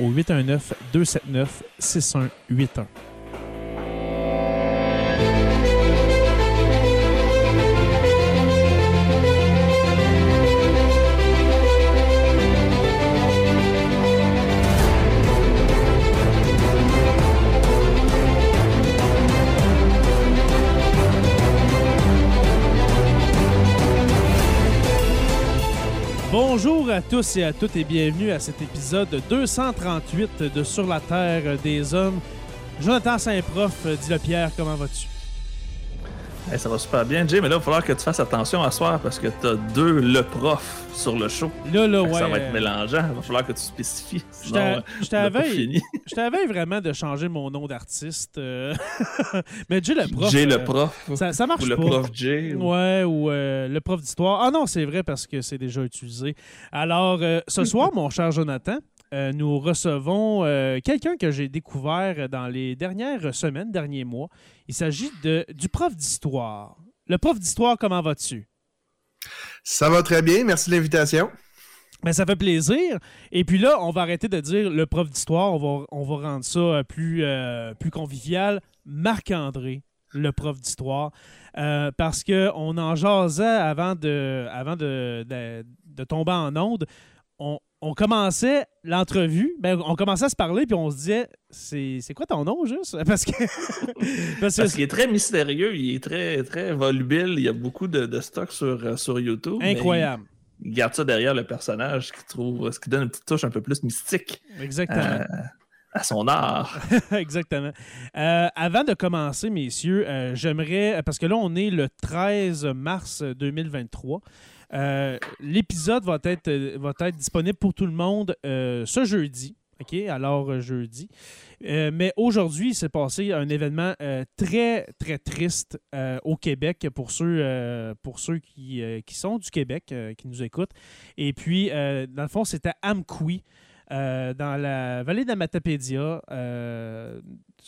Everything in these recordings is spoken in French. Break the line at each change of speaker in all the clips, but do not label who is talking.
au 819 à tous et à toutes et bienvenue à cet épisode 238 de Sur la Terre des Hommes. Jonathan Saint-Prof, dit le Pierre, comment vas-tu?
Hey, ça va super bien, Jay, mais là, il va falloir que tu fasses attention à soir parce que tu as deux le prof sur le show.
Là, là, ouais.
Ça va être mélangeant. Il va falloir que tu spécifies.
Je
euh,
t'avais
fini.
je t'avais vraiment de changer mon nom d'artiste. euh, mais Jay le prof.
Jay
euh,
le prof.
Ça, ça marche
ou le
pas.
prof Jay. ou-
Ouais, ou euh, le prof d'histoire. Ah non, c'est vrai parce que c'est déjà utilisé. Alors, euh, ce soir, mon cher Jonathan, euh, nous recevons euh, quelqu'un que j'ai découvert dans les dernières semaines, derniers mois. Il s'agit de, du prof d'histoire. Le prof d'histoire, comment vas-tu?
Ça va très bien, merci de l'invitation.
Ben, ça fait plaisir. Et puis là, on va arrêter de dire le prof d'histoire. On va, on va rendre ça euh, plus, euh, plus convivial. Marc-André, le prof d'histoire. Euh, parce qu'on en jasait avant de, avant de, de- de tomber en onde. On, on commençait l'entrevue, ben, on commençait à se parler, puis on se disait c'est c'est quoi ton nom juste? Parce que. parce
qu'il est très mystérieux, il est très, très volubile, il y a beaucoup de, de stock sur, euh, sur YouTube.
incroyable.
Il, il garde ça derrière le personnage, ce qui, trouve, ce qui donne une petite touche un peu plus mystique
Exactement.
euh, à son art.
Exactement. Euh, avant de commencer, messieurs, euh, j'aimerais, parce que là, on est le 13 mars 2023. Euh, L'épisode va être, euh, va être disponible pour tout le monde euh, ce jeudi. OK? Alors, jeudi. Mais aujourd'hui, il s'est passé un événement très, très triste au Québec pour ceux, pour ceux qui, qui sont du Québec, qui nous écoutent. Et puis, dans le fond, c'était Amqui. dans la vallée d'Amatapédia.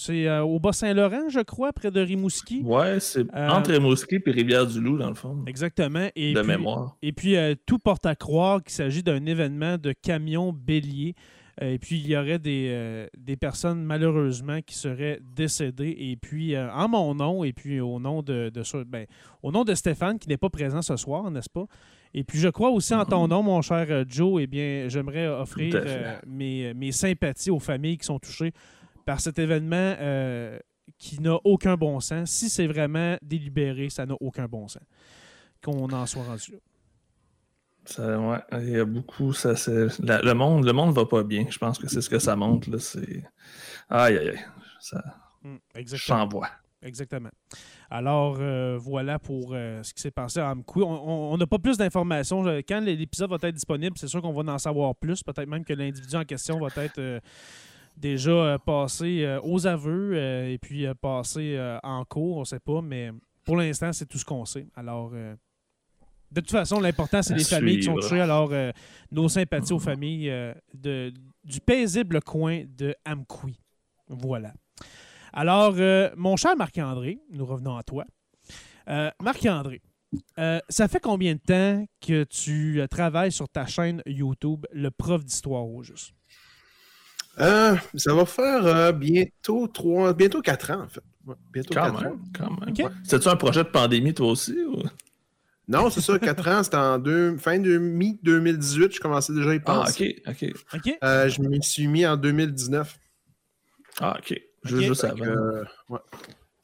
C'est euh, au Bas-Saint-Laurent, je crois, près de Rimouski.
Ouais, c'est
Euh,
entre Rimouski et Rivière-du-Loup, dans le fond,
Exactement. Et
de
puis,
mémoire.
Et puis, euh, tout porte à croire qu'il s'agit d'un événement de camion bélier. Et puis, il y aurait des, des personnes, malheureusement, qui seraient décédées. Et puis, en mon nom, et puis au nom de, de ben, au nom de Stéphane, qui n'est pas présent ce soir, n'est-ce pas? Et puis, je crois aussi en ton nom, mon cher Joe, eh bien, j'aimerais offrir euh, mes, mes sympathies aux familles qui sont touchées par cet événement euh, qui n'a aucun bon sens. Si c'est vraiment délibéré, ça n'a aucun bon sens. Qu'on en soit rendu là.
Ça, ouais, il y a beaucoup. Ça, la- le monde, le monde va pas bien. Je pense que c'est ce que ça montre. Là, c'est... Aïe, aïe, aïe. Ça,
Mm, exactement. Exactement. Alors, euh, voilà pour euh, ce qui s'est passé à Amqui. On- n'a pas plus d'informations. Quand l'épisode va être disponible, c'est sûr qu'on va en savoir plus. Peut-être même que l'individu en question va être euh, déjà euh, passé euh, aux aveux euh, et puis passé en cours. On ne sait pas, mais pour l'instant, c'est tout ce qu'on sait. Alors, de toute façon, l'important, c'est les familles qui sont touchées. Alors, nos sympathies aux familles de, du paisible coin de Amqui. Voilà. Alors, euh, mon cher Marc-André, nous revenons à toi. Euh, Marc-André, euh, ça fait combien de temps que tu travailles sur ta chaîne YouTube, le prof d'histoire au juste?
Euh, ça va faire euh, bientôt trois, bientôt quatre ans, en fait. Ouais, bientôt
Quand
quatre ans.
quand même. C'est-tu un projet de pandémie, toi aussi? Ou...
Non, c'est ça, quatre ans, c'était en deux, fin de mi-2018, je commençais déjà à y
Ah,
penser.
ok, ok.
OK?
Euh, je m'y suis mis en 2019.
Ah, ok. Juste,
Ok.
juste
Fait
avant.
que, euh, ouais.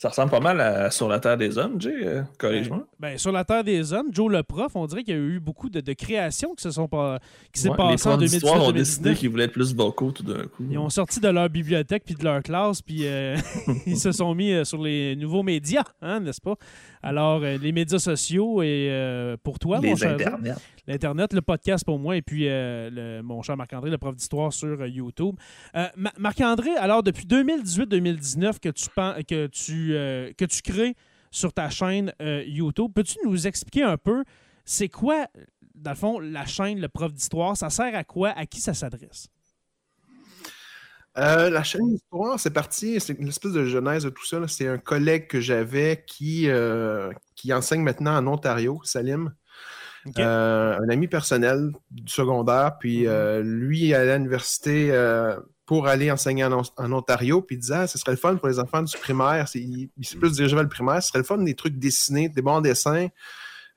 Ça ressemble pas mal à Sur la Terre des Hommes, Jay. euh, Corrige-moi.
Ben, sur la Terre des Hommes, Joe le prof, on dirait qu'il y a eu beaucoup de, de créations qui se sont pas, qui s'est
Ouais, les
passées en
profs d'histoire ont décidé
2018-2019.
qu'ils voulaient être plus vocaux tout d'un coup.
Ils ont sorti de leur bibliothèque puis de leur classe, puis euh, ils se sont mis euh, sur les nouveaux médias, hein, n'est-ce pas? Alors, euh, les médias sociaux et euh, pour toi, mon cher l'Internet, le podcast pour moi, et puis euh, le- mon cher Marc-André, le prof d'histoire sur YouTube. Ma- Marc-André, alors depuis 2018-2019 que tu, que, tu, que tu crées sur ta chaîne YouTube, peux-tu nous expliquer un peu c'est quoi, dans le fond, la chaîne, le prof d'histoire? Ça sert à quoi? À qui ça s'adresse?
Euh, la chaîne d'histoire, c'est parti, c'est une espèce de genèse de tout ça. C'est un collègue que j'avais qui, euh, qui enseigne maintenant en Ontario, Salim. Euh, un ami personnel du secondaire, puis
Mhm.
lui il allait à l'université pour aller enseigner en, On- en Ontario, puis il disait ah, ce serait le fun pour les enfants du primaire, c'est- il, il s'est plus dirigé vers le primaire, ce serait le fun des trucs dessinés, des bons dessins.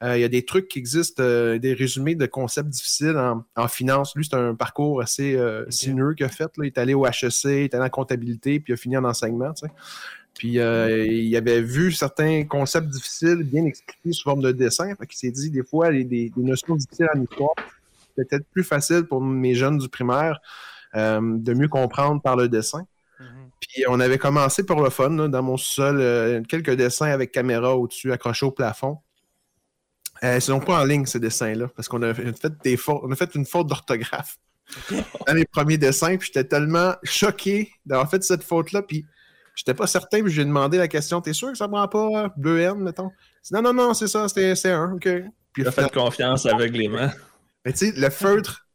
Euh, il y a des trucs qui existent, euh, des résumés de concepts difficiles en, en finance. Lui, c'est un parcours assez euh, sinueux qu'il a fait. Là. Il est allé au HEC, il est allé en comptabilité, puis il a fini en enseignement. tu sais. Puis euh, il avait vu certains concepts difficiles bien expliqués sous forme de dessin. Fait qu'il s'est dit des fois les, des, des notions difficiles en histoire, c'est peut-être plus facile pour mes jeunes du primaire euh, de mieux comprendre par le dessin.
Mhm.
Puis on avait commencé pour le fun, là, dans mon sol, euh, quelques dessins avec caméra au-dessus, accrochés au plafond. Euh, ils sont pas en ligne, ces dessins-là, parce qu'on a fait des fautes, on a fait une faute d'orthographe dans les premiers dessins, puis j'étais tellement choqué d'avoir fait cette faute-là, puis j'étais pas certain, puis j'ai demandé la question, t'es sûr que ça prend pas euh, deux N, mettons? Il dit, Non, non, non, c'est ça, c'était c'est un, OK. Puis
Il a fait confiance aveuglément.
mais tu sais, le feutre,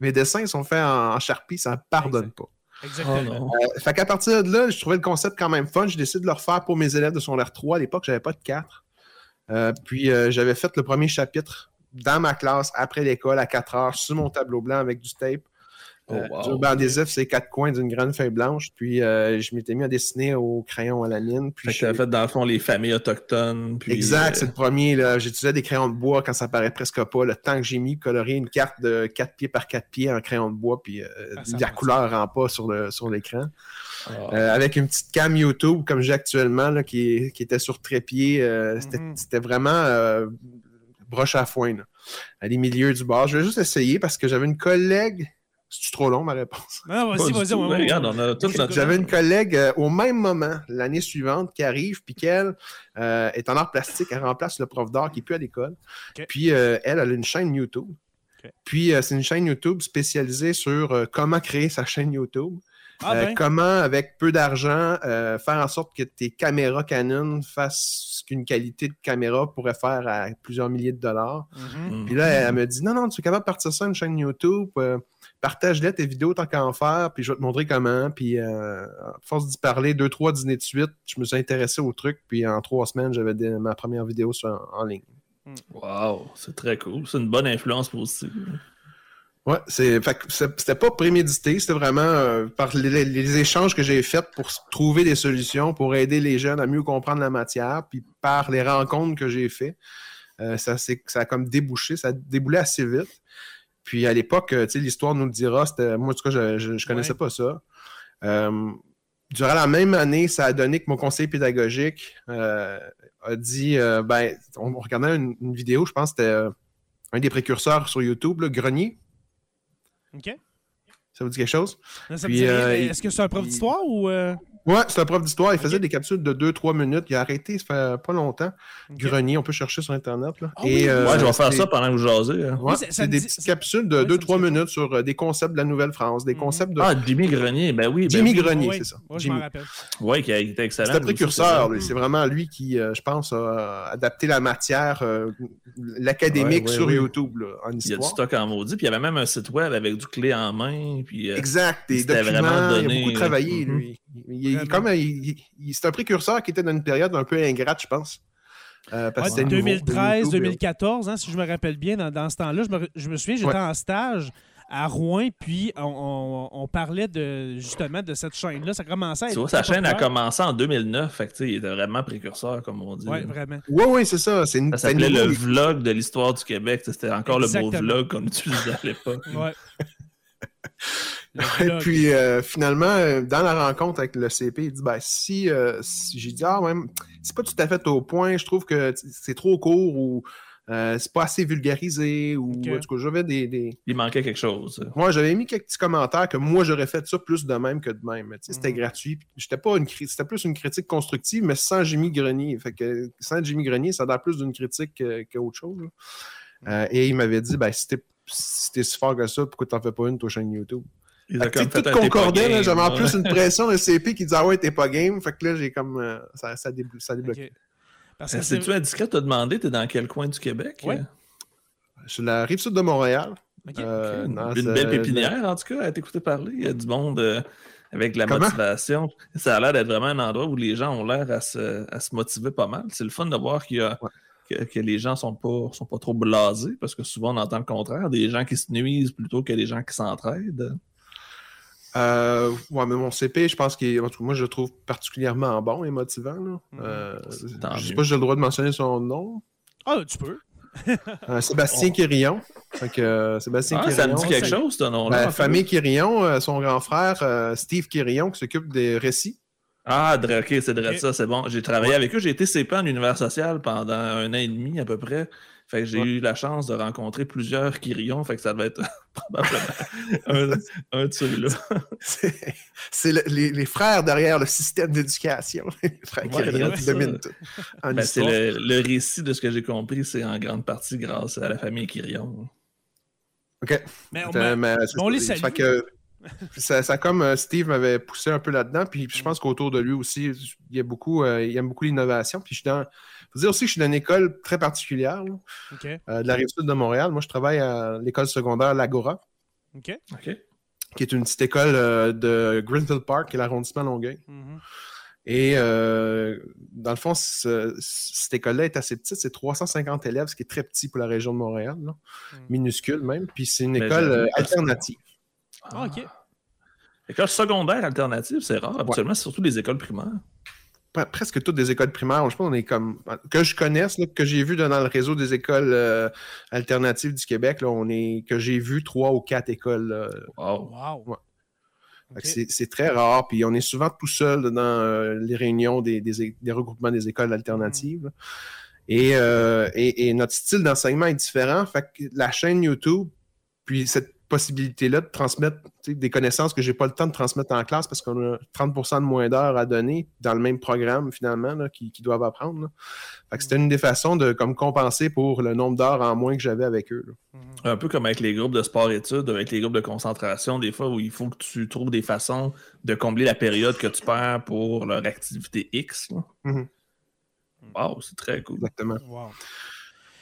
mes dessins sont faits en, en Sharpie, ça ne pardonne pas.
Exactement.
Oh.
Euh, fait qu'à partir de là, je trouvais le concept quand même fun. J'ai décidé de le refaire pour mes élèves de son r 3. À l'époque, j'avais pas de 4. Euh, puis euh, j'avais fait le premier chapitre dans ma classe après l'école à 4 heures sur mon tableau blanc avec du tape.
Oh,
Euh,
wow.
du ruban adhésif, c'est quatre coins d'une grande feuille blanche. Puis euh, je m'étais mis à dessiner au crayon à la mine. Puis
Fait
je-
fait dans le fond les familles autochtones. Puis,
Exact, c'est le premier. là. J'utilisais des crayons de bois quand ça paraît presque pas. Le temps que j'ai mis colorier une carte de 4 pieds par 4 pieds en crayon de bois, puis euh,
Ah,
la couleur rend pas sur le sur
ah.
Euh, avec une petite cam YouTube comme j'ai actuellement, là, qui, était sur trépied. euh, c'était-
Mhm.
C'était vraiment euh, broche à foin, là, à les milieux du bar. Je vais juste essayer parce que j'avais une collègue. C'est trop long ma réponse?
Vas-y, vas-y. on-
Ouais,
on-
Regarde, on a toute notre.
J'avais une collègue euh, au même moment, l'année suivante, qui arrive, puis qu'elle euh, est en art plastique, elle remplace le prof d'art qui est plus à l'école. Puis euh, elle, elle a une chaîne YouTube. Puis euh, c'est une chaîne YouTube spécialisée sur euh, comment créer sa chaîne YouTube.
Ah,
Euh,
ben.
comment, avec peu d'argent, euh, faire en sorte que tes caméras Canon fassent ce qu'une qualité de caméra pourrait faire à plusieurs milliers de dollars?
Mhm.
Puis là, elle, elle me dit Non, non, tu es capable de partir ça une chaîne YouTube, euh, partage-les tes vidéos tant qu'à en faire, puis je vais te montrer comment. Puis, euh, à force d'y parler, deux, trois dîners de suite, je me suis intéressé au truc, puis en trois semaines, j'avais ma première vidéo sur- en ligne.
Wow, c'est très cool. C'est une bonne influence positive.
Ouais, c'est, fait c'est- c'était pas prémédité, c'était vraiment euh, par les, échanges que j'ai faits pour trouver des solutions, pour aider les jeunes à mieux comprendre la matière, puis par les rencontres que j'ai faites, euh, ça, s'est- ça a comme débouché, ça a déboulé assez vite. Puis à l'époque, euh, tu sais, l'histoire nous le dira, c'était, moi en tout cas, je, je, je connaissais
Ouais.
pas ça. Euh, durant la même année, ça a donné que mon conseiller pédagogique a dit, ben, on regardait une, une vidéo, je pense que c'était un des précurseurs sur YouTube, là, Grenier.
OK.
Ça vous dit quelque chose? Euh,
Est-ce que c'est un prof d'histoire ou.
Ouais, c'est un prof d'histoire. Il faisait des capsules de 2-3 minutes. Il a arrêté, ça fait pas longtemps. Grenier, on peut chercher sur Internet. Là.
Ah oui, oui,
euh,
ouais, je vais faire ça pendant que vous jasez. hein.
Ouais,
Oui,
c'est des
dit-
petites capsules de
ouais, ça me
2-3
dit quelque
minutes sur euh, des concepts de la Nouvelle-France, des
Mhm.
concepts de.
Ah, Jimmy Grenier, ben oui. Ben
Jimmy
oui.
Grenier,
Oui,
c'est ça.
je m'en
Jimmy.
rappelle.
Ouais, qui a été excellent.
C'est un précurseur,
c'est.
C'est vraiment lui qui, euh, je pense, a adapté la matière, euh, l'académique
Ouais, ouais,
sur. YouTube, là, en
Il y a du
histoire.
stock en maudit. Puis il y avait même un site web avec du clé en main. Puis,
Exact, des documents.
vraiment
Il a beaucoup travaillé,
mhm.
lui. Il, il-
Vraiment.
comme, il- il- c'est un précurseur qui était dans une période un peu ingrate, je pense. Euh, parce
Ouais,
que c'était nouveau,
2013,
YouTube,
2014, hein, si je me rappelle bien, dans, dans ce temps-là, je me, je me souviens, j'étais
Ouais.
en stage à Rouen, puis on, on- on parlait de justement de cette chaîne-là. Ça commençait à
Tu
être
vois, sa chaîne a commencé en 2009. Fait que, tu sais, il était vraiment précurseur, comme on dit.
Ouais, vraiment.
Oui, oui, c'est ça. C'est une,
Ça
c'était
s'appelait le vlog de l'histoire du Québec. C'était encore le mot vlog qu'on utilisait à l'époque.
Ouais.
Et puis euh, finalement, euh, dans la rencontre avec le CP, il dit ben, si, euh, si- j'ai dit ah ouais, c'est pas tout à fait au point, je trouve que c'est trop court ou euh, c'est pas assez vulgarisé ou en tout cas j'avais des, des-
Il manquait quelque chose.
Moi j'avais mis quelques petits commentaires que moi j'aurais fait ça plus de même que de même. Mais, tu sais, C'était
Mhm.
gratuit. J'étais pas une c'était plus une critique constructive, mais sans Jimmy Grenier. Fait que sans Jimmy Grenier, ça a l'air plus d'une critique que- qu'autre chose. Euh, et il m'avait dit ben si t'es si si fort que ça, pourquoi t'en fais pas une ta chaîne YouTube?
Il
Fait
a
que,
comme
tu sais,
fait
tout là,
game,
j'avais en plus une pression de CP qui disait Ah ouais, t'es pas game. Fait que là, j'ai comme. euh, ça, ça, déblo- ça débloque.
Ok. Parce que c'est-
C'est-tu indiscret de te demander, t'es dans quel coin du Québec?
Ouais.
Sur la rive sud de Montréal. Euh,
Une belle pépinière, en tout cas, à t'écouter parler. Il y a du monde euh, avec de la
Comment?
motivation. Ça a l'air d'être vraiment un endroit où les gens ont l'air à se, à se motiver pas mal. C'est le fun de voir qu'il y a,
Ouais.
que, que les gens sont pas, sont pas trop blasés, parce que souvent on entend le contraire, des gens qui se nuisent plutôt que des gens qui s'entraident.
Euh, ouais, mais mon CP, je pense qu'il en tout cas, moi, je le trouve particulièrement bon et motivant. Là.
Mhm.
Euh, je sais pas si j'ai le droit de mentionner son nom.
Ah, tu peux.
Euh, Sébastien
Oh.
Que, euh, Sébastien
Ah, ça me dit quelque
c'est-
chose, ce nom-là.
La famille Quirillon, euh, son grand frère, euh, Steve Quirillon, qui s'occupe des récits.
Ah, ok, c'est de ça, c'est bon. J'ai travaillé avec eux, j'ai été CP en univers social pendant un an et demi à peu près. Fait que j'ai
Ouais.
eu la chance de rencontrer plusieurs Kyrions, fait que ça devait être probablement un, un de ceux-là.
C'est c'est le- les, les frères derrière le système d'éducation. les frères
Ouais,
Quirillon
c'est
qui
ça.
dominent tout. En
Ben, c'est le, le récit de ce que j'ai compris, c'est en grande partie grâce à la famille Kyrion.
OK.
Mais on,
Euh,
mais- on les salue.
Fait que ça, ça comme euh, Steve m'avait poussé un peu là-dedans, puis je pense qu'autour de lui aussi, il y a beaucoup, euh, il aime beaucoup l'innovation. Puis je suis dans, faut dire aussi que je suis dans une école très particulière, là, euh, de la rive sud de Montréal. Moi, je travaille à l'école secondaire L'Agora, qui est une petite école euh, de Greenfield Park, qui est l'arrondissement Longueuil.
Mhm.
Et euh, dans le fond, ce- cette école-là est assez petite, c'est 350 élèves, ce qui est très petit pour la région de Montréal, là.
Mm.
minuscule même. Puis c'est une
Mais
école alternative.
Ah, OK.
École secondaire alternative, c'est rare. Habituellement, c'est surtout les écoles primaires.
Pre- presque toutes des écoles primaires. Je pense qu'on est comme. Que je connaisse, là, que j'ai vu dans, le réseau des écoles euh, alternatives du Québec, là, on est. Que j'ai vu trois ou quatre écoles. là.
Wow.
Ouais. C'est très rare. Puis on est souvent tout seul dans euh, les réunions des, des é- des regroupements des écoles alternatives. là. Et, euh, et, et notre style d'enseignement est différent. Fait que la chaîne YouTube, puis cette possibilité-là de transmettre des connaissances que j'ai pas le temps de transmettre en classe parce qu'on a 30% de moins d'heures à donner dans le même programme finalement qu'ils doivent apprendre. c'était une des façons de comme compenser pour le nombre d'heures en moins que j'avais avec eux. là.
Mhm.
Un peu comme avec les groupes de sport-études, avec les groupes de concentration, des fois où il faut que tu trouves des façons de combler la période que tu perds pour leur activité X. là.
Mhm.
Wow, c'est très cool.
Exactement.
Wow.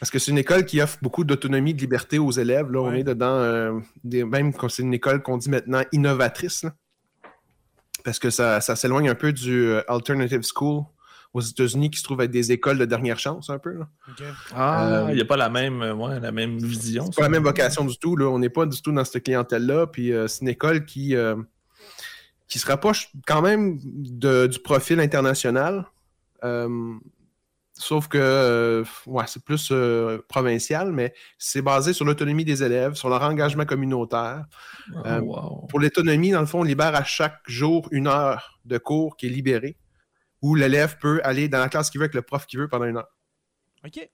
Parce que c'est une école qui offre beaucoup d'autonomie, de liberté aux élèves. Là, on est dedans, euh, des- même quand c'est une école qu'on dit maintenant innovatrice. là. Parce que ça, ça s'éloigne un peu du euh, alternative school aux États-Unis qui se trouve être des écoles de dernière chance un peu. là.
Ah,
Euh,
il n'y a pas la même, ouais, la même vision.
C'est pas la même vocation du tout. Là. On n'est pas du tout dans cette clientèle-là. Puis euh, c'est une école qui, euh, qui se rapproche quand même de- du profil international. Sauf que euh, ouais, c'est plus euh, provincial, mais c'est basé sur l'autonomie des élèves, sur leur engagement communautaire.
Ah,
euh,
wow.
Pour l'autonomie, dans le fond, on libère à chaque jour une heure de cours qui est libérée, où l'élève peut aller dans la classe qu'il veut avec le prof qu'il veut pendant une heure.
OK.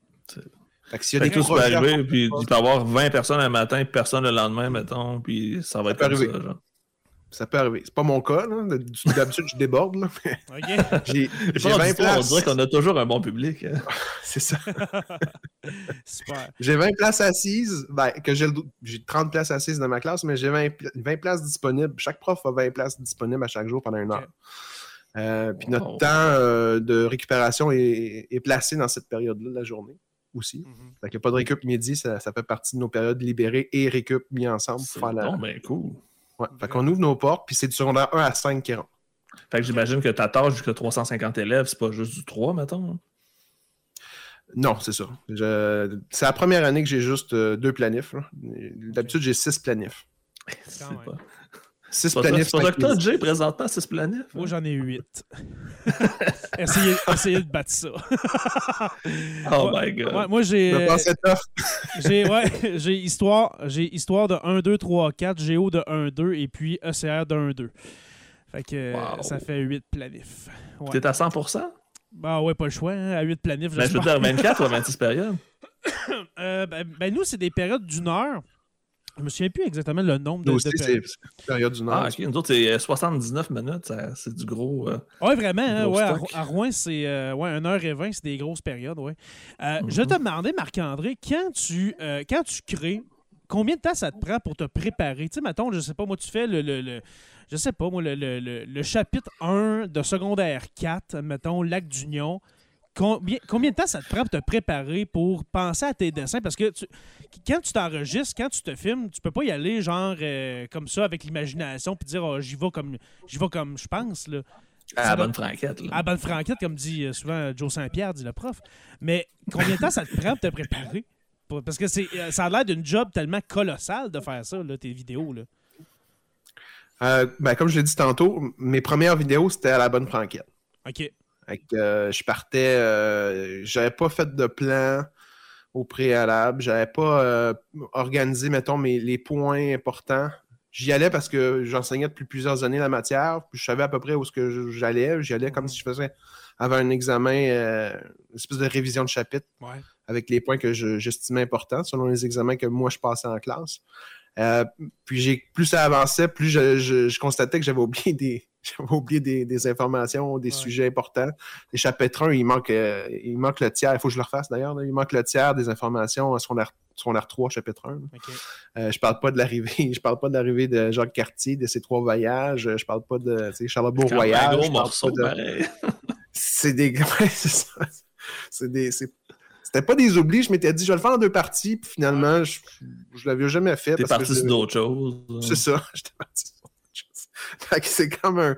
Fait que s'il y a
Fait
des
tout peut arriver, puis il peut y avoir 20 personnes un matin, puis personne le lendemain, mettons, puis ça va être comme
arriver.
ça. genre.
Ça peut arriver. C'est pas mon cas. là. D'habitude, je déborde. là, mais
OK.
J'ai
J'ai
j'ai
pas
20
d'histoire, On
places.
dirait qu'on a toujours un bon public. hein.
C'est ça.
Super.
J'ai 20 places assises. Ben, que j'ai le dou- j'ai 30 places assises dans ma classe, mais j'ai 20, pla- 20 places disponibles. Chaque prof a 20 places disponibles à chaque jour pendant une heure. Euh, puis
Wow.
notre temps euh, de récupération est, est placé dans cette période-là de la journée aussi.
Mhm.
Fait qu'il n'y a pas de récup midi, ça, ça fait partie de nos périodes libérées et récup mis ensemble
C'est
pour faire la.
bon, ben cool.
Ouais. Fait qu'on ouvre nos portes, puis c'est du secondaire 1 à 5 qui rentrent.
Fait que j'imagine que ta tâche, vu que 350 élèves, c'est pas juste du 3, mettons.
Non, c'est ça. Je... C'est la première année que j'ai juste euh, deux planifs. D'habitude, j'ai six planifs.
C'est pas.
Six planifs.
c'est pas ça que t'as. Jay, présentement, c'est ce planif.
Moi, j'en ai huit. essayez, essayez de battre ça.
Oh
Ouais,
my god.
ouais, moi, j'ai.
Je.
J'ai ouais, j'ai histoire, j'ai histoire de 1 2 3 4, Géo de 1 2 et puis ECR de 1 2. Fait que
Wow.
ça fait 8 planifs. Ouais.
T'es à 100%?
Bah ouais, pas le choix hein, à 8 planifs,
Ben, je veux
j'espère.
dire 24 ou 26 périodes.
Euh, ben, ben, nous c'est des périodes d'une heure. Je me souviens plus exactement le nombre de,
Nous
de
aussi, c'est
périodes.
c'est la période du Nord.
Ah. Nous autres, c'est euh, 79 minutes. ça- C'est du gros. euh,
Ouais, vraiment. hein,
Gros
ouais, à, Rouen, c'est euh, ouais, 1h20, c'est des grosses périodes. Ouais. Euh, Je
Mhm.
te demandais, Marc-André, quand tu, euh, quand tu crées, combien de temps ça te prend pour te préparer? Tu sais, mettons, je sais pas, moi, tu fais le, le, le- je sais pas, moi, le, le- le- le chapitre 1 de secondaire 4, mettons, Lac d'Union. Combien, combien de temps ça te prend pour te préparer pour penser à tes dessins? Parce que tu- quand tu t'enregistres, quand tu te filmes, tu peux pas y aller genre euh, comme ça avec l'imagination puis dire oh, j'y vais comme j'y vais comme je pense là.
à la bonne franquette. Là.
à la bonne franquette, comme dit euh, souvent Joe Saint-Pierre, dit le prof. Mais combien de temps ça te prend pour te préparer? Pour- Parce que c'est, euh, ça a l'air d'une job tellement colossale de faire ça, là, tes vidéos. Là.
Euh, ben, comme je l'ai dit tantôt, mes premières vidéos, c'était à la bonne franquette.
OK.
Euh, je partais, euh, j'avais pas fait de plan au préalable, j'avais pas euh, organisé, mettons, mes, les points importants. J'y allais parce que j'enseignais depuis plusieurs années la matière, puis je savais à peu près où ce que je- j'allais. J'y allais comme si je faisais avant un examen, euh, une espèce de révision de chapitre
Ouais.
avec les points que je- j'estimais importants selon les examens que moi je passais en classe. Euh, puis j'ai plus ça avançait, plus je, je- je constatais que j'avais oublié des j'avais oublié des, des informations, des
Ouais.
sujets importants. Les chapitres 1, il manque, euh, il manque le tiers. Il faut que je le refasse d'ailleurs. Il manque le tiers des informations à secondaire, secondaire 3, chapitre 1. là.
OK.
Euh, je parle pas de l'arrivée, je parle pas de l'arrivée de Jacques Cartier, de ses trois voyages. Je parle pas de Charlebourg
C'est
Royal.
morceau,
pas de- c'est des. c'est. C'est des. c'est- C'était pas des oublis, je m'étais dit, je vais le faire en deux parties, puis finalement, je, je l'avais jamais fait.
T'es
parce que
parti
je-
sur d'autres choses.
C'est ça, j'étais parti sur. Fait que c'est comme un.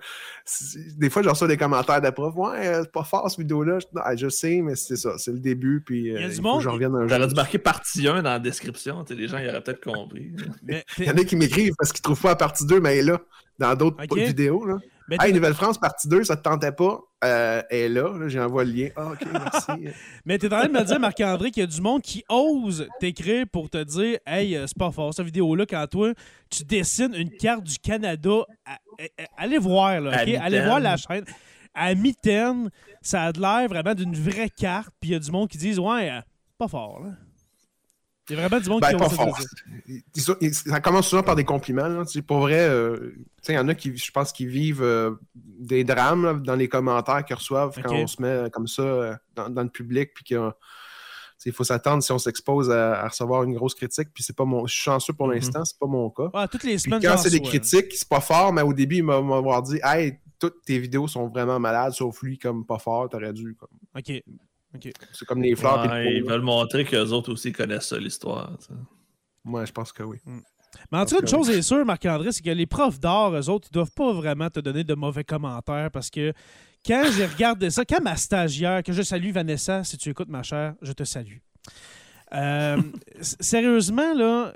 Des fois, je reçois des commentaires de ouais, euh, c'est pas fort cette vidéo-là. Je, ah, je sais, mais c'est ça, c'est le début, puis
Il y a
euh,
du monde-
jour.
dû marquer partie 1 dans la description. tu sais, Les gens, ils auraient peut-être compris.
Mais
Il y en a qui m'écrivent parce qu'ils trouvent pas la partie 2, mais elle est là, dans d'autres vidéos. Là.
Mais
Hey, Nouvelle-France, partie 2, ça te tentait pas? Euh, elle est là, là, j'envoie le lien. Ah, ok, merci.
mais t'es en train de me dire, Marc-André, qu'il y a du monde qui ose t'écrire pour te dire Hey, euh, c'est pas fort, cette vidéo-là, quand toi, tu dessines une carte du Canada. à- à- à- allez voir, là, OK? Allez voir la chaîne. À mitaine, ça a de l'air vraiment d'une vraie carte, puis il y a du monde qui disent Ouais, euh, pas fort, là. Il y a vraiment du monde
Ben,
qui
pas fort.
ça.
Ça commence souvent par des compliments. là. Pour vrai, euh, il y en a qui, je pense, qui vivent euh, des drames là, dans les commentaires qu'ils reçoivent quand
Ok.
on se met comme ça euh, dans, dans le public. Puis qu'il faut s'attendre si on s'expose à, à recevoir une grosse critique. Puis c'est pas mon. Je suis chanceux pour
Mhm.
l'instant, c'est pas mon cas.
Ah, toutes les semaines,
quand c'est des critiques, c'est pas fort, mais au début, ils m'ont dit Hey, toutes tes vidéos sont vraiment malades, sauf lui, comme pas fort, t'aurais dû. Comme...
là.
C'est comme les fleurs.
Ouais, ils veulent montrer qu'eux autres aussi connaissent ça, l'histoire.
Moi, je pense que oui.
Mais en tout cas, une chose est sûre, Marc-André, c'est que les profs d'art, eux autres, ils doivent pas vraiment te donner de mauvais commentaires parce que quand j'ai regardé ça, quand ma stagiaire, que je salue Vanessa, si tu écoutes ma chère, je te salue. Euh, sérieusement, là,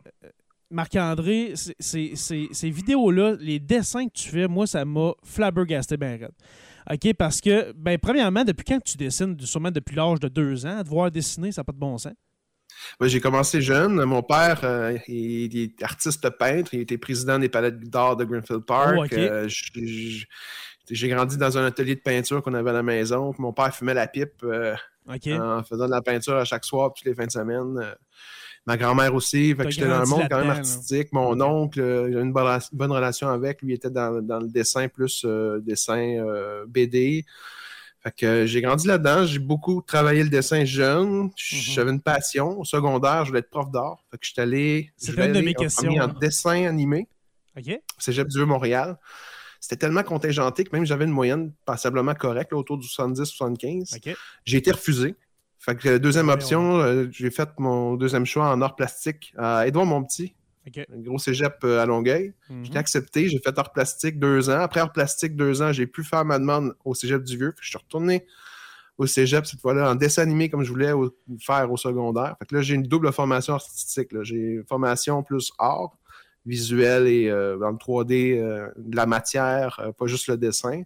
Marc-André, ces vidéos-là, les dessins que tu fais, moi, ça m'a flabbergasté ben raide. OK? Parce que, ben, premièrement, depuis quand tu dessines, sûrement depuis l'âge de deux ans, te voir dessiner, ça n'a pas de bon sens?
Ouais, j'ai commencé jeune. Mon père, euh, il, il est artiste peintre. Il était président des palettes d'art de Greenfield Park.
Oh.
Euh, j'ai grandi dans un atelier de peinture qu'on avait à la maison. Mon père fumait la pipe euh, en faisant de la peinture à chaque soir, toutes les fins de semaine. Ma grand-mère aussi. Fait
T'as
que j'étais dans
grandi
monde quand même
là.
artistique. Mon oncle, j'ai une bonne, bonne relation avec. Lui, il était dans, dans le dessin plus euh, dessin euh, BD. Fait que euh, j'ai grandi là-dedans. J'ai beaucoup travaillé le dessin jeune.
Mhm.
J'avais une passion. Au secondaire, je voulais être prof d'art. Fait que je suis allé,
C'était une de mes
en
questions,
en
hein.
dessin animé.
OK?
Cégep du Montréal. C'était tellement contingenté que même j'avais une moyenne passablement correcte, là, autour du 70-75.
OK?
J'ai été refusé. Fait que euh, deuxième option, euh, j'ai fait mon deuxième choix en art plastique à Édouard Montpetit, Un gros cégep à Longueuil.
Mhm.
J'ai accepté, j'ai fait art plastique deux ans. Après art plastique deux ans, j'ai pu faire ma demande au cégep du Vieux. Je suis retourné au cégep cette fois-là en dessin animé comme je voulais au- faire au secondaire. Fait que là, j'ai une double formation artistique. J'ai une formation plus art, visuel et euh, dans le 3D, euh, de la matière, euh, pas juste le dessin.
Mhm.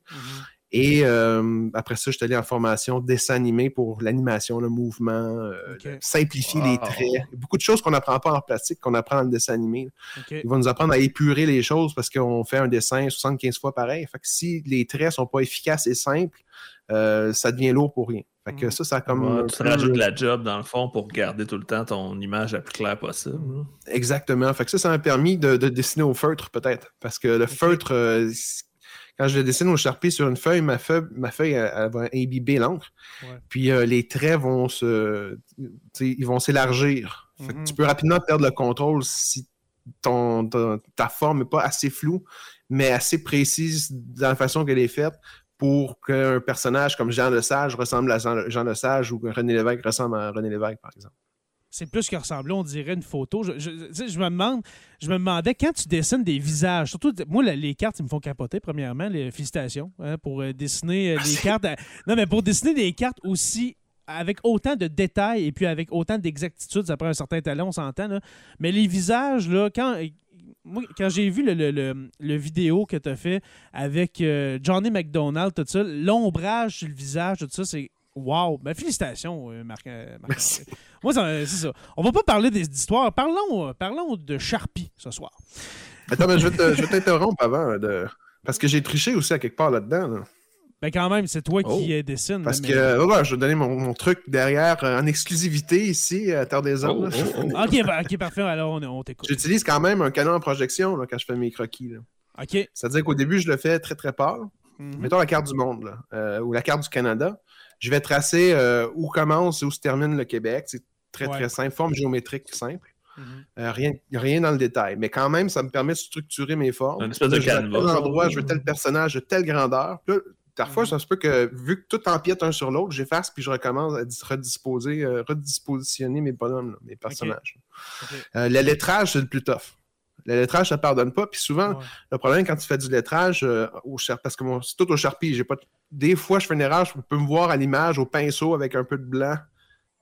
Et euh, après ça, je suis allé en formation dessin animé pour l'animation, le mouvement, euh, simplifier les traits. Beaucoup de choses qu'on n'apprend pas en plastique, qu'on apprend dans le dessin animé. Ils vont nous apprendre à épurer les choses parce qu'on fait un dessin 75 fois pareil. Fait que si les traits sont pas efficaces et simples, euh, ça devient lourd pour rien. Fait que
Mhm.
ça, ça a comme.
Ouais, tu te rajoutes de la job dans le fond pour garder tout le temps ton image la plus claire possible.
Exactement. Fait que ça, ça m'a permis de, de dessiner au feutre, peut-être. Parce que le feutre, euh, quand je le dessine au charpie sur une feuille, ma feuille, ma feuille elle, elle va imbiber l'encre.
Ouais.
Puis euh, les traits vont se. tu Ils vont s'élargir. Que
Mhm.
tu peux rapidement perdre le contrôle si ton, ton- ta forme n'est pas assez floue, mais assez précise dans la façon qu'elle est faite pour qu'un personnage comme Jean Lesage ressemble à Jean, Jean Lesage ou que René Lévesque ressemble à René Lévesque, par exemple.
C'est plus que ressembler, on dirait une photo. Je, me demande, je me demandais quand tu dessines des visages, surtout moi la- les cartes, ils me font capoter premièrement. Les félicitations hein, pour euh, dessiner euh, des
Merci.
cartes. à- non mais pour dessiner des cartes aussi avec autant de détails et puis avec autant d'exactitude, ça prend un certain talent, on s'entend. là. Mais les visages là, quand moi, quand j'ai vu le, le- le- le vidéo que tu as fait avec euh, Johnny McDonald, tout ça, l'ombrage sur le visage, tout ça, c'est wow. Ben, félicitations, euh, Marc. euh, Marc- moi, ça- c'est ça. On va pas parler des histoires. Parlons, euh, parlons de Sharpie ce soir.
Attends, mais je vais te- je vais t'interrompre avant. de... Parce que j'ai triché aussi à quelque part là-dedans. là.
Ben, quand même, c'est toi
Oh.
qui euh, dessine.
Parce
mais-
que ouais, je vais donner mon, mon truc derrière euh, en exclusivité ici à Terre des Hommes.
Oh, oh, oh.
Ok, ben, ok, parfait. Alors, on, on t'écoute.
J'utilise quand même un canon en projection là, quand je fais mes croquis. là.
Ok.
C'est-à-dire qu'au début, je le fais très très pâle.
Mhm.
Mettons la carte du monde là, euh, ou la carte du Canada. Je vais tracer euh, où commence et où se termine le Québec. C'est très
Ouais.
très simple, forme géométrique simple.
Mhm.
Euh, rien, rien dans le détail. Mais quand même, ça me permet de structurer mes formes.
Une espèce de
Je
canevas.
tel endroit, je veux tel personnage de telle grandeur. Puis là, parfois,
Mhm.
ça se peut que, vu que tout empiète un sur l'autre, j'efface puis je recommence à dis- redisposer, euh, redispositionner mes bonhommes, là, mes personnages. Euh, le lettrage, c'est le plus tough. Le lettrage, ça ne pardonne pas. Puis souvent,
Ouais.
le problème quand tu fais du lettrage euh, au char- parce que c'est tout au charpie, j'ai pas. Des fois, je fais une erreur, je peux me voir à l'image au pinceau avec un peu de blanc,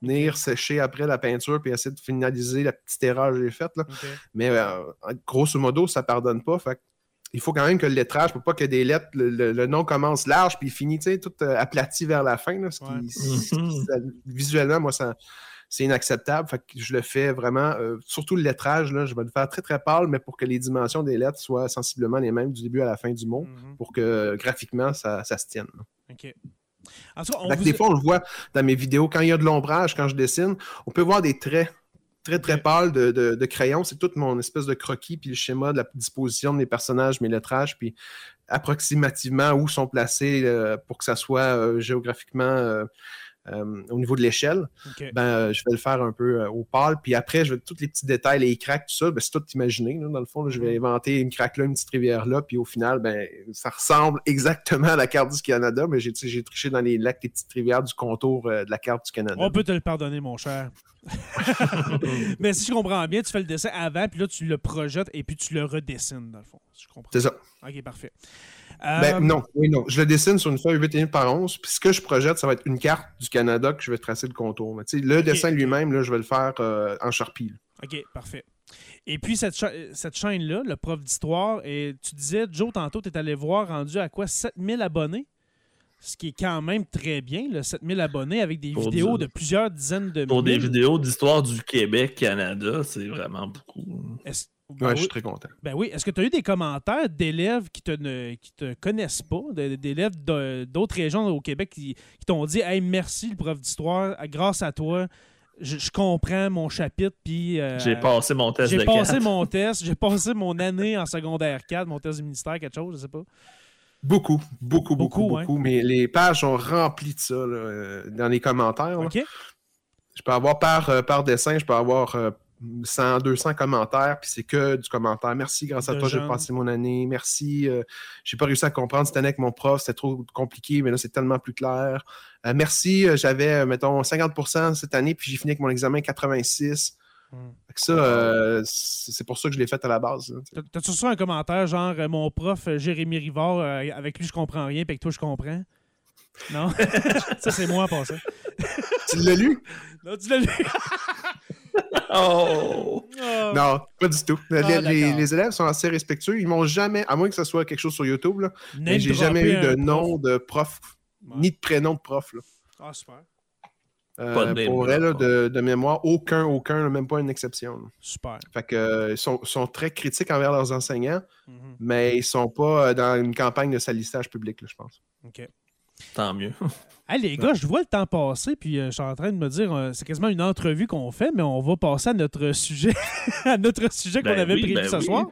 venir sécher après la peinture puis essayer de finaliser la petite erreur que j'ai faite. là. Mais euh, grosso modo, ça pardonne pas. Fait il faut quand même que le lettrage, pour pas que des lettres, le, le- le nom commence large puis il finit, tu sais, tout euh, aplati vers la fin. là, ce qui-
Ouais.
ce qui-
Mhm.
ça- visuellement, moi, ça, c'est inacceptable. Fait que je le fais vraiment, euh, surtout le lettrage, là, je vais le faire très très pâle, mais pour que les dimensions des lettres soient sensiblement les mêmes du début à la fin du mot,
Mhm.
pour que euh, graphiquement, ça, ça se tienne.
Ok. En tout cas, on
Fait que
vous-
des fois, on le voit dans mes vidéos, quand il y a de l'ombrage, quand je dessine, on peut voir des traits très très pâles de, de- de crayon. C'est toute mon espèce de croquis, puis le schéma de la disposition de mes personnages, mes lettrages, puis approximativement où sont placés euh, pour que ça soit euh, géographiquement euh, euh, au niveau de l'échelle. Ben, euh, je vais le faire un peu euh, au pâle. Puis après, je vais tous les petits détails, les cracks, tout ça, ben, c'est tout imaginé. là, dans le fond, là. je vais
Mhm.
inventer une craque là, une petite rivière là. Puis au final, ben, ça ressemble exactement à la carte du Canada, mais j'ai j'ai triché dans les lacs, les petites rivières du contour euh, de la carte du Canada.
On peut te le pardonner, mon cher. Mais si je comprends bien, tu fais le dessin avant, puis là, tu le projettes et puis tu le redessines, dans le fond. Si je comprends.
C'est ça.
Ok, parfait.
Ben,
Euh,
non, oui, non. Je le dessine sur une feuille 8,5 par 11. Puis ce que je projette, ça va être une carte du Canada que je vais tracer le contour. Mais le dessin lui-même, là, je vais le faire euh, en Sharpie. là.
OK, parfait. Et puis, cette, cha- cette chaîne-là, le prof d'histoire, et tu disais, Joe, tantôt, tu es allé voir rendu à quoi 7000 abonnés? Ce qui est quand même très bien, le 7000 abonnés avec des
Pour
vidéos de plusieurs dizaines de
Pour des vidéos d'histoire du Québec, Canada, c'est vraiment beaucoup.
Est-ce-
Ouais,
ben
je
oui.
suis très content.
Ben oui. Est-ce que tu as eu des commentaires d'élèves qui te, ne, qui te connaissent pas, d'élèves d'autres régions au Québec qui, qui t'ont dit Hey, merci, le prof d'histoire, grâce à toi, je, je comprends mon chapitre, puis. euh,
J'ai passé mon test
J'ai
de
passé mon test, j'ai passé mon année en secondaire 4, mon test du ministère, quelque chose, je sais pas.
Beaucoup, beaucoup, beaucoup,
Beaucoup,
beaucoup. Mais les pages sont remplies de ça là, euh, dans les commentaires. là.
OK?
Je peux avoir par, euh, par dessin, je peux avoir euh, 100, 200 commentaires, puis c'est que du commentaire. Merci, grâce à
De
toi, j'ai passé mon année. Merci, euh, j'ai pas réussi à comprendre cette année avec mon prof, c'était trop compliqué, mais là, c'est tellement plus clair. Euh, merci, euh, j'avais, mettons, 50% cette année, puis j'ai fini avec mon examen 86.
Hmm.
Fait que ça, euh, c'est pour ça que je l'ai fait à la base.
T'as-tu reçu un commentaire genre mon prof Jérémy Rivard, euh, avec lui je comprends rien, puis avec toi je comprends? Non? ça, c'est moi en passant.
tu l'as lu?
Non, tu l'as lu?
Oh!
Ah.
Non, pas du tout. Les,
Ah,
les-
d'accord.
les élèves sont assez respectueux. Ils m'ont jamais, à moins que ce soit quelque chose sur YouTube, là, mais
Name
j'ai jamais eu de nom
prof.
de prof,
Ouais.
ni de prénom de prof. Là.
Ah, super.
Euh,
Pas de name
pour vrai, là, de, de mémoire, aucun, aucun, même pas une exception. là.
Super.
Fait que, euh, ils sont, sont très critiques envers leurs enseignants,
Mhm.
mais ils sont pas euh, dans une campagne de salissage public, là, je pense.
OK.
Tant mieux.
Hey, les gars, je vois le temps passer, puis euh, je suis en train de me dire, euh, c'est quasiment une entrevue qu'on fait, mais on va passer à notre sujet, à notre sujet qu'on
Ben
avait
oui,
prévu
ben
ce
oui.
soir.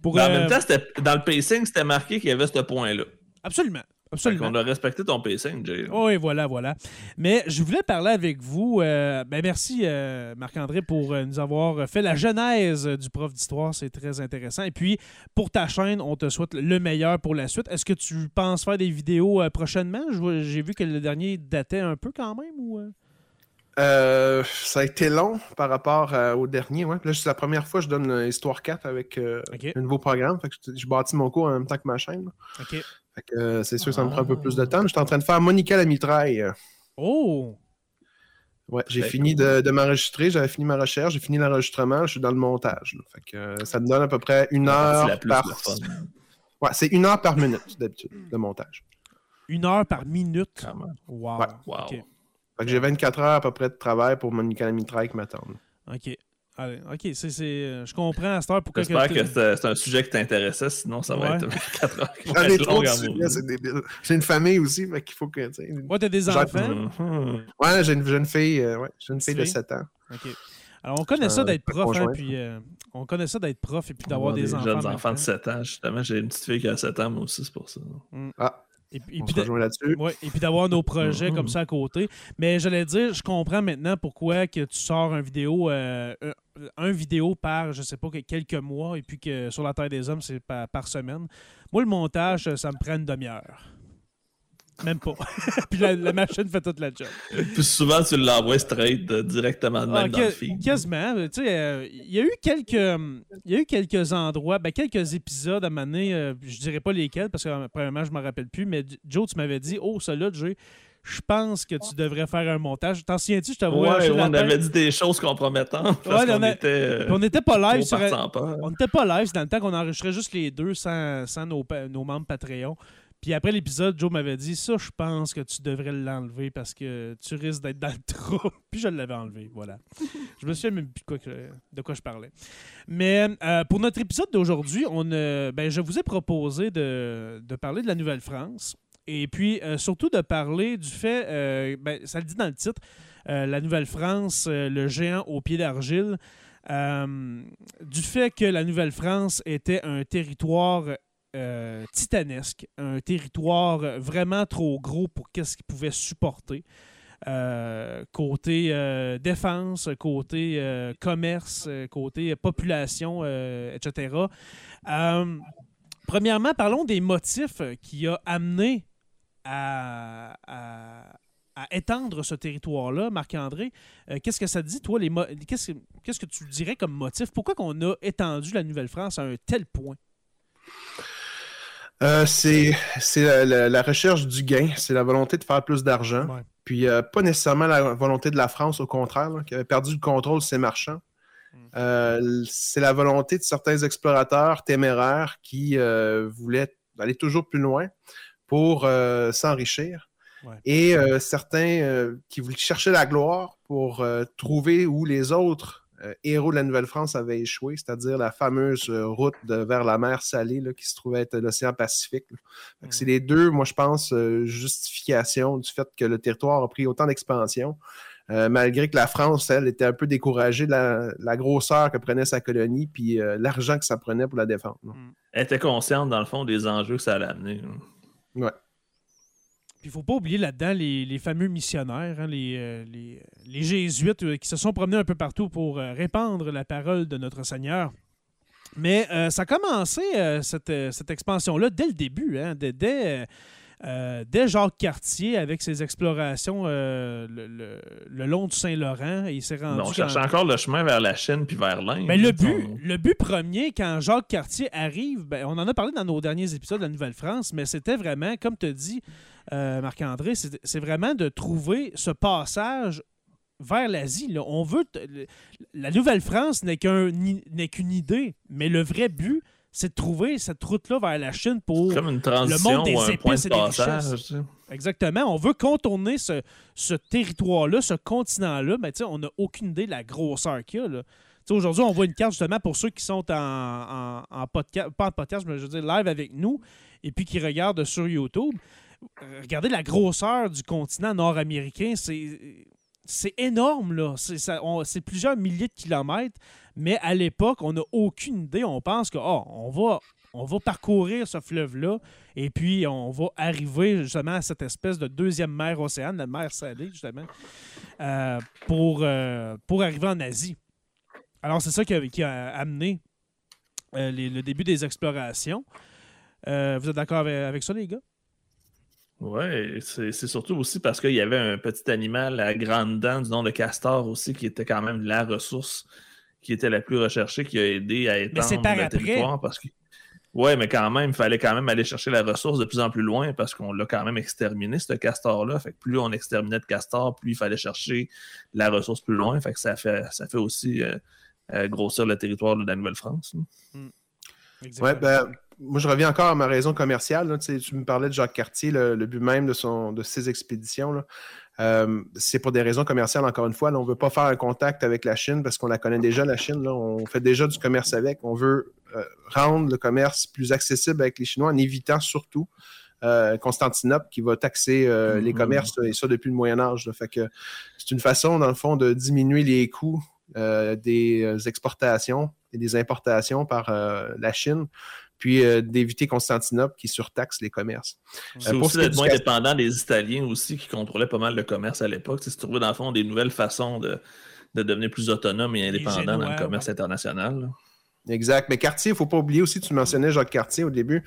Pour,
en
euh,
même temps, dans le pacing, c'était marqué qu'il y avait ce point-là.
absolument. Absolument.
qu'on a respecté ton pacing, Jay.
Oui, voilà, voilà. Mais je voulais parler avec vous. euh, ben merci, euh, Marc-André, pour euh, nous avoir fait la genèse du prof d'histoire. C'est très intéressant. Et puis, pour ta chaîne, on te souhaite le meilleur pour la suite. Est-ce que tu penses faire des vidéos euh, prochainement? J'ai vu que le dernier datait un peu quand même. ou euh?
Ça a été long par rapport euh, au dernier. Ouais. Là, c'est la première fois que je donne euh, Histoire 4 avec euh, un nouveau programme. Fait que je, je bâtis mon cours en même temps que ma chaîne. là.
OK.
Fait que, euh, c'est sûr que ça me prend un peu
Ah.
plus de temps. mais Je suis en train de faire Monica la mitraille.
Oh!
Ouais, j'ai fini de, de m'enregistrer, j'avais fini ma recherche, j'ai fini l'enregistrement, je suis dans le montage. là. Fait que euh, ça me donne à peu près une heure
la plus
par. Ouais, c'est une heure par minute d'habitude de montage.
Une heure par minute?
Quand même.
Wow.
Ouais.
Wow.
OK.
Fait que j'ai 24 heures à peu près de travail pour Monica la mitraille qui m'attendent.
OK. Allez, OK, c'est, c'est, euh, je comprends à cette heure pourquoi...
J'espère
que-
que c'est c'est un sujet qui t'intéressait, sinon ça va
Ouais.
être 4 heures. qui vont
J'en ai
être
trop
longues
de
à
sujets,
mourir.
c'est débile. J'ai une famille aussi, fait qu'il faut que. tu sais, une-
Ouais, t'as des enfants?
Mhm.
Ouais, j'ai une jeune fille, euh, ouais, j'ai une fille de
Fille?
7 ans.
OK. Alors, on connaît ça d'être prof, hein, puis euh, on connaît ça d'être prof et puis d'avoir
Avoir
des, enfants. en
jeunes
même
enfants de
temps.
7 ans, justement. J'ai une petite fille qui a 7 ans, moi aussi, c'est pour ça.
Ah,
Et, puis-
là-dessus.
ouais, et d'avoir nos projets
Mhm.
comme ça à côté. Mais j'allais dire, je comprends maintenant pourquoi que tu sors un vidéo, euh, un, vidéo par, je sais pas, que quelques mois, et puis que sur la Terre des Hommes, c'est par, par semaine. Moi, le montage, ça me prend une demi-heure. Même pas. puis la, la machine fait toute la job.
Puis souvent, tu l'envoies straight euh, directement de même
Ah,
dans
que-
le feed.
Quasiment. Tu sais, euh, il y a eu quelques, euh, il y a eu quelques endroits, ben, quelques épisodes à mener. euh, je dirais pas lesquels parce que premièrement je m'en rappelle plus. Mais Joe, tu m'avais dit, oh, celui-là, Jay, je pense que tu devrais faire un montage. T'en souviens-tu Je t'avais
Ouais, on avait dit des choses compromettantes parce
Ouais, on a-
était
On n'était pas live sur. On n'était pas live, c'est dans le temps qu'on enregistrait juste les deux sans, sans nos membres Patreon. Puis après l'épisode, Joe m'avait dit Ça, je pense que tu devrais l'enlever parce que tu risques d'être dans le trou. Puis je l'avais enlevé, voilà. je me souviens même plus de quoi, que- de quoi je parlais. Mais euh, pour notre épisode d'aujourd'hui, on, euh, ben, je vous ai proposé de, de parler de la Nouvelle-France. Et puis euh, surtout de parler du fait, euh, ben, ça le dit dans le titre, euh, la Nouvelle-France, le géant au pied d'argile. Du fait que la Nouvelle-France était un territoire euh, titanesque, un territoire vraiment trop gros pour qu'est-ce qu'il pouvait supporter. Euh, côté euh, défense, côté commerce, côté population, etc. Premièrement, parlons des motifs qui a amené à, étendre ce territoire-là, Marc-André. Qu'est-ce que ça dit, toi? qu'est-ce que tu dirais comme motif? Pourquoi qu'on a étendu la Nouvelle-France à un tel point?
Euh, c'est la, la- la recherche du gain, c'est la volonté de faire plus d'argent.
Ouais.
Puis euh, pas nécessairement la volonté de la France, au contraire, là, qui avait perdu le contrôle de ses marchands.
Mm.
Euh, c'est la volonté de certains explorateurs téméraires qui voulaient aller toujours plus loin pour s'enrichir.
Ouais.
Et certains qui voulaient chercher la gloire pour trouver où les autres héros de la Nouvelle-France avaient échoué, c'est-à-dire la fameuse euh, route de- vers la mer Salée là, qui se trouvait être l'océan Pacifique. C'est les deux, moi je pense, euh, justifications du fait que le territoire a pris autant d'expansion, euh, malgré que la France, elle, était un peu découragée de la, la grosseur que prenait sa colonie, puis euh, l'argent que ça prenait pour la défendre. là.
Elle était consciente, dans le fond, des enjeux que ça allait amener. là.
Puis il faut pas oublier là-dedans les, les fameux missionnaires, hein, les, euh, les, les jésuites euh, qui se sont promenés un peu partout pour euh, répandre la parole de notre Seigneur. Mais ça a commencé, cette, cette expansion-là, dès le début. hein, dès, dès, dès Jacques Cartier, avec ses explorations le, le- le long du Saint-Laurent, il s'est rendu.
On cherchait encore le chemin vers la Chine puis vers l'Inde.
Mais le
On-
but, le but premier, quand Jacques Cartier arrive, ben, on en a parlé dans nos derniers épisodes de la Nouvelle-France, mais c'était vraiment, comme tu dit, euh, Marc-André, c'est vraiment de trouver ce passage vers l'Asie. On veut. le- La Nouvelle-France n'est qu'une idée, mais le vrai but, c'est de trouver cette route-là vers la Chine pour.
Comme une transition
monde des épices
de
et des
passage.
richesses.
tu sais.
Exactement. On veut contourner ce, ce territoire-là, ce continent-là. Mais on n'a aucune idée de la grosseur qu'il y a. Aujourd'hui, on voit une carte justement pour ceux qui sont en, en, en podcast, pas en podcast, mais je veux dire live avec nous et puis qui regardent sur YouTube. Euh, Regardez la grosseur du continent nord-américain. C'est. Énorme. C'est plusieurs milliers de kilomètres, mais à l'époque, on n'a aucune idée. On pense que, oh, on va, parcourir ce fleuve-là, et puis on va arriver justement à cette espèce de deuxième mer océane, la mer salée, justement, euh, pour, euh, pour arriver en Asie. Alors, c'est ça qui a, amené le début des explorations. Vous êtes d'accord avec ça, les gars?
Ouais, c'est surtout aussi parce qu'il y avait un petit animal à grande dents du nom de castor aussi, qui était quand même la ressource qui était la plus recherchée, qui a aidé à étendre
par
le
après.
territoire. Parce que... Ouais, mais quand même, il fallait quand même aller chercher la ressource de plus en plus loin parce qu'on l'a quand même exterminé, ce castor-là. Fait que plus on exterminait de castor, plus il fallait chercher la ressource plus loin. Fait que ça fait, ça fait aussi euh, euh, grossir le territoire de la Nouvelle-France.
Ouais, ben, moi, je reviens encore à ma raison commerciale. là. Tu me parlais de Jacques Cartier, le, le but même de, son, de ses expéditions. là. Euh, c'est pour des raisons commerciales, encore une fois. Là, on ne veut pas faire un contact avec la Chine parce qu'on la connaît déjà, la Chine. Là. On fait déjà du commerce avec. On veut euh, rendre le commerce plus accessible avec les Chinois en évitant surtout euh, Constantinople qui va taxer euh, les commerces, et ça depuis le Moyen Âge. là. Fait que c'est une façon, dans le fond, de diminuer les coûts des exportations et des importations par la Chine, puis euh, d'éviter Constantinople qui surtaxe les commerces.
C'est
Euh, pour
aussi d'être moins
cas-
dépendant des Italiens aussi qui contrôlaient pas mal le commerce à l'époque. Sais, trouver dans le fond des nouvelles façons de, de devenir plus autonome et indépendant dans le commerce international. là.
Exact. Mais Cartier, il ne faut pas oublier aussi, tu mentionnais Jacques Cartier au début,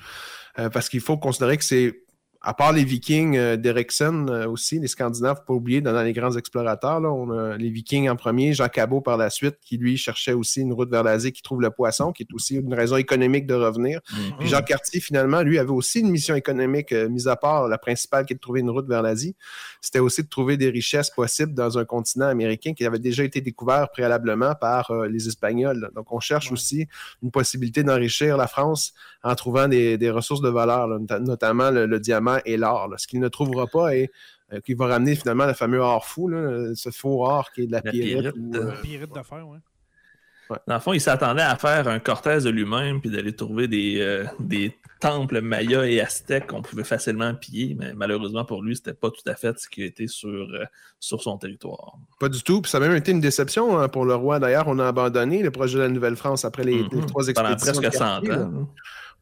euh, parce qu'il faut considérer que c'est, à part les Vikings euh, d'Erickson euh, aussi, les Scandinaves, pas oublier, dans, les grands explorateurs, là, on a les Vikings en premier, Jean Cabot par la suite, qui lui cherchait aussi une route vers l'Asie, qui trouve le poisson, qui est aussi une raison économique de revenir. Puis Jean Cartier, finalement, lui, avait aussi une mission économique, euh, mis à part la principale qui est de trouver une route vers l'Asie. C'était aussi de trouver des richesses possibles dans un continent américain qui avait déjà été découvert préalablement par euh, les Espagnols. là. Donc, on cherche
Ouais.
aussi une possibilité d'enrichir la France en trouvant des, des ressources de valeur, là, notamment le, le diamant et l'or. Ce qu'il ne trouvera pas et euh, qui va ramener finalement le fameux or fou, là, ce faux or qui est de la,
La
pierrite.
pyrite.
ou, euh,
Pirate de fer, ouais.
Dans le fond, il s'attendait à faire un cortège de lui-même puis d'aller trouver des, euh, des temples mayas et aztèques qu'on pouvait facilement piller, mais malheureusement pour lui, c'était pas tout à fait ce qui a été sur, euh, sur son territoire.
Pas du tout. Puis ça a même été une déception hein, pour le roi. D'ailleurs, on a abandonné le projet de la Nouvelle-France après les, les
Mhm.
trois
Pendant
expéditions.
presque
de
100
Cartier, là.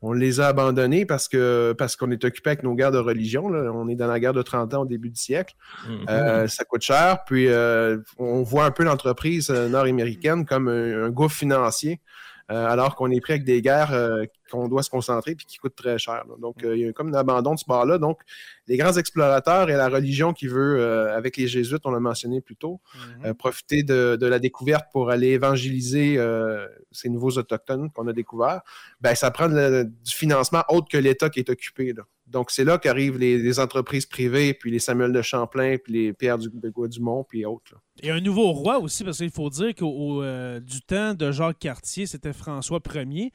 On les a abandonnés parce que parce qu'on est occupé avec nos guerres de religion. là. On est dans la guerre de 30 ans au début du siècle.
Mhm.
Euh, ça coûte cher. Puis euh, on voit un peu l'entreprise euh, nord-américaine comme un, un gouffre financier, alors qu'on est pris avec des guerres euh, qu'on doit se concentrer puis qui coûtent très cher. là. Donc euh, il y a comme un abandon de ce bord-là. Donc les grands explorateurs et la religion qui veut, euh, avec les Jésuites, on l'a mentionné plus tôt,
Mhm.
euh, profiter de, de la découverte pour aller évangéliser euh, ces nouveaux autochtones qu'on a découverts, ben, ça prend du financement autre que l'État qui est occupé. là. Donc, c'est là qu'arrivent les, entreprises privées, puis les Samuel de Champlain, puis les Pierre du, de Dumont, puis autres. là.
Et un nouveau roi aussi, parce qu'il faut dire qu'au au, euh, du temps de Jacques Cartier, c'était François Ier.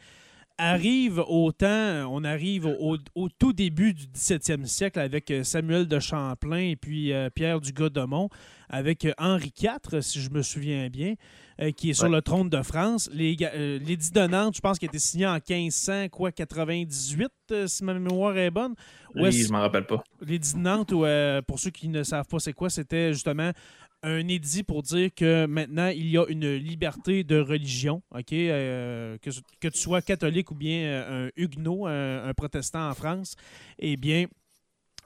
Arrive au temps, on arrive au, au tout début du 17e siècle avec euh, Samuel de Champlain et puis euh, Pierre du Godemont, avec euh, Henri IV, si je me souviens bien, euh, qui est sur
Ouais.
le trône de France. Les, euh, L'édit de Nantes, je pense qu'il a été signé en 1500, quoi, 98, euh, si ma mémoire est bonne.
Oui, je m'en rappelle pas.
L'édit de Nantes, où, euh, pour ceux qui ne savent pas c'est quoi, c'était justement un édit pour dire que maintenant, il y a une liberté de religion, euh, que, que tu sois catholique ou bien euh, un huguenot, un, protestant en France, eh bien,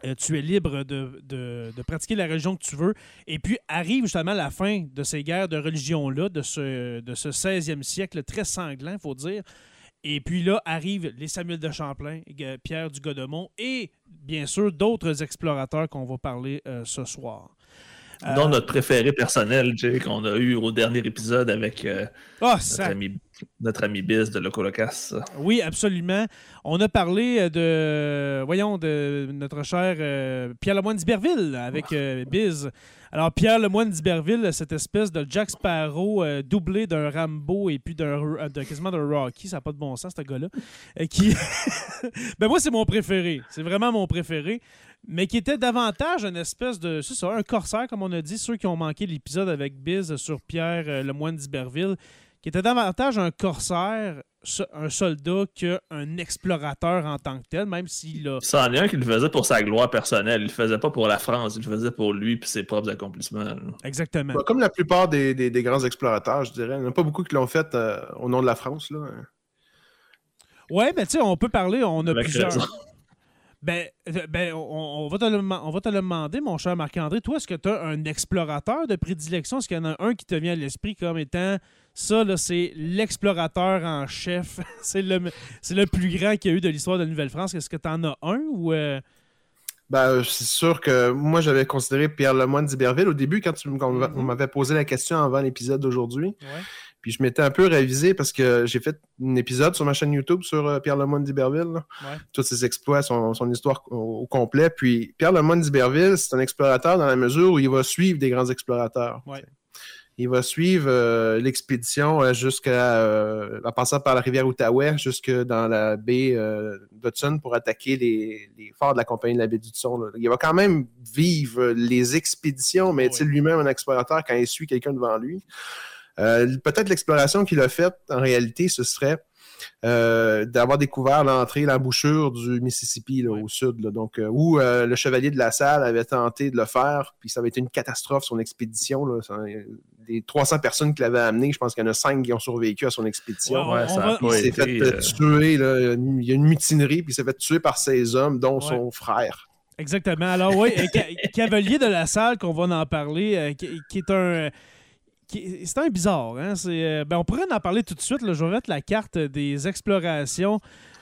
euh, tu es libre de, pratiquer la religion que tu veux. Et puis arrive justement la fin de ces guerres de religion-là, de ce, de ce 16e siècle très sanglant, il faut dire. Et puis là arrivent les Samuel de Champlain, Pierre du Godemont et bien sûr d'autres explorateurs qu'on va parler ce soir.
Dont notre préféré personnel, Jay, qu'on a eu au dernier épisode avec
oh,
notre, ami, notre, ami, Biz de Locolocas.
Oui, absolument. On a parlé de, voyons, de notre cher Pierre Lemoine d'Iberville avec Biz. Alors, Pierre Lemoine d'Iberville, cette espèce de Jack Sparrow euh, doublé d'un Rambo et puis d'un euh, quasiment d'un Rocky, ça n'a pas de bon sens, ce gars-là. Euh, qui... ben moi, c'est mon préféré. C'est vraiment mon préféré. Mais qui était davantage une espèce de. C'est ça, un corsaire, comme on a dit, ceux qui ont manqué l'épisode avec Biz sur Pierre Lemoine d'Iberville, qui était davantage un corsaire un soldat qu'un explorateur en tant que tel, même s'il a.
C'en est un qui le faisait pour sa gloire personnelle. Il le faisait pas pour la France, il le faisait pour lui et ses propres accomplissements.
Exactement.
Bah, comme la plupart des, grands explorateurs, je dirais. Il n'y en a pas beaucoup qui l'ont fait euh, au nom de la France. Là.
Ouais, mais tu sais, on peut parler, on a plusieurs. Ben, euh, ben on, va te le, on va te le demander, mon cher Marc-André. Toi, est-ce que tu as un explorateur de prédilection? Est-ce qu'il y en a un qui te vient à l'esprit comme étant ça, c'est l'explorateur en chef. c'est le, le plus grand qu'il y a eu de l'histoire de Nouvelle-France. Est-ce que tu en as un ou. Euh?
Ben, c'est sûr que moi, j'avais considéré Pierre Lemoine d'Iberville au début quand tu, mm-hmm. on m'avait posé la question avant l'épisode d'aujourd'hui. Puis je m'étais un peu révisé parce que j'ai fait un épisode sur ma chaîne YouTube sur euh, Pierre Lemoine d'Iberville. Tous ses exploits, son, histoire au, complet. Puis Pierre Lemoine d'Iberville, c'est un explorateur dans la mesure où il va suivre des grands explorateurs. Il va suivre euh, l'expédition euh, jusqu'à euh, en passant par la rivière Outaouais jusque dans la baie d'Hudson pour attaquer les, forts de la compagnie de la baie du Son. Il va quand même vivre les expéditions, mais est-il lui-même un explorateur quand il suit quelqu'un devant lui? Peut-être l'exploration qu'il a faite, en réalité, ce serait euh, d'avoir découvert l'entrée, l'embouchure du Mississippi au sud. donc, euh, où euh, le chevalier de la salle avait tenté de le faire, puis ça avait été une catastrophe, son expédition. Là, des 300 personnes qu'il avait amenées, je pense qu'il y en a 5 qui ont survécu à son expédition. il s'est fait tuer, il y a une mutinerie, puis il s'est fait tuer par ses hommes, dont son frère.
Exactement. Alors, oui, Cavalier de la salle, qu'on va en parler, qui, est un c'est un bizarre. Hein? Euh, ben, on pourrait en parler tout de suite. Là. Je vais mettre la carte des explorations.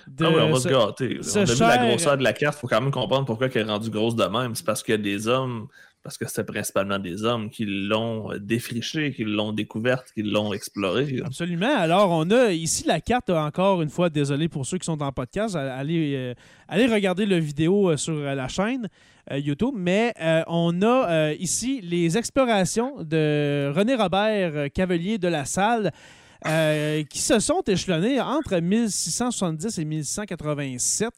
De
ah on va se gâter. On a vu la grosseur de la carte. Il faut quand même comprendre pourquoi elle est rendue grosse de même. C'est parce qu'il y a des hommes parce que c'était principalement des hommes qui l'ont euh, défriché, qui l'ont découverte, qui l'ont exploré.
Absolument. Alors, on a ici la carte, encore une fois, désolé pour ceux qui sont en podcast, allez, euh, allez regarder la vidéo euh, sur la chaîne YouTube, mais on a ici les explorations de René Robert, cavalier de la salle. qui se sont échelonnées entre 1670 et 1687.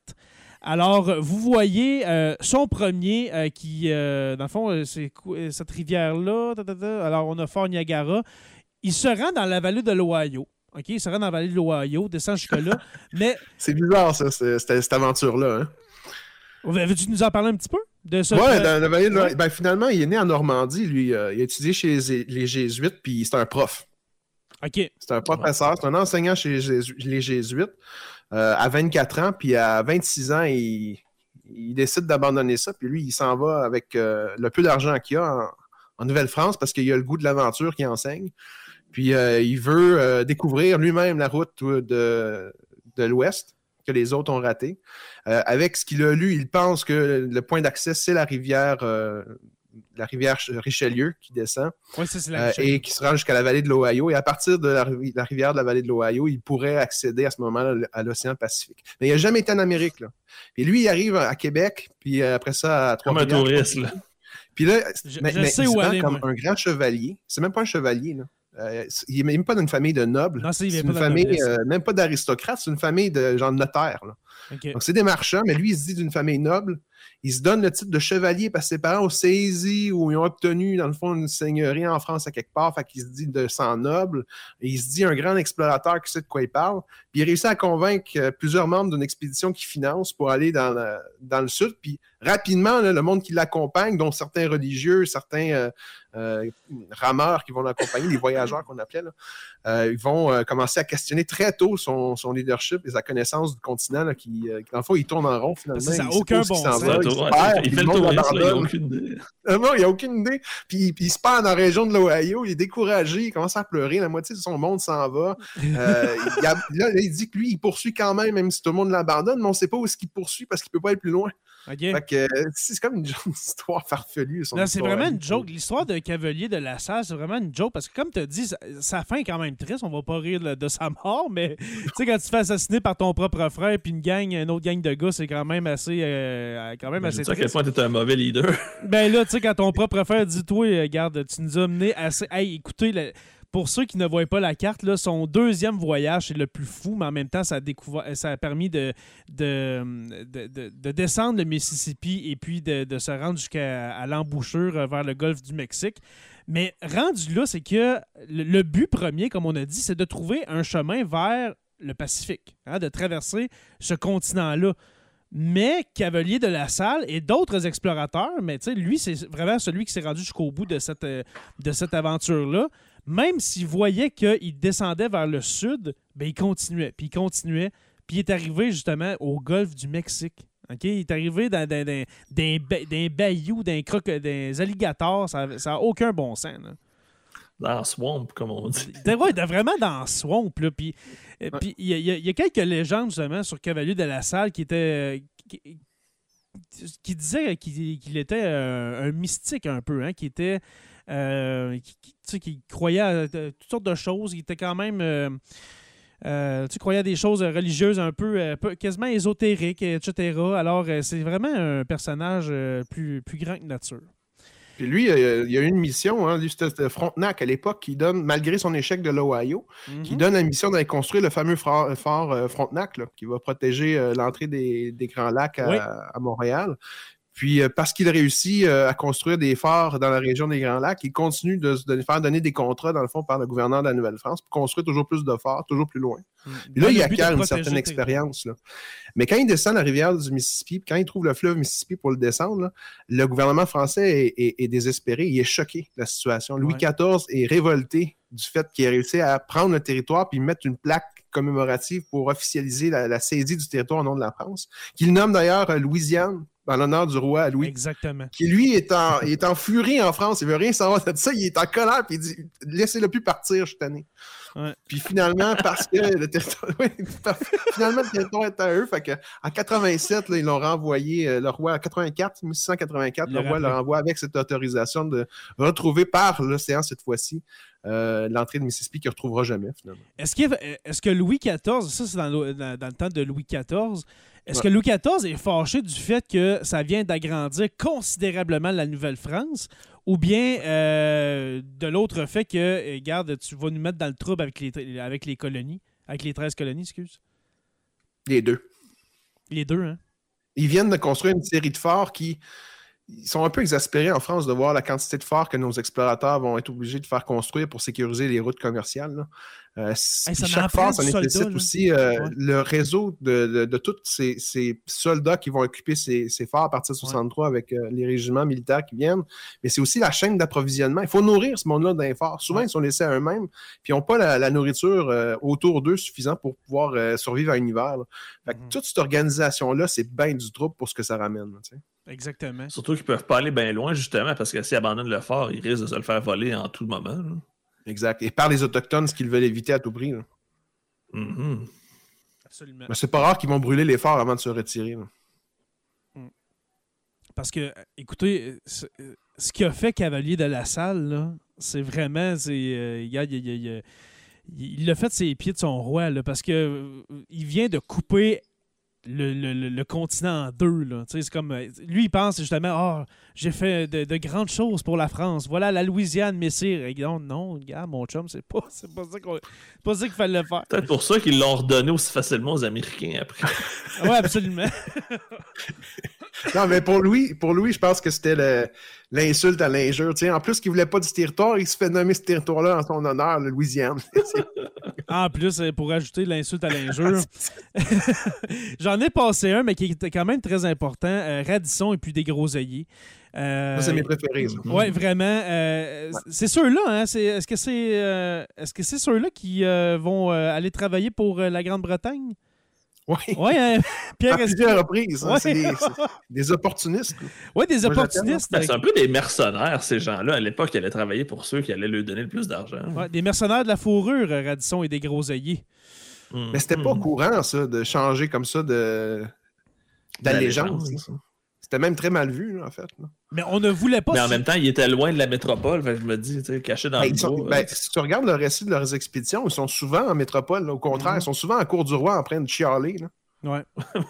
Alors, vous voyez euh, son premier euh, qui, euh, dans le fond, c'est cette rivière-là. Alors, on a Fort Niagara. Il se rend dans la vallée de l'Ohio. OK, il se rend dans la vallée de l'Ohio, descend jusque-là. mais...
C'est bizarre, ça, cette, aventure-là. Hein?
Veux-tu nous en parler un petit peu?
De ouais, dans la vallée de l'Ohio. Ben, finalement, il est né en Normandie, lui. il a étudié chez les, Jésuites, puis c'est un prof.
OK.
C'est un professeur, c'est un enseignant chez les Jésuites. Euh, à 24 ans, puis à 26 ans, il, décide d'abandonner ça, puis lui, il s'en va avec euh, le peu d'argent qu'il a en, Nouvelle-France parce qu'il a le goût de l'aventure qu'il enseigne. Puis euh, il veut découvrir lui-même la route de, de l'Ouest que les autres ont raté. avec ce qu'il a lu, il pense que le point d'accès, c'est la rivière la rivière Richelieu qui descend
euh,
et qui se rend jusqu'à la vallée de l'Ohio. Et à partir de la, rivière de la vallée de l'Ohio, il pourrait accéder à ce moment-là à l'océan Pacifique. Mais il n'a jamais été en Amérique. Là. Et lui, il arrive à Québec, puis euh, après ça à
Comme un touriste.
Puis là, je, mais, sais où aller, comme un grand chevalier. C'est même pas un chevalier. Là. Euh, il n'est même pas d'une famille de nobles. C'est une famille, même pas d'aristocrates, c'est une famille de gens de notaires. Donc, c'est des marchands, mais lui, il se dit d'une famille noble il se donne le titre de chevalier parce que ses parents ont saisi ou ils ont obtenu, dans le fond, une seigneurie en France à quelque part. Fait qu'il se dit de sang noble. Il se dit un grand explorateur qui sait de quoi il parle. Puis il réussit à convaincre euh, plusieurs membres d'une expédition qu'il finance pour aller dans, le sud. Puis rapidement, le monde qui l'accompagne, dont certains religieux, certains euh, rameurs qui vont l'accompagner, les voyageurs qu'on appelait, euh, ils vont commencer à questionner très tôt son, leadership et sa connaissance du continent, qui, dans le fond, il tourne en rond finalement. Ça
n'a aucun bon sens.
retour. il, fait le tour, il n'a aucune idée.
non, il n'a aucune idée. Puis, puis, il se perd dans la région de l'Ohio, il est découragé, il commence à pleurer, la moitié de son monde s'en va. Euh, il là, il dit que lui, il poursuit quand même, même si tout le monde l'abandonne, mais on ne sait pas où est-ce qu'il poursuit parce qu'il ne peut pas aller plus loin. C'est comme une histoire farfelue.
c'est vraiment une joke. L'histoire de Cavalier de la Salle, c'est vraiment une joke parce que, comme tu as dit, sa, fin est quand même triste. On va pas rire de, sa mort, mais tu sais, quand tu te fais assassiner par ton propre frère puis une gang, une autre gang de gars, c'est quand même assez, euh, quand même ben, assez triste. à quel
point tu un mauvais leader.
ben là, tu sais, quand ton propre frère dit, toi, regarde, tu nous as mené assez. Hey, écoutez, pour ceux qui ne voient pas la carte, son deuxième voyage, c'est le plus fou, mais en même temps, ça a, permis de de, de, descendre le Mississippi et puis de, se rendre jusqu'à l'embouchure euh, vers le golfe du Mexique. Mais rendu là, c'est que le, but premier, comme on a dit, c'est de trouver un chemin vers le Pacifique, hein, de traverser ce continent-là. Mais Cavalier de la Salle et d'autres explorateurs, mais lui, c'est vraiment celui qui s'est rendu jusqu'au bout de cette, euh, de cette aventure-là même s'il voyait qu'il descendait vers le sud, ben, il continuait, puis il continuait, puis il est arrivé justement au golfe du Mexique. Il est arrivé dans, des bayous, dans des alligators, ça n'a aucun bon sens.
Dans swamp, comme on dit.
Ouais, vraiment dans swamp. Là. Puis euh, il y, a quelques légendes justement sur Cavalier de la Salle qui était. Qui, disait qu'il était un, mystique un peu, hein, qui était euh, qui, croyait à toutes sortes de choses. Il était quand même. Euh, euh, tu croyais à des choses religieuses un peu, quasiment ésotériques, etc. Alors, c'est vraiment un personnage plus, plus grand que nature.
Puis lui, il y a eu une mission, hein, c'était Frontenac à l'époque, qui donne, malgré son échec de l'Ohio, qui mhm. donne la mission d'aller construire le fameux fort, Frontenac, qui va protéger l'entrée des, Grands Lacs à, à Montréal. Puis euh, parce qu'il réussit euh, à construire des forts dans la région des Grands Lacs, il continue de, de faire donner des contrats, dans le fond, par le gouverneur de la Nouvelle-France pour construire toujours plus de forts, toujours plus loin. Mm. Puis là, il acquiert une certaine expérience. Mais quand il descend la rivière du Mississippi, quand il trouve le fleuve Mississippi pour le descendre, le gouvernement français est, désespéré, il est choqué de la situation. Louis XIV est révolté du fait qu'il a réussi à prendre le territoire puis mettre une plaque commémorative pour officialiser la, la saisie du territoire au nom de la France, qu'il nomme d'ailleurs euh, Louisiane en l'honneur du roi Louis.
Exactement.
Qui lui est en, est en furie en France, il veut rien savoir de ça, il est en colère, puis il dit laissez-le plus partir cette année. Puis finalement, parce que le territoire, finalement, le territoire est à eux, fait que, en 87, ils l'ont renvoyé, euh, le roi, en 84, 1684, le, roi le renvoie avec cette autorisation de retrouver par l'océan cette fois-ci euh, l'entrée de Mississippi qu'il ne retrouvera jamais, finalement.
Est-ce, est que Louis XIV, ça c'est dans, dans, le temps de Louis XIV, est-ce que Louis XIV est fâché du fait que ça vient d'agrandir considérablement la Nouvelle-France ou bien euh, de l'autre fait que, regarde, euh, tu vas nous mettre dans le trouble avec les, avec les colonies, avec les 13 colonies, excuse?
Les deux.
Les deux, hein?
Ils viennent de construire une série de forts qui ils sont un peu exaspérés en France de voir la quantité de forts que nos explorateurs vont être obligés de faire construire pour sécuriser les routes commerciales. Euh, chaque phare, ça nécessite aussi euh, le réseau de, tous ces, soldats qui vont occuper ces, ces phares à partir de 63 avec euh, les régiments militaires qui viennent. Mais c'est aussi la chaîne d'approvisionnement. Il faut nourrir ce monde-là d'un phare. Souvent, ils sont laissés à eux-mêmes, puis ils n'ont pas la, nourriture autour d'eux suffisante pour pouvoir survivre à un hiver. Mhm. Toute cette organisation-là, c'est bien du trouble pour ce que ça ramène.
Exactement.
Surtout qu'ils ne peuvent pas aller bien loin, justement, parce que s'ils abandonnent le phare, ils risquent de se le faire voler en tout moment.
Exact. Et par les Autochtones, ce qu'ils veulent éviter à tout prix.
Mm-hmm.
Absolument.
Mais c'est pas rare qu'ils vont brûler les forts avant de se retirer. Mm.
Parce que, écoutez, ce qui a fait Cavalier de la Salle, c'est vraiment. C'est, il l'a fait ses pieds de son roi, là, parce que euh, il vient de couper le, continent en deux. Là. C'est comme, euh, lui, il pense justement Ah, j'ai fait de, grandes choses pour la France. Voilà la Louisiane, Messire. Et non, non, gars, mon chum, c'est pas, pas ça pas ça qu'il fallait faire.
Peut-être pour ça qu'ils l'ont redonné aussi facilement aux Américains après.
oui, absolument.
non, mais pour lui, pour lui, je pense que c'était l'insulte à l'injure. En plus qu'il voulait pas du territoire, il se fait nommer ce territoire-là en son honneur, le Louisiane.
en plus, euh, pour ajouter l'insulte à l'injure, j'en ai passé un, mais qui était quand même très important. Euh, Radisson et puis des groseilliers.
Euh, c'est mes préférés.
Oui, vraiment. Euh, c'est ceux-là, hein? Est-ce que c'est est -ce c'est ceux-là qui vont aller travailler pour la Grande-Bretagne?
Oui.
Ouais, hein, Pierre
À plusieurs reprises. hein. C'est des, opportunistes.
Ouais, des opportunistes.
Ben, c'est un peu des mercenaires, ces gens-là. À l'époque, ils allaient travailler pour ceux qui allaient lui donner le plus d'argent.
Ouais, des mercenaires de la fourrure, euh, Radisson et des groseilliers.
Mm.
Mais c'était pas
Mm.
courant, ça, de changer comme ça de d'allégeance. C'était même très mal vu, là, en fait. là.
Mais on ne voulait pas.
Mais en même temps, ils étaient loin de la métropole. Je me dis, tu sais, cachés dans
Ben,
le bois.
ben,
euh,
si tu regardes le récit de leurs expéditions, ils sont souvent en métropole. là. Au contraire,
Mhm.
ils sont souvent à Cour du Roi en train de chialer. là.
Ouais.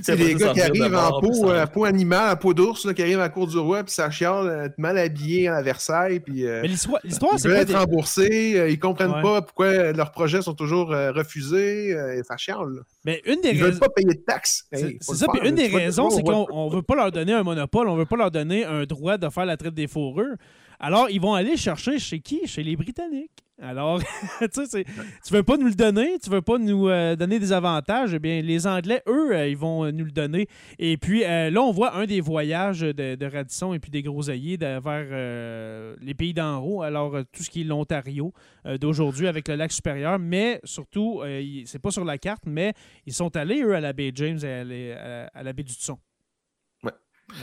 C'est les
après
gars qui
sortir de
arrivent en peau,
ça-
euh, peau animale, en peau d'ours, qui arrivent à la Cour du Roi, puis ça chiale, euh, mal habillés à Versailles, puis euh,
Mais l'histoire, l'histoire
ils veulent
pas
être
des-
remboursés, euh, ils comprennent
Ouais.
pas pourquoi leurs projets sont toujours euh, refusés, euh, ça chiale.
Mais une des
Ils veulent
raisons.
pas payer de taxes.
C'est
Hey,
ça. Puis une des raisons, c'est qu'on on veut pas leur donner un monopole, on veut pas leur donner un droit de faire la traite des fourrures. Alors, ils vont aller chercher chez qui? Chez les Britanniques. Alors, tu sais, tu veux pas nous le donner, tu veux pas nous euh, donner des avantages, eh bien, les Anglais, eux, euh, ils vont euh, nous le donner. Et puis, euh, là, on voit un des voyages de, de Radisson et puis des Groseilliers vers les pays d'en haut, alors tout ce qui est l'Ontario d'aujourd'hui avec le lac supérieur, mais surtout, c'est pas sur la carte, mais ils sont allés, eux, à la baie James et à, la- à- à la baie du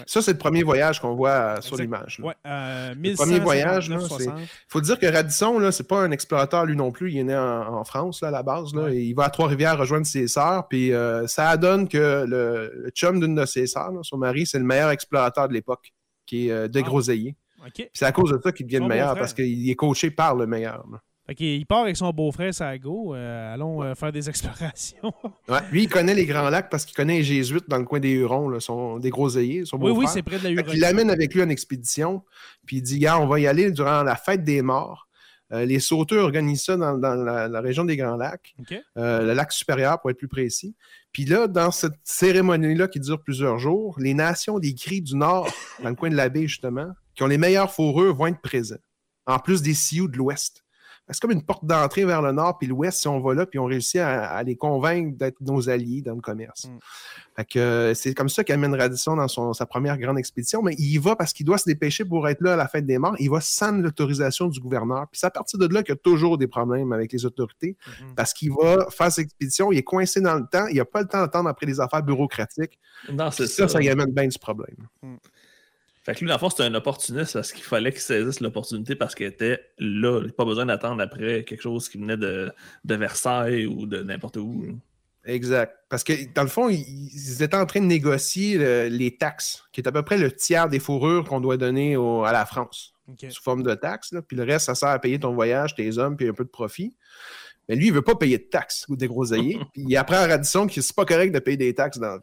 Ça, c'est le premier voyage qu'on voit euh, sur l'image.
Ouais, euh,
Le premier voyage, là,
1159, 60.
faut dire que Radisson, c'est pas un explorateur lui non plus. Il est né en, en France là, à la base. Là,
Ouais.
et il va à Trois-Rivières rejoindre ses sœurs. Puis euh, ça donne que le, le chum d'une de ses sœurs, son mari, c'est le meilleur explorateur de l'époque, qui est euh, de
Ah.
C'est à cause de ça qu'il devient le meilleur, parce qu'il est coaché par le meilleur. là.
Fait qu'il part avec son beau-frère Sago. Euh, allons euh, faire des explorations.
Ouais. Lui, il connaît les Grands Lacs parce qu'il connaît les Jésuites dans le coin des Hurons, là, son, des Groseilliers, son
oui, oui, c'est près de la Huron.
qu'il l'amène avec lui en expédition, puis il dit Gars, on va y aller durant la fête des morts. Euh, les sauteurs organisent ça dans, dans la, la région des Grands Lacs,
OK.
euh, le lac supérieur pour être plus précis. Puis là, dans cette cérémonie-là qui dure plusieurs jours, les nations des cris du Nord, dans le coin de la baie justement, qui ont les meilleures fourrures, vont être présents, en plus des Sioux de l'Ouest. C'est comme une porte d'entrée vers le Nord puis l'Ouest si on va là, puis on réussit à, à les convaincre d'être nos alliés dans le commerce.
Mm.
Fait que euh, c'est comme ça qu'amène Radisson dans son- sa première grande expédition, mais il y va parce qu'il doit se dépêcher pour être là à la fête des morts. Il va sans l'autorisation du gouverneur. Puis c'est à partir de là qu'il y a toujours des problèmes avec les autorités
Mhm.
parce qu'il va faire cette expédition, il est coincé dans le temps, il n'a pas le temps d'attendre après les affaires bureaucratiques.
Non, c'est
ça,
ça.
ça y amène bien du problème.
Fait que lui, dans le fond, c'était un opportuniste parce qu'il fallait qu'il saisisse l'opportunité parce qu'elle était là. Il pas besoin d'attendre après quelque chose qui venait de, de Versailles ou de n'importe où.
Exact. Parce que, dans le fond, ils, ils étaient en train de négocier le- les taxes, qui est à peu près le tiers des fourrures qu'on doit donner au- à la France, sous forme de taxes. là. Puis le reste, ça sert à payer ton voyage, tes hommes, puis un peu de profit. Mais lui, il veut pas payer de taxes ou des groseilliers. puis il apprend à Radisson que c'est pas correct de payer des taxes dans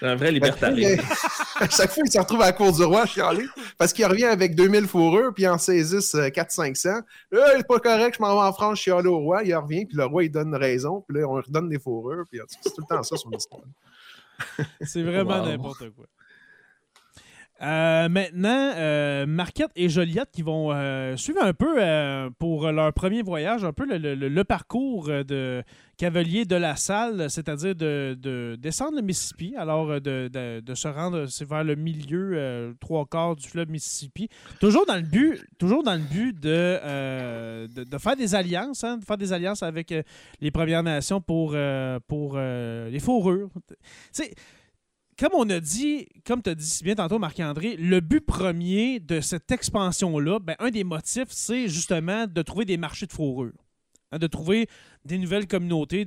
C'est un vrai libertarien.
à chaque fois, il se retrouve à la cour du roi chialé parce qu'il revient avec 2000 fourrures puis il en saisisse 400-500. Là, c'est pas correct, je m'en vais en France chialer au roi. Il revient puis le roi, il donne raison. Puis là, on redonne des fourrures. Puis en tout cas, c'est tout le temps ça, son histoire.
C'est vraiment
Wow.
n'importe quoi. Euh, maintenant, euh, Marquette et Joliette qui vont euh, suivre un peu pour leur premier voyage, un peu le, parcours de cavalier de la salle, c'est-à-dire de, de descendre le Mississippi, alors de, se rendre c'est vers le milieu, trois quarts du fleuve Mississippi, toujours dans le but, toujours dans le but de, faire des alliances, hein, de faire des alliances avec les Premières Nations pour, pour les fourrures. Sais, comme on a dit, comme tu as dit si bien tantôt, Marc-André, le but premier de cette expansion-là, ben, un des motifs, c'est justement de trouver des marchés de fourrure. Hein, de trouver des nouvelles communautés,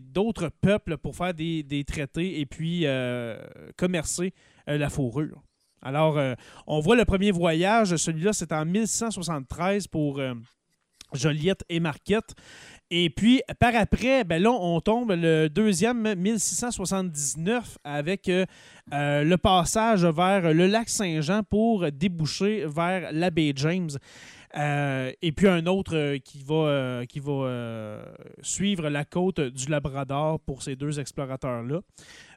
d'autres peuples pour faire des, traités et puis euh, commercer euh, la fourrure. Alors, euh, on voit le premier voyage, celui-là, c'est en 1673 pour Joliette et Marquette. Et puis, par après, ben là, on tombe le deuxième 1679 avec euh, euh, le passage vers le lac Saint-Jean pour déboucher vers la baie James. Euh, et puis un autre euh, qui va, euh, qui va suivre la côte du Labrador pour ces deux explorateurs-là.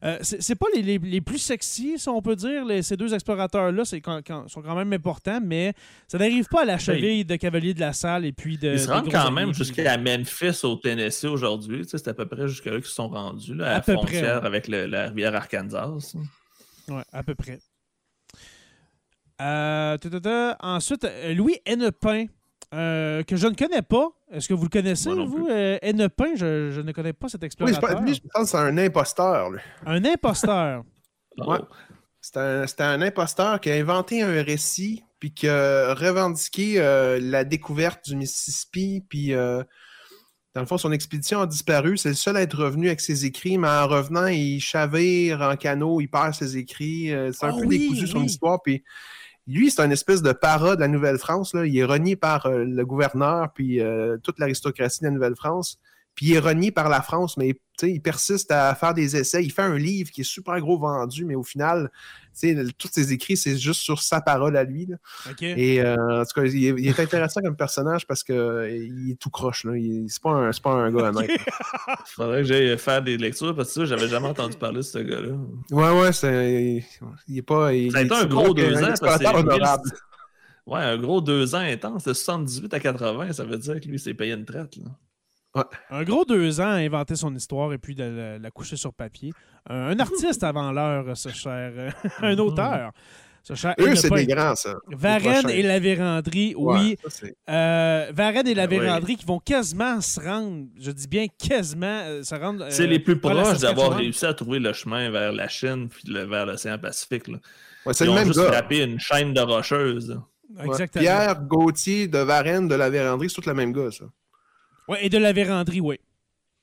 Euh, c'est pas les, les- les plus sexy, si on peut dire, les- ces deux explorateurs-là, c'est quand- quand- sont quand même importants, mais ça n'arrive pas à la cheville de Cavalier de la Salle et puis de.
Ils se rendent quand même jusqu'à Memphis, au Tennessee, aujourd'hui. C'est à peu près jusqu'à là qu'ils se sont rendus, là, à,
À
la
peu près,
frontière
ouais.
avec le- la rivière Arkansas.
Ouais, à peu près. Euh, ta, ta, ta. Ensuite, euh, Louis Hennepin euh, que je ne connais pas. Est-ce que vous le connaissez, vous? Euh, Hennepin, je, je ne connais pas cet
Oui,
explorateur.
pas- lui, je pense que c'est un imposteur. lui.
Un imposteur.
Ouais. C'est un, imposteur qui a inventé un récit, puis qui a revendiqué euh, la découverte du Mississippi, puis euh, dans le fond, son expédition a disparu. C'est le seul à être revenu avec ses écrits, mais en revenant, il chavire en canot, il perd ses écrits. c'est un
Ah
peu
oui,
décousu son
oui.
histoire, puis lui, c'est une espèce de para de la Nouvelle-France. Il est renié par euh, le gouverneur, puis euh, toute l'aristocratie de la Nouvelle-France. Puis il est renié par la France, mais il persiste à faire des essais. Il fait un livre qui est super gros vendu, mais au final, tous ses écrits, c'est juste sur sa parole à lui. là. Et euh, en tout cas, il est, il est intéressant comme personnage parce que euh, il est tout croche. Là. Il- C'est pas, un- c'est pas un gars honnête.
Faudrait que j'aille faire des lectures parce que ça, j'avais jamais entendu parler de ce gars-là.
Ouais, ouais, c'est. Il est pas. Il,
Ça a été un gros deux ans, parce que. Ouais, un gros deux ans intense, de 78 à 80, ça veut dire que lui, s'est payé une traite. Là.
Un gros deux ans à inventer son histoire et puis de la, la coucher sur papier. Un, un artiste avant l'heure, ce cher. euh, un auteur. Ce cher
Eux, c'est des grands, ça. Les
Varenne et la Vérandrie,
Ouais,
oui.
ça,
Euh, Varenne et la
Ah.
Vérandrie qui vont quasiment se rendre, je dis bien quasiment, euh, se rendre.
C'est
euh,
les plus proches d'avoir réussi à trouver le chemin vers la Chine puis le- vers l'océan Pacifique. Là.
ouais, c'est
Ils
le
ont
même
juste
gars.
frappé une chaîne de rocheuses.
Ouais.
Exactement.
Pierre Gauthier de Varennes de la Vérandrie, c'est tout le même gars, ça.
Ouais, et de la Vérandrie, oui.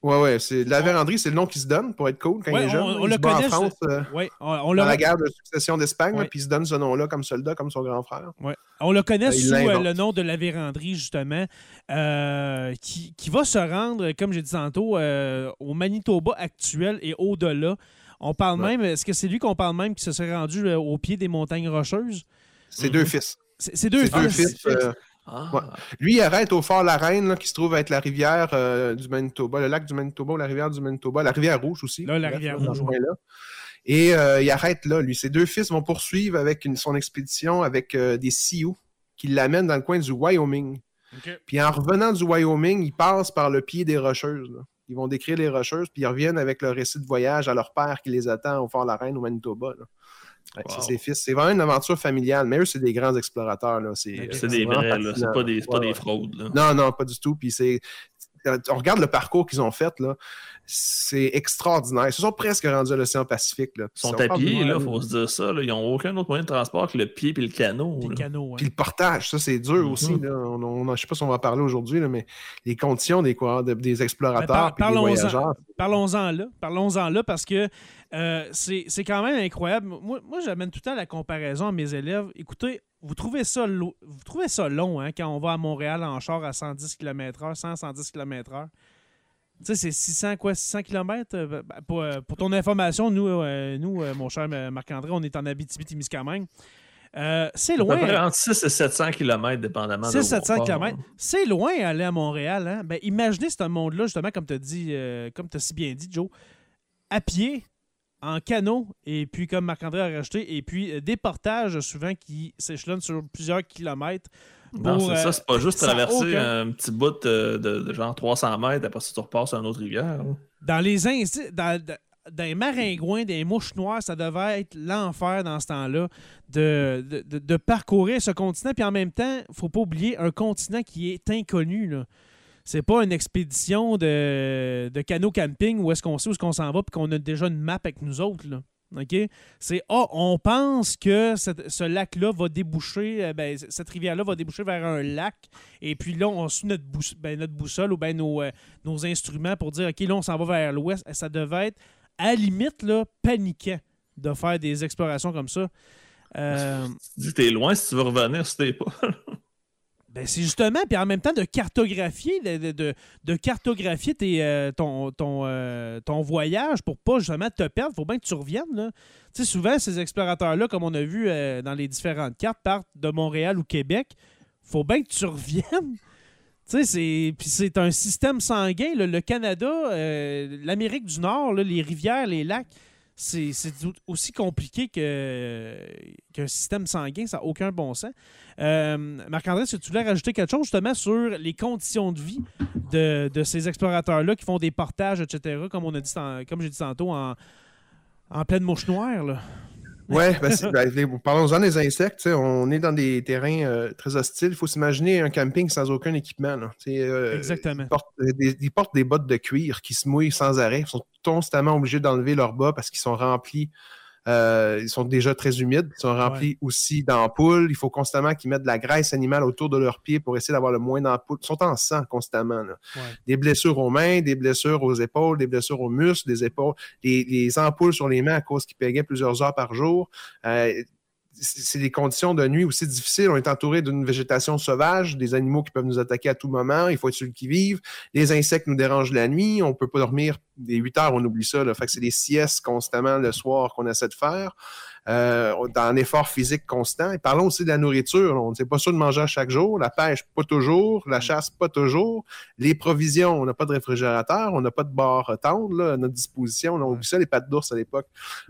Ouais, ouais. C'est, la Vérandrie, c'est le nom qui se donne pour être cool quand
Ouais,
il est jeune.
on- le connaît,
en France euh,
Ouais, on, on
dans
le,
la guerre de succession d'Espagne,
Ouais.
puis il se donne ce nom-là comme soldat, comme son grand frère.
ouais. on le connaît
Euh, il
sous euh, le nom de la Vérandrie, justement, euh, qui, qui va se rendre, comme j'ai dit tantôt, euh, au Manitoba actuel et au-delà. On parle même, est-ce que c'est lui qu'on parle même qui se serait rendu au pied des montagnes rocheuses?
C'est
Mhm.
deux fils.
Deux
C'est deux
fils.
Ah,
Ouais. Lui, il arrête au Fort La Reine, là, qui se trouve être la rivière euh, du Manitoba, le lac du Manitoba ou la rivière du Manitoba, la rivière Rouge aussi.
Là, la rivière Rouge, ouais.
Et euh, il arrête là, lui. Ses deux fils vont poursuivre avec une- son expédition avec euh, des Sioux qui l'amènent dans le coin du Wyoming. Puis en revenant du Wyoming, ils passent par le pied des Rocheuses. là. Ils vont décrire les Rocheuses, puis ils reviennent avec le récit de voyage à leur père qui les attend au Fort La Reine au Manitoba. là.
Wow.
C'est ses fils. C'est vraiment une aventure familiale, mais eux, c'est des grands explorateurs. là. C'est
c'est des
vraiment
vrais. C'est pas des, pas
Ouais,
des fraudes. Là.
Non, non, pas du tout. Puis c'est. On regarde le parcours qu'ils ont fait, là. C'est extraordinaire. Ils se sont presque rendus à l'océan Pacifique. Là.
Ils sont à pied, là, faut se dire ça. Là. Ils n'ont aucun autre moyen de transport que le pied et le canot. Là.
canaux,
Puis le portage, ça, c'est dur
Mhm.
aussi. Là. On, on- je sais pas si on va en parler aujourd'hui, là, mais les conditions des, de- des explorateurs
par-
puis des voyageurs.
Parlons-en là. Parlons-en là parce que euh, c'est quand même incroyable. Moi, moi j'amène tout le temps la comparaison à mes élèves. Écoutez, vous trouvez ça, lo- vous trouvez ça long hein, quand on va à Montréal en char à 110 km/h, 100, 110 km/h. Tu sais, c'est 600, quoi, 600 km? pour, euh, pour ton information, nous, euh, nous euh, mon cher Marc-André, on est en Abitibi-Témiscamingue. Euh, c'est loin.
entre 6 et 700 km, dépendamment. de
600-700
où on part.
km. C'est loin aller à Montréal. Hein? Ben, imaginez ce monde-là, justement, comme tu as dit, euh, comme tu as si bien dit, Joe, à pied, en canot, et puis comme Marc-André a rajouté, et puis euh, des portages souvent qui s'échelonnent sur plusieurs kilomètres.
Non,
pour,
c'est
euh,
ça, c'est pas juste traverser
aucun-
un petit bout de, de- de genre 300 mètres, après ça, tu repasses sur une autre rivière. là.
Dans les dans, les maringouins, des mouches noires, ça devait être l'enfer dans ce temps-là de, de, de- de parcourir ce continent. Puis en même temps, faut pas oublier un continent qui est inconnu. Là. C'est pas une expédition de, de canot camping où est-ce qu'on sait où est-ce qu'on s'en va puis qu'on a déjà une map avec nous autres. Là. C'est Ah, on pense que ce lac-là va déboucher, euh, ben, cette rivière-là va déboucher vers un lac. Et puis là, on suit notre, ben, notre boussole ou ben nos, euh, nos instruments pour dire OK, là, on s'en va vers l'ouest. Ça devait être, à la limite, là, paniquant de faire des explorations comme ça. Euh,
que t'es loin si tu veux revenir, si t'es pas.
Ben, c'est justement, puis en même temps, de cartographier, de, cartographier euh, euh, ton voyage pour pas justement te perdre. faut bien que tu reviennes. souvent, ces explorateurs-là, comme on a vu euh, dans les différentes cartes, partent de Montréal ou Québec. faut bien que tu reviennes. C'est, puis c'est un système sanguin. Le Canada, l'Amérique du Nord, les rivières, les lacs, c'est, aussi compliqué qu'un système sanguin. Ça n'a aucun bon sens. Euh, Marc-André, si tu voulais rajouter quelque chose justement sur les conditions de vie de, de ces explorateurs-là qui font des portages, etc., comme, on a dit, comme j'ai dit tantôt, en, en pleine mouche noire.
Ouais, ben, ben parlons-en des insectes. On est dans des terrains euh, très hostiles. Il faut s'imaginer un camping sans aucun équipement.
Euh, Exactement.
Ils portent, des, bottes de cuir qui se mouillent sans arrêt. Ils sont constamment obligés d'enlever leurs bas parce qu'ils sont remplis euh, ils sont déjà très humides, ils sont remplis aussi d'ampoules. Il faut constamment qu'ils mettent de la graisse animale autour de leurs pieds pour essayer d'avoir le moins d'ampoules. Ils sont en sang constamment. Des blessures aux mains, des blessures aux épaules, des blessures aux muscles, des épaules, les, ampoules sur les mains à cause qu'ils pégaient plusieurs heures par jour. Euh, c'est des conditions de nuit aussi difficiles. On est entouré d'une végétation sauvage, des animaux qui peuvent nous attaquer à tout moment. Il faut être celui qui vivent. Les insectes nous dérangent la nuit. On peut pas dormir des 8 heures, on oublie ça. Fait que c'est des siestes constamment le soir qu'on essaie de faire. Euh, dans un effort physique constant. Et parlons aussi de la nourriture. On ne sait pas sûr de manger chaque jour. La pêche, pas toujours. La chasse, pas toujours. Les provisions, on n'a pas de réfrigérateur, on n'a pas de bar tendre à notre disposition. On a vu ça, les pâtes d'ours à l'époque.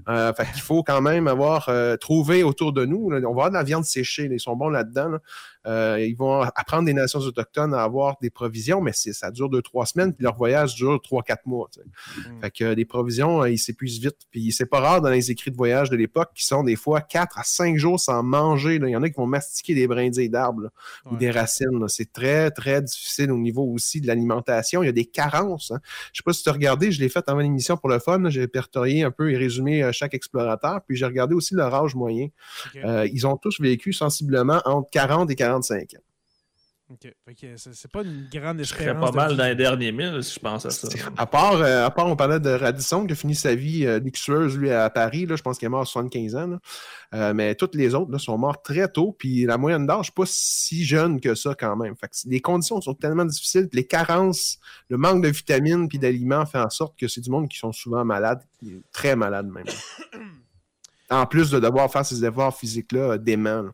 Euh, qu'il faut quand même avoir euh, trouvé autour de nous. on va avoir de la viande séchée. ils sont bons là-dedans. Ils vont apprendre des nations autochtones à avoir des provisions, mais ça dure deux, trois semaines, puis leur voyage dure trois, quatre mois. Mm. Fait que les provisions, ils s'épuisent vite. Puis c'est pas rare dans les écrits de voyage de l'époque qui sont des fois 4 à 5 jours sans manger. Il y en a qui vont mastiquer des brindilles d'arbres ou des racines. C'est très, très difficile au niveau aussi de l'alimentation. Il y a des carences. Hein. Je ne sais pas si tu as regardé, je l'ai fait avant l'émission pour le fun. J'ai répertorié un peu et résumé euh, chaque explorateur. Puis j'ai regardé aussi leur âge moyen. Euh, ils ont tous vécu sensiblement entre 40 et 45 ans.
OK. c'est pas une grande
espérance. Je pas mal dans les derniers mille, si je pense à ça.
À part, euh, à part, on parlait de Radisson qui a fini sa vie euh, luxueuse, lui, à Paris. Là, je pense qu'il est mort à 75 ans. Euh, mais toutes les autres là, sont morts très tôt. Puis la moyenne d'âge, n'est pas si jeune que ça quand même. Fait que les conditions sont tellement difficiles. les carences, le manque de vitamines puis d'aliments fait en sorte que c'est du monde qui sont souvent malades, très malades même. en plus de devoir faire ces efforts physiques-là dément.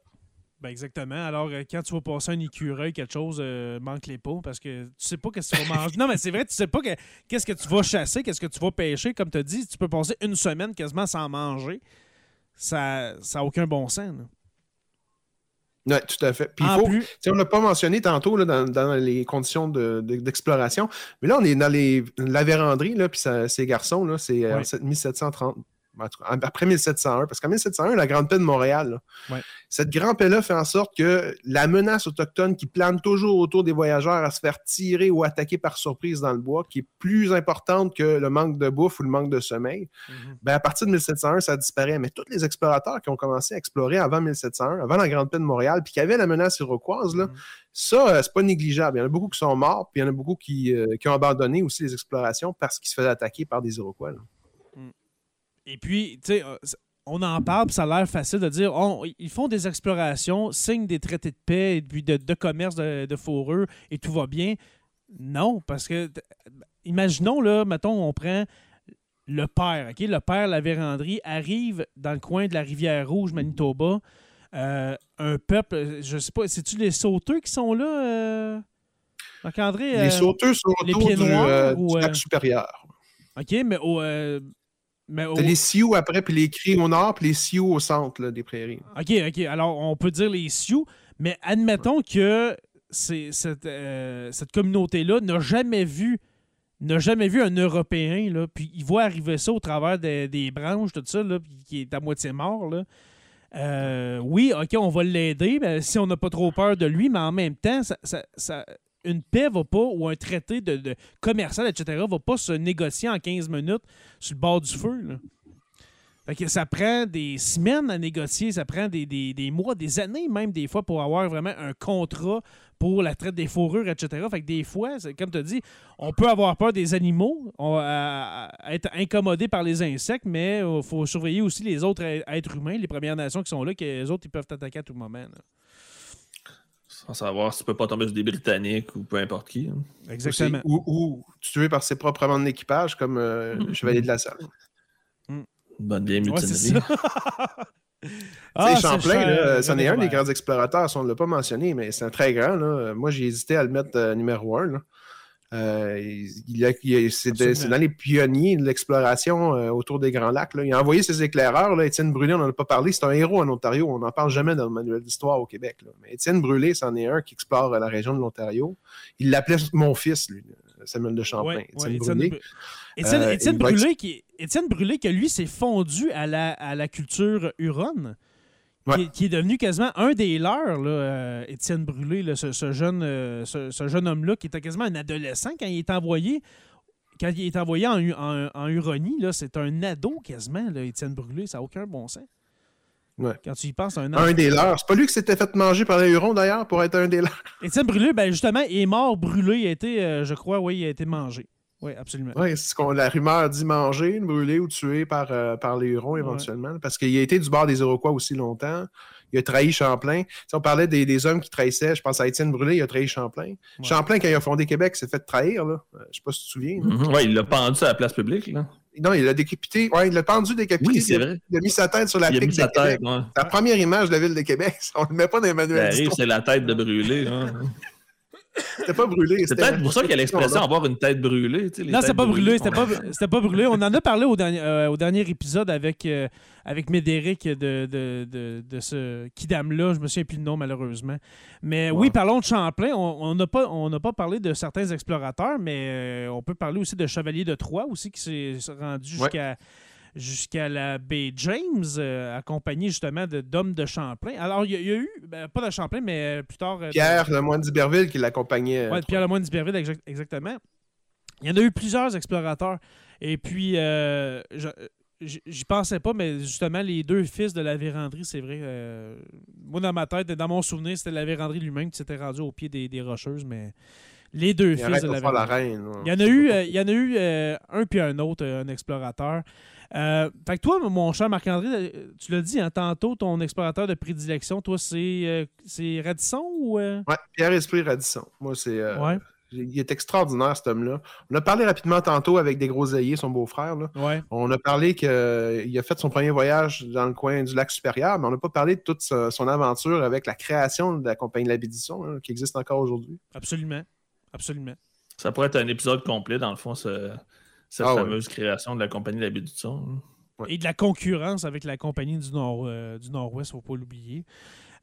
Ben exactement. Alors, euh, quand tu vas passer un écureuil, quelque chose, euh, manque les pas parce que tu sais pas qu'est-ce que tu vas manger. non, mais c'est vrai, tu sais pas qu'est-ce que tu vas chasser, qu'est-ce que tu vas pêcher. Comme tu as dit, tu peux passer une semaine quasiment sans manger. Ça n'a aucun bon sens.
Oui, tout à fait. Puis il faut, on ne l'a pas mentionné tantôt là, dans, les conditions d'exploration, mais là, on est dans les, la véranderie, là, puis ces garçons, c'est euh, en 1730, après 1701, parce qu'en 1701, la Grande Paix de Montréal, cette Grande Paix-là fait en sorte que la menace autochtone qui plane toujours autour des voyageurs à se faire tirer ou attaquer par surprise dans le bois, qui est plus importante que le manque de bouffe ou le manque de sommeil, mm-hmm. ben à partir de 1701, ça disparaît. Mais tous les explorateurs qui ont commencé à explorer avant 1701, avant la Grande Paix de Montréal, puis qui avaient la menace iroquoise, là, mm-hmm. Ça, euh, c'est pas négligeable. Il y en a beaucoup qui sont morts, puis il y en a beaucoup qui, euh, qui ont abandonné aussi les explorations parce qu'ils se faisaient attaquer par des Iroquois.
Et puis, tu sais, euh, on en parle, puis ça a l'air facile de dire ils font des explorations, signent des traités de paix et puis de, commerce de, de, fourrure et tout va bien. Non, parce que, imaginons, là, mettons, on prend le père, OK? Le père, la véranderie, arrive dans le coin de la rivière Rouge, Manitoba. Euh, un peuple, je sais pas, c'est-tu les sauteux qui sont là, euh? André,
les sauteux sont les autour pieds noirs, du, lac supérieur.
OK, mais au,
T'as les Sioux après, puis les Cris au nord, puis les Sioux au centre des prairies.
OK, OK. Alors, on peut dire les Sioux, mais admettons que cette, euh, cette communauté-là n'a jamais vu n'a jamais vu un Européen, là, puis il voit arriver ça au travers des branches, tout ça, là, puis qui est à moitié mort. Là. Euh, oui, OK, on va l'aider si on n'a pas trop peur de lui, mais en même temps, ça, ça, une paix va pas, ou un traité de, commercial, etc., va pas se négocier en 15 minutes sur le bord du feu. ça prend des semaines à négocier, ça prend des, mois, des années même des fois pour avoir vraiment un contrat pour la traite des fourrures, etc. Fait que des fois, comme tu as dit, on peut avoir peur des animaux, on, être incommodé par les insectes, mais il faut surveiller aussi les autres êtres humains, les Premières Nations qui sont là, que les autres ils peuvent attaquer à tout moment.
Sans savoir si tu peux pas tomber sur des Britanniques ou peu importe qui. Hein.
Exactement.
Ou, tuer par ses propres membres d'équipage, comme euh, le Chevalier de la Salle.
Mm. Bonne vieille mutinerie.
ah, Champlain, là, c'en est un des grands explorateurs, on ne l'a pas mentionné, mais c'est un très grand. Là. Moi, j'ai hésité à le mettre euh, numéro un. Là. Euh, il, c'est, dans les pionniers de l'exploration euh, autour des Grands Lacs. Là. Il a envoyé ses éclaireurs. Là. Étienne Brûlé, on n'en a pas parlé. C'est un héros en Ontario. On n'en parle jamais dans le manuel d'histoire au Québec. Mais Étienne Brûlé, c'en est un qui explore la région de l'Ontario. Il l'appelait mon fils, lui. Samuel de Champlain.
Ouais,
Étienne
ouais,
Brûlé.
Étienne,
Euh,
Brûlé, qui, Étienne Brûlé, que lui s'est fondu à la, à la culture huronne,
Ouais.
qui est devenu quasiment un des leurs, là, euh, Étienne Brûlé, là, ce, ce jeune, euh, ce, ce jeune homme-là, qui était quasiment un adolescent quand il est envoyé. Quand il est envoyé en, Hu- en, en Huronie, c'est un ado quasiment, là, Étienne Brûlé. Ça n'a aucun bon sens.
Ouais.
Quand tu y penses, un
Un des leurs. C'est pas lui qui s'était fait manger par les Hurons, d'ailleurs, pour être un des leurs.
Étienne Brûlé, ben, justement, il est mort brûlé. Il a été, euh, je crois, oui, il a été mangé. Oui, absolument.
Oui, c'est ce qu'on la rumeur dit manger, brûler ou tuer par, euh, par les Hurons éventuellement. Parce qu'il a été du bord des Iroquois aussi longtemps. Il a trahi Champlain. Si on parlait des, des hommes qui trahissaient, je pense à Étienne Brûlé, il a trahi Champlain. Champlain, quand il a fondé Québec, s'est fait trahir. Là. Euh, Je sais pas si tu te souviens.
Mhm. Ouais, il l'a pendu à la place publique. Là.
Non, il l'a décapité. Ouais, il l'a pendu, décapité.
Oui, c'est
il, a,
vrai.
il a mis sa tête sur la
Il a mis
de
sa
Québec.
tête. Ouais.
La première image de la ville de Québec. On ne le met pas dans les
Ça
manuels
arrive,
d'histoire.
c'est la tête de brûlé.
C'était pas brûlé.
C'est peut-être pour ça qu'il y a l'expression avoir une tête brûlée. tu sais, les
Non, c'était pas brûlé, c'était pas, c'était pas brûlé. On en a parlé au dernier, euh, au dernier épisode avec, euh, avec Médéric de, de, de, de ce Kidam-là. Je me souviens plus le nom, malheureusement. Mais oui, parlons de Champlain. On on n'a pas, on n'a pas parlé de certains explorateurs, mais euh, on peut parler aussi de Chevalier de Troyes aussi, qui s'est rendu
Ouais.
jusqu'à jusqu'à la baie James, euh, accompagné justement de- d'hommes de Champlain. Alors, il y, a- il y a eu, ben, pas de Champlain, mais euh, plus tard... euh, de-
Pierre, le moine d'Iberville, qui l'accompagnait.
Ouais, Pierre Lemoyne d'Iberville, exact- exactement. Il y en a eu plusieurs explorateurs. Et puis, j'y pensais pas, mais justement, les deux fils de la vérandrie, c'est vrai. moi, dans ma tête, dans mon souvenir, c'était la vérandrie lui-même qui s'était rendu au pied des, des rocheuses, mais les deux
il
fils de
de
la
la
vérandrie.
reine. ouais.
Il y en a eu, euh, il y en a eu euh, un puis un autre, euh, un explorateur. Euh, fait que toi, mon cher Marc-André, euh, tu l'as dit hein, tantôt, ton explorateur de prédilection, toi, c'est euh, c'est Radisson ou. euh?
Ouais, Pierre-Esprit Radisson. Moi, c'est. euh,
Ouais,
Il est extraordinaire, cet homme-là. On a parlé rapidement tantôt avec des groseilliers, son beau-frère. là.
ouais.
On a parlé qu'il a fait son premier voyage dans le coin du lac supérieur, mais on n'a pas parlé de toute son aventure avec la création de la compagnie de la Bédisson, hein, qui existe encore aujourd'hui.
Absolument. Absolument.
Ça pourrait être un épisode complet, dans le fond, ce- cette
Ah ouais.
fameuse création de la compagnie de la baie du Son.
Ouais.
Et de la concurrence avec la compagnie du, Nord, euh, du Nord-Ouest, il ne faut pas l'oublier.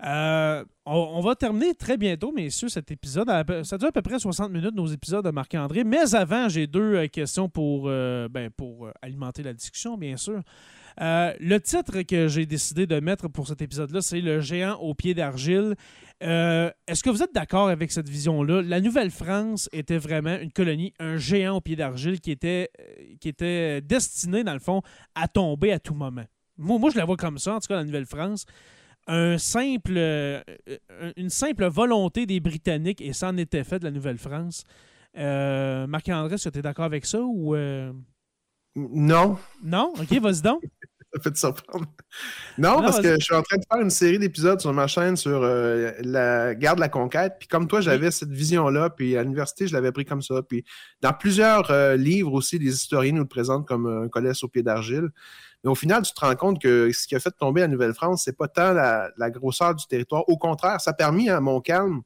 Euh, on, on va terminer très bientôt, messieurs, cet épisode. Ça dure à peu près 60 minutes, nos épisodes de Marc-André. Mais avant, j'ai deux euh, questions pour, euh, ben, pour alimenter la discussion, bien sûr. Euh, le titre que j'ai décidé de mettre pour cet épisode-là, c'est Le géant au pied d'argile. Euh, Est-ce que vous êtes d'accord avec cette vision-là? La Nouvelle-France était vraiment une colonie, un géant au pied d'argile qui était, euh, qui était destiné, dans le fond, à tomber à tout moment. Moi, moi, je la vois comme ça, en tout cas, la Nouvelle-France. Un simple, une simple volonté des Britanniques, et ça en était fait de la Nouvelle-France. Euh, Marc-André, est-ce que tu es d'accord avec ça ou.
Non,
Non? Ok, vas-y donc.
ça fait te surprendre. Non,
Non,
parce que je suis en train de faire une série d'épisodes sur ma chaîne sur euh, la guerre de la conquête. Puis comme toi, j'avais cette vision-là. Puis à l'université, je l'avais pris comme ça. Puis dans plusieurs euh, livres aussi, les historiens nous le présentent comme un colosse au pied d'argile. Mais au final, tu te rends compte que ce qui a fait tomber la Nouvelle-France, c'est pas tant la, la grosseur du territoire. Au contraire, ça a permis à Montcalm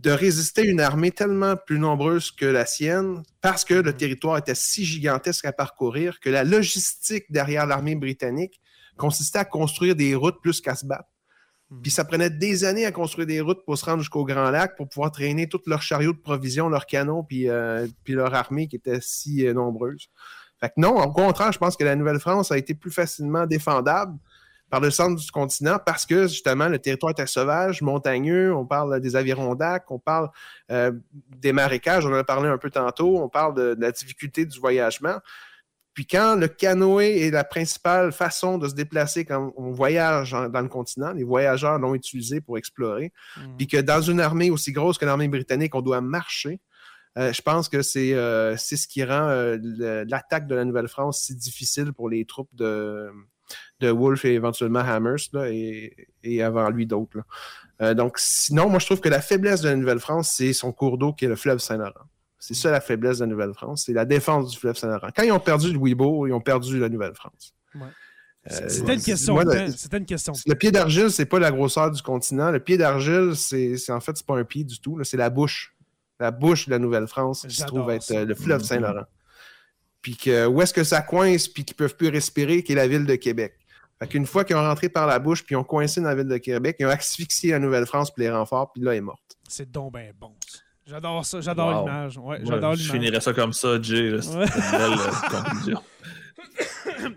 de résister à une armée tellement plus nombreuse que la sienne parce que le territoire était si gigantesque à parcourir que la logistique derrière l'armée britannique consistait à construire des routes plus qu'à se battre.
Mhm.
Puis ça prenait des années à construire des routes pour se rendre jusqu'au Grand Lac pour pouvoir traîner tous leurs chariots de provisions, leurs canons, puis, euh, puis leur armée qui était si euh, nombreuse. Fait que non, au contraire, je pense que la Nouvelle-France a été plus facilement défendable par le centre du continent parce que justement le territoire était sauvage, montagneux, on parle des Adirondacks, on parle euh, des marécages, on en a parlé un peu tantôt, on parle de, de la difficulté du voyagement. Puis quand le canoë est la principale façon de se déplacer quand on voyage en- dans le continent, les voyageurs l'ont utilisé pour explorer,
Mhm.
puis que dans une armée aussi grosse que l'armée britannique, on doit marcher. euh, je pense que c'est euh, c'est ce qui rend euh, l'attaque de la Nouvelle-France si difficile pour les troupes de, de Wolfe et éventuellement Hammers, là, et, et avant lui d'autres. Euh, donc, sinon, moi, je trouve que la faiblesse de la Nouvelle-France, c'est son cours d'eau qui est le fleuve Saint-Laurent. C'est ça la faiblesse de la Nouvelle-France, c'est la défense du fleuve Saint-Laurent. Quand ils ont perdu Louisbourg, ils ont perdu la Nouvelle-France.
Ouais.
Euh,
C'était une question.
le-
temps, C'était une question.
le pied d'argile, c'est pas la grosseur du continent. Le pied d'argile, c'est en fait, c'est pas un pied du tout. C'est la bouche. La bouche de la Nouvelle-France qui se trouve être
ça.
euh, le fleuve
Mhm.
Saint-Laurent. Puis que, où est-ce que ça coince, puis qu'ils peuvent plus respirer, qui est la ville de Québec. Fait qu'une fois qu'ils ont rentré par la bouche, puis ils ont coincé dans la ville de Québec, ils ont asphyxié la Nouvelle-France, puis les renforts, puis là, elle est morte.
C'est donc ben bon. J'adore ça, j'adore
Wow.
l'image. Ouais,
Ouais,
j'adore
je finirais ça comme ça, Jay. C'est
Ouais.
une belle euh, conclusion.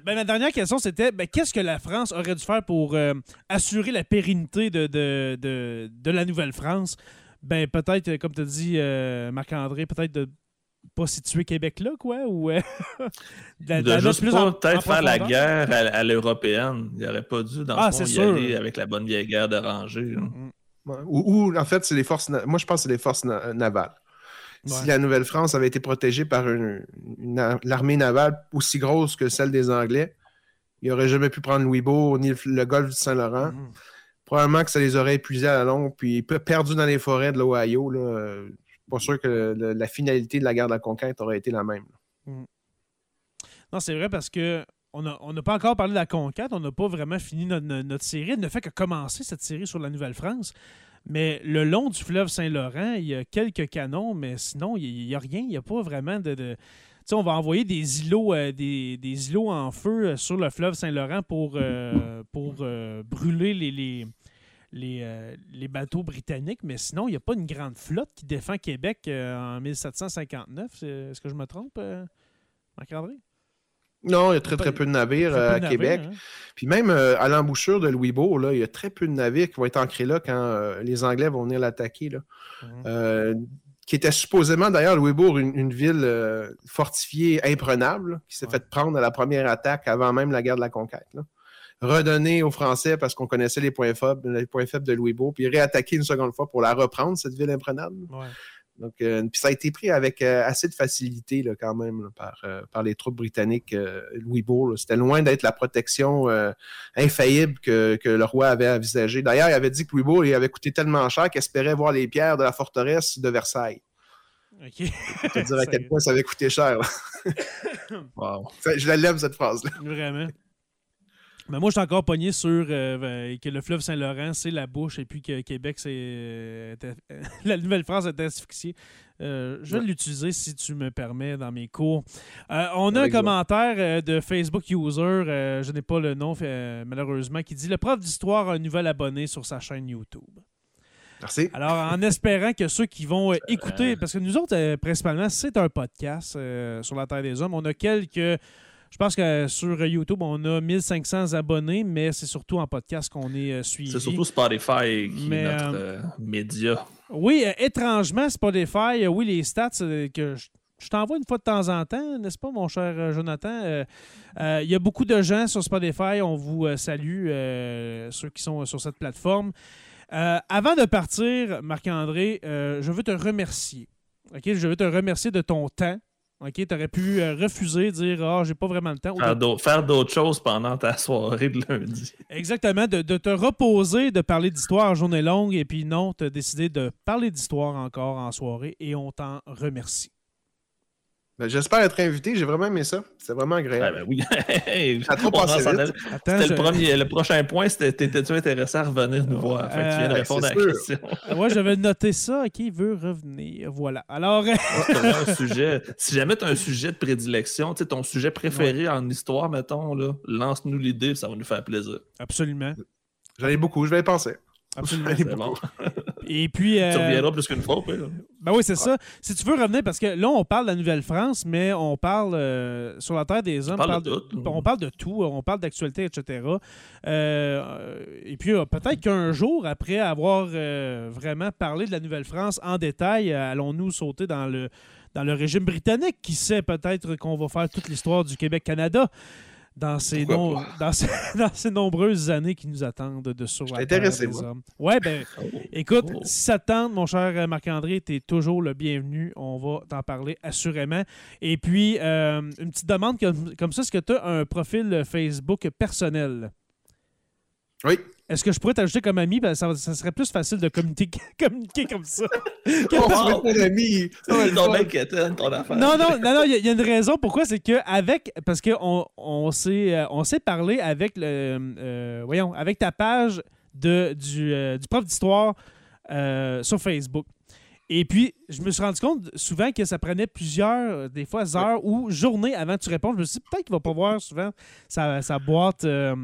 Ben, ma dernière question, c'était ben, qu'est-ce que la France aurait dû faire pour euh, assurer la pérennité de, de, de, de la Nouvelle-France? Ben, peut-être, euh, comme tu as dit, euh, Marc-André, peut-être de pas situer Québec là, quoi? Ou euh, de la- de
juste
plus
pas
en- en
peut-être faire la guerre à, à l'européenne. Il n'aurait pas dû, dans
Ah,
le fond,
c'est
y
sûr.
aller avec la bonne vieille guerre de rangée. là.
Mm.
Ouais. Ou, ou, en fait, c'est les forces. na- Moi, je pense que c'est les forces na- navales. Si la Nouvelle-France avait été protégée par une, une ar- l'armée navale aussi grosse que celle des Anglais, ils n'auraient jamais pu prendre Louisbourg ni le, le golfe du Saint-Laurent.
Mhm.
Probablement que ça les aurait épuisés à la longue, puis pe- perdus dans les forêts de l'Ohio. Pas sûr que la finalité de la guerre de la conquête aurait été la même.
Non, c'est vrai parce que on n'a pas encore parlé de la conquête, on n'a pas vraiment fini notre, série. Elle ne fait que commencer cette série sur la Nouvelle-France. Mais le long du fleuve Saint-Laurent, il y a quelques canons, mais sinon, il n'y a, rien. Il n'y a pas vraiment de. de- Tu sais, on va envoyer des îlots, euh, des, îlots en feu euh, sur le fleuve Saint-Laurent pour, euh, brûler les, les, euh, les bateaux britanniques, mais sinon, il n'y a pas une grande flotte qui défend Québec euh, en 1759. C'est- Est-ce que je me trompe, euh, Marc-André?
Non, il y a très, très peu de navires
Très peu de
à
navires,
Québec.
hein?
Puis même euh, à l'embouchure de Louisbourg, là, il y a très peu de navires qui vont être ancrés là quand euh, les Anglais vont venir l'attaquer.
Mhm.
Euh, qui était supposément d'ailleurs Louisbourg une, une ville fortifiée imprenable, qui s'est
Ouais.
fait prendre à la première attaque avant même la guerre de la conquête. là. Redonnée aux Français parce qu'on connaissait les points faibles, les points faibles de Louisbourg, puis réattaquer une seconde fois pour la reprendre, cette ville imprenable.
Ouais.
Donc, euh, puis ça a été pris avec euh, assez de facilité là, quand même là, par, euh, par les troupes britanniques. Louisbourg, là. c'était loin d'être la protection infaillible que, que le roi avait envisagée. D'ailleurs, il avait dit que Louisbourg il avait coûté tellement cher qu'il espérait voir les pierres de la forteresse de Versailles.
OK.
Te dire à quel point ça avait coûté cher.
Wow.
Je la lève, cette phrase-là.
Vraiment. Mais moi, je suis encore pogné sur euh, ben, que le fleuve Saint-Laurent, c'est la bouche, et puis que Québec, c'est. euh, la Nouvelle-France est asphyxiée. Euh, je vais
Ouais.
l'utiliser si tu me permets dans mes cours. Euh, on a
Avec
un commentaire euh, de Facebook User, euh, je n'ai pas le nom euh, malheureusement, qui dit Le prof d'histoire a un nouvel abonné sur sa chaîne YouTube.
Merci.
Alors, en espérant que ceux qui vont euh, écouter, parce que nous autres, euh, principalement, c'est un podcast euh, sur la Terre des Hommes. On a quelques. Je pense que sur YouTube, on a 1500 abonnés, mais c'est surtout en podcast qu'on est euh, suivi.
C'est surtout Spotify qui
Mais,
est notre
euh,
euh, média.
Oui, étrangement, Spotify, oui, les stats que je, je t'envoie une fois de temps en temps, n'est-ce pas, mon cher Jonathan? Euh, euh, Il y a beaucoup de gens sur Spotify. On vous euh, salue, ceux qui sont sur cette plateforme. Avant de partir, Marc-André, je veux te remercier. Je veux te remercier de ton temps. OK? Tu aurais pu euh, refuser, dire Ah, j'ai pas vraiment le temps.
Faire d'autres- choses pendant ta soirée de lundi.
Exactement, de, de te reposer, de parler d'histoire en journée longue, et puis non, tu as décidé de parler d'histoire encore en soirée, et on t'en remercie.
Ben, J'espère être invité. J'ai vraiment aimé ça. C'est vraiment
Ah,
agréable.
ben oui.
Ça trop passé
C'était
je-
le, premier, le prochain point, c'était t'étais-tu intéressé à revenir nous voir? Tu viens de répondre à la
sûr.
question.
Ah ouais, je vais noter ça. Qui veut revenir? Voilà. Alors,
T'aurais un sujet. Si jamais tu as un sujet de prédilection, tu sais, ton sujet préféré en histoire, mettons, là, lance-nous l'idée, ça va nous faire plaisir.
absolument.
J'en ai beaucoup. Je vais y penser.
Absolument.
Bon.
Et puis. euh,
Tu reviendras plus qu'une fois, puis.
Ben oui, c'est ça. Si tu veux revenir, parce que là, on parle de la Nouvelle-France, mais on parle euh, sur la Terre des Hommes.
parle
on
de tout.
On parle de tout. On parle d'actualité, etc. Euh, et puis, euh, peut-être qu'un jour, après avoir euh, vraiment parlé de la Nouvelle-France en détail, euh, allons-nous sauter dans le, dans le régime britannique? Qui sait, peut-être qu'on va faire toute l'histoire du Québec-Canada. Dans ces, dans, ces, dans ces nombreuses années qui nous attendent de sur la Terre des
moi.
Hommes. Ouais, ben,
Oh.
Écoute,
Oh.
si ça te tente, mon cher euh, Marc-André, tu es toujours le bienvenu. On va t'en parler assurément. Et puis, euh, une petite demande comme, comme ça, est-ce que tu as un profil Facebook personnel?
Oui.
Est-ce que je pourrais t'ajouter comme ami? Ben, ça, ça serait plus facile de communiquer, communiquer comme ça.
Oh, ami.
Ton affaire.
Non, non, non, non, il y, a- il y a une raison. Pourquoi? C'est que avec. Parce qu'on on s'est euh, on s'est parlé avec le. euh, voyons, avec ta page de, du, euh, du prof d'histoire euh, sur Facebook. Et puis, je me suis rendu compte souvent que ça prenait plusieurs, euh, des fois, heures ou journées avant que tu répondes. Je me suis dit, peut-être qu'il va pas voir souvent sa, sa boîte, euh,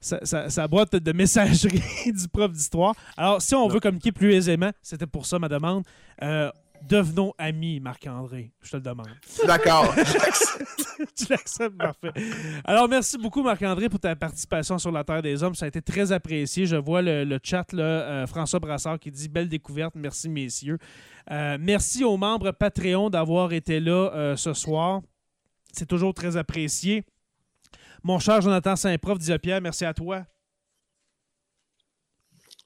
sa, sa- sa boîte de messagerie du prof d'histoire. Alors, si on
Non.
veut communiquer plus aisément, c'était pour ça ma demande. Euh, Devenons amis, Marc-André. Je te le demande.
D'accord.
tu l'acceptes, parfait. Alors, merci beaucoup, Marc-André, pour ta participation sur la Terre des Hommes. Ça a été très apprécié. Je vois le, le chat, là, euh, François Brassard qui dit Belle découverte. Merci, messieurs. Euh, merci aux membres Patreon d'avoir été là euh, ce soir. C'est toujours très apprécié. Mon cher Jonathan Saint-Prof, dit Pierre, merci à toi.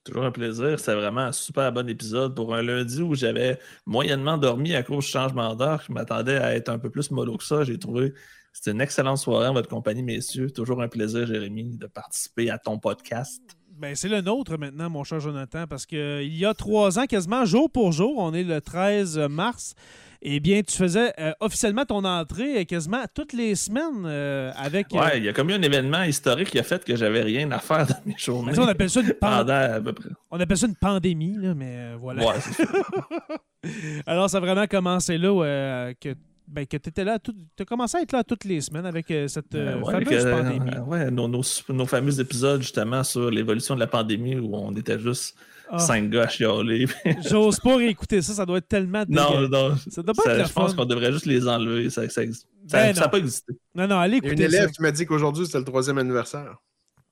Toujours un plaisir. C'est vraiment un super bon épisode pour un lundi où j'avais moyennement dormi à cause du changement d'heure. Je m'attendais à être un peu plus mollo que ça. J'ai trouvé c'était une excellente soirée en votre compagnie, messieurs. Toujours un plaisir, Jérémy, de participer à ton podcast.
Ben, c'est le nôtre maintenant, mon cher Jonathan, parce qu'il y a trois ans, quasiment jour pour jour, on est le 13 mars, eh bien, tu faisais euh, officiellement ton entrée quasiment toutes les semaines euh, avec. euh,
Ouais, il y a comme eu un événement historique qui a fait que j'avais rien à faire dans mes journées.
on, appelle ça une pan-
pendant à peu près.
on appelle ça une pandémie, là, mais euh, voilà.
Ouais.
Alors, ça a vraiment commencé là euh, que, ben, que tu étais là, tu as commencé à être là toutes les semaines avec euh, cette euh,
Euh, ouais,
fameuse
que-
pandémie.
euh, ouais, nos, nos, nos fameux épisodes justement sur l'évolution de la pandémie où on était juste
Ah,
cinq gars à chialer.
J'ose pas réécouter ça, ça doit être tellement
non, non.
Ça doit pas
ça-
être
je pense qu'on devrait juste les enlever. Ça n'a ça, ça,
Ben
ça pas existé.
Non, non, allez
Il y a une
écouter ça.
élève qui m'a dit qu'aujourd'hui, c'était le troisième anniversaire.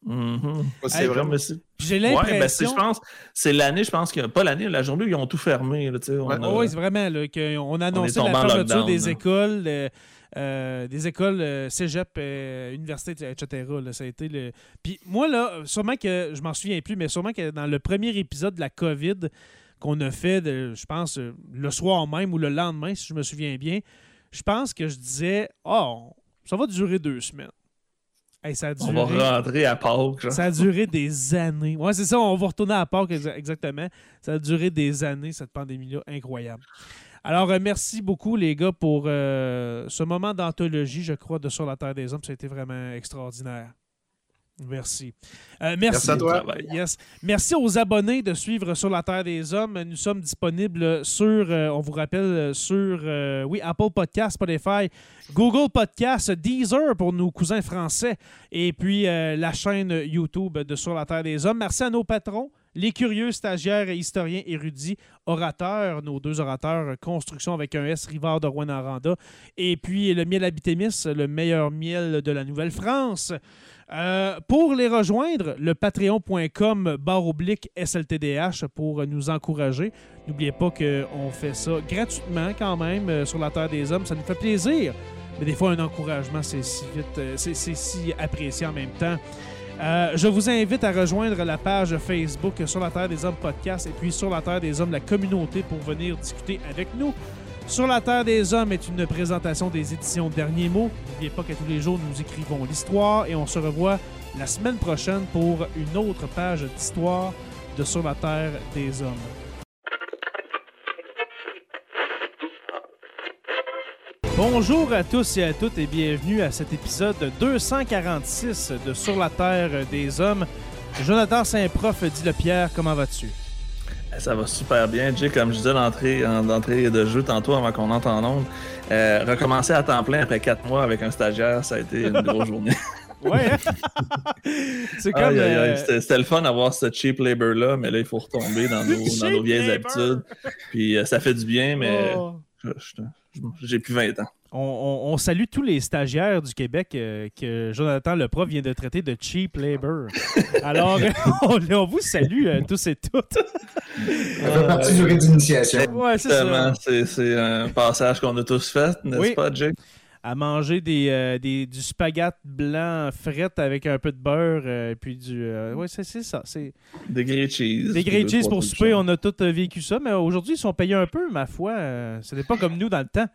Mhm.
Si c'est
Hey,
vrai.
Comme c'est-
Puis J'ai
Ouais, ben, c'est-
l'impression...
je pense c'est l'année, je pense que pas l'année, la journée où ils ont tout fermé. Là, tu sais, on
Ouais.
a-
oui, c'est vraiment là, qu'on a annoncé la fermeture
lockdown,
des
là.
écoles, euh, euh, des écoles euh, cégep, euh, université, etc. là. ça a été le. Puis moi, là, sûrement que je m'en souviens plus, mais sûrement que dans le premier épisode de la COVID qu'on a fait, de- je pense, euh, le soir même ou le lendemain, si je me souviens bien, je pense que je disais Oh, ça va durer deux semaines. Hey, ça a
on va rentrer à Pâques. genre.
Ça a duré des années. Ouais, c'est ça, on va retourner à Pâques exa- exactement. Ça a duré des années, cette pandémie-là. Incroyable. Alors, euh, merci beaucoup, les gars, pour euh, ce moment d'anthologie, je crois, de Sur la Terre des Hommes. Ça a été vraiment extraordinaire. Merci. Euh, merci.
Merci à toi.
Yes. Merci aux abonnés de suivre Sur la Terre des Hommes. Nous sommes disponibles sur, euh, on vous rappelle, euh, sur euh, oui, Apple Podcast, Spotify, Google Podcast, Deezer pour nos cousins français et puis euh, la chaîne YouTube de Sur la Terre des Hommes. Merci à nos patrons, les curieux stagiaires, historiens, érudits, orateurs, nos deux orateurs, construction avec un S, Rivard de Rouen-Aranda, et puis le miel Abitémis, le meilleur miel de la Nouvelle-France. Euh, pour les rejoindre, le patreon.com barre oblique SLTDH pour nous encourager. N'oubliez pas qu'on fait ça gratuitement quand même euh, sur la Terre des Hommes. Ça nous fait plaisir. Mais des fois, un encouragement, c'est si vite, euh, c'est si apprécié en même temps. Je vous invite à rejoindre la page Facebook sur la Terre des Hommes podcast et puis sur la Terre des Hommes la communauté pour venir discuter avec nous. Sur la Terre des Hommes est une présentation des éditions Derniers mots. N'oubliez pas qu'à tous les jours, nous écrivons l'histoire et on se revoit la semaine prochaine pour une autre page d'histoire de Sur la Terre des Hommes. Bonjour à tous et à toutes et bienvenue à cet épisode 246 de Sur la Terre des Hommes. Jonathan Saint-Prof dit le Pierre, comment vas-tu?
Ça va super bien, Jay. Comme je disais d'entrée en- d'entrée de jeu tantôt avant qu'on entre en onde, euh, recommencer à temps plein après quatre mois avec un stagiaire, ça a été une grosse journée.
Ouais? C'est comme. Euh,
C'était le fun d'avoir ce cheap labor-là, mais là, il faut retomber dans nos, dans
Cheap
nos vieilles
labor.
habitudes. Puis euh, ça fait du bien, mais
oh.
je- je- je- j'ai plus 20 ans.
On, on- on salue tous les stagiaires du Québec euh, que Jonathan le prof vient de traiter de cheap labor. Alors, on, on vous salue euh, tous et toutes.
Ça fait partie du rite d'initiation.
Ouais, c'est ça.
Un passage qu'on a tous fait, n'est-ce
Oui.
pas, Jay?
À manger des, euh, des- du spaghette blanc fret avec un peu de beurre, euh, puis du. euh, ouais, c'est c'est ça. C'est
Des grilled cheese.
des grilled cheese pour souper, on a tous euh, vécu ça, mais aujourd'hui, ils sont payés un peu, ma foi. Euh, C'était pas comme nous dans le temps.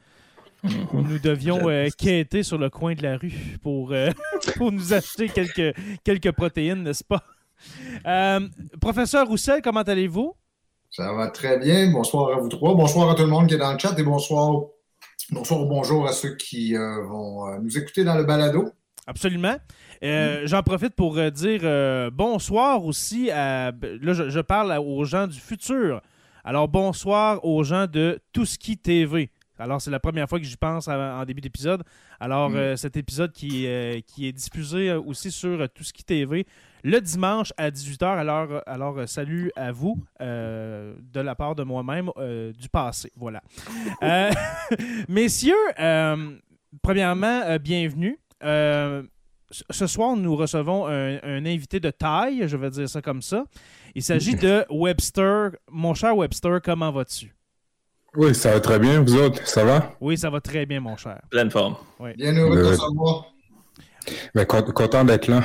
où nous devions euh, quêter sur le coin de la rue pour, euh, pour nous acheter quelques, quelques protéines, n'est-ce pas? Euh, professeur Roussel, comment allez-vous?
Ça va très bien. Bonsoir à vous trois. Bonsoir à tout le monde qui est dans le chat et bonsoir, bonsoir ou bonjour à ceux qui euh, vont euh, nous écouter dans le balado.
Absolument. Euh, J'en profite pour dire euh, bonsoir aussi à. Là, je, je parle aux gens du futur. Alors, bonsoir aux gens de Touski TV. Alors, c'est la première fois que j'y pense en, en début d'épisode. Alors,
Mm.
cet épisode qui, qui est diffusé aussi sur qui TV le dimanche à 18h. Alors, alors euh, salut à vous euh, de la part de moi-même euh, du passé. Voilà. Euh, messieurs, euh, premièrement, euh, bienvenue. Euh, ce- soir, nous recevons un, un invité de taille, je vais dire ça comme ça. Il s'agit de Webster. Mon cher Webster, comment vas-tu?
Oui, ça va très bien. Vous autres, ça va?
Oui, ça va très bien, mon cher.
Pleine forme.
Bien heureux de te savoir.
Ben, con- content d'être là.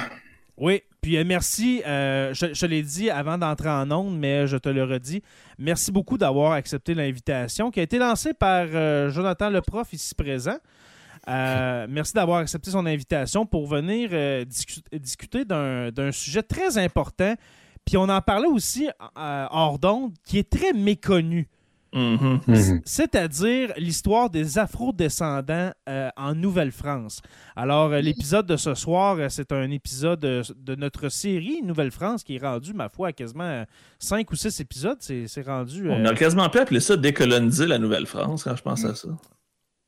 Oui, puis euh, merci. euh, je, l'ai dit avant d'entrer en onde, mais je te le redis. Merci beaucoup d'avoir accepté l'invitation qui a été lancée par euh, Jonathan le prof ici présent. Merci d'avoir accepté son invitation pour venir discu- discuter d'un sujet très important. Puis on en parlait aussi hors d'onde, qui est très méconnu.
Mhm.
Mhm.
C'est-à-dire l'histoire des Afro-descendants euh, en Nouvelle-France. Alors, euh, l'épisode de ce soir, euh, c'est un épisode de notre série Nouvelle-France qui est rendu, ma foi, à quasiment 5 ou 6 épisodes. C'est rendu. euh,
On a quasiment pu appeler ça décoloniser la Nouvelle-France quand je pense à ça.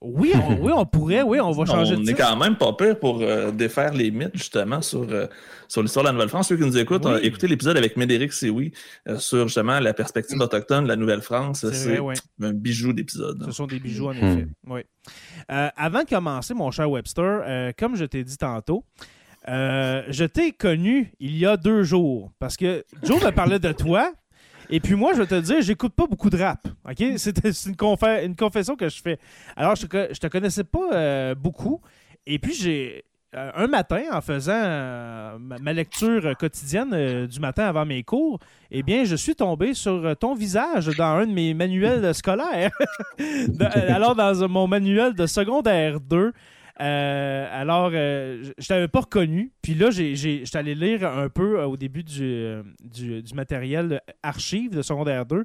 Oui, on, oui, on pourrait, oui, on va changer
on
de
est
titre.
quand même pas pire pour euh, défaire les mythes, justement, sur, euh, sur l'histoire de la Nouvelle-France. Ceux qui nous écoutent,
Oui.
euh, écoutez l'épisode avec Médéric Sioui euh, sur justement la perspective autochtone de la Nouvelle-France.
C'est
un bijou d'épisode.
Ce sont des bijoux, en
Hmm.
effet. Oui. Euh, avant de commencer, mon cher Webster, euh, comme je t'ai dit tantôt, euh, je t'ai connu il y a deux jours parce que Joe me parlait de toi. Et puis moi, je vais te dire, j'écoute pas beaucoup de rap. C'est une, une confession que je fais. Alors, je te, te connaissais pas euh, beaucoup. Et puis, j'ai. euh, un matin, en faisant euh, ma, lecture quotidienne du matin avant mes cours, eh bien, je suis tombé sur ton visage dans un de mes manuels scolaires. Alors, dans mon manuel de secondaire 2, euh, alors, euh, je je t'avais pas reconnu. Puis là, j'ai- j'étais allé lire un peu euh, au début du, matériel archive de secondaire 2,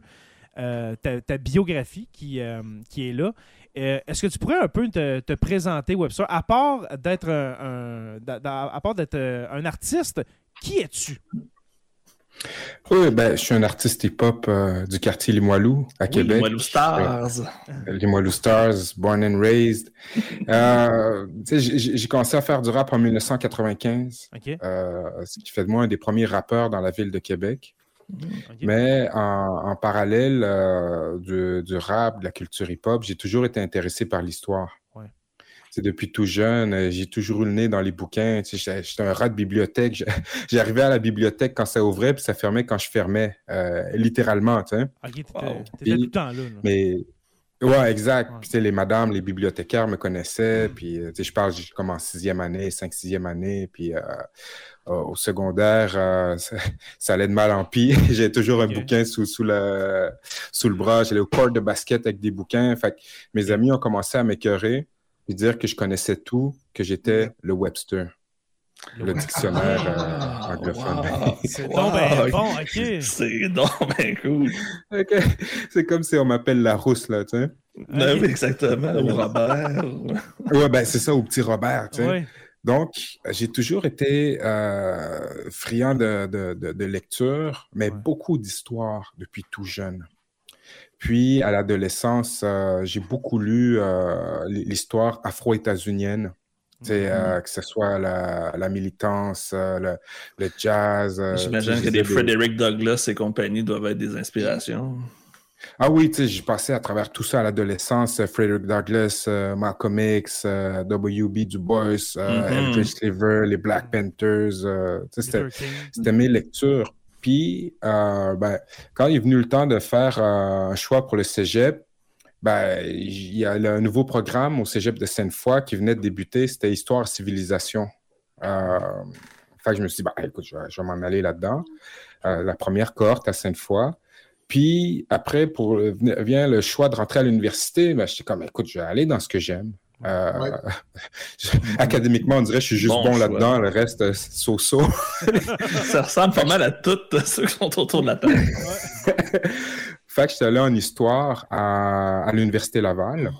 euh, ta, biographie qui, est là. Est-ce que tu pourrais un peu te, te présenter, Webster, à part d'être un artiste, qui es-tu?
Oui, ben, je suis un artiste hip-hop euh, du quartier Limoilou, à Québec.
Walou Stars.
Limoilou Stars, born and raised. Euh, j'ai commencé à faire du rap en 1995,
OK?
euh, ce qui fait de moi un des premiers rappeurs dans la ville de Québec.
OK.
Mais en, en parallèle euh, du, du rap, de la culture hip-hop, j'ai toujours été intéressé par l'histoire. Depuis tout jeune, euh, j'ai toujours eu le nez dans les bouquins. Tu sais, J'étais un rat de bibliothèque. J'arrivais à la bibliothèque quand ça ouvrait, puis ça fermait quand je fermais, euh, littéralement. Tu sais.
OK, t'étais
Wow.
t'étais
Puis-
tout le temps là. là.
Mais ouais, exact.
Ouais.
Puis, tu sais, les madames, les bibliothécaires me connaissaient. Puis, euh, tu sais, je parle, j'ai comme en sixième année, cinq, sixième année. Puis, euh, euh, au secondaire, euh, ça, ça allait de mal en pire. j'ai toujours un bouquin sous, sous, le, sous le bras. J'allais au court de basket avec des bouquins. Fait que mes amis ont commencé à m'écœurer et dire que je connaissais tout, que j'étais le Webster, le dictionnaire euh, anglophone.
wow.
C'est
Wow.
ben bon, OK.
C'est donc ben cool.
Ok. C'est comme si on m'appelle la rousse, là, tu sais.
Ben oui, exactement. Au Robert.
Ouais, ben c'est ça, au petit Robert, tu sais.
Ouais.
Donc, j'ai toujours été euh, friand de, de- de- de lecture, mais
Ouais.
beaucoup d'histoire depuis tout jeune. Puis, à l'adolescence, euh, j'ai beaucoup lu euh, l'histoire afro-états-unienne, euh, que ce soit la, la militance, le, le jazz.
J'imagine que des Frederick Douglass et compagnie doivent être des inspirations.
Ah oui, tu sais, j'ai passé à travers tout ça à l'adolescence. Frederick Douglass, euh, Malcolm X, euh, W.B. Du Bois, euh,
Mhm.
Eldridge Cleaver, les Black Panthers.
Luther King.
C'était mes lectures. Puis, euh, ben, quand il est venu le temps de faire euh, un choix pour le cégep, ben, il y a un nouveau programme au cégep de Sainte-Foy qui venait de débuter, c'était Histoire Civilisation. Euh, je me suis dit, ben, écoute, je vais, je vais m'en aller là-dedans. Euh, la première cohorte à Sainte-Foy. Puis après, pour vient le choix de rentrer à l'université, ben, j'étais comme, écoute, je vais aller dans ce que j'aime. Euh,
Ouais.
Académiquement, on dirait que je suis juste
Bon
là-dedans, le reste, euh, so-so.
Ça ressemble pas mal à tous ceux qui sont autour de la table.
fait que j'étais allé en histoire à, à l'Université Laval.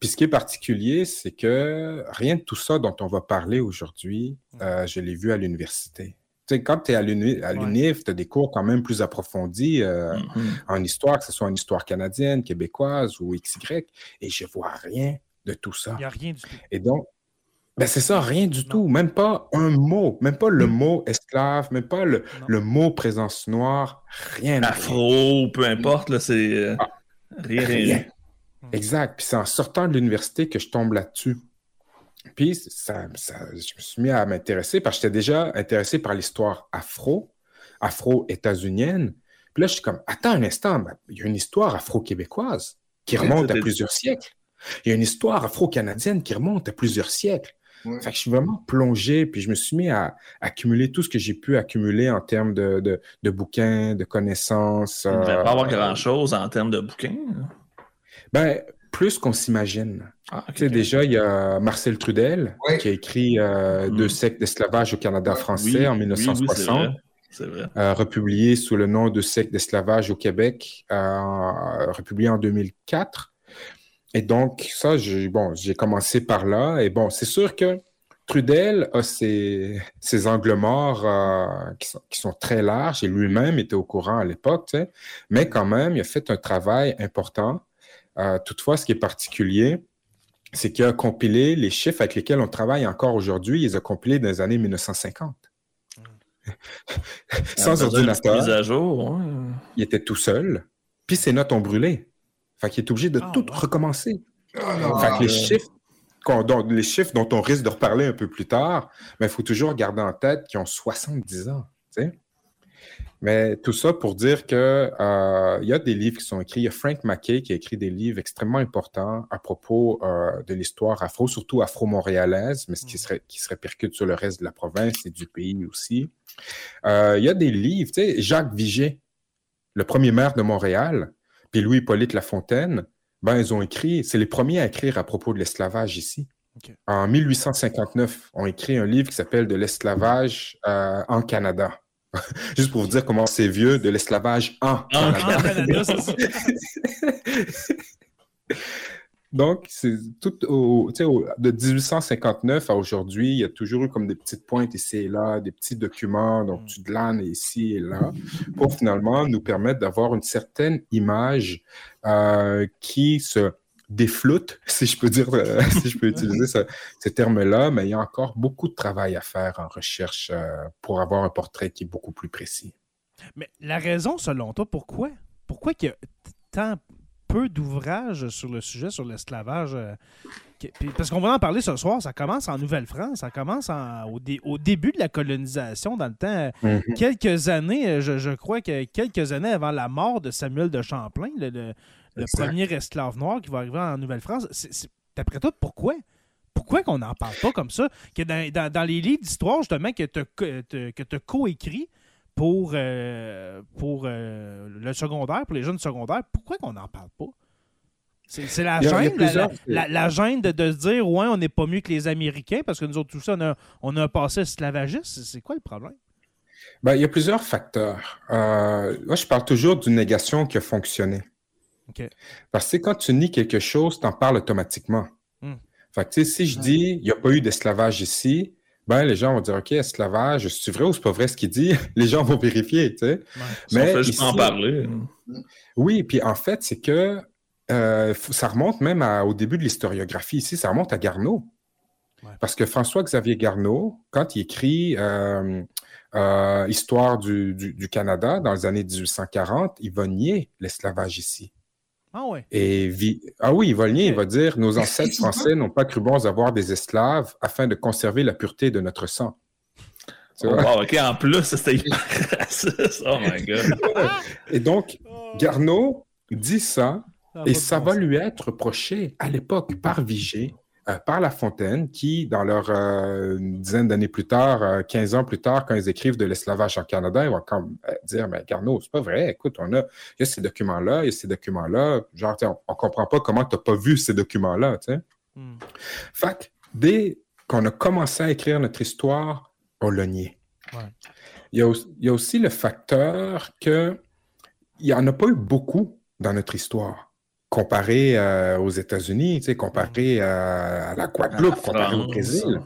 Puis ce qui est particulier, c'est que rien de tout ça dont on va parler aujourd'hui, euh, je l'ai vu à l'université. sais, quand tu es à l'UNIF, tu as des cours quand même plus approfondis euh,
Mhm.
en histoire, que ce soit en histoire canadienne, québécoise ou XY, et je vois rien de tout ça.
Il n'y a rien du tout.
Et donc, ben c'est ça, rien du tout. Même pas un mot, même pas le mot esclave, même pas le, mot présence noire, rien.
Afro, peu importe, là, c'est. euh,
Ah.
rien, rien.
Rien. Exact. Puis c'est en sortant de l'université que je tombe là-dessus. Puis ça, ça- je me suis mis à m'intéresser parce que j'étais déjà intéressé par l'histoire afro, afro-états-unienne. Puis là, je suis comme, attends un instant, ben, il y a une histoire afro-québécoise qui remonte à plusieurs siècles. Il y a une histoire afro-canadienne qui remonte à plusieurs siècles.
Ouais.
Fait que je suis vraiment plongé, puis je me suis mis à accumuler tout ce que j'ai pu accumuler en termes de, de, de bouquins, de connaissances.
Il ne devrait
euh,
pas avoir grand-chose en termes de bouquins.
Ben, plus qu'on s'imagine.
Ah,
déjà, il y a Marcel Trudel qui a écrit euh,
Mhm.
Deux siècles d'esclavage au Canada
Ouais.
français
Oui,
en
oui, oui,
1960,
c'est vrai. C'est vrai.
euh, republié sous le nom de siècle d'esclavage au Québec, euh, republié en 2004. Et donc, ça, j'ai bon, commencé par là. Et bon, c'est sûr que Trudel a ses, ses angles morts euh, qui, sont, qui sont très larges et lui-même était au courant à l'époque, tu sais. mais quand même, il a fait un travail important. Euh, toutefois, ce qui est particulier, c'est qu'il a compilé les chiffres avec lesquels on travaille encore aujourd'hui, il les a compilés dans les années 1950. Sans ordinateur,
à jour.
il était tout seul, puis ses notes ont brûlé. Fait qu'il est obligé de
Ah,
tout recommencer.
Ah, non.
Fait que les chiffres, les chiffres dont on risque de reparler un peu plus tard, mais il faut toujours garder en tête qu'ils ont 70 ans. Mais tout ça pour dire que euh, il y a des livres qui sont écrits. Il y a Frank Mackay qui a écrit des livres extrêmement importants à propos euh, de l'histoire afro, surtout afro-montréalaise, mais ce qui,
Mhm.
serait, qui se répercute sur le reste de la province et du pays aussi. Euh, il y a des livres, tu sais, Jacques Vigée, le premier maire de Montréal, puis Louis-Hippolyte Lafontaine, ben, ils ont écrit, c'est les premiers à écrire à propos de l'esclavage ici. En 1859, ont écrit un livre qui s'appelle De l'esclavage euh, en Canada. Juste pour vous dire comment c'est vieux, de l'esclavage en Canada.
Canada, c'est ça.
Donc, c'est tout au, de 1859 à aujourd'hui, il y a toujours eu comme des petites pointes ici et là, des petits documents dont
Mm.
tu glanes ici et là, pour finalement nous permettre d'avoir une certaine image euh, qui se défloute, si je peux dire, euh, si je peux utiliser ce, ce terme-là, mais il y a encore beaucoup de travail à faire en recherche euh, pour avoir un portrait qui est beaucoup plus précis.
Mais la raison, selon toi, pourquoi? Pourquoi qu'il y a tant peu d'ouvrages sur le sujet, sur l'esclavage? euh, parce qu'on va en parler ce soir, ça commence en Nouvelle-France, ça commence en- au, dé- au début de la colonisation, dans le temps, euh, quelques années, euh, je, je crois que quelques années avant la mort de Samuel de Champlain, le, le- le
Exact.
premier esclave noir qui va arriver en Nouvelle-France. D'après toi, pourquoi? Pourquoi qu'on n'en parle pas comme ça? Que dans, dans- dans les livres d'histoire, justement, que tu as coécrit pour, euh, pour euh, le secondaire, pour les jeunes secondaires, pourquoi qu'on n'en parle pas? C'est la gêne, la,
plusieurs-
la- la gêne de, de se dire, ouais, on n'est pas mieux que les Américains, parce que nous autres, tout ça, on a, on a un passé esclavagiste. C'est- quoi le problème?
Ben, il y a plusieurs facteurs. Euh, moi, je parle toujours d'une négation qui a fonctionné. Parce que quand tu nies quelque chose, tu en parles automatiquement.
Hmm.
Fait que, tu sais, si je dis, il n'y a pas eu d'esclavage ici, ben, les gens vont dire, OK, esclavage, c'est vrai ou c'est pas vrai ce qu'il dit? Les gens vont vérifier, tu sais.
Si on
Mais
fait juste en parler.
Oui, puis en fait, c'est que euh, ça remonte même à- au début de l'historiographie ici, ça remonte à Garneau.
Ouais.
Parce que François-Xavier Garneau, quand il écrit euh, euh, Histoire du, du- du Canada dans les années 1840, il va nier l'esclavage ici.
Ah ouais.
Et vi- ah oui, il va le nier, il va dire Nos ancêtres français n'ont pas cru bon avoir des esclaves afin de conserver la pureté de notre sang. Tu
Oh,
vois?
wow, ok, en plus, c'était hyper raciste. Oh my god.
Et donc, Garneau dit ça, Et ça
bon
va
sens.
lui être reproché à l'époque par Vigée, euh, par La Fontaine, qui, dans leur euh, une dizaine d'années plus tard, euh, 15 ans plus tard, quand ils écrivent de l'esclavage en Canada, ils vont comme euh, dire Mais Garneau, c'est pas vrai, écoute, on a, il y a ces documents-là, il y a ces documents-là. Genre, on, on comprend pas comment tu n'as pas vu ces documents-là, tu sais.
Hmm.
Fait que dès qu'on a commencé à écrire notre histoire, on l'a nié.
Ouais.
Il, y a aussi, il y a aussi le facteur que il n'y en a pas eu beaucoup dans notre histoire. Comparé euh, aux États-Unis, tu sais, comparé euh, à la Guadeloupe,
À la
comparé au. Brésil.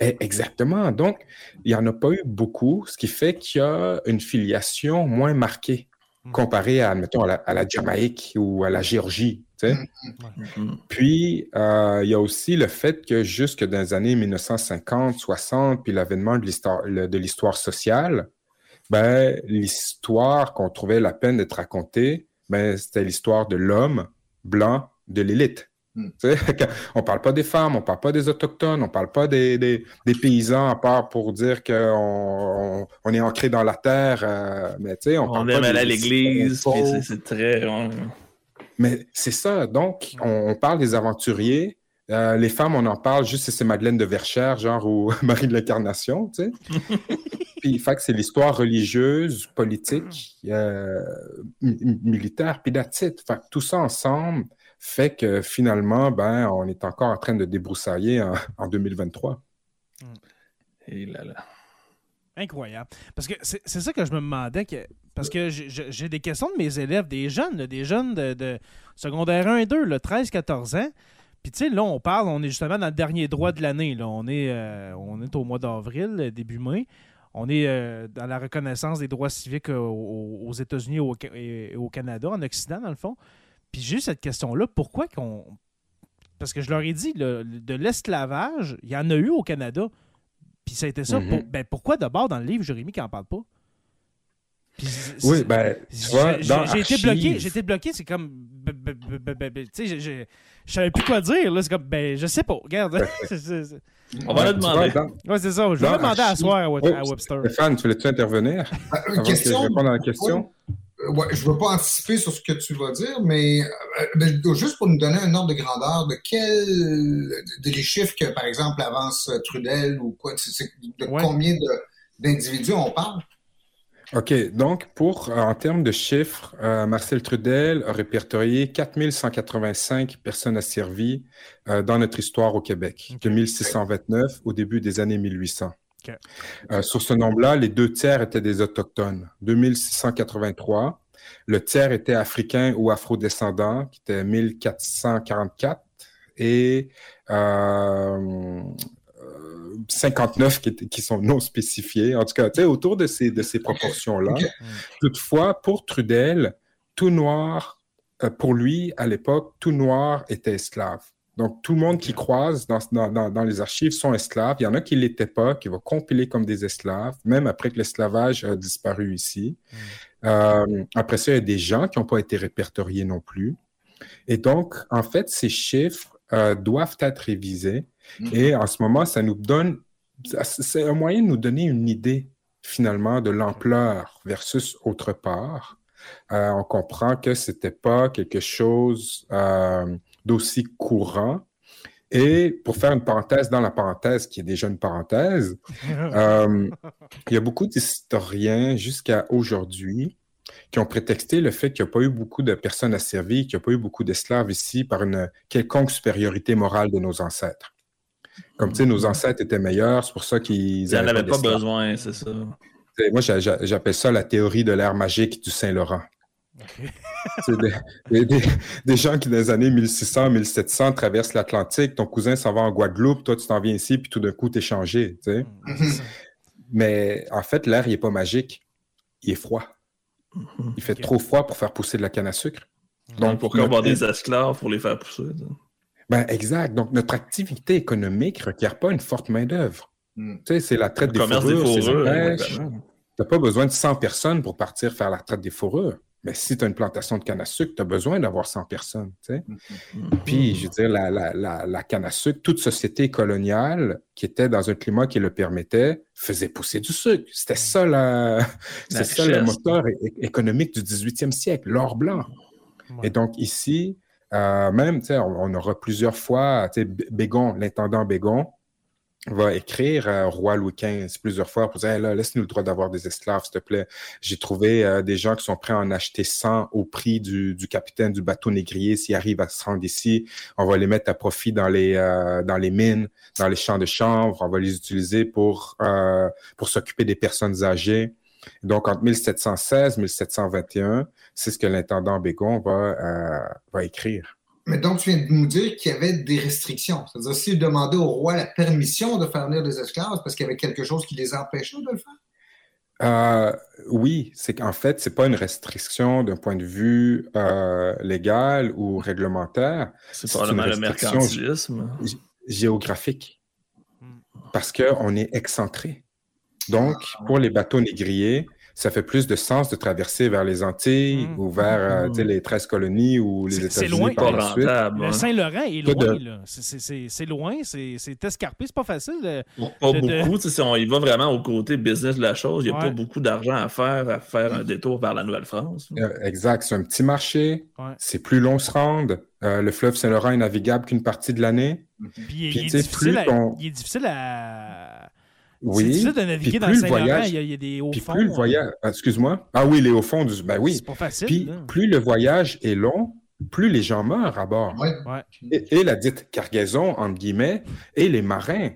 Eh, exactement. Donc, il n'y en a pas eu beaucoup, ce qui fait qu'il y a une filiation moins marquée
Mhm.
comparée à, admettons, à la, à la Jamaïque ou à la Géorgie. tu sais.
Mhm.
Puis, euh, il y a aussi le fait que jusque dans les années 1950, 60, puis l'avènement de l'histoire, le- de l'histoire sociale, ben, l'histoire qu'on trouvait la peine d'être racontée, ben, c'était l'histoire de l'homme blanc de l'élite.
Hmm.
On parle pas des femmes, on parle pas des autochtones, on parle pas des, des, des paysans, à part pour dire qu'on on, on est ancré dans la terre. euh, mais tu sais, on,
On
parle
aime
pas
aller à l'église, c'est- très.
Mais c'est ça. Donc, on, on parle des aventuriers. Euh, les femmes, on en parle juste si c'est Madeleine de Verchères, genre, ou Marie de l'Incarnation, tu sais. puis, fait que c'est l'histoire religieuse, politique, euh, mi- mi- militaire, puis that's it. Fait que tout ça ensemble fait que finalement, ben, on est encore en train de débroussailler en, en 2023.
Et là, là.
Incroyable. Parce que c'est c'est ça que je me demandais. Que, parce que j'ai- des questions de mes élèves, des jeunes, là, des jeunes de, de secondaire 1 et 2, 13-14 ans. Puis tu sais, là, on parle, on est justement dans le dernier droit de l'année. là. On, est, euh, on est au mois d'avril, euh, début mai. On est euh, dans la reconnaissance des droits civiques euh, aux, aux États-Unis et au, Ca- et au Canada, en Occident, dans le fond. Puis j'ai eu cette question-là. Pourquoi qu'on. Parce que je leur ai dit, de l'esclavage, il y en a eu au Canada. Puis ça a été ça.
Mhm.
pour- ben, pourquoi d'abord dans le livre, Jérémy, qui n'en parle pas? Puis
Oui, ben, tu
j'ai-
vois,
j'ai été bloqué. J'ai été bloqué. C'est comme. Tu sais, je savais plus quoi dire. là. C'est comme. Ben, je sais pas. Regarde. C'est- c'est- c'est-
On va le demander.
Ouais, c'est ça. Je vais le demander à soir à, Web-
Oh,
à Webster.
Stéphane, tu voulais-tu intervenir?
Euh,
avant
Une
que je
question.
réponde à la question?
Euh, ouais, je ne veux pas anticiper sur ce que tu vas dire, mais euh, ben, juste pour nous donner un ordre de grandeur, de quels des chiffres que, par exemple, avance Trudel ou quoi, c'est- c'est- de
Ouais.
combien de- d'individus on parle?
OK, donc pour, euh, en termes de chiffres, euh, Marcel Trudel a répertorié 4185 personnes asservies euh, dans notre histoire au Québec,
OK.
de 1629 au début des années 1800.
OK.
Euh, sur ce nombre-là, les deux tiers étaient des Autochtones. 2683, le tiers était africain ou afrodescendant, qui était 1444, et euh, 59 qui, qui sont non spécifiés. En tout cas, autour de ces, de ces proportions-là.
Ok.
Toutefois, pour Trudel, tout noir, euh, pour lui, à l'époque, tout noir était esclave. Donc, tout le monde qui croise dans, dans, dans- dans les archives sont esclaves. Il y en a qui ne l'étaient pas, qui vont compiler comme des esclaves, même après que l'esclavage a disparu ici. Euh, après ça, il y a des gens qui n'ont pas été répertoriés non plus. Et donc, en fait, ces chiffres euh, doivent être révisés.
Mhm.
Et en ce moment, ça nous donne, c'est un moyen de nous donner une idée finalement de l'ampleur versus autre part. Euh, on comprend que c'était pas quelque chose euh, d'aussi courant. Et pour faire une parenthèse dans la parenthèse, qui est déjà une parenthèse, euh, il y a beaucoup d'historiens jusqu'à aujourd'hui qui ont prétexté le fait qu'il n'y a pas eu beaucoup de personnes asservies, qu'il n'y a pas eu beaucoup d'esclaves ici par une quelconque supériorité morale de nos ancêtres. Comme tu sais, nos ancêtres étaient meilleurs, c'est pour ça qu'ils
Ils n'en
avaient
pas besoin, c'est ça.
Moi, j'a- j'a- j'appelle ça la théorie de l'ère magique du Saint-Laurent. Des, des- des- des gens qui, dans les années 1600, 1700, traversent l'Atlantique. Ton cousin s'en va en Guadeloupe, toi, tu t'en viens ici, puis tout d'un coup, t'es changé.
C'est ça.
Mais en fait, l'air, il n'est pas magique. Il est froid. Il fait trop froid pour faire pousser de la canne à sucre.
Donc, pourquoi avoir des esclaves pour les faire pousser?
Ben, exact. Donc, notre activité économique ne requiert pas une forte main-d'œuvre.
Hmm.
Tu sais, c'est la traite
Le
des
commerce des
fourrures,
fourrures.
Tu n'as pas besoin de 100 personnes pour partir faire la traite des fourrures. Mais si tu as une plantation de canne à sucre, tu as besoin d'avoir 100 personnes. tu sais. Puis, je veux dire, la, la, la, la canne à sucre, toute société coloniale qui était dans un climat qui le permettait, faisait pousser du sucre. C'était ça, ça le moteur économique du 18e siècle, l'or blanc.
Ouais.
Et donc, ici, euh, même, tu sais, on, aura plusieurs fois, tu sais, Bégon, l'intendant Bégon, va écrire à roi Louis XV plusieurs fois pour dire là, laisse-nous le droit d'avoir des esclaves, s'il te plaît. J'ai trouvé euh, des gens qui sont prêts à en acheter 100 au prix du, capitaine du bateau négrier. S'ils arrivent à se rendre ici, on va les mettre à profit dans les, euh, dans les mines, dans les champs de chanvre. On va les utiliser pour, euh, pour s'occuper des personnes âgées. Donc, entre 1716 et 1721, c'est ce que l'intendant Bégon va, euh, va écrire.
Mais donc, tu viens de nous dire qu'il y avait des restrictions. C'est-à-dire, s'ils demandaient au roi la permission de faire venir des esclaves, parce qu'il y avait quelque chose qui les empêchait de le faire?
Euh, oui, c'est qu'en fait, c'est pas une restriction d'un point de vue euh, légal ou réglementaire.
C'est probablement le mercantilisme.
Géographique. Parce qu'on est excentré. Donc, pour les bateaux négriers, ça fait plus de sens de traverser vers les Antilles mmh. ou vers mmh. les 13 colonies ou les États-Unis. C'est loin, par la suite.
Le Saint-Laurent est loin. C'est loin, c'est escarpé, c'est pas facile.
pas beaucoup. Si on y va vraiment au côté business de la chose, il n'y a pas beaucoup d'argent à faire à faire un détour vers la Nouvelle-France.
Euh, exact. C'est un petit marché. C'est plus long se rendre. Euh, le fleuve Saint-Laurent est navigable qu'une partie de l'année.
Puis, il, est il est difficile à oui. C'est difficile de naviguer dans le Saint-Laurent. Il, y a des hauts
puis
fonds.
Plus le
euh.
voyage. Excuse-moi. Ah oui, les hauts fonds du. Ben oui.
C'est pas facile.
Puis plus le voyage est long, plus les gens meurent à bord.
Ouais.
Et, la dite cargaison, entre guillemets, et les marins.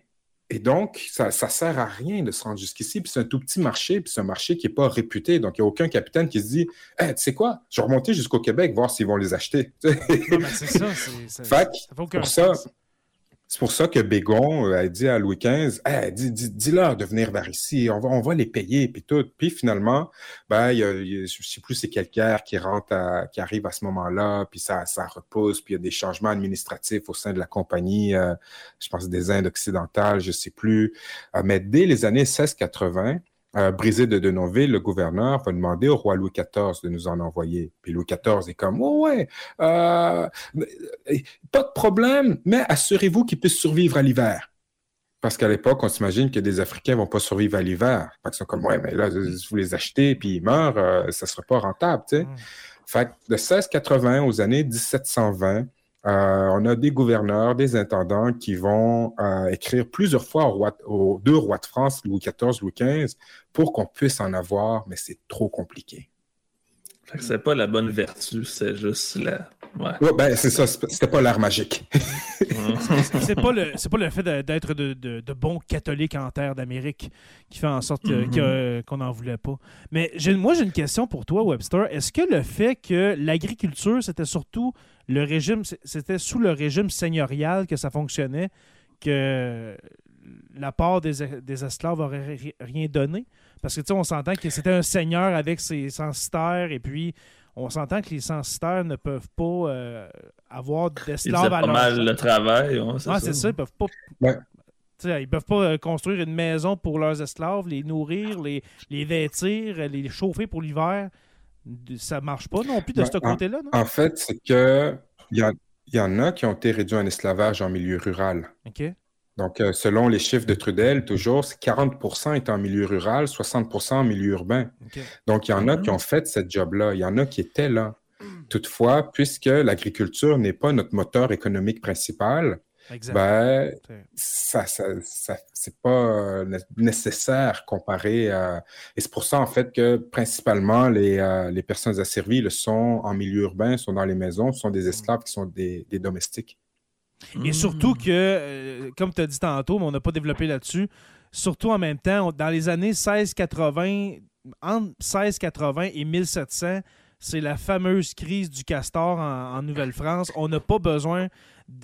Et donc, ça ne sert à rien de se rendre jusqu'ici. Puis c'est un tout petit marché, puis c'est un marché qui n'est pas réputé. Donc, il n'y a aucun capitaine qui se dit hey, Tu sais quoi, je vais remonter jusqu'au Québec, voir s'ils vont les acheter.
non, mais c'est ça. C'est,
fait, pour ça, c'est pour ça que Bégon euh, a dit à Louis XV, hey, dis-leur de venir vers ici, on va, on va les payer, puis tout. Puis finalement, ben, y a, je ne sais plus c'est quel qui rentre, qui arrive à ce moment-là, puis ça, ça repousse, puis il y a des changements administratifs au sein de la compagnie, euh, je pense des Indes occidentales, je ne sais plus. Euh, mais dès les années 1680, euh, Brisé de Denonville, le gouverneur, va demander au roi Louis XIV de nous en envoyer. Puis Louis XIV est comme, oh ouais, euh, pas de problème, mais assurez-vous qu'ils puissent survivre à l'hiver. Parce qu'à l'époque, on s'imagine que des Africains vont pas survivre à l'hiver. Ils sont comme, ouais, mais là, vous les achetez, puis ils meurent, euh, ça sera pas rentable, tu sais. Mm. Fait que de 1680 aux années 1720, euh, on a des gouverneurs, des intendants qui vont euh, écrire plusieurs fois aux, deux rois de France, Louis XIV, Louis XV, pour qu'on puisse en avoir, mais c'est trop compliqué.
C'est pas la bonne vertu, c'est juste la.
Ouais. ben, c'est ça, c'était pas l'art magique.
c'est pas, le, pas le fait d'être de, bons catholiques en terre d'Amérique qui fait en sorte mm-hmm. qu'on n'en voulait pas. Mais moi, j'ai une question pour toi, Webster. Est-ce que le fait que l'agriculture, c'était surtout le régime, c'était sous le régime seigneurial que ça fonctionnait, que la part des, esclaves n'aurait rien donné. Parce que, tu sais, on s'entend que c'était un seigneur avec ses censitaires, et puis on s'entend que les censitaires ne peuvent pas euh, avoir d'esclaves à
leur... mal le travail.
c'est ça. Ils peuvent pas... Ils peuvent pas euh, construire une maison pour leurs esclaves, les nourrir, les, les vêtir, les chauffer pour l'hiver ça marche pas non plus de ce côté-là,
En fait, c'est que il y, en a qui ont été réduits en esclavage en milieu rural.
OK.
Donc, euh, selon les chiffres de Trudel, toujours, 40% est en milieu rural, 60% en milieu urbain. Donc, il y en a qui ont fait cette job-là. Il y en a qui étaient là. Toutefois, puisque l'agriculture n'est pas notre moteur économique principal, ben, ça, ça, c'est pas euh, nécessaire comparé à... Et c'est pour ça, en fait, que principalement, les, euh, les personnes asservies le sont en milieu urbain, sont dans les maisons, sont des mm. esclaves qui sont des, domestiques.
Et surtout que, euh, comme tu as dit tantôt, mais on n'a pas développé là-dessus, surtout en même temps, dans les années 1680, entre 1680 et 1700, c'est la fameuse crise du castor en Nouvelle-France. On n'a pas besoin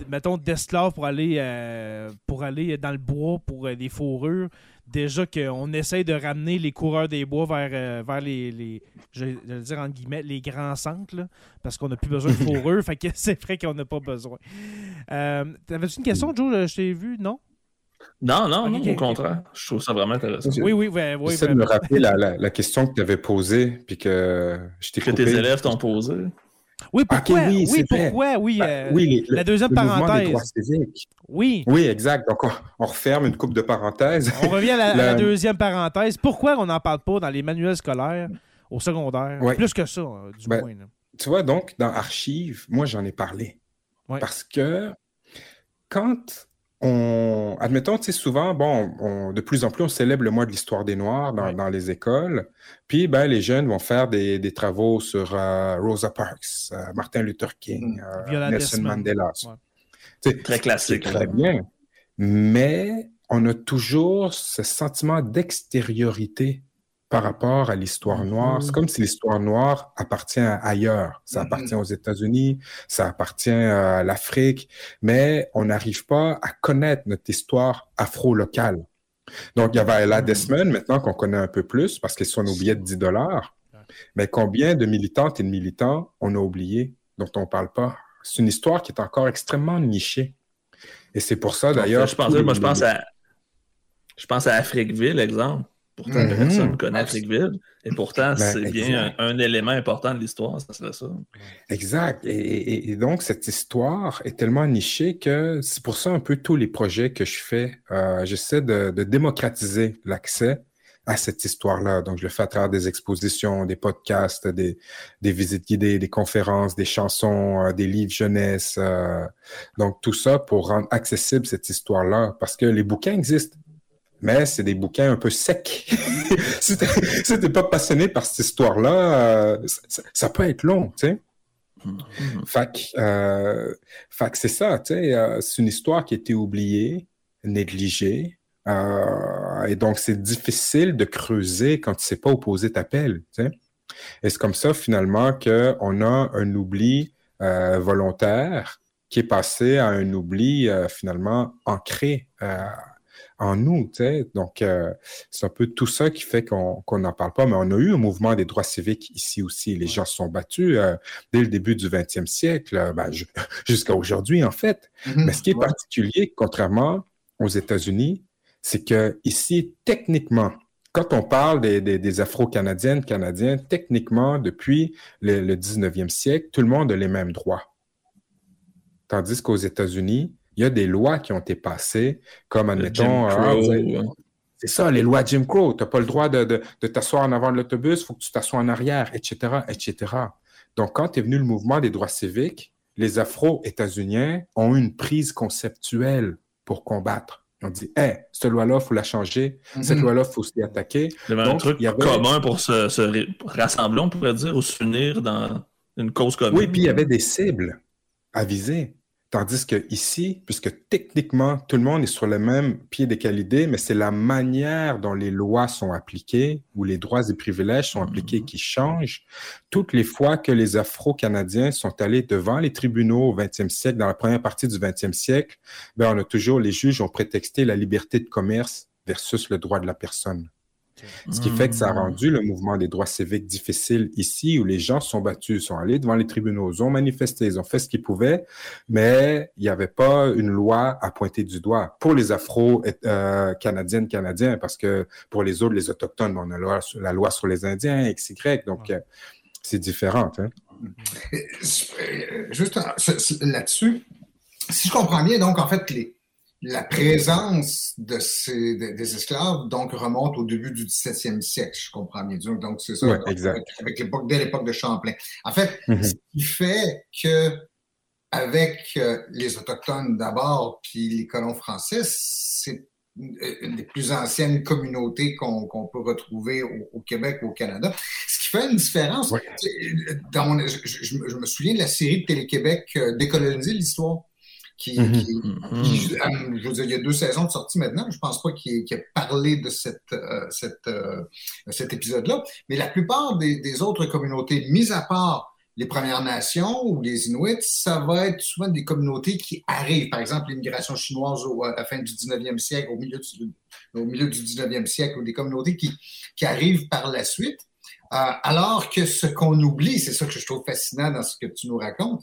mettons, d'esclaves pour aller euh, pour aller dans le bois pour euh, des fourrures. Déjà qu'on essaye de ramener les coureurs des bois vers, euh, vers les, les je, vais dire entre guillemets, les grands centres, parce qu'on n'a plus besoin de fourrures. fait que c'est vrai qu'on n'a pas besoin. T'avais-tu une question, Joe? Je t'ai vu, non?
Non, non, non, au contraire. Je trouve ça vraiment intéressant.
Oui, oui, oui. oui
J'essaie de me rappeler la, la, question que tu avais posée, puis que je t'ai Que
tes élèves t'ont posé.
Oui, pourquoi? oui, pourquoi? Oui, ben, euh, la deuxième parenthèse. Oui.
Oui, exact. Donc, on, referme une coupe de parenthèses.
On revient à la, deuxième parenthèse. Pourquoi on n'en parle pas dans les manuels scolaires au secondaire? Plus que ça, euh, du ben, moins.
Tu vois, donc, dans Archives, moi, j'en ai parlé. Parce que quand admettons, tu sais, souvent, bon, de plus en plus, on célèbre le mois de l'histoire des Noirs dans, les écoles. Puis, ben, les jeunes vont faire des, travaux sur euh, Rosa Parks, euh, Martin Luther King, mm. euh, Nelson Mandela.
Très classique.
Très bien. Mais on a toujours ce sentiment d'extériorité par rapport à l'histoire noire. C'est comme si l'histoire noire appartient à ailleurs. Ça
Mhm.
appartient aux États-Unis, ça appartient à l'Afrique, mais on n'arrive pas à connaître notre histoire afro-locale. Donc, il y avait Ella Desmond, maintenant qu'on connaît un peu plus, parce qu'ils sont nos billets de 10 dollars. Mais combien de militantes et de militants on a oublié, dont on ne parle pas? C'est une histoire qui est encore extrêmement nichée. Et c'est pour ça, d'ailleurs...
je pense, moi, je pense à, je pense à Afriqueville, exemple. Pourtant, personne ne connaît. Et pourtant,
Ben,
c'est bien un, un élément important de l'histoire, ça serait ça.
Exact. Et, et- et donc, cette histoire est tellement nichée que c'est pour ça un peu tous les projets que je fais, euh, j'essaie de, de démocratiser l'accès à cette histoire-là. Donc, je le fais à travers des expositions, des podcasts, des, des visites guidées, des conférences, des chansons, euh, des livres jeunesse. euh, donc, tout ça pour rendre accessible cette histoire-là. Parce que les bouquins existent. Mais c'est des bouquins un peu secs. si t'es si pas passionné par cette histoire-là, euh, ça, ça peut être long, tu sais.
Mhm.
Fait que, euh, que c'est ça, tu sais, euh, c'est une histoire qui a été oubliée, négligée, et donc c'est difficile de creuser quand tu sais pas opposer ta pelle, tu sais. Et c'est comme ça, finalement, qu'on a un oubli volontaire qui est passé à un oubli, finalement, ancré en nous, tu sais. Donc, euh, c'est un peu tout ça qui fait qu'on n'en parle pas, mais on a eu un mouvement des droits civiques ici aussi. Les gens se sont battus euh, dès le début du 20e siècle, euh, ben, ju- jusqu'à aujourd'hui, en fait.
Mhm.
Mais ce qui est particulier, contrairement aux États-Unis, c'est que ici, techniquement, quand on parle des, des- des Afro-Canadiennes, Canadiens, techniquement, depuis le, le 19e siècle, tout le monde a les mêmes droits. Tandis qu'aux États-Unis, il y a des lois qui ont été passées, comme, admettons,
euh,
c'est ça, les lois Jim Crow. Tu n'as pas le droit de, de- de t'asseoir en avant de l'autobus, il faut que tu t'assoies en arrière, etc., etc. Donc, quand est venu le mouvement des droits civiques, les Afro-États-Uniens ont eu une prise conceptuelle pour combattre. Ils ont dit, hey, cette loi-là, il faut la changer. Cette
Mhm.
loi-là, il faut s'y attaquer.
Il y avait un truc
il y avait-
commun pour se, se rassembler, on pourrait dire, ou s'unir dans une cause commune.
Oui, puis il y avait des cibles à viser. Tandis que ici, puisque techniquement, tout le monde est sur le même pied d'égalité, mais c'est la manière dont les lois sont appliquées ou les droits et privilèges sont appliqués qui changent. Toutes les fois que les Afro-Canadiens sont allés devant les tribunaux au 20e siècle, dans la première partie du 20e siècle, ben on a toujours, les juges ont prétexté la liberté de commerce versus le droit de la personne. Ce qui fait que ça a rendu le mouvement des droits civiques difficile ici, où les gens se sont battus, sont allés devant les tribunaux, ils ont manifesté, ils ont fait ce qu'ils pouvaient, mais il n'y avait pas une loi à pointer du doigt pour les Afro-Canadiennes, Canadiens, parce que pour les autres, les Autochtones, on a la loi sur, la loi sur les Indiens, XY, donc euh, c'est différent. Hein?
Euh, Juste là-dessus, si je comprends bien, donc en fait, les, la présence de ces, de- des esclaves donc remonte au début du 17e siècle, je comprends bien. Donc, c'est ça,
Ouais,
donc,
exact.
avec, l'époque, dès l'époque de Champlain. En fait,
Mhm.
ce qui fait que avec euh, les Autochtones d'abord, puis les colons français, c'est une des plus anciennes communautés qu'on peut retrouver au, au Québec ou au Canada. Ce qui fait une différence.
Ouais.
Dans mon- je, je- je me- je me souviens de la série de Télé-Québec euh, Décoloniser l'histoire, qui,
Mhm.
qui-
Mhm.
qui, euh, je veux dire, il y a deux saisons de sortie maintenant. Je pense pas qu'il ait, qu'il ait parlé de cette, euh, cette, euh, cet épisode-là. Mais la plupart des, des autres communautés, mis à part les Premières Nations ou les Inuits, ça va être souvent des communautés qui arrivent. Par exemple, l'immigration chinoise au- à la fin du 19e siècle, au milieu du, au milieu du 19e siècle, ou des communautés qui, qui arrivent par la suite. Euh, alors que ce qu'on oublie, c'est ça que je trouve fascinant dans ce que tu nous racontes,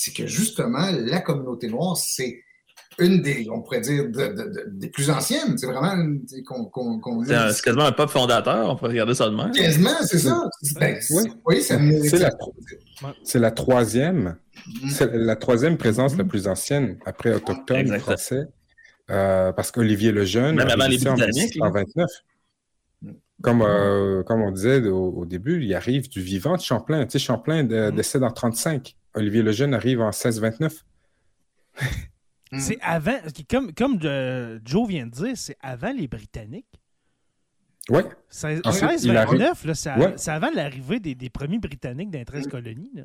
c'est que justement, la communauté noire, c'est une des, on pourrait dire, de- de- de- des plus anciennes. C'est vraiment une- qu'on qu'on- qu'on
C'est un- c'est quasiment un peuple fondateur, on pourrait regarder ça de même.
Quasiment, c'est ça. Ben,
Oui.
oui, ça mérite.
C'est la, c'est la troisième
Mhm.
C'est la troisième présence la plus ancienne après Autochtones et
Exactement.
Français. Euh, parce qu'Olivier Lejeune
Même avant les
ici en
Britanniques, là.
1629. Comme, euh, comme on disait au, au début, il arrive du vivant de Champlain. Tu sais, Champlain de- décède en 35. Olivier Lejeune arrive en 1629.
Mhm.
C'est avant, comme, comme euh, Joe vient de dire, c'est avant les Britanniques.
Oui,
16,
Ensuite,
16,
il
29, là, c'est,
Ouais.
c'est avant l'arrivée des, des premiers Britanniques dans les 13 colonies. Là.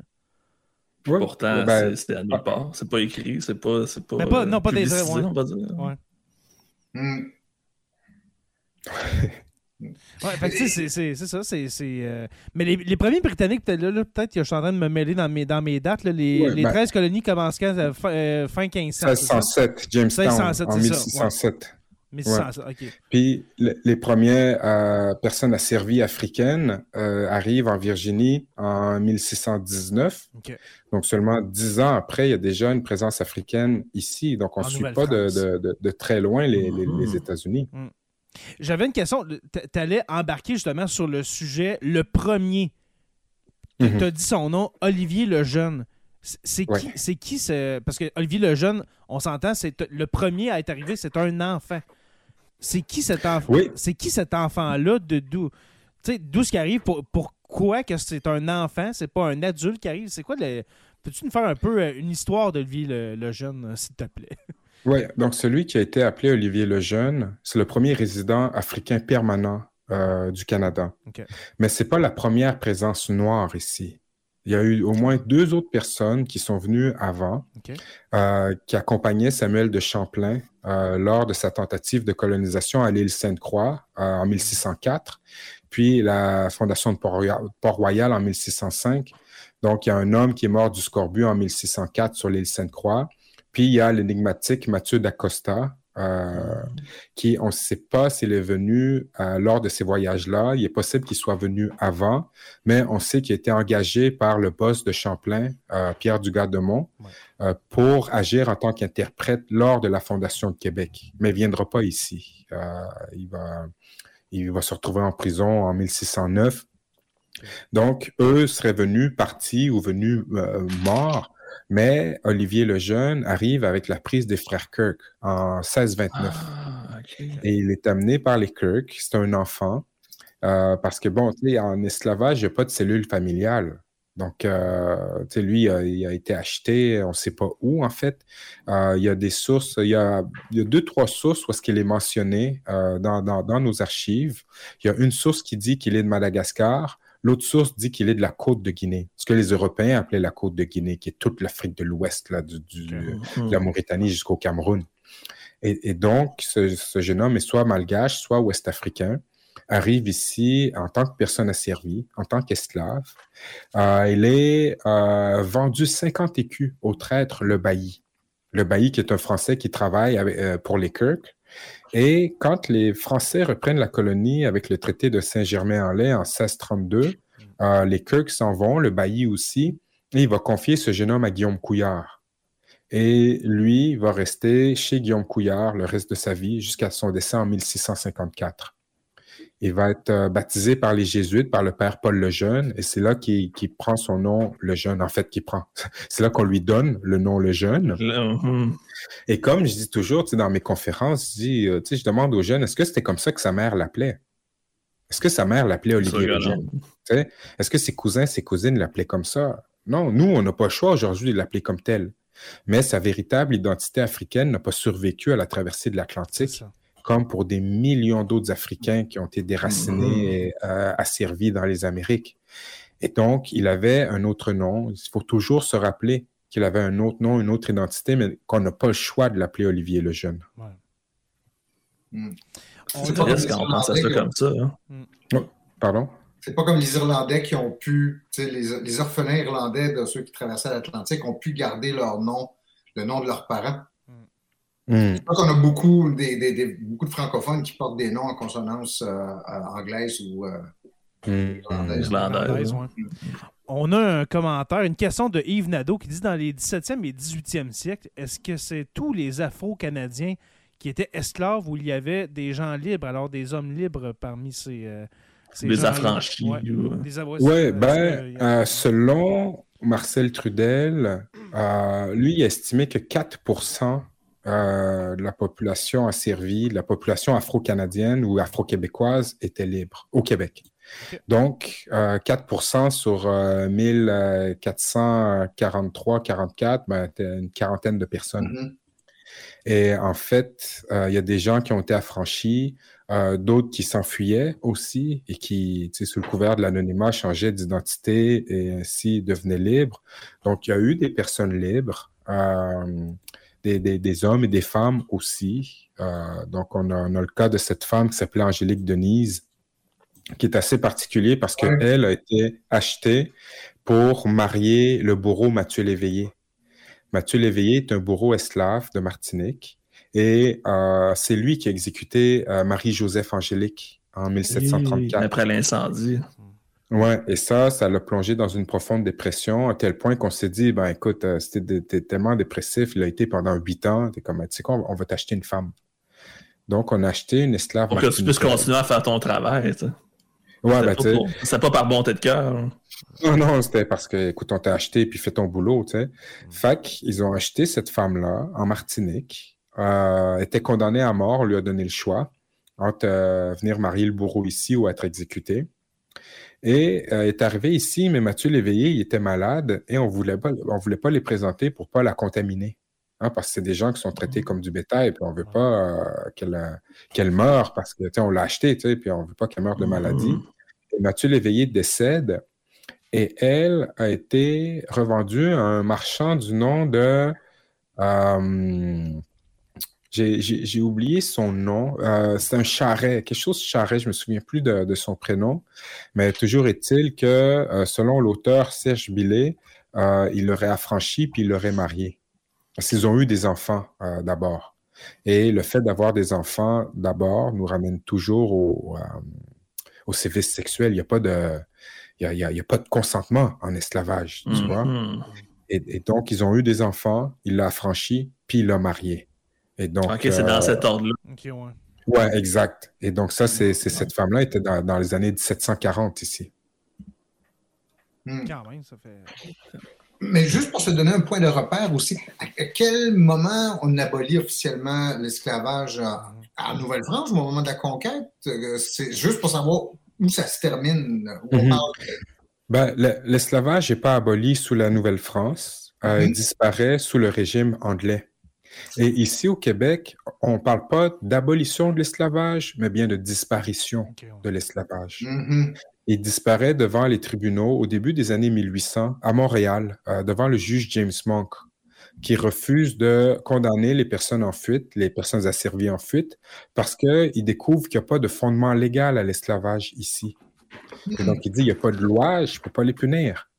ouais.
Pourtant,
Ben,
c'est- c'est à nulle part. C'est pas écrit, c'est pas. C'est pas,
non, pas des-
publicisé,
ouais.
on va dire.
Ouais. Ouais, fait que, c'est- c'est c'est ça. c'est c'est, euh, Mais les, les premiers Britanniques, peut-être là, là, peut-être que je suis en train de me mêler dans mes, dans mes dates. là, les,
Ouais,
les
ben-
13 colonies commencent quand euh, fin, euh, fin 1500. c'est ça?
1607, Jamestown,
1607,
en
c'est ça,
1607.
1600, ok.
Puis le- les premières euh, personnes asservies africaines arrivent en Virginie en 1619.
Ok.
Donc seulement dix ans après, il y a déjà une présence africaine ici. Donc on ne suit pas de, de- de- de très loin les, les-
Mhm.
les États-Unis.
J'avais une question. Tu allais embarquer justement sur le sujet, le premier.
Mhm.
Tu as dit son nom, Olivier Lejeune. C'est
Ouais.
qui, c'est qui ce. Parce que Olivier Lejeune, on s'entend, c'est le premier à être arrivé, c'est un enfant. C'est qui cet enfant?
Oui.
C'est qui cet enfant-là de d'où? Tu sais, d'où ce qui arrive? Pour, pourquoi que c'est un enfant? C'est pas un adulte qui arrive? C'est quoi le. Peux-tu nous faire un peu euh, une histoire d'Olivier le, Lejeune, euh, s'il te plaît?
Oui, donc celui qui a été appelé Olivier Lejeune, c'est le premier résident africain permanent euh, du Canada. Mais ce n'est pas la première présence noire ici. Il y a eu au moins deux autres personnes qui sont venues avant, euh, qui accompagnaient Samuel de Champlain euh, lors de sa tentative de colonisation à l'île Sainte-Croix en 1604, puis la fondation de Port-Royal Port-Royal en 1605. Donc, il y a un homme qui est mort du scorbut en 1604 sur l'île Sainte-Croix. Puis il y a l'énigmatique Mathieu d'Acosta, euh, qui, on ne sait pas s'il est venu euh, lors de ces voyages-là. Il est possible qu'il soit venu avant, mais on sait qu'il a été engagé par le boss de Champlain, euh, Pierre Dugas-Demont,
Ouais.
euh, pour agir en tant qu'interprète lors de la Fondation de Québec. Mais il ne viendra pas ici. Euh, il, va, il va se retrouver en prison en 1609. Donc, eux seraient venus partis ou venus euh, morts mais Olivier le Jeune arrive avec la prise des frères Kirk en 1629.
Ah.
Et il est amené par les Kirk. C'est un enfant. euh, parce que, bon, tu sais, en esclavage, il n'y a pas de cellule familiale. Donc, euh, tu sais, lui, euh, il a été acheté, on ne sait pas où, en fait. Euh, il y a des sources, il y a, il y a deux, trois sources où est-ce qu'il est mentionné dans, dans, dans nos archives. Il y a une source qui dit qu'il est de Madagascar. L'autre source dit qu'il est de la côte de Guinée, ce que les Européens appelaient la côte de Guinée, qui est toute l'Afrique de l'Ouest, là, du, du- de la Mauritanie jusqu'au Cameroun. Et, et donc, ce, ce jeune homme est soit malgache, soit ouest-africain, arrive ici en tant que personne asservie, en tant qu'esclave. Euh, il est euh, vendu 50 écus au traître Le Bailly. Le Bailly, qui est un Français qui travaille avec- euh, pour les Kirk. Et quand les Français reprennent la colonie avec le traité de Saint-Germain-en-Laye en 1632, euh, les Kirk s'en vont, le Bailly aussi, et il va confier ce jeune homme à Guillaume Couillard. Et lui va rester chez Guillaume Couillard le reste de sa vie jusqu'à son décès en 1654. Il va être euh, baptisé par les Jésuites, par le père Paul le Jeune, et c'est là qu'il prend son nom le Jeune, en fait, qu'il prend. C'est là qu'on lui donne le nom le Jeune.
Hum.
Et comme je dis toujours, tu sais, dans mes conférences, je, dis, euh, tu sais, je demande aux jeunes, est-ce que c'était comme ça que sa mère l'appelait? Est-ce que sa mère l'appelait Olivier le Jeune? Tu sais, Est-ce que ses cousins, ses cousines l'appelaient comme ça? Non, nous, on n'a pas le choix aujourd'hui de l'appeler comme tel. Mais sa véritable identité africaine n'a pas survécu à la traversée de l'Atlantique. Comme pour des millions d'autres Africains qui ont été déracinés et euh, asservis dans les Amériques. Et donc, il avait un autre nom. Il faut toujours se rappeler qu'il avait un autre nom, une autre identité, mais qu'on n'a pas le choix de l'appeler Olivier le Jeune.
On
C'est triste quand on pense à ça comme ça. hein.
Pardon?
C'est pas comme les Irlandais qui ont pu, tu sais, les, les orphelins irlandais de ceux qui traversaient l'Atlantique ont pu garder leur nom, le nom de leurs parents.
Hmm.
Je pense qu'on a beaucoup, des, des- des- beaucoup de francophones qui portent des noms en consonance euh, anglaise ou euh,
Hmm.
irlandaise.
Irlandaise,
Irlandaise, ouais. On a un commentaire, une question de Yves Nadeau qui dit dans les 17e et 18e siècles, est-ce que c'est tous les Afro-Canadiens qui étaient esclaves ou il y avait des gens libres, alors des hommes libres parmi ces. euh, ces
Des affranchis,
Ouais. Des
Oui,
euh,
ben,
euh,
selon Marcel Trudel, euh, lui, il a estimé que 4 euh, la population asservie, la population afro-canadienne ou afro-québécoise était libre au Québec. Donc, euh, 4% sur euh, 1443-44, ben, c'était une quarantaine de personnes.
Mhm.
Et en fait, euh, il y a des gens qui ont été affranchis, euh, d'autres qui s'enfuyaient aussi et qui, sous le couvert de l'anonymat, changeaient d'identité et ainsi devenaient libres. Donc, il y a eu des personnes libres, euh, des, des- des hommes et des femmes aussi. Euh, donc, on a, on a le cas de cette femme qui s'appelait Angélique Denise, qui est assez particulier parce qu'elle a été achetée pour marier le bourreau Mathieu Léveillé. Mathieu Léveillé est un bourreau esclave de Martinique et euh, c'est lui qui a exécuté euh, Marie-Joseph Angélique en 1734.
après l'incendie.
Ouais, et ça, ça l'a plongé dans une profonde dépression à tel point qu'on s'est dit, ben écoute, euh, c'était tellement dépressif, il a été pendant huit ans, t'es comme, tu sais quoi, on va t'acheter une femme. Donc, on a acheté une esclave.
Pour que tu puisses continuer à faire ton travail, tu
Ouais, ben, tu
C'est pas par bonté de cœur. Hein.
Non, non, c'était parce que, écoute, on t'a acheté puis fais ton boulot, tu sais. Mm. Fait qu'ils ont acheté cette femme-là en Martinique, euh, était condamnée à mort, on lui a donné le choix entre euh, venir marier le bourreau ici ou être exécuté. Et euh, est arrivé ici, mais Mathieu Léveillé, il était malade et on voulait pas, on voulait pas les présenter pour pas la contaminer. Hein, parce que c'est des gens qui sont traités mm. comme du bétail, puis on veut pas euh, qu'elle qu'elle meure parce que on l'a acheté, puis on veut pas qu'elle meure de maladie. Mm. Mathieu Léveillé décède et elle a été revendue à un marchand du nom de. Euh, j'ai oublié son nom. Euh, c'est un charret, quelque chose de charret, je me souviens plus de, son prénom. Mais toujours est-il que, euh, selon l'auteur Serge Billet, il l'aurait affranchi puis il l'aurait marié. Parce qu'ils ont eu des enfants d'abord. Et le fait d'avoir des enfants d'abord nous ramène toujours au, au sévice sexuel. Il n'y a pas de. Il y a, pas de consentement en esclavage, tu mm-hmm. vois. Et, donc, ils ont eu des enfants, il l'a affranchi, puis il l'a marié. Et donc,
OK, c'est dans euh, cet ordre-là.
ouais. ouais. exact. Et donc, ça, c'est cette femme-là était dans, les années 1740 ici.
Hmm. Quand même, ça fait. Mais juste pour se donner un point de repère aussi, à quel moment on abolit officiellement l'esclavage en Nouvelle-France au moment de la conquête? Euh, c'est juste pour savoir où ça se termine.
Ben, l'esclavage n'est pas aboli sous la Nouvelle-France. Euh, il mhm. disparaît sous le régime anglais. Et ici au Québec, on ne parle pas d'abolition de l'esclavage, mais bien de disparition de l'esclavage. Mhm. Il disparaît devant les tribunaux au début des années 1800 à Montréal, euh, devant le juge James Monk qui refuse de condamner les personnes en fuite, les personnes asservies en fuite, parce qu'il découvre qu'il n'y a pas de fondement légal à l'esclavage ici. Et donc, il dit, il n'y a pas de loi, je ne peux pas les punir.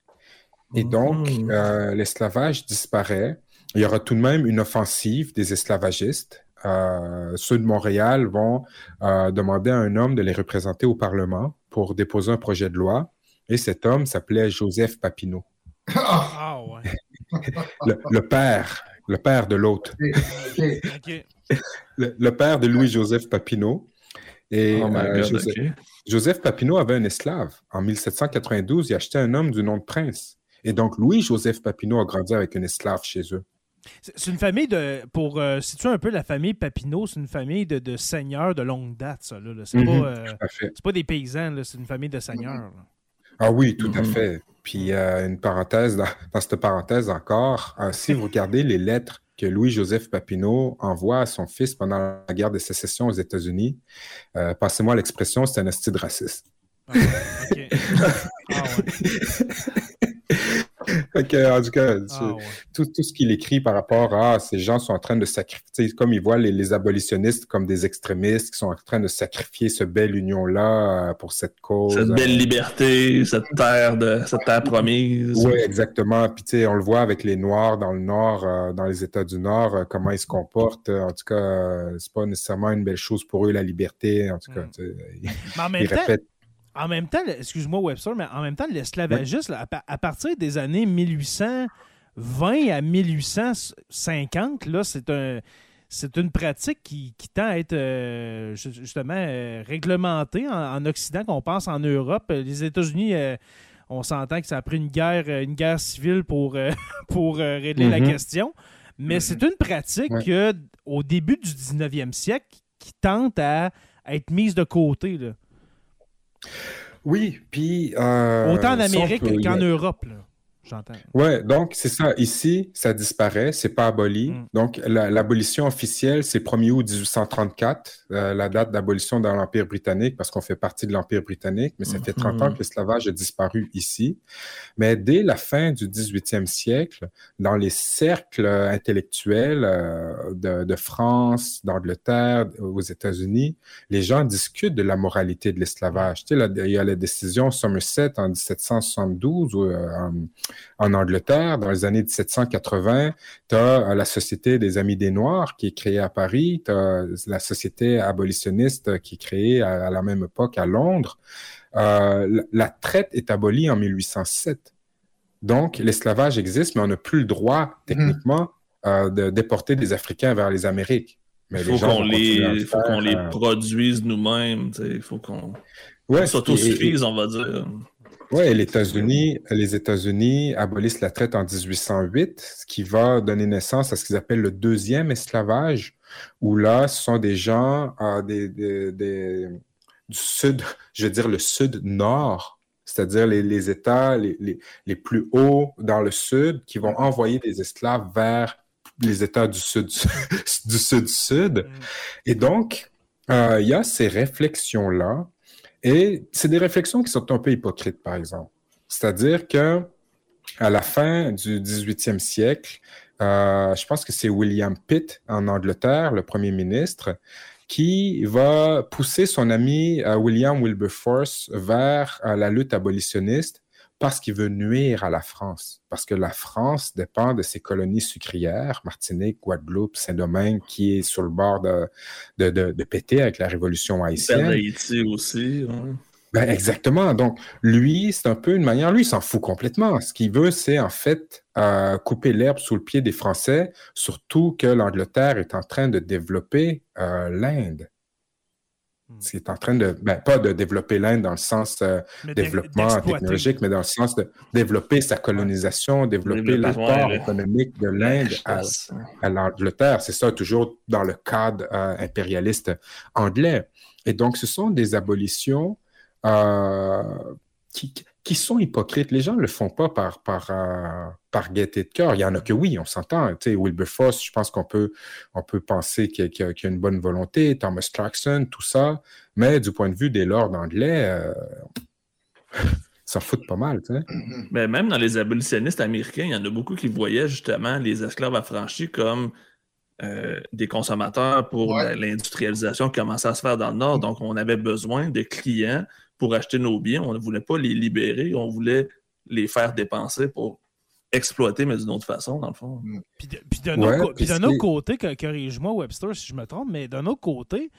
Et donc, mmh. euh, l'esclavage disparaît. Il y aura tout de même une offensive des esclavagistes. Euh, ceux de Montréal vont euh, demander à un homme de les représenter au Parlement pour déposer un projet de loi. Et cet homme s'appelait Joseph Papineau. Ah ouais le, père, le père de l'autre. le, père de Louis-Joseph Papineau. Et oh euh, Joseph, Papineau avait un esclave. En 1792, il achetait un homme du nom de Prince. Et donc, Louis-Joseph Papineau a grandi avec un esclave chez eux.
C'est une famille de. Pour euh, situer un peu la famille Papineau, c'est une famille de, seigneurs de longue date, ça. C'est mhm, pas, euh, pas, des paysans, c'est une famille de seigneurs.
Ah oui, tout à mhm. fait. Puis euh, une parenthèse, dans, cette parenthèse encore, si vous regardez les lettres que Louis-Joseph Papineau envoie à son fils pendant la guerre de sécession aux États-Unis, euh, passez-moi l'expression, c'est un style raciste. Ah, ah en tout cas, ah, tout, ce qu'il écrit par rapport à ces gens sont en train de sacrifier, comme il voit les, abolitionnistes comme des extrémistes qui sont en train de sacrifier ce belle union-là euh, pour cette cause.
Cette belle euh, liberté, cette terre, de, cette terre promise.
Oui, exactement. Puis, tu sais, on le voit avec les Noirs dans le Nord, euh, dans les États du Nord, comment ils se comportent. En tout cas, c'est pas nécessairement une belle chose pour eux, la liberté. En tout cas,
mm. ils répètent en même temps, excuse-moi Webster, mais en même temps, l'esclavagisme, à, partir des années 1820 à 1850, là, c'est un c'est une pratique qui, tend à être euh, justement euh, réglementée en, Occident, qu'on pense en Europe. Les États-Unis, euh, on s'entend que ça a pris une guerre, une guerre civile pour, pour régler la mm-hmm. question. Mais c'est une pratique au début du 19e siècle qui tente à, à être mise de côté. Là.
Oui, puis. Euh,
Autant en Amérique qu'en Europe. J'entends.
Ouais, donc c'est ça. Ici, ça disparaît, c'est pas aboli.
Mm.
Donc la- l'abolition officielle, c'est 1er août 1834, euh, la date d'abolition dans l'Empire britannique, parce qu'on fait partie de l'Empire britannique, mais ça fait 30 ans
Mhm.
que l'esclavage a disparu ici. Mais dès la fin du 18e siècle, dans les cercles intellectuels euh, de, de France, d'Angleterre, aux États-Unis, les gens discutent de la moralité de l'esclavage. Tu sais, il y a la décision Somerset en 1772 où, euh, en, Angleterre, dans les années 1780, tu as la Société des Amis des Noirs qui est créée à Paris, tu as la Société abolitionniste qui est créée à, à la même époque à Londres. Euh, la, la traite est abolie en 1807. Donc, l'esclavage existe, mais on n'a plus le droit, techniquement, euh, de déporter des Africains vers les Amériques. Mais
Il faut qu'on les,
le
faut qu'on les
euh,
produise nous-mêmes. Il faut qu'on
ouais,
s'autosuffise, on va dire.
Ouais, les États-Unis, les États-Unis abolissent la traite en 1808, ce qui va donner naissance à ce qu'ils appellent le deuxième esclavage, où là, ce sont des gens euh, des, des- des- du sud, je veux dire le sud-nord, c'est-à-dire les, les États les, les- les plus hauts dans le sud qui vont envoyer des esclaves vers les États du sud du sud-sud. Et donc, euh, il y a ces réflexions-là. Et c'est des réflexions qui sont un peu hypocrites, par exemple. C'est-à-dire que à la fin du 18e siècle, euh, je pense que c'est William Pitt en Angleterre, le premier ministre, qui va pousser son ami euh, William Wilberforce vers euh, la lutte abolitionniste parce qu'il veut nuire à la France, parce que la France dépend de ses colonies sucrières, Martinique, Guadeloupe, Saint-Domingue, qui est sur le bord de, de, de, de péter avec la révolution haïtienne.
Haïti aussi.
Ben, exactement. Donc, lui, c'est un peu une manière, lui, il s'en fout complètement. Ce qu'il veut, c'est en fait euh, couper l'herbe sous le pied des Français, surtout que l'Angleterre est en train de développer euh, l'Inde.
Hmm.
C'est en train de, ben, pas de développer l'Inde dans le sens euh, développement technologique, mais dans le sens de développer sa colonisation, développer
Développer,
l'apport
ouais,
économique de l'Inde à, à l'Angleterre. C'est ça, toujours dans le cadre euh, impérialiste anglais. Et donc, ce sont des abolitions euh, qui, qui sont hypocrites. Les gens ne le font pas par, par, euh, par gaieté de cœur. Il y en a que oui, on s'entend. Tu sais, Wilberforce, je pense qu'on peut, on peut penser qu'il y, a- y une bonne volonté, Thomas Clarkson, tout ça. Mais du point de vue des lords anglais, euh, ils s'en foutent pas mal. Tu sais.
Mais même dans les abolitionnistes américains, il y en a beaucoup qui voyaient justement les esclaves affranchis comme euh, des consommateurs pour
Ouais.
l'industrialisation qui commençait à se faire dans le Nord. Donc, on avait besoin de clients pour acheter nos biens. On ne voulait pas les libérer, on voulait les faire dépenser pour exploiter, mais d'une autre façon, dans le fond.
Puis de- puis d'un
Ouais,
autre, côté, co- corrige-moi Webster si je me trompe, mais d'un autre côté,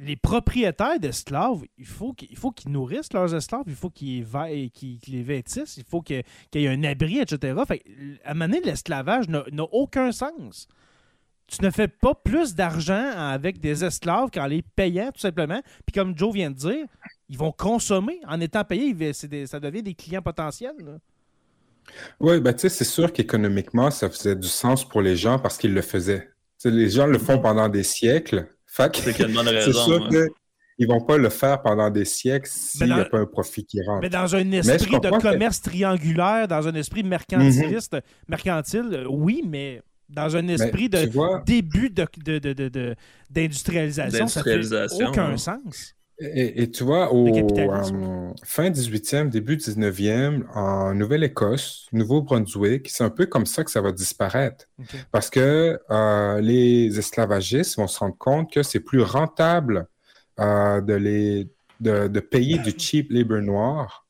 les propriétaires d'esclaves, il faut qu'ils il faut qu'ils nourrissent leurs esclaves, il faut qu'ils veillent- qu'ils- qu'ils les vêtissent, il faut qu'il y ait un abri, etc. Fait que, à mener l'esclavage n'a n'a aucun sens. Tu ne fais pas plus d'argent avec des esclaves qu'en les payant, tout simplement. Puis comme Joe vient de dire, ils vont consommer. En étant payés, ils des- ça devient des clients potentiels. là.
Oui, ben, tu sais, c'est sûr qu'économiquement, ça faisait du sens pour les gens parce qu'ils le faisaient. Les gens le font pendant des siècles. Que
C'est
sûr
hein.
qu'ils ne vont pas le faire pendant des siècles s'il n'y a pas un profit qui rentre.
Mais dans un esprit de
que-
commerce triangulaire, dans un esprit mercantiliste, mercantile, euh, oui, mais dans un esprit
Mais
de
vois,
début de, de- de- de- de- d'industrialisation, ça fait aucun
ouais.
sens.
Et, et tu vois, au euh, fin 18e, début 19e, en Nouvelle-Écosse, Nouveau-Brunswick, c'est un peu comme ça que ça va disparaître. Parce que euh, les esclavagistes vont se rendre compte que c'est plus rentable euh, de, les, de, de payer du cheap labor noir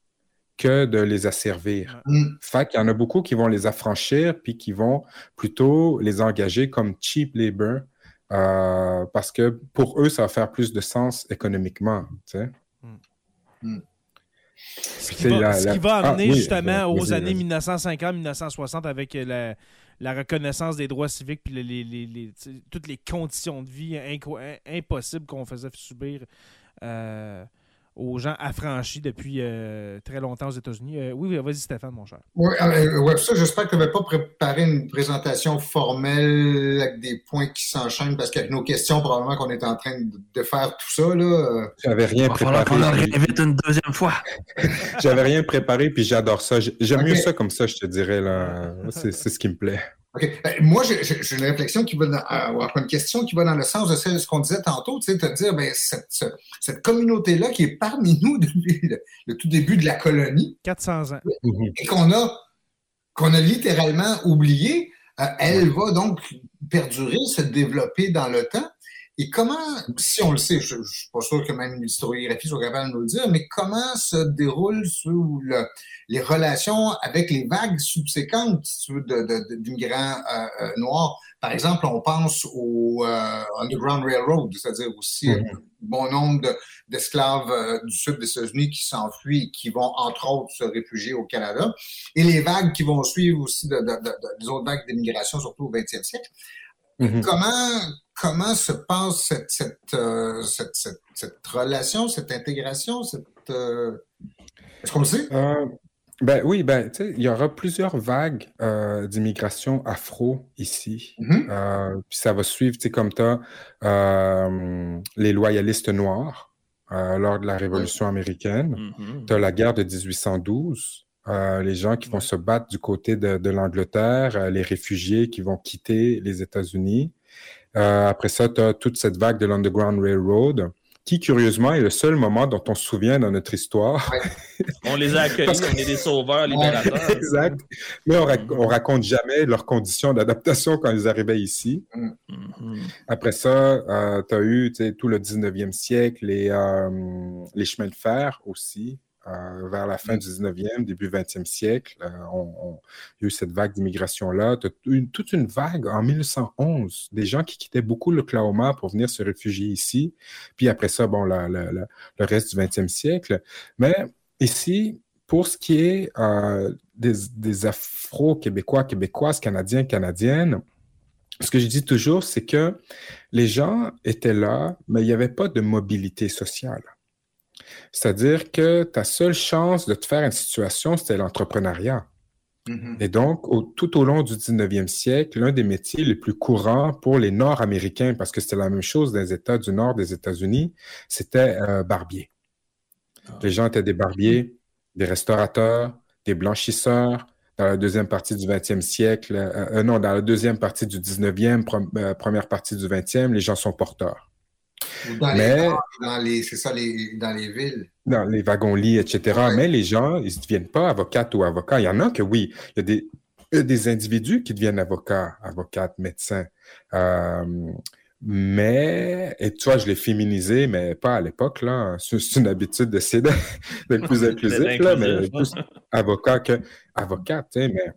que de les asservir.
Mm.
Fait qu'il y en a beaucoup qui vont les affranchir puis qui vont plutôt les engager comme cheap labor euh, parce que pour eux, ça va faire plus de sens économiquement. tu sais.
Ce qui
C'est
va,
la-
ce qui va
Ah,
amener
oui,
justement aux années 1950-1960 avec euh, la, la reconnaissance des droits civiques puis les, les- les- les- tu sais, toutes les conditions de vie impossibles qu'on faisait subir euh, aux gens affranchis depuis euh, très longtemps aux États-Unis. Euh, oui, vas-y, Stéphane, mon cher.
Oui, euh, ça, j'espère que tu n'avais pas préparé une présentation formelle avec des points qui s'enchaînent parce qu'avec nos questions, probablement qu'on est en train de faire tout ça. Là.
J'avais rien préparé. On
en réinvite une deuxième fois.
J'avais rien préparé, puis j'adore ça. J'aime mieux ça comme ça, je te dirais. là. C'est ce qui me plaît.
Ben, moi, j'ai une réflexion qui va dans, euh, une question qui va dans le sens de ce qu'on disait tantôt, tu sais, te dire, ben, cette, communauté-là qui est parmi nous depuis le, tout début de la colonie.
400 ans.
Et qu'on a, qu'on a littéralement oublié, euh, elle va donc perdurer, se développer dans le temps. Et comment, si on le sait, je ne suis pas sûr que même l'historiographie soit capable de nous le dire, mais comment se déroulent sous les relations avec les vagues subséquentes d'immigrants euh, euh, noirs? Par exemple, on pense au euh, Underground Railroad, c'est-à-dire aussi un bon nombre d'esclaves du sud des États-Unis qui s'enfuient et qui vont, entre autres, se réfugier au Canada. Et les vagues qui vont suivre aussi de, des autres vagues d'immigration, surtout au 20e siècle. Mm-hmm. Comment, comment se passe cette, cette, euh, cette, cette, relation, cette intégration? Cette, euh, Est-ce qu'on le sait?
Euh, ben oui, ben, il y aura plusieurs vagues d'immigration afro ici. Mm-hmm. puis ça va suivre, comme tu as les loyalistes noirs lors de la Révolution américaine. Tu as la guerre de 1812. Euh, les gens qui vont se battre du côté de, l'Angleterre, euh, les réfugiés qui vont quitter les États-Unis. Euh, après ça, tu as toute cette vague de l'Underground Railroad, qui, curieusement, est le seul moment dont on se souvient dans notre histoire.
on les a accueillis, on est des sauveurs, libérateurs.
exact. Mais on, ne raconte jamais leurs conditions d'adaptation quand ils arrivaient ici. Mm-hmm. Après ça, tu as eu tout le 19e siècle, les, les chemins de fer aussi. Euh, vers la fin du 19e, début 20e siècle. Euh, on, il y a eu cette vague d'immigration-là. toute une vague en 1911, des gens qui quittaient beaucoup l'Oklahoma pour venir se réfugier ici. Puis après ça, bon, le reste du 20e siècle. Mais ici, pour ce qui est euh, des, des Afro-Québécois, Québécoises, Canadiens, Canadiennes, ce que je dis toujours, c'est que les gens étaient là, mais il n'y avait pas de mobilité sociale. C'est-à-dire que ta seule chance de te faire une situation, c'était l'entrepreneuriat. Mm-hmm. Et donc, tout au long du 19e siècle, l'un des métiers les plus courants pour les Nord-Américains, parce que c'était la même chose dans les États du Nord des États-Unis, c'était euh, barbier. Ah. Les gens étaient des barbiers, des restaurateurs, des blanchisseurs. Dans la deuxième partie du 20e siècle, euh, euh, non, dans la deuxième partie du 19e, première partie du 20e, les gens sont porteurs.
Dans mais, les, c'est ça, dans les villes.
Dans les wagons-lits, etc. Mais les gens, ils ne deviennent pas avocats ou avocats. Il y en a que oui. Il y a des, des individus qui deviennent avocats, avocates, médecins. Euh, mais, et tu vois, je l'ai féminisé, mais pas à l'époque, là. C'est une habitude d'essayer d'être plus inclusif, là, mais plus avocat que avocate, mais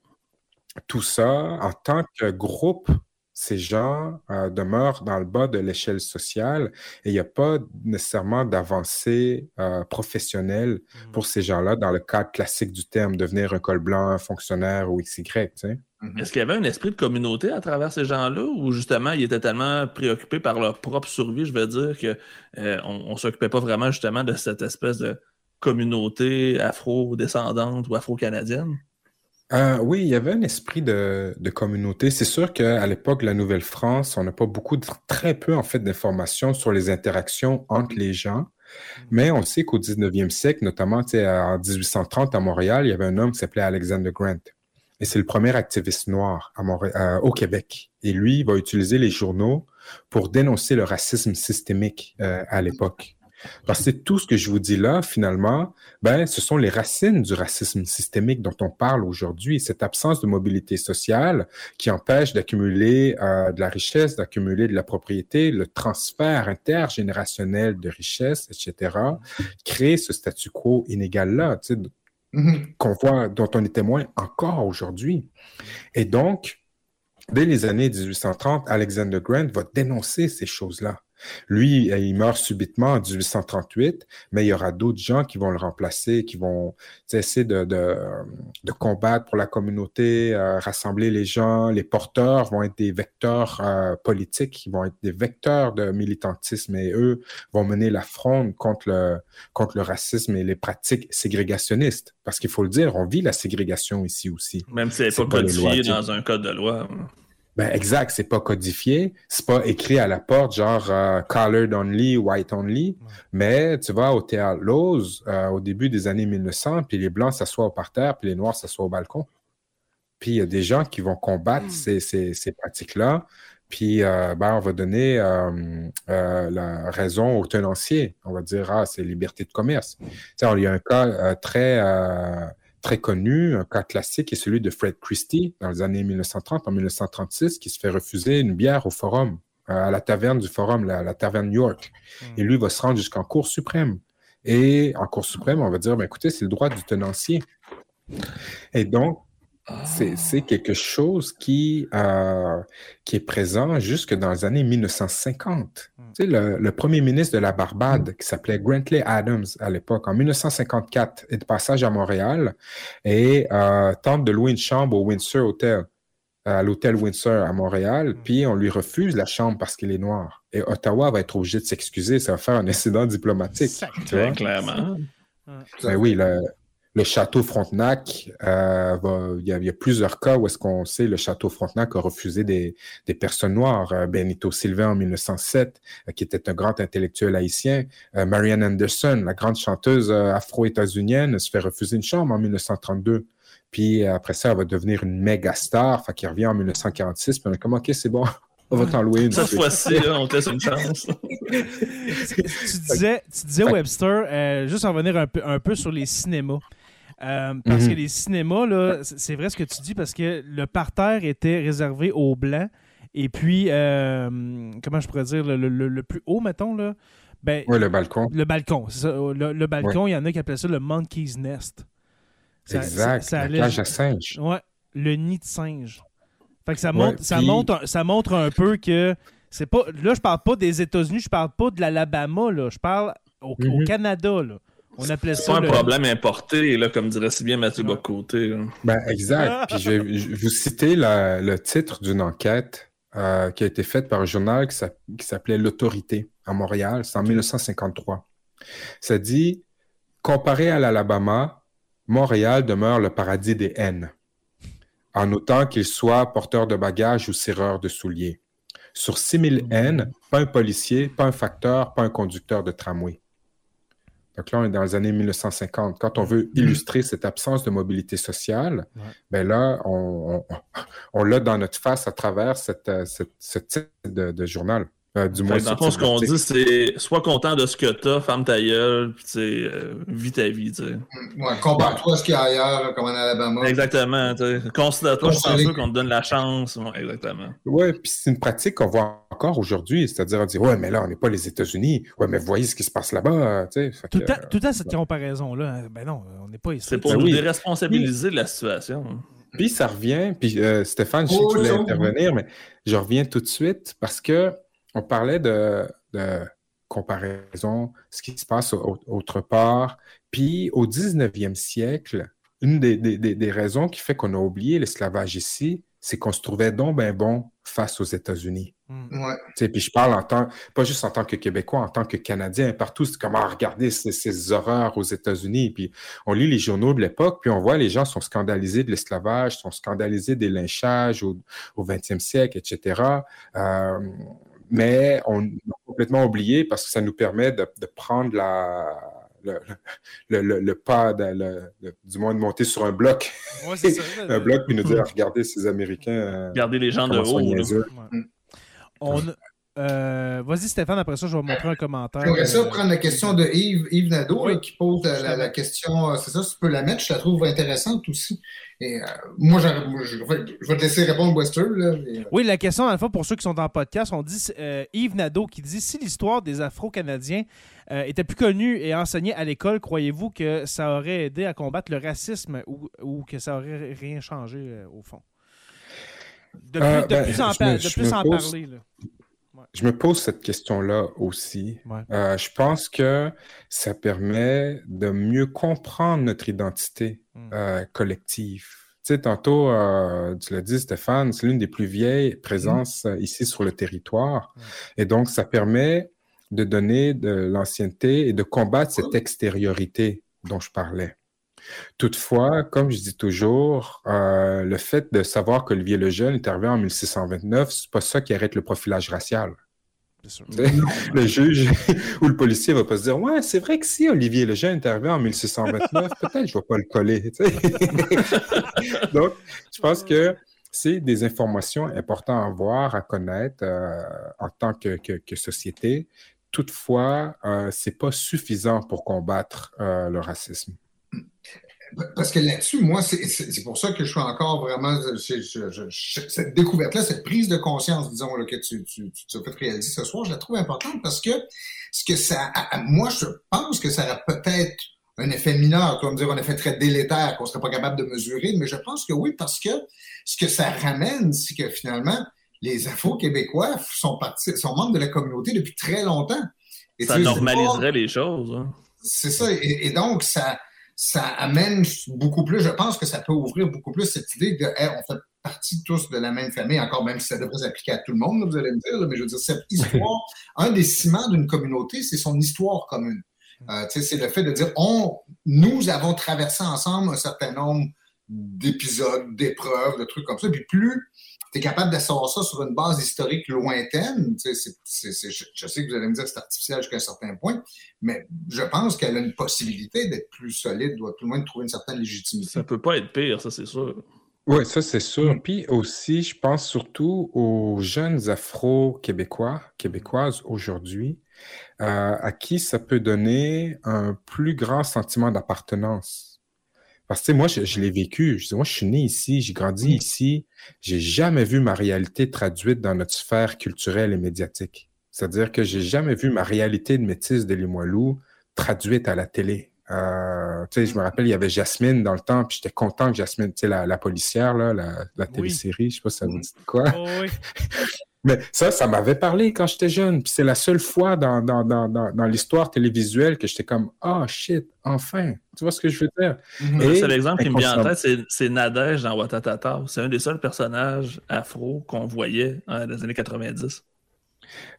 tout ça, en tant que groupe ces gens euh, demeurent dans le bas de l'échelle sociale et il n'y a pas nécessairement d'avancée euh, professionnelle mmh. pour ces gens-là dans le cadre classique du terme, devenir un col blanc, un fonctionnaire ou XY.
Mmh. Est-ce qu'il y avait un esprit de communauté à travers ces gens-là ou justement ils étaient tellement préoccupés par leur propre survie, je veux dire, qu'on euh, ne s'occupait pas vraiment justement de cette espèce de communauté afro-descendante ou afro-canadienne?
Euh, oui, il y avait un esprit de, communauté. C'est sûr qu'à l'époque la Nouvelle-France, on n'a pas beaucoup, de, très peu en fait d'informations sur les interactions entre les gens. Mais on sait qu'au 19e siècle, notamment en 1830 à Montréal, il y avait un homme qui s'appelait Alexander Grant. Et c'est le premier activiste noir à euh, au Québec. Et lui, il va utiliser les journaux pour dénoncer le racisme systémique euh, à l'époque. Parce que tout ce que je vous dis là, finalement, ben, ce sont les racines du racisme systémique dont on parle aujourd'hui, cette absence de mobilité sociale qui empêche d'accumuler euh, de la richesse, d'accumuler de la propriété, le transfert intergénérationnel de richesse, etc., crée ce statu quo inégal-là, mm-hmm. qu'on voit, dont on est témoin encore aujourd'hui. Et donc, dès les années 1830, Alexander Grant va dénoncer ces choses-là. Lui, il meurt subitement en 1838, mais il y aura d'autres gens qui vont le remplacer, qui vont essayer de, de, de, combattre pour la communauté, euh, rassembler les gens. Les porteurs vont être des vecteurs euh, politiques, qui vont être des vecteurs de militantisme et eux vont mener la fronde contre le, contre le racisme et les pratiques ségrégationnistes. Parce qu'il faut le dire, on vit la ségrégation ici aussi.
Même si elle n'est pas codifiée dans un code de loi.
Ben exact, c'est pas codifié, c'est pas écrit à la porte genre euh, colored only, white only, mais tu vas au théâtre Lowe's euh, au début des années 1900, puis les blancs s'assoient au parterre, puis les noirs s'assoient au balcon. Puis il y a des gens qui vont combattre hmm. ces, ces, pratiques-là, puis euh, ben, on va donner la raison aux tenanciers. On va dire, ah, c'est liberté de commerce. Tu il y a un cas très très connu, un cas classique est celui de Fred Christie dans les années 1930, en 1936, qui se fait refuser une bière au forum, à la taverne du forum, la, taverne York. Hmm. Et lui va se rendre jusqu'en Cour suprême. Et en Cour suprême, on va dire, ben, écoutez, c'est le droit du tenancier. Et donc, c'est quelque chose qui, euh, qui est présent jusque dans les années 1950. Hmm. Tu sais, le, premier ministre de la Barbade, qui s'appelait Grantley Adams à l'époque, en 1954, est de passage à Montréal et euh, tente de louer une chambre au Windsor Hotel, à l'hôtel Windsor à Montréal, hmm. puis on lui refuse la chambre parce qu'il est noir. Et Ottawa va être obligé de s'excuser, ça va faire un incident diplomatique.
Très clairement.
Ben oui, le, le château Frontenac, euh, il, y a, plusieurs cas où est-ce qu'on sait le château Frontenac a refusé des, personnes noires. Euh, Benito Sylvain en 1907, euh, qui était un grand intellectuel haïtien. Marianne Anderson, la grande chanteuse afro-états-unienne, se fait refuser une chambre en 1932. Puis après ça, elle va devenir une méga star, qui revient en 1946. Puis on est comme, OK, c'est bon, on va t'en louer une.
Cette fois-ci, on te laisse une chance.
tu disais, tu disais Webster, juste en un peu, un peu sur les cinémas. Euh, parce que mhm. les cinémas, là, c'est vrai ce que tu dis, parce que le parterre était réservé aux Blancs. Et puis, euh, comment je pourrais dire, le, plus haut, mettons, là. Ben,
oui, le balcon.
Le balcon, ça. Le, balcon, il y en a qui appellent ça le monkey's nest.
exact, la cage à singe.
Ouais, le nid de singe. Fait que ça, montre, ça, montre, ça montre un peu que c'est pas. Là, je parle pas des États-Unis, je parle pas de l'Alabama, là. Je parle au, au mhm. Canada, là. On appelait
ça. pas un problème importé, là, comme dirait si bien Mathieu Bocoté.
Ben, exact. Puis je vais vous citer le titre d'une enquête euh, qui a été faite par un journal qui s'appelait L'Autorité à Montréal. C'est en 1953. Ça dit Comparé à l'Alabama, Montréal demeure le paradis des haines, en autant qu'il soit porteur de bagages ou serreur de souliers. Sur 6000 haines, pas un policier, pas un facteur, pas un conducteur de tramway. Donc là, on est dans les années 1950. Quand on veut illustrer cette absence de mobilité sociale, ben là, on, l'a dans notre face à travers cette, euh, ce type de journal.
Euh, du moins, dans le fond, ce qu'on dit, c'est sois content de ce que t'as, ferme ta gueule, puis euh, vis ta vie. T'sais.
Ouais, compare-toi à ce qu'il y a ailleurs, comme en Alabama.
Exactement. Considère-toi chanceux qu'on te donne la chance. Ouais, exactement.
Oui, puis c'est une pratique qu'on voit encore aujourd'hui, c'est-à-dire dire Ouais, mais là, on n'est pas les États-Unis. Ouais, mais voyez ce qui se passe là-bas.
Tout, à, tout à cette comparaison-là. Hein. Ben non, on n'est pas ici.
C'est pour ben nous déresponsabiliser de la situation.
Puis ça revient, puis euh, Stéphane, je sais que tu voulais intervenir, mais je reviens tout de suite parce que on parlait de, comparaison, ce qui se passe autre part. Puis au 19e siècle, une des, raisons qui fait qu'on a oublié l'esclavage ici, c'est qu'on se trouvait donc ben bon face aux États-Unis.
Hmm.
Puis je parle en tant, pas juste en tant que Québécois, en tant que Canadien, partout, c'est comment regarder ces, horreurs aux États-Unis. Puis on lit les journaux de l'époque, puis on voit les gens sont scandalisés de l'esclavage, sont scandalisés des lynchages au, 20e siècle, etc mais on a complètement oublié parce que ça nous permet de, prendre la, le, pas, du moins de monter sur un bloc. un bloc, puis nous dire, regardez ces Américains. Euh,
regardez les gens de haut.
On, euh, Vas-y, Stéphane, après ça, je vais montrer un commentaire.
J'aimerais ça prendre la question de Yves, Yves Nadeau qui pose la, question. Euh, c'est ça, tu peux la mettre, je la trouve intéressante aussi. Et, euh, moi, je, vais te laisser répondre, Wester.
Oui, la question, à la fois, pour ceux qui sont dans le podcast, on dit Yves Nadeau qui dit Si l'histoire des Afro-Canadiens était plus connue et enseignée à l'école, croyez-vous que ça aurait aidé à combattre le racisme ou, ou que ça aurait rien changé au fond? De plus, de ben, plus en, de plus en parler. Là.
Je me pose cette question-là aussi. Euh, je pense que ça permet de mieux comprendre notre identité hmm. euh, collective. Tu sais, tantôt, euh, tu l'as dit, Stéphane, c'est l'une des plus vieilles présences hmm. ici sur le territoire. Et donc, ça permet de donner de l'ancienneté et de combattre cette extériorité dont je parlais. Toutefois, comme je dis toujours, euh, le fait de savoir qu'Olivier le Jeune est arrivé en 1629, c'est pas ça qui arrête le profilage racial. Le juge ou le policier va pas se dire Ouais, c'est vrai que si Olivier le Jeune est arrivé en 1629, peut-être je vais pas le coller. Donc, je pense que c'est des informations importantes à voir, à connaître euh, en tant que, société. Toutefois, euh, c'est pas suffisant pour combattre euh, le racisme.
Parce que là-dessus, moi, c'est pour ça que je suis encore vraiment. cette découverte-là, cette prise de conscience, disons, là, que tu, tu, tu, as fait réaliser ce soir, je la trouve importante parce que ce que ça. Moi, je pense que ça a peut-être un effet mineur, tu vas me dire un effet très délétère qu'on ne serait pas capable de mesurer, mais je pense que oui, parce que ce que ça ramène, c'est que finalement, les Afro-Québécois sont, sont membres de la communauté depuis très longtemps.
Et ça normaliserait les choses. Hein.
C'est ça. et donc, ça ça amène beaucoup plus, je pense que ça peut ouvrir beaucoup plus cette idée de on fait partie tous de la même famille, encore même si ça devrait s'appliquer à tout le monde, vous allez me dire, mais je veux dire, cette histoire, un des ciments d'une communauté, c'est son histoire commune. Euh, c'est le fait de dire, on, nous avons traversé ensemble un certain nombre d'épisodes, d'épreuves, de trucs comme ça. Puis plus tu es capable d'asseoir ça sur une base historique lointaine. je, sais que vous allez me dire que c'est artificiel jusqu'à un certain point, mais je pense qu'elle a une possibilité d'être plus solide, doit tout le monde trouver une certaine légitimité.
Ça peut pas être pire, ça c'est sûr.
Oui, ça c'est sûr. Puis aussi, je pense surtout aux jeunes Afro-Québécois, Québécoises aujourd'hui, euh, à qui ça peut donner un plus grand sentiment d'appartenance. Parce que moi, je, l'ai vécu. Je, moi, je suis né ici, j'ai grandi ici. ici. J'ai jamais vu ma réalité traduite dans notre sphère culturelle et médiatique. C'est-à-dire que j'ai jamais vu ma réalité de métisse de Limoilou traduite à la télé. Euh, tu sais, je me rappelle, il y avait Jasmine dans le temps, puis j'étais content que Jasmine, tu sais, la, policière, là, la, la télésérie, je sais pas si ça vous dit quoi. Oh, oui. Mais ça, ça m'avait parlé quand j'étais jeune. Puis c'est la seule fois dans, dans, dans, dans l'histoire télévisuelle que j'étais comme Ah, oh, shit, enfin. Tu vois ce que je veux dire?
Mhm. Le seul exemple qui me vient en tête, c'est Nadège dans Watatata. C'est un des seuls personnages afro qu'on voyait dans les années 90.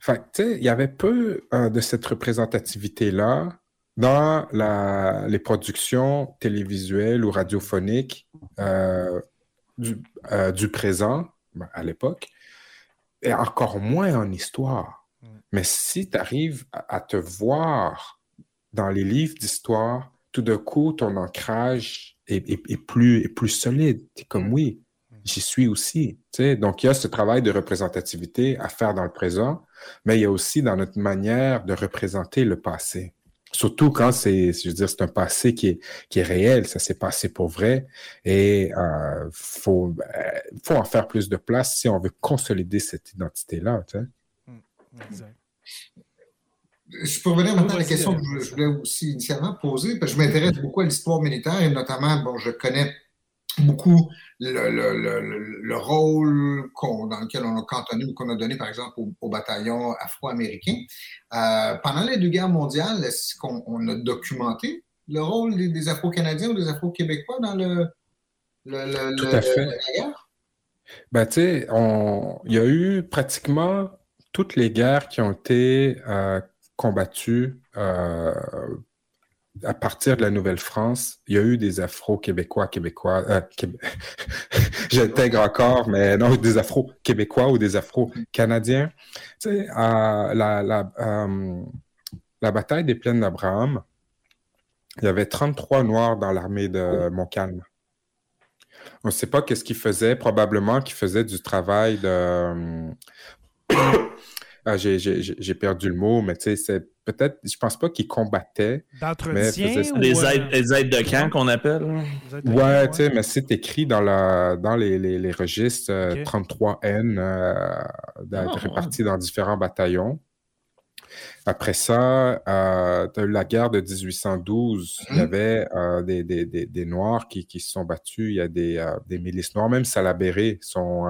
Fait tu sais, il y avait peu euh, de cette représentativité-là dans la, les productions télévisuelles ou radiophoniques euh, du, euh, du, présent, ben, à l'époque et encore moins en histoire. Mais si tu arrives à, te voir dans les livres d'histoire, tout d'un coup, ton ancrage est, plus, solide. Tu comme mm. oui, j'y suis aussi. Donc, il y a ce travail de représentativité à faire dans le présent, mais il y a aussi dans notre manière de représenter le passé. Surtout quand c'est, je veux dire, c'est un passé qui est, qui est réel, ça s'est passé pour vrai. Et il euh, faut, ben, faut en faire plus de place si on veut consolider cette identité-là. Tu sais.
Hum. Je peux revenir maintenant à la question que je voulais aussi initialement poser, parce que je m'intéresse beaucoup à l'histoire militaire et notamment, bon, je connais beaucoup le, rôle dans lequel on a cantonné ou qu'on a donné, par exemple, au, bataillon afro-américain. Euh, pendant les deux guerres mondiales, est-ce qu'on a documenté le rôle des, Afro-Canadiens ou des Afro-Québécois dans le,
Tout à fait. la guerre? Ben, tu sais, il y a eu pratiquement toutes les guerres qui ont été euh, combattues euh, à partir de la Nouvelle-France, il y a eu des Afro-Québécois, Québécois, euh, j'intègre encore, mais non, des Afro-Québécois ou des Afro-Canadiens. Tu sais, la, la, euh, la, bataille des plaines d'Abraham, il y avait 33 Noirs dans l'armée de Montcalm. On ne sait pas qu'est-ce qu'ils faisaient, probablement qu'ils faisaient du travail de... Ah, j'ai perdu le mot, mais tu sais, c'est peut-être, je pense pas qu'ils combattaient.
D'entretien les, aides, les aides de camp qu'on appelle.
Ouais, tu sais, mais c'est écrit dans, la, dans les, les, les registres 33N euh, euh ah, répartis dans différents bataillons. Après ça, euh, la guerre de 1812, il y mmh. avait euh, des, des, des, des, Noirs qui, qui, se sont battus. Il y a des, euh, des milices noires. Même Salaberry, son,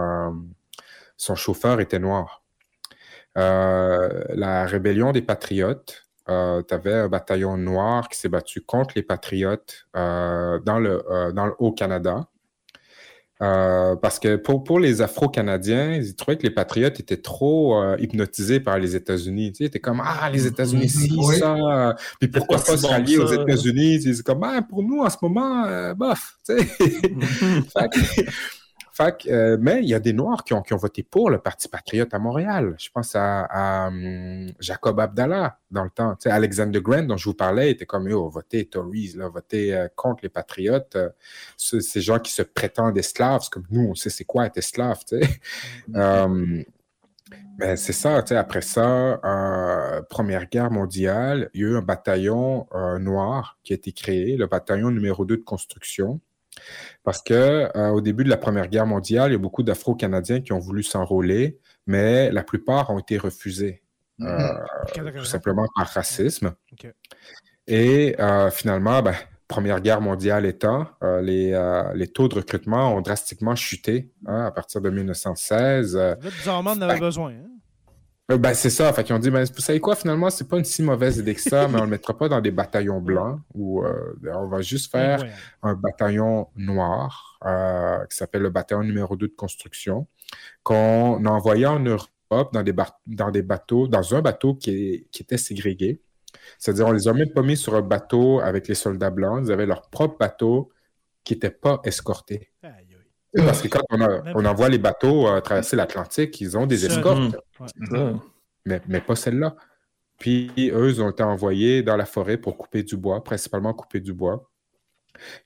son chauffeur était noir. Euh, la rébellion des Patriotes, euh, tu avais un bataillon noir qui s'est battu contre les Patriotes euh, dans, le, euh, dans le Haut-Canada. Parce que pour, pour les Afro-Canadiens, ils trouvaient que les Patriotes étaient trop hypnotisés par les États-Unis. Tu sais, c'était comme Ah, les États-Unis, si,
Oui.
ça. Puis pourquoi
pas
se rallier aux. États-Unis? C'est comme Ah, pour nous, en ce moment, bof. Tu sais. Que- fait euh, mais il y a des Noirs qui ont, qui ont voté pour le Parti patriote à Montréal. Je pense à, à, hum, Jacob Abdallah dans le temps. Tu sais, Alexander Grant, dont je vous parlais, était comme Yo, votez Tories, là, votez euh, contre les patriotes. Euh, ce- ces gens qui se prétendent esclaves, c'est comme nous, on sait c'est quoi être esclave. Tu sais. Euh, ben, c'est ça, tu sais, après ça, euh, Première Guerre mondiale, il y a eu un bataillon euh, noir qui a été créé, le bataillon numéro 2 de construction. Parce que euh, au début de la Première Guerre mondiale, il y a beaucoup d'Afro-Canadiens qui ont voulu s'enrôler, mais la plupart ont été refusés, euh,
Quelle
tout simplement par racisme. Et euh, finalement, ben, Première Guerre mondiale étant, euh, les, euh, les taux de recrutement ont drastiquement chuté hein, à partir de 1916. Euh,
Là, bizarrement, on en avait besoin. hein?
Euh, Ben, c'est ça. Fait qu'ils ont dit, ben, vous savez quoi, finalement, c'est pas une si mauvaise idée que ça, mais on le mettra pas dans des bataillons blancs ou euh, on va juste faire un bataillon noir euh, qui s'appelle le bataillon numéro 2 de construction, qu'on a envoyé en Europe dans des, dans des bateaux, dans un bateau qui, est- qui était ségrégué. C'est-à-dire, on les a même pas mis sur un bateau avec les soldats blancs. Ils avaient leur propre bateau qui n'était pas escorté. Parce que quand on, a- on envoie les bateaux euh, traverser l'Atlantique, ils ont des escortes mais, mais pas celle-là. Puis eux, ils ont été envoyés dans la forêt pour couper du bois, principalement couper du bois.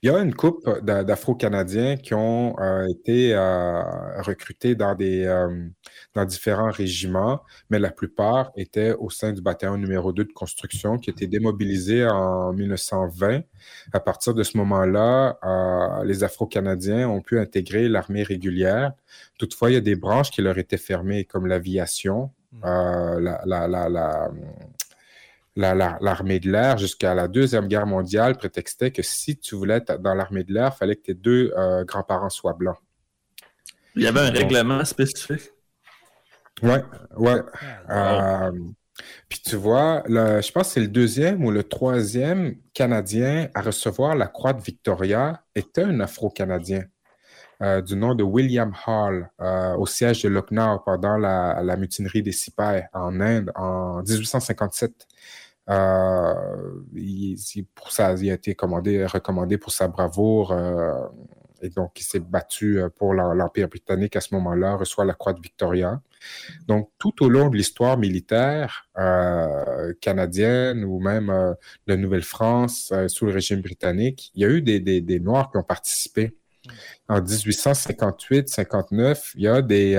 Il y a une couple d'a- d'Afro-Canadiens qui ont euh, été euh, recrutés dans, des, euh, dans différents régiments, mais la plupart étaient au sein du bataillon numéro 2 de construction qui a été démobilisé en 1920. À partir de ce moment-là, les Afro-Canadiens ont pu intégrer l'armée régulière. Toutefois, il y a des branches qui leur étaient fermées, comme l'aviation,
Mm.
euh, la- la- la- la- la- la- l'armée de l'air jusqu'à la Deuxième Guerre mondiale prétextait que si tu voulais être dans l'armée de l'air, il fallait que tes deux euh, grands-parents soient blancs.
Il y avait un règlement spécifique?
Ouais, ouais.
Aïe.
Euh, puis tu vois, le- je pense que c'est le deuxième ou le troisième Canadien à recevoir la Croix de Victoria était un Afro-Canadien euh, du nom de William Hall euh, au siège de Lucknow pendant la, la mutinerie des Sipais en Inde en 1857. Euh, il, pour ça, il a été commandé, recommandé pour sa bravoure euh, et donc il s'est battu euh, pour l'Em- l'Empire britannique à ce moment-là, reçoit la Croix de Victoria. Donc, tout au long de l'histoire militaire canadienne ou même euh, de Nouvelle-France sous le régime britannique, il y a eu des, Noirs qui ont participé. En 1858-59, il y a des,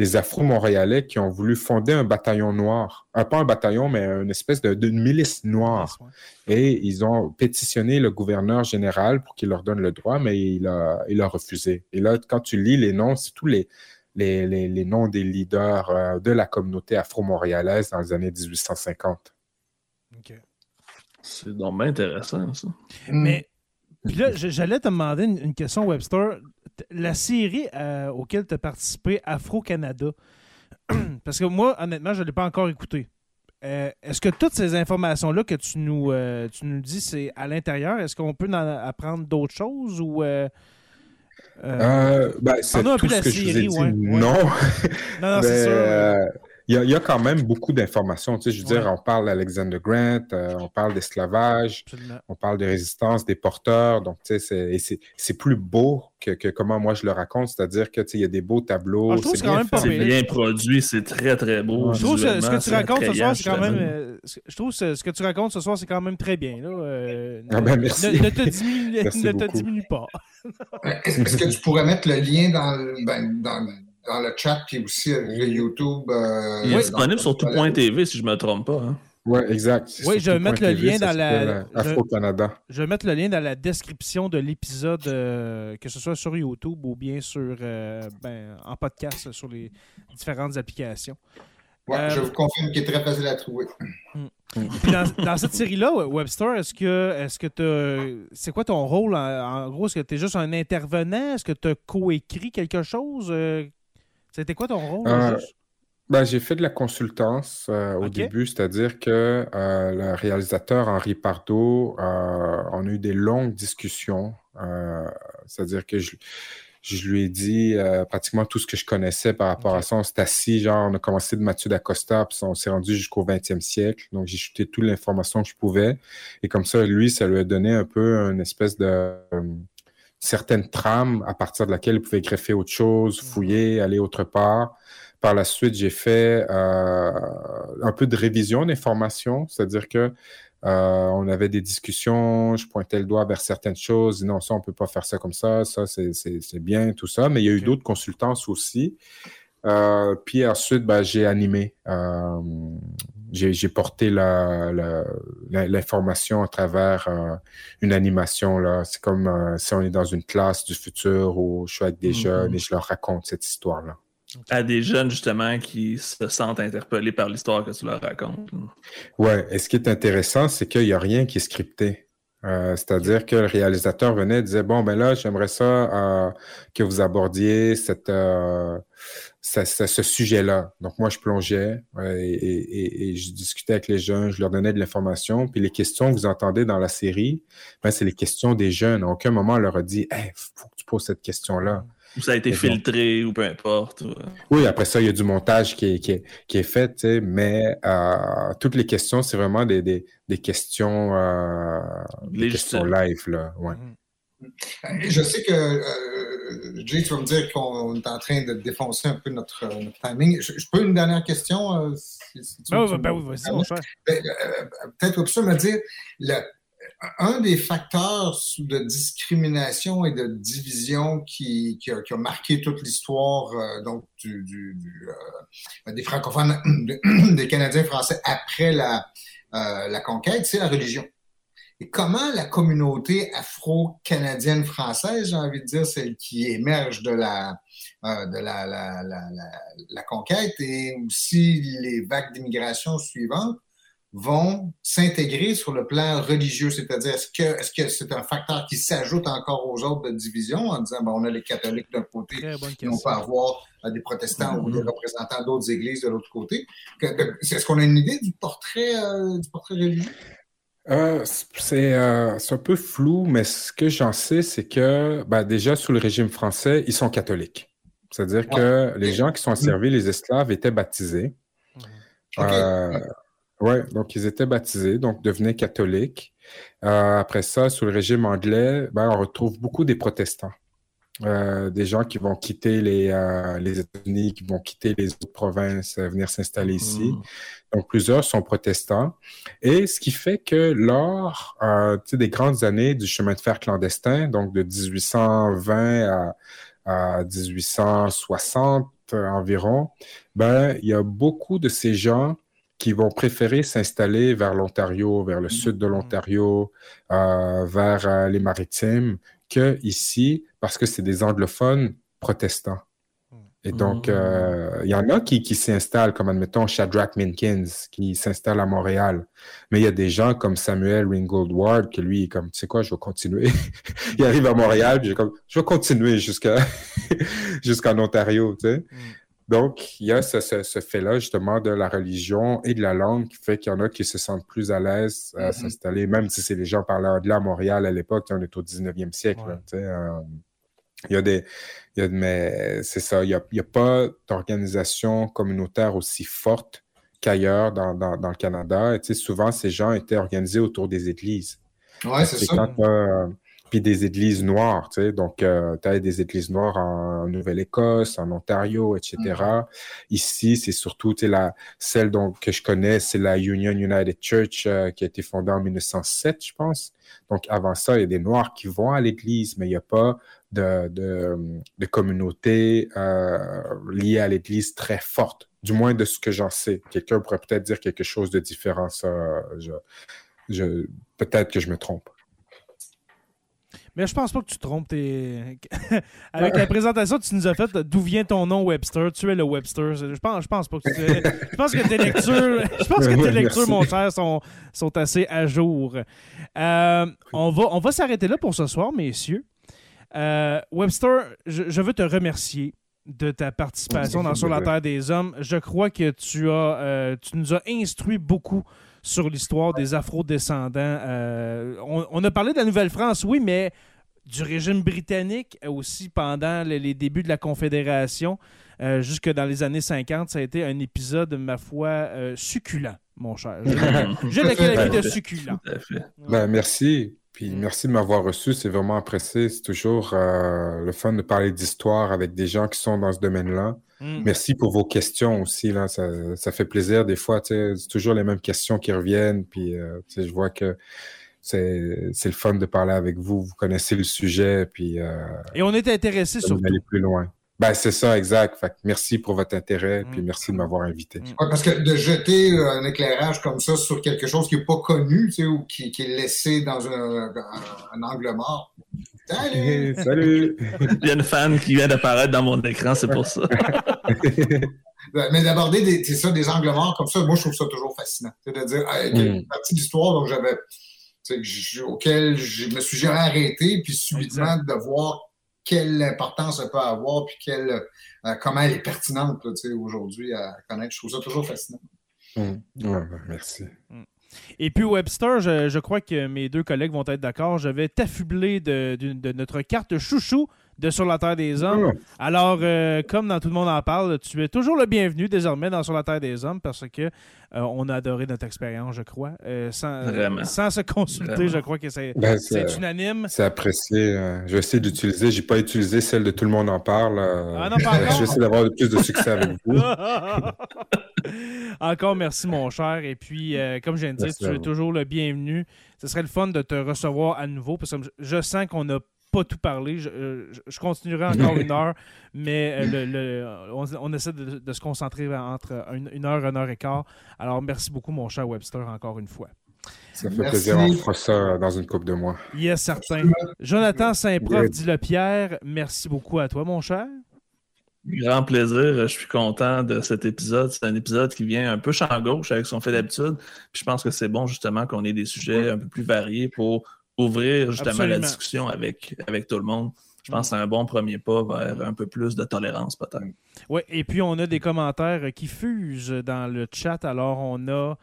des Afro-Montréalais qui ont voulu fonder un bataillon noir. Euh, pas un bataillon, mais une espèce de, d'une milice noire. Et ils ont pétitionné le gouverneur général pour qu'il leur donne le droit, mais il a, il a refusé. Et là, quand tu lis les noms, c'est tous les, les, les, les noms des leaders euh, de la communauté afro-montréalaise dans les années 1850.
OK.
C'est donc bien intéressant, ça.
Mais, puis là, j'allais te demander une, une question, Webster. La série euh, auquel tu as participé, Afro-Canada, parce que moi, honnêtement, je ne l'ai pas encore écouté. Euh, Est-ce que toutes ces informations-là que tu nous, euh, tu nous dis, c'est à l'intérieur? Est-ce qu'on peut en apprendre d'autres choses ou. euh,
ben, c'est
Parle-nous un peu
tout
de
ce
la
que je vous ai
série,
dit.
ouais, ouais.
Non,
non, non, c'est
mais,
sûr.
Euh, il y, a- il y a quand même beaucoup d'informations. Tu sais, je veux dire, on parle d'Alexander Grant, euh, on parle d'esclavage, on parle de résistance des porteurs. Donc, tu sais, c'est- et c'est c'est plus beau que, que comment moi je le raconte. C'est-à-dire que, tu sais, il y a des beaux tableaux.
Ah, je trouve
c'est
que c'est quand
bien
même pas
fait.
C'est
pire.
bien produit, c'est très très beau.
Je trouve que ce que tu racontes ce soir, c'est quand même. euh, je trouve que ce que tu racontes ce soir, c'est quand même très bien. Là. Euh,
Ah ben, merci.
Ne, ne te diminue,
Merci
ne te
beaucoup.
diminue pas.
Est-ce que tu pourrais mettre le lien dans, le- ben, dans, dans le chat puis aussi euh, le YouTube? euh,
Il est disponible sur tout.tv si je ne me trompe pas. hein.
Oui, exact.
Oui, je vais mettre le lien dans la-
euh,
je-
Afro-Canada.
Je vais mettre le lien dans la description de l'épisode, euh, que ce soit sur YouTube ou bien sur euh, ben, en podcast sur les différentes applications.
Ouais,
Euh,
Je vous confirme qu'il est très facile à trouver.
Puis dans, dans cette série-là, Webster, est-ce que est-ce que tu c'est quoi ton rôle en, en gros? Est-ce que tu es juste un intervenant? Est-ce que tu as coécrit quelque chose Euh, C'était quoi ton rôle?
Euh? Ben, j'ai fait de la consultance euh, au début, c'est-à-dire que euh, le réalisateur Henri Pardo, on a eu des longues discussions. c'est-à-dire que je, je lui ai dit pratiquement tout ce que je connaissais par rapport à ça. On s'est assis, genre, on a commencé de Mathieu d'Acosta, puis on s'est rendu jusqu'au 20e siècle. Donc, j'ai chuté toute l'information que je pouvais. Et comme ça, lui, ça lui a donné un peu une espèce de euh, certaine trame à partir de laquelle il pouvait greffer autre chose, fouiller, aller autre part. Par la suite, j'ai fait euh, un peu de révision d'informations, c'est-à-dire que euh, on avait des discussions, je pointais le doigt vers certaines choses, non, ça, on peut pas faire ça comme ça, ça, c'est bien, tout ça, mais il y a eu d'autres consultances aussi. Euh, puis ensuite, ben, j'ai animé, euh, j'ai porté la- la- la- l'information à travers euh, une animation. là. C'est comme euh, si on est dans une classe du futur où je suis avec des
Mhm.
jeunes et je leur raconte cette histoire-là.
À des jeunes, justement, qui se sentent interpellés par l'histoire que tu leur racontes.
Ouais, et ce qui est intéressant, c'est qu'il n'y a rien qui est scripté. Euh, C'est-à-dire que le réalisateur venait et disait, bon, ben là, j'aimerais ça que vous abordiez cette, euh, ce, sujet-là. Donc, moi, je plongeais euh, et, et- et- et je discutais avec les jeunes, je leur donnais de l'information. Puis les questions que vous entendez dans la série, ben, c'est les questions des jeunes. À aucun moment, on leur a dit, hey, faut que tu poses cette question-là.
Ou ça a été filtré, ou peu importe. ou-
Oui, après ça, il y a du montage qui est, qui est, qui est fait, mais euh, toutes les questions, c'est vraiment des, des, des questions, euh, des questions live, là. Ouais.
Mhm.
Euh, Je sais que, euh, Jay, tu vas me dire qu'on est en train de défoncer un peu notre, euh, notre timing. Je, je peux une dernière question? euh, si- si tu-
Ben
tu
oui,
me
ben oui, vas-y, mon cher.
Peut-être que tu me dire, le- un des facteurs de discrimination et de division qui, qui, a, qui a marqué toute l'histoire euh, donc du, du- du, euh, des francophones, de- des Canadiens français après la, euh, la conquête, c'est la religion. Et comment la communauté afro-canadienne française, j'ai envie de dire, celle qui émerge de la, euh, de la, la, la, la, la conquête et aussi les vagues d'immigration suivantes, vont s'intégrer sur le plan religieux, c'est-à-dire est-ce que est-ce que c'est un facteur qui s'ajoute encore aux autres de division en disant ben, on a les catholiques d'un côté et on peut avoir euh, des protestants ou des représentants d'autres églises de l'autre côté? Est-ce qu'on a une idée du portrait euh, du portrait religieux?
Euh, c'est euh, c'est un peu flou, mais ce que j'en sais, c'est que ben, déjà sous le régime français, ils sont catholiques. C'est-à-dire que les gens qui sont servis, les esclaves, étaient baptisés.
OK.
Euh, ouais, donc ils étaient baptisés, donc devenaient catholiques. Après ça, sous le régime anglais, ben, on retrouve beaucoup des protestants. Euh, des gens qui vont quitter les, euh, les États-Unis, qui vont quitter les autres provinces, euh, venir s'installer ici.
Mhm.
Donc, plusieurs sont protestants. Et ce qui fait que lors euh, des grandes années du chemin de fer clandestin, donc de 1820 à, à 1860 euh, environ, ben, il y a beaucoup de ces gens qui vont préférer s'installer vers l'Ontario, vers le sud de l'Ontario, euh, vers euh, les maritimes, que ici, parce que c'est des anglophones protestants. Et donc,
Mhm.
euh, il y en a qui, qui s'installent, comme admettons Shadrach Minkins, qui s'installe à Montréal. Mais il y a des gens comme Samuel Ringgold Ward, que lui, est comme, tu sais quoi, je vais continuer. il arrive à Montréal, puis comme, je vais continuer jusqu'à jusqu'en Ontario, tu sais.
Mm.
Donc, il y a ce, ce, ce fait-là, justement, de la religion et de la langue qui fait qu'il y en a qui se sentent plus à l'aise à
Mhm.
s'installer, même si c'est les gens parlaient anglais à Montréal à l'époque, on est au 19e siècle, là,
Ouais.
tu sais. euh, il y a des. il y a- mais c'est ça, il n'y a, pas d'organisation communautaire aussi forte qu'ailleurs dans, dans, dans le Canada. Et, tu sais, souvent, ces gens étaient organisés autour des églises.
Ouais, c'est ça.
quand euh, puis des églises noires, tu sais. Donc, tu as des églises noires en Nouvelle-Écosse, en Ontario, etc.
Mm-hmm.
Ici, c'est surtout, tu sais, la, celle dont, que je connais, c'est la Union United Church euh, qui a été fondée en 1907, je pense. Donc, avant ça, il y a des Noirs qui vont à l'église, mais il n'y a pas de, de, de communauté euh, liée à l'église très forte, du moins de ce que j'en sais. Quelqu'un pourrait peut-être dire quelque chose de différent, ça, je, je, peut-être que je me trompe.
Mais je pense pas que tu te trompes. t'es- Avec la présentation que tu nous as faite, d'où vient ton nom Webster, tu es le Webster. Je pense, je pense pas que tu... Je pense que tes lectures, je pense que tes lectures, mon cher, sont, sont assez à jour. Euh, on va, on va s'arrêter là pour ce soir, messieurs. Euh, Webster, je, je veux te remercier
de ta participation dans Sur la. Terre des Hommes. Je crois que tu as euh, tu nous as instruit beaucoup sur l'histoire des afro-descendants. Euh, on, on a parlé de la Nouvelle-France, oui, mais du régime britannique aussi pendant les, les débuts de la Confédération, euh, jusque dans les années 50. Ça a été un épisode, ma foi, euh, succulent, mon cher. Je, je le qualifie de succulent.
Tout à fait.
Ben, merci. Puis
Mm.
merci de m'avoir reçu. C'est vraiment apprécié. C'est toujours euh, le fun de parler d'histoire avec des gens qui sont dans ce domaine-là.
Mm.
Merci pour vos questions aussi. Là. Ça, ça fait plaisir. Des fois, c'est toujours les mêmes questions qui reviennent. Puis euh, je vois que c'est c'est le fun de parler avec vous. Vous connaissez le sujet. Puis euh,
Et on est intéressé
nous aller plus loin. Ben, c'est ça, exact. Fait que merci pour votre intérêt. Puis
Mm.
merci de m'avoir invité.
Mm.
Ouais, parce que de jeter euh, un éclairage comme ça sur quelque chose qui n'est pas connu, tu sais, ou qui, qui est laissé dans un, un- un angle mort. Salut!
Salut!
Il y a une fan qui vient d'apparaître dans mon écran, c'est pour ça.
Mais d'aborder des, c'est ça, des angles morts comme ça, moi, je trouve ça toujours fascinant. C'est de dire, ah, il y a une
Mm.
partie d'histoire j'avais, auquel je me suis jamais arrêté, puis subitement de voir quelle importance ça peut avoir, puis quelle, euh, comment elle est pertinente aujourd'hui à connaître. Je trouve ça toujours fascinant.
Mm. Ouais, ben, merci.
Et puis Webster, je, crois que mes deux collègues vont être d'accord. Je vais t'affubler de notre carte chouchou de Sur la Terre des Hommes. Alors, euh, comme dans Tout le monde en parle, tu es toujours le bienvenu désormais dans Sur la Terre des Hommes parce que euh, on a adoré notre expérience, je crois. Euh, sans,
Vraiment.
sans se consulter,
Vraiment.
je crois que c'est,
Ben,
unanime.
c'est apprécié. euh, je vais essayer d'utiliser. J'ai pas utilisé celle de Tout le monde en parle.
Ah non,
je vais essayer d'avoir plus de succès avec vous.
Encore merci, mon cher. Et puis, euh, comme je viens de dire,
Merci
tu es toujours le bienvenu. Ce serait le fun de te recevoir à nouveau parce que je, sens qu'on n'a pas tout parlé. Je, euh, je- je continuerai encore une heure, mais euh, le- le- on, on essaie de, de se concentrer entre une, une heure, une heure et quart. Alors, merci beaucoup, mon cher Webster, encore une fois.
Ça fait
Merci.
plaisir. On fera ça dans une couple de mois.
Yes, certain. Jonathan Saint-Prof, dit le Pierre, merci beaucoup à toi, mon cher.
Grand plaisir. Je suis content de cet épisode. C'est un épisode qui vient un peu champ gauche avec ce qu'on fait d'habitude. Puis je pense que c'est bon justement qu'on ait des sujets un peu plus variés pour ouvrir justement
Absolument.
la discussion avec, avec tout le monde. Je pense que c'est un bon premier pas vers un peu plus de tolérance peut-être.
Oui, et puis on a des commentaires qui fusent dans le chat. Alors, on a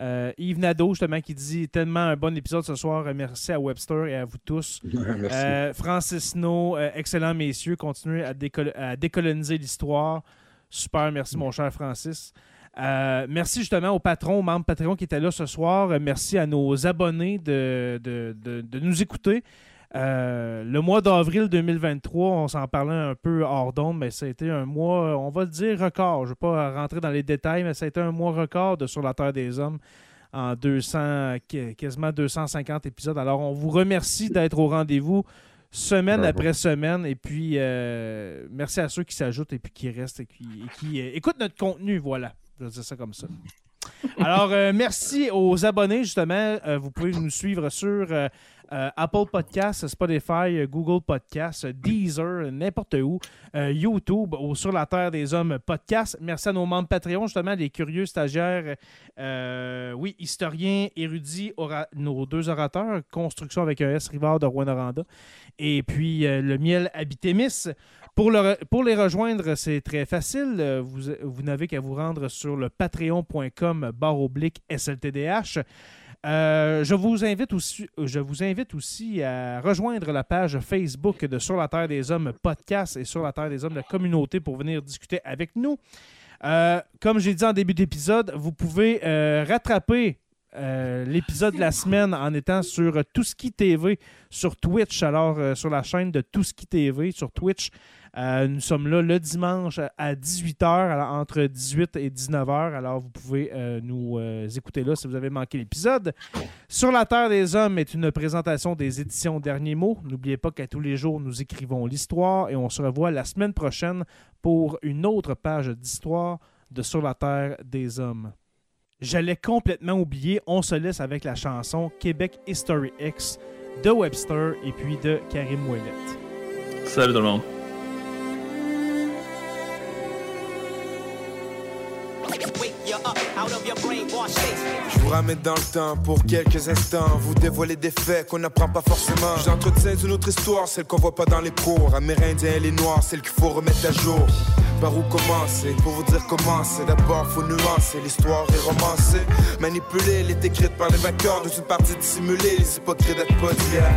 euh, Yves Nadeau, justement, qui dit tellement un bon épisode ce soir. Merci à Webster et à vous tous.
Merci.
Euh, Francis No, euh, excellent messieurs, continuez à, décol- à décoloniser l'histoire. Super, merci mon cher Francis. Euh, merci justement aux patrons, aux membres Patreon qui étaient là ce soir. Merci à nos abonnés de, de- de- de nous écouter. Euh, le mois d'avril 2023, on s'en parlait un peu hors d'onde, mais ça a été un mois, on va le dire, record. Je ne vais pas rentrer dans les détails, mais ça a été un mois record de Sur la Terre des Hommes en 200, qu- quasiment 250 épisodes. Alors, on vous remercie d'être au rendez-vous semaine
Bravo.
après semaine. Et puis, euh, merci à ceux qui s'ajoutent et puis qui restent et qui, et qui, euh, écoutent notre contenu. Voilà, je vais dire ça comme ça. Alors, euh, merci aux abonnés, justement. Euh, vous pouvez nous suivre sur euh, Apple Podcasts, Spotify, Google Podcasts, Deezer, n'importe où, YouTube ou sur la Terre des Hommes podcast. Merci à nos membres Patreon, justement, les curieux stagiaires, oui, historiens, érudits, nos deux orateurs, Construction avec un S, Rivard de Rwanda, et puis le miel Habitémis. Pour, les rejoindre, c'est très facile. Euh, Vous, n'avez qu'à vous rendre sur le patreon.com barre oblique SLTDH. Euh, je, vous invite aussi, à rejoindre la page Facebook de Sur la Terre des Hommes podcast et Sur la Terre des Hommes, la communauté, pour venir discuter avec nous. Euh, comme j'ai dit en début d'épisode, vous pouvez rattraper euh, l'épisode de la semaine en étant sur Touski TV sur Twitch, alors euh, sur la chaîne de Touski TV sur Twitch. Euh, nous sommes là le dimanche à 18h, alors entre 18 et 19h. Alors vous pouvez nous écouter là si vous avez manqué l'épisode. Sur la Terre des Hommes est une présentation des éditions Derniers mots. N'oubliez pas qu'à tous les jours, nous écrivons l'histoire et on se revoit la semaine prochaine pour une autre page d'histoire de Sur la Terre des Hommes. J'allais complètement oublier, on se laisse avec la chanson Québec History X de Webster et puis de Karim Ouellet.
Salut tout le monde.
Je vous ramène dans le temps pour quelques instants. Vous dévoiler des faits qu'on n'apprend pas forcément. J'entretiens une autre histoire, celle qu'on voit pas dans les cours. Amérindiens et les noirs, celle qu'il faut remettre à jour. Par où commencer? Pour vous dire comment c'est. D'abord, faut nuancer. L'histoire est romancée. Manipulée, elle est écrite par les vainqueurs de une partie dissimulée. Les hypocrites d'être d'hier.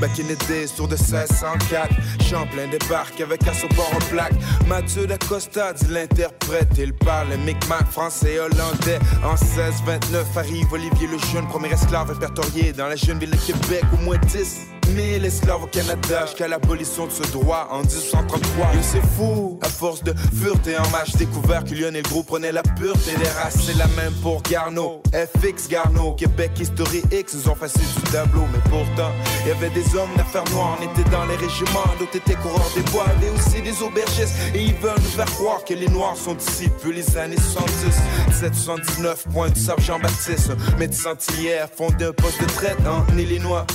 Back in the days, tour de 1604. Champlain débarque avec un support en plaque. Mathieu d'Acosta dit l'interprète. Il parle micmac français hollandais. En 1629 arrive Olivier le Jeune, premier esclave répertorié dans la jeune ville de Québec. Au moins 10 000 esclaves au Canada jusqu'à l'abolition de ce droit en 1833. Et c'est fou, à force de fureté en match, découvert que Lionel Gros prenait la pureté des races. C'est la même pour Garneau, FX Garneau, Québec History X, ils ont facile du tableau. Mais pourtant, il y avait des hommes d'affaires noires, on était dans les régiments, d'autres étaient coureurs des bois, mais aussi des aubergistes. Et ils veulent nous faire croire que les noirs sont d'ici depuis les années 70. 779, point du Sable Jean-Baptiste, médecin hier, fondé un poste de traite en Illinois.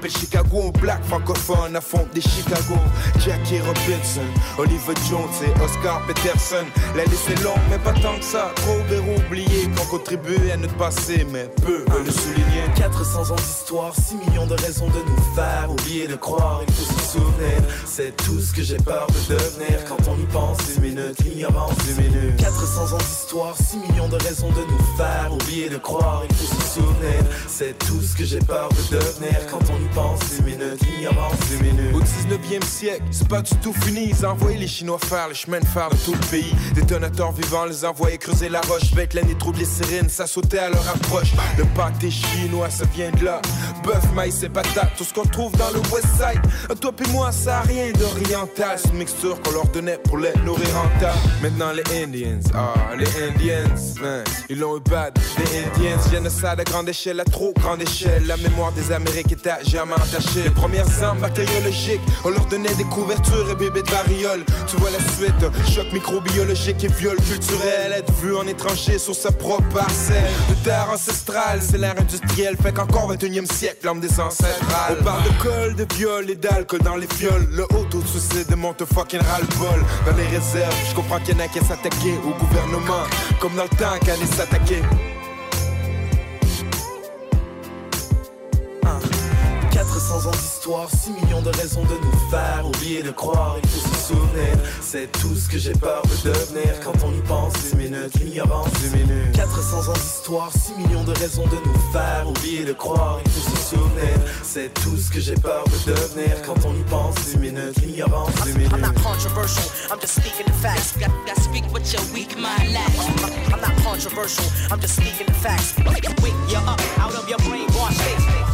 L'appelle Chicago, black francophone à fond des Chicago. Jackie Robinson, Oliver Jones et Oscar Peterson. La liste est longue, mais pas tant que ça. Trop verrou oubliés qu'on contribue à notre passé, mais peu veulent le souligner.
400 ans d'histoire, 6 millions de raisons de nous faire oublier de croire, il faut se souvenir. C'est tout ce que j'ai peur de devenir quand on y pense. Une minute, l'ignorance, une minute. 400 ans d'histoire, 6 millions de raisons de nous faire oublier de croire, il faut se souvenir. C'est tout ce que j'ai peur de devenir quand on y
Au 19e siècle, c'est pas du tout fini. Ils envoyaient les Chinois faire le chemin de fer de tout le pays. Détonateurs vivants les envoyaient creuser la roche. Avec l'année trouble les sirènes, ça sautait à leur approche. Le pâté chinois, ça vient de là. Bœuf, maïs et patates, tout ce qu'on trouve dans le West Side. Toi pis moi, ça a rien d'oriental. C'est une mixture qu'on leur donnait pour les nourrir en tas. Maintenant, les Indians, ah, les Indians, hein, ils l'ont eu bad. Les Indians, génocide à grande échelle, à trop grande échelle. La mémoire des Amériques est à jamais entachée. Les premières armes bactériologiques, on leur donnait des couvertures et bébés de variole. Tu vois la suite, choc microbiologique et viol culturel. Être vu en étranger sur sa propre parcelle. De terre ancestrale, c'est l'ère industrielle. Fait qu'encore 21 e siècle, l'homme des ancestrales. On parle de colle, de viol et d'alcool dans les fioles. Le haut de suicide monte fucking ras-le-bol. Dans les réserves, je comprends qu'il y en a qui s'attaquer au gouvernement. Comme dans le temps qu'elle s'attaquer.
400 ans d'histoire, 6 millions de raisons de nous faire oublier de croire, il faut se souvenir. C'est tout ce que j'ai peur de devenir quand on y pense. Une minute, l'ignorance, une minute. 400 ans d'histoire, 6 millions de raisons de nous faire oublier de croire, il faut se souvenir. C'est tout ce que j'ai peur de devenir quand on y pense. Une minute, l'ignorance, une minute.
I'm not controversial, I'm just speaking the facts. Got, speak what your weak mind I'm not controversial, I'm just speaking the facts. Wake you up out of your brainwash state.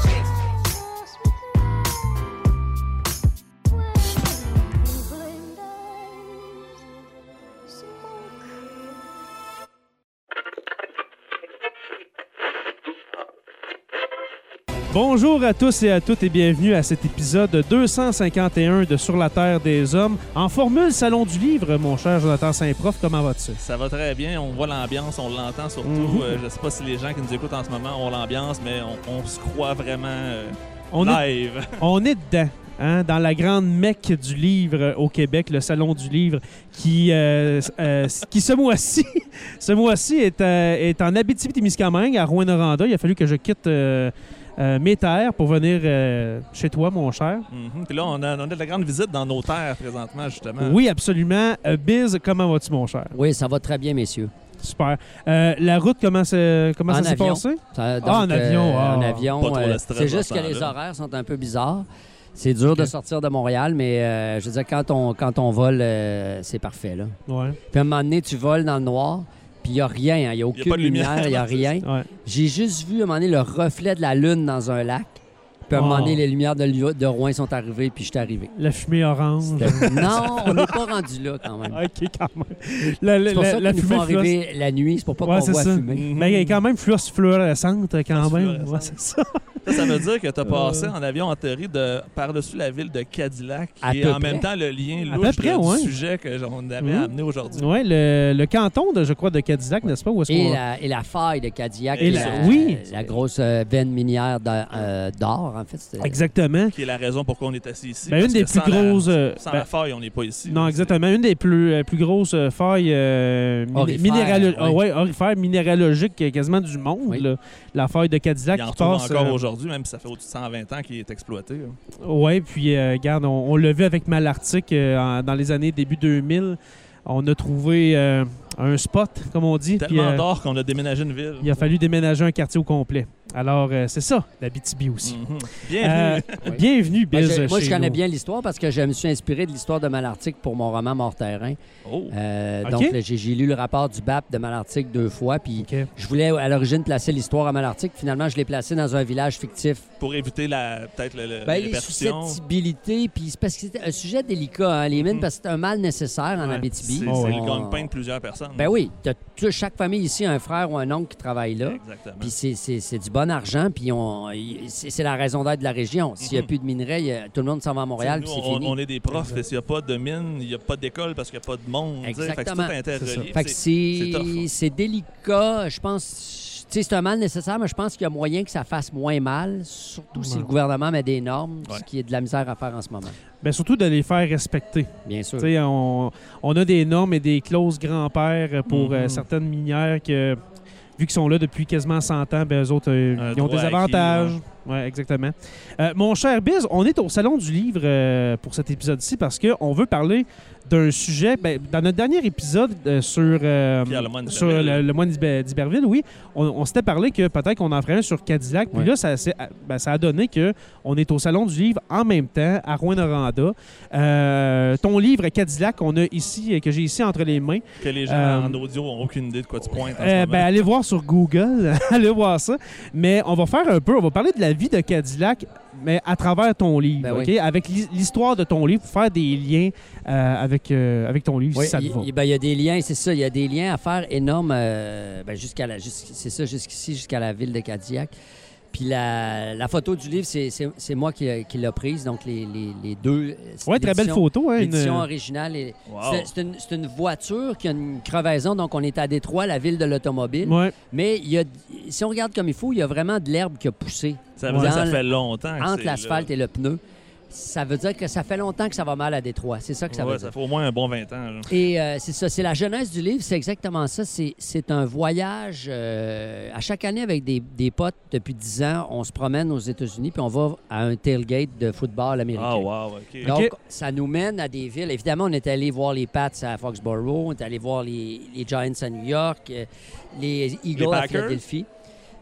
Bonjour à tous et à toutes et bienvenue à cet épisode 251 de Sur la Terre des Hommes en formule Salon du Livre, mon cher Jonathan Saint-Prof. Comment vas-tu?
Ça va très bien, on voit l'ambiance, on l'entend surtout.
Mhm.
Euh, je sais pas si les gens qui nous écoutent en ce moment ont l'ambiance, mais on, on se croit vraiment euh,
On est,
live.
on est dedans. hein, dans la grande mecque du livre au Québec, le Salon du Livre, qui, euh, euh, qui ce mois-ci ce mois-ci est, euh, est en Abitibi-Témiscamingue, à Rouen-Noranda. Il a fallu que je quitte euh, mes terres pour venir euh, chez toi, mon cher.
Mhm. Puis là, on a, on a de la grande visite dans nos terres présentement, justement.
Oui, absolument. Euh, Biz, comment vas-tu, mon cher?
Oui, ça va très bien, messieurs.
Super. Euh, la route, comment, c'est- comment
En
ça s'est
avion.
passé?
Ça-
Ah, en
donc, euh,
avion, ah.
en avion. Euh, c'est juste que les horaires sont un peu bizarres. C'est dur de sortir de Montréal, mais euh, je veux dire, quand on, quand on vole, euh, c'est parfait. Là.
Ouais.
Puis à un moment donné, tu voles dans le noir, puis il n'y a rien, hein, il n'y a aucune
pas de lumière,
il n'y a rien.
ouais.
J'ai juste vu à un moment donné le reflet de la lune dans un lac. Puis à un
Oh.
moment donné, les lumières de, de Rouen sont arrivées, puis je suis arrivé.
La fumée orange.
Non, on n'est pas rendu là quand même.
OK, quand même. La, la,
C'est pour
la-
ça
la fumée fluorescente.
arriver la nuit, c'est pour pas
Ouais,
qu'on voit
ça.
fumer.
Mhm.
Mais elle est quand même fluorescente, quand même.
Fluorescente.
Ouais, c'est ça.
Ça, ça veut dire que tu as passé
Euh.
en avion en théorie de par-dessus la ville de Cadillac,
À
qui est
peu
en
près.
même temps le lien
À
louche
près,
de-
ouais.
du sujet que on avait
Mhm.
amené aujourd'hui.
Ouais, le, le canton, de, je crois, de Cadillac, n'est-ce pas? Où est-ce
Et
qu'on-
la, et la faille de Cadillac.
Et
est
la-
la,
oui.
La grosse veine minière euh, d'or, en fait. c'était-
Exactement.
Qui est la raison pourquoi on est assis ici.
Ben, une des plus
sans la-
grosses, euh,
sans
ben,
la faille, on n'est pas ici.
Non, exactement. Une des plus, euh, plus grosses euh, failles euh, min-
Aurifères,
minéralo-
oui.
ouais, aurifères, minéralogiques quasiment du monde.
Oui.
là. La faille de Cadillac
Il en
qui passe.
encore
euh,
aujourd'hui, même si ça fait au-dessus de 120 ans qu'il est exploité. là.
Oui, puis euh, regarde, on, on l'a vu avec Malartic euh, en- dans les années début 2000. On a trouvé euh, un spot, comme on dit.
Tellement
euh,
d'or qu'on a déménagé une ville.
il a fallu déménager un quartier au complet. Alors, euh, c'est ça, la BTB aussi.
Mhm. Bienvenue.
Euh,
Oui.
Bienvenue,
Moi,
Biz.
je, moi, je
chez
connais
nous.
bien l'histoire parce que je me suis inspiré de l'histoire de Malartic pour mon roman Mort-Terrain.
Oh.
Euh. Donc, j'ai lu le rapport du BAP de Malartic deux fois, puis je voulais à l'origine placer l'histoire à Malartic. Finalement, je l'ai placé dans un village fictif.
Pour éviter la peut-être le, le-
Ben,
les
les
répercussions.
susceptibilités, puis c'est parce que c'est un sujet délicat, hein, les mines,
Mhm.
parce que c'est un mal nécessaire en
Ouais.
Abitibi.
C'est
Oh, ouais.
le gagne-pain de plusieurs personnes.
Ben oui, tu- chaque famille ici a un frère ou un oncle qui travaille là.
Exactement.
Puis c'est- du bon argent, puis c'est c'est la raison d'être de la région. S'il n'y a
Mhm.
plus de minerais, a- tout le monde s'en va à Montréal,
Nous,
puis c'est
on,
fini.
on est des profs, s'il n'y a pas de mine, il n'y a pas d'école parce qu'il n'y a pas de monde.
Exactement.
C'est tout interrelié.
Fait que
c'est
délicat, je pense. C'est un mal nécessaire, mais je pense qu'il y a moyen que ça fasse moins mal, surtout si le gouvernement met des normes,
Ouais.
ce qui est de la misère à faire en ce moment.
Ben, surtout de les faire respecter.
Bien sûr.
Tu sais, On, on a des normes et des clauses grand-père pour euh,
Mhm.
certaines minières que, vu qu'ils sont là depuis quasiment 100 ans, ben, eux autres, euh, ils ont des
acquis,
avantages. Oui, exactement. Euh, mon cher Biz, on est au Salon du Livre euh, pour cet épisode-ci parce qu'on veut parler d'un sujet. ben, dans notre dernier épisode euh, sur, euh, sur le, le moine d'Iber- d'Iberville, oui, on, on s'était parlé que peut-être qu'on en ferait un sur Cadillac. Puis
Ouais.
là, ça, s'est- ben, ça a donné que on est au Salon du Livre en même temps à Rouen-Noranda. Euh, ton livre Cadillac qu'on a ici, que j'ai ici entre les mains,
Que les gens
Euh,
en audio n'ont aucune idée de quoi tu pointes en ce
euh, ben, allez voir sur Google, allez voir ça. Mais on va faire un peu, on va parler de la vie de Cadillac, mais à travers ton livre,
Ben oui.
Avec l'hi- l'histoire de ton livre, pour faire des liens euh, avec, euh, avec ton livre,
Oui,
si ça te va.
il- ben, il y a des liens, c'est ça. Il y a des liens à faire énormes euh, ben, jusqu'à la, jusqu'- ça, jusqu'ici, jusqu'à la ville de Cadillac. Puis la, la photo du livre, c'est, moi qui, qui l'ai prise, donc les, les- les deux. c'est
Ouais, très belle photo. Hein, une-
L'édition originale. est-
Wow.
c'est, une, c'est une voiture qui a une crevaison, donc on est à Détroit, la ville de l'automobile.
Ouais.
Mais il y a, si on regarde comme il faut, il y a vraiment de l'herbe qui a poussé
Ça veut dire que ça
dans-
fait longtemps. que
entre l'asphalte et le pneu. Ça veut dire que ça fait longtemps que ça va mal à Détroit. C'est ça que ça
Ouais,
veut dire.
ça fait au moins un bon 20 ans. là.
Et euh, c'est ça, c'est la jeunesse du livre, c'est exactement ça. C'est, c'est un voyage euh, à chaque année avec des, des potes depuis 10 ans. On se promène aux États-Unis puis on va à un tailgate de football américain.
Ah, wow, OK.
Donc, ça nous mène à des villes. Évidemment, on est allé voir les Pats à Foxborough, on est allé voir les, les Giants à New York, euh, les Eagles à? Philadelphie.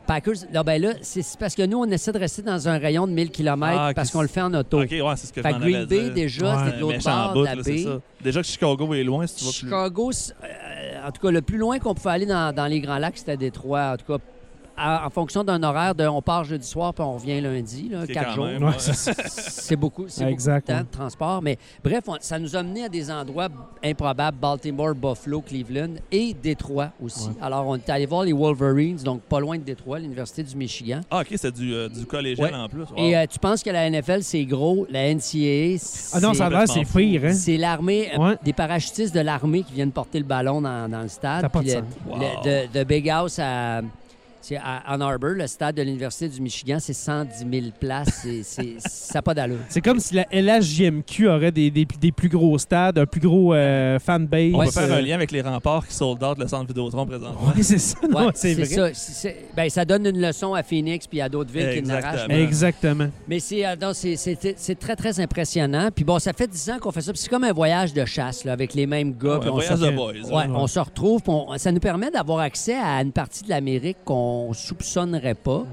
Packers, là, ben là, c'est parce que nous, on essaie de rester dans un rayon de 1000 km
Ah,
parce qu'on le fait en auto.
OK, ouais, c'est ce que
Fait
je
Green Bay,
dire.
déjà,
Ouais,
c'était de l'autre bord de la baie.
Déjà que Chicago est loin, si tu vas plus
Chicago, euh, en tout cas, le plus loin qu'on pouvait aller dans, dans les Grands Lacs, c'était Détroit. En tout cas, à- en fonction d'un horaire de on part jeudi soir puis on revient lundi, là, quatre jours.
même,
Ouais,
ouais.
c'est
beaucoup, c'est beaucoup de temps de transport. Mais bref, on- ça nous a mené à des endroits improbables, Baltimore, Buffalo, Cleveland et Détroit aussi.
Ouais.
Alors, on est allé voir les Wolverines, donc pas loin de Détroit, l'Université du Michigan.
Ah, OK, c'est du, euh, du collégial
Ouais.
en plus. Wow.
Et euh, tu penses que la NFL, c'est gros, la NCAA,
Ah non,
c'est-
ça a l'air, c'est pire. Hein?
c'est l'armée, euh,
Ouais.
des parachutistes de l'armée qui viennent porter le ballon dans, dans le stade.
Ça pas de
le-
sens.
Wow.
le- de, de Big House à, c'est à Ann Arbor, le stade de l'Université du Michigan, c'est 110 000 places. C'est- c'est- ça n'a pas d'allure.
C'est comme si la LHJMQ aurait des, des, des plus gros stades, un plus gros euh, fanbase.
On
Ouais,
peut faire
euh,
un lien avec les remparts qui sold out le centre Vidéotron présentement.
Ouais, c'est ça. Non,
Ouais,
c'est vrai.
ça. C'est- c'est- ben, ça donne une leçon à Phoenix puis à d'autres villes qui
Exactement.
n'arrachent.
Exactement.
Mais c'est euh, non, c'est- c'est c'est très, très impressionnant. Puis bon, ça fait 10 ans qu'on fait ça. Puis c'est comme un voyage de chasse là, avec les mêmes gars.
Ouais, un
on
voyage
se-
de boys.
Ouais,
hein.
on se retrouve. on- ça nous permet d'avoir accès à une partie de l'Amérique qu'on soupçonnerait pas.
Mhm.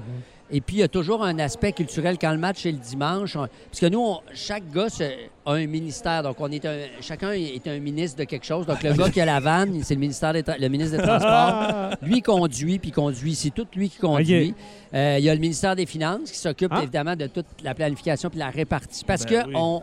Et puis, il y a toujours un aspect culturel quand le match est le dimanche. on- parce que nous, on- chaque gars se- a un ministère. Donc, on est un- chacun est un ministre de quelque chose. Donc, le gars qui a la vanne, c'est le, ministère des le ministre des Transports. Lui il conduit, puis il conduit. C'est tout lui qui conduit. Euh, il y a le ministère des Finances qui s'occupe
Ah.
évidemment de toute la planification puis la répartie. Parce
Ben
que
oui.
on,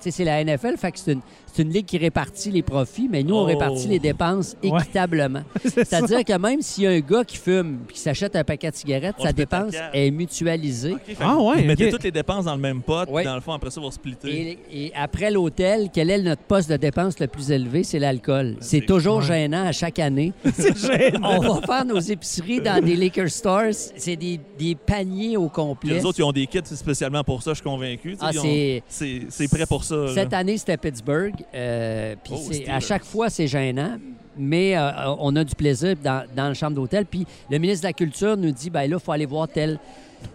c'est la NFL, fait que c'est une, c'est une ligue qui répartit les profits, mais nous, on
Oh.
répartit les dépenses
Ouais.
équitablement. C'est-à-dire que même s'il y a un gars qui fume puis qui s'achète un paquet de cigarettes,
On
sa dépense est mutualisée.
Ah ouais,
Vous mettez toutes les dépenses dans le même pot,
Oui.
puis dans le fond, après ça, vous splittez.
Et, et après l'hôtel, quel est notre poste de dépense le plus élevé? C'est l'alcool. C'est toujours gênant à chaque année.
C'est gênant.
On va faire nos épiceries dans des liquor stores. C'est des, des paniers au complet.
les autres, ils ont des kits spécialement pour ça, je suis convaincu.
Ah, c'est-
C'est prêt pour ça. là.
Cette année, c'était Pittsburgh. euh, puis
Oh,
à chaque fois, c'est gênant. Mais euh, on a du plaisir dans, dans la chambre d'hôtel. Puis le ministre de la Culture nous dit ben là, il faut aller voir telle,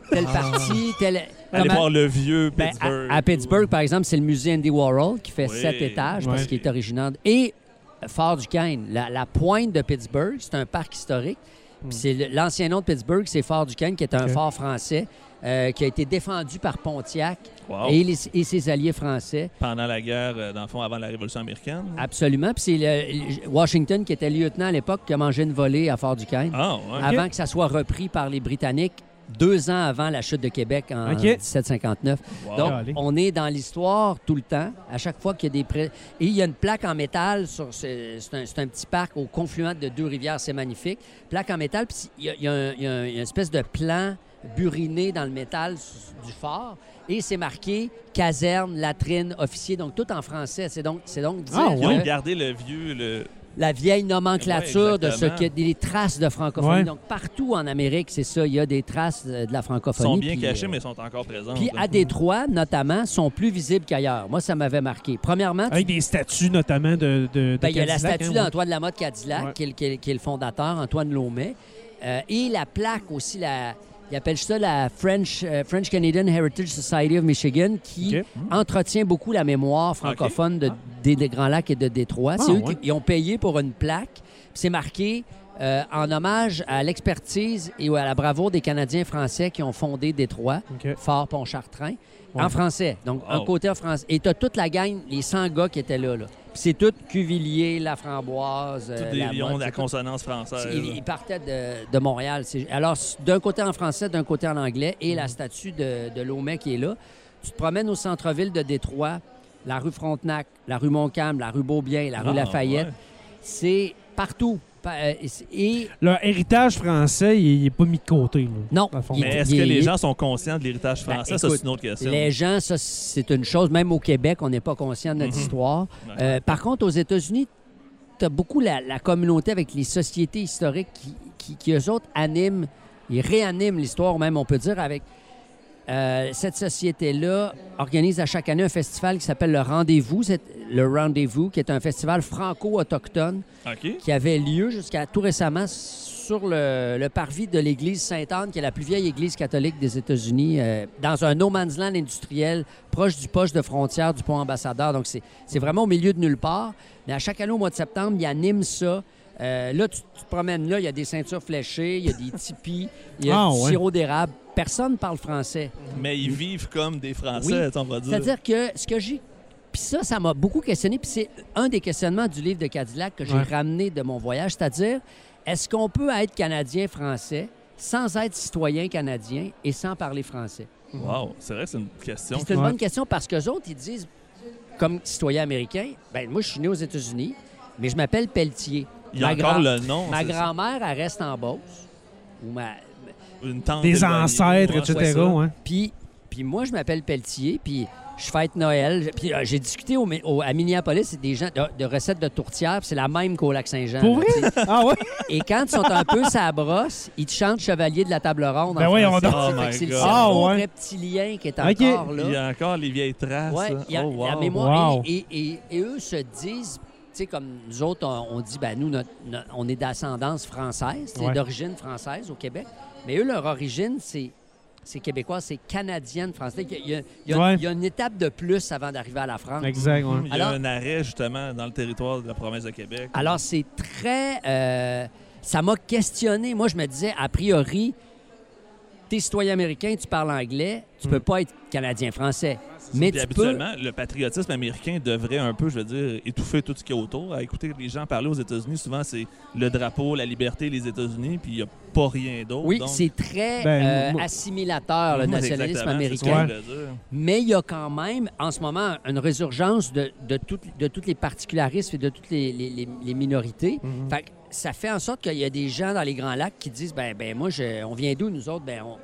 telle partie, telle.
Allez voir le vieux
Ben,
Pittsburgh.
à, à Pittsburgh, par exemple, c'est le musée Andy Warhol qui fait
Oui.
sept étages parce qu'il est originaire. Et Fort Duquesne, la, la pointe de Pittsburgh, c'est un parc historique. Puis c'est l'ancien nom de Pittsburgh, c'est Fort Duquesne, qui est un
Hmm.
Fort français euh, qui a été défendu par Pontiac
Wow.
et, les- et ses alliés français.
Pendant la guerre, euh, dans le fond, avant la Révolution américaine?
Absolument. Puis c'est Washington, qui était lieutenant à l'époque, qui a mangé une volée à Fort Duquesne
Ah, ouais.
avant que ça soit repris par les Britanniques deux ans avant la chute de Québec en
Ok.
1759.
Wow.
Donc,
Allez.
on est dans l'histoire tout le temps, à chaque fois qu'il y a des... pré- Et il y a une plaque en métal, sur ce- c'est un, c'est un petit parc au confluent de deux rivières, c'est magnifique. Plaque en métal, puis il y a, il y a un- il y a un- il y a une espèce de plan buriné dans le métal du fort, et c'est marqué caserne, latrine, officier, donc tout en français. C'est donc, c'est donc dire
Ah,
Ils ont
que
gardé le vieux. Le...
la vieille nomenclature
Ouais,
de ce
exactement.
qui est des traces de francophonie.
Ouais.
Donc, partout en Amérique, c'est ça, il y a des traces euh, de la
Ils
francophonie.
sont bien
puis,
cachés,
euh,
mais ils sont encore présents.
Puis à Détroit, notamment, sont plus visibles qu'ailleurs. Moi, ça m'avait marqué. Premièrement, tu-
Avec des statues, notamment, de. de, de
ben, il y a la statue
hein,
d'Antoine Lamotte Cadillac,
Ouais.
qui, est, le- qui est- qui est le fondateur, Antoine Laumet. Euh, et la plaque aussi, la, ils appellent ça la French, euh, French Canadian Heritage Society of Michigan, qui
OK.
entretient beaucoup la mémoire francophone de- des, des Grands Lacs et de Détroit. C'est
Ah,
eux
ouais.
qui ils ont payé pour une plaque. C'est marqué euh, en hommage à l'expertise et à la bravoure des Canadiens français qui ont fondé Détroit. Fort Pontchartrain,
Ouais.
en français. Donc, un
Wow.
côté en français. Et tu as toute la gang, les 100 gars qui étaient là. là. C'est tout Cuvilliers, La Framboise, euh,
Tous des lions de la consonance française.
ils, ils partaient de, de Montréal. Alors, d'un côté en français, d'un côté en anglais, et la statue de, de qui est là. Tu te promènes au centre-ville de Détroit, la rue Frontenac, la rue Montcalm, la rue Beaubien, la rue
Ah,
Lafayette.
ouais.
C'est partout. Euh, et
Leur héritage français, il n'est pas mis de côté. là,
non,
Mais est-ce que les gens sont conscients de l'héritage
Ben,
français? ça, c'est une autre question.
Les gens, ça, c'est une chose. Même au Québec, on n'est pas conscient de notre
Mhm.
histoire.
Ouais.
Euh, par contre, aux États-Unis, tu as beaucoup la, la communauté avec les sociétés historiques qui, qui, qui, eux autres, animent, ils réaniment l'histoire, même, on peut dire, avec. Euh, cette société-là organise à chaque année un festival qui s'appelle le Rendez-vous. Le Rendez-vous, qui est un festival franco-autochtone qui avait lieu jusqu'à tout récemment sur le, le parvis de l'église Sainte-Anne, qui est la plus vieille église catholique des États-Unis, euh, dans un no man's land industriel proche du poste de frontière du pont ambassadeur. Donc, c'est vraiment au milieu de nulle part. Mais à chaque année, au mois de septembre, ils animent ça. Euh, là, tu, tu te promènes là, il y a des ceintures fléchées, il y a des tipis, il y a
Ah,
du
ouais.
sirop d'érable. Personne parle français.
Mais ils vivent comme des Français, on va dire.
C'est-à-dire que ce que j'ai. Puis ça, ça m'a beaucoup questionné. Puis c'est un des questionnements du livre de Cadillac que j'ai
Ouais.
ramené de mon voyage. C'est-à-dire, est-ce qu'on peut être Canadien-Français sans être citoyen canadien et sans parler français?
Wow, c'est vrai que c'est une question.
C'est une
Ouais.
bonne question parce qu'eux autres, ils disent, comme citoyen américain, ben moi, je suis né aux États-Unis, mais je m'appelle Pelletier.
Il y a
Ma
encore le nom.
Ma grand-mère, elle reste en Beauce. Ou ma,
Une tante
Des
éloignée.
ancêtres, etc.
Puis, puis moi, je m'appelle Pelletier, puis je fête Noël. Puis euh, j'ai discuté au, au- à Minneapolis, c'est des gens de, de recettes de tourtière, puis c'est la même qu'au Lac-Saint-Jean.
Pour
là,
vrai? Ah ouais?
Et quand ils sont un peu sa brosse, ils te chantent Chevalier de la Table Ronde.
Ben donc.
tu sais.
Oh
c'est le
Ah ouais.
reptilien qui est encore là.
Il y a encore les vieilles traces.
Ouais, il y a
oh, wow.
la mémoire.
Wow.
Et, et- et- et eux se disent, sais, comme nous autres, on, on dit, ben nous, notre- notre- on est d'ascendance française,
Ouais.
d'origine française au Québec. Mais eux, leur origine, c'est. C'est québécois, c'est canadienne, française. Il y a, il y a-
Ouais.
il y a une étape de plus avant d'arriver à la France.
Exact, ouais.
Il y a un arrêt, justement, dans le territoire de la province de Québec.
Alors, c'est très. euh, ça m'a questionné. Moi, je me disais, a priori, t'es citoyen américain, tu parles anglais, tu peux pas être canadien-français. Mais
Puis
tu peux.
habituellement, le patriotisme américain devrait un peu, je veux dire, étouffer tout ce qu'il y a autour. À écouter les gens parler aux États-Unis, souvent, c'est le drapeau, la liberté, les États-Unis, puis il n'y a pas rien d'autre.
Oui,
donc-
c'est très
Ben,
euh,
moi-
assimilateur, le nationalisme américain. Mais il y a quand même, en ce moment, une résurgence de, de, toutes- de tous les particularismes et de toutes les, les- les- les minorités.
Mhm.
Fait que ça fait en sorte qu'il y a des gens dans les Grands Lacs qui disent ben, ben moi, je- on vient d'où, nous autres? Ben, on,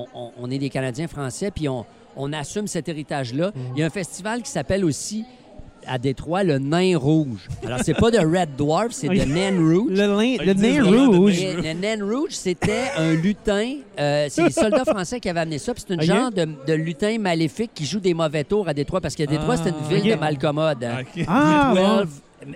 on, on- on est des Canadiens français, puis on, on assume cet héritage-là. Il y a un festival qui s'appelle aussi à Détroit le Nain Rouge. Alors, c'est pas de Red Dwarf, c'est de Nain Rouge.
Le,
de
rouge.
le Nain Rouge, c'était un lutin. euh, c'est les soldats français qui avaient amené ça. puis C'est une
Ok.
genre de, de lutin maléfique qui joue des mauvais tours à Détroit parce que Détroit,
Ah.
c'est une ville de malcommode. hein.
Ah, bon.
12,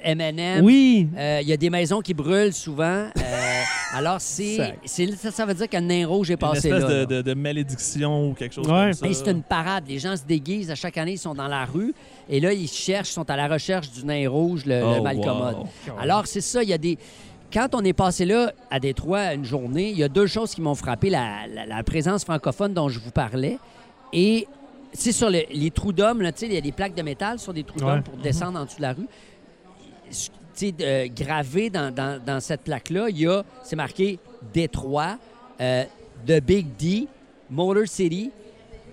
M&M.
Oui.
Euh, Il y a des maisons qui brûlent souvent. Euh, alors, c'est, ça, ça veut dire qu'un nain rouge est
Une
passé
espèce
là.
de,
là.
de- de malédiction ou quelque chose
Ouais.
comme ça.
C'est une parade. Les gens se déguisent. À chaque année, ils sont dans la rue. Et là, ils cherchent, sont à la recherche du nain rouge, le, le
Oh,
malcommode.
wow.
Alors, c'est ça. Il y a des. Quand on est passé là, à Détroit, une journée, il y a deux choses qui m'ont frappé. La, la- la présence francophone dont je vous parlais et, c'est sur le- les trous d'hommes, là, tu sais, il y a des plaques de métal sur des trous
Ouais.
d'hommes pour descendre en dessous de la rue. Euh, gravé dans, dans- dans cette plaque-là, il y a, c'est marqué Détroit, euh, The Big D, Motor City,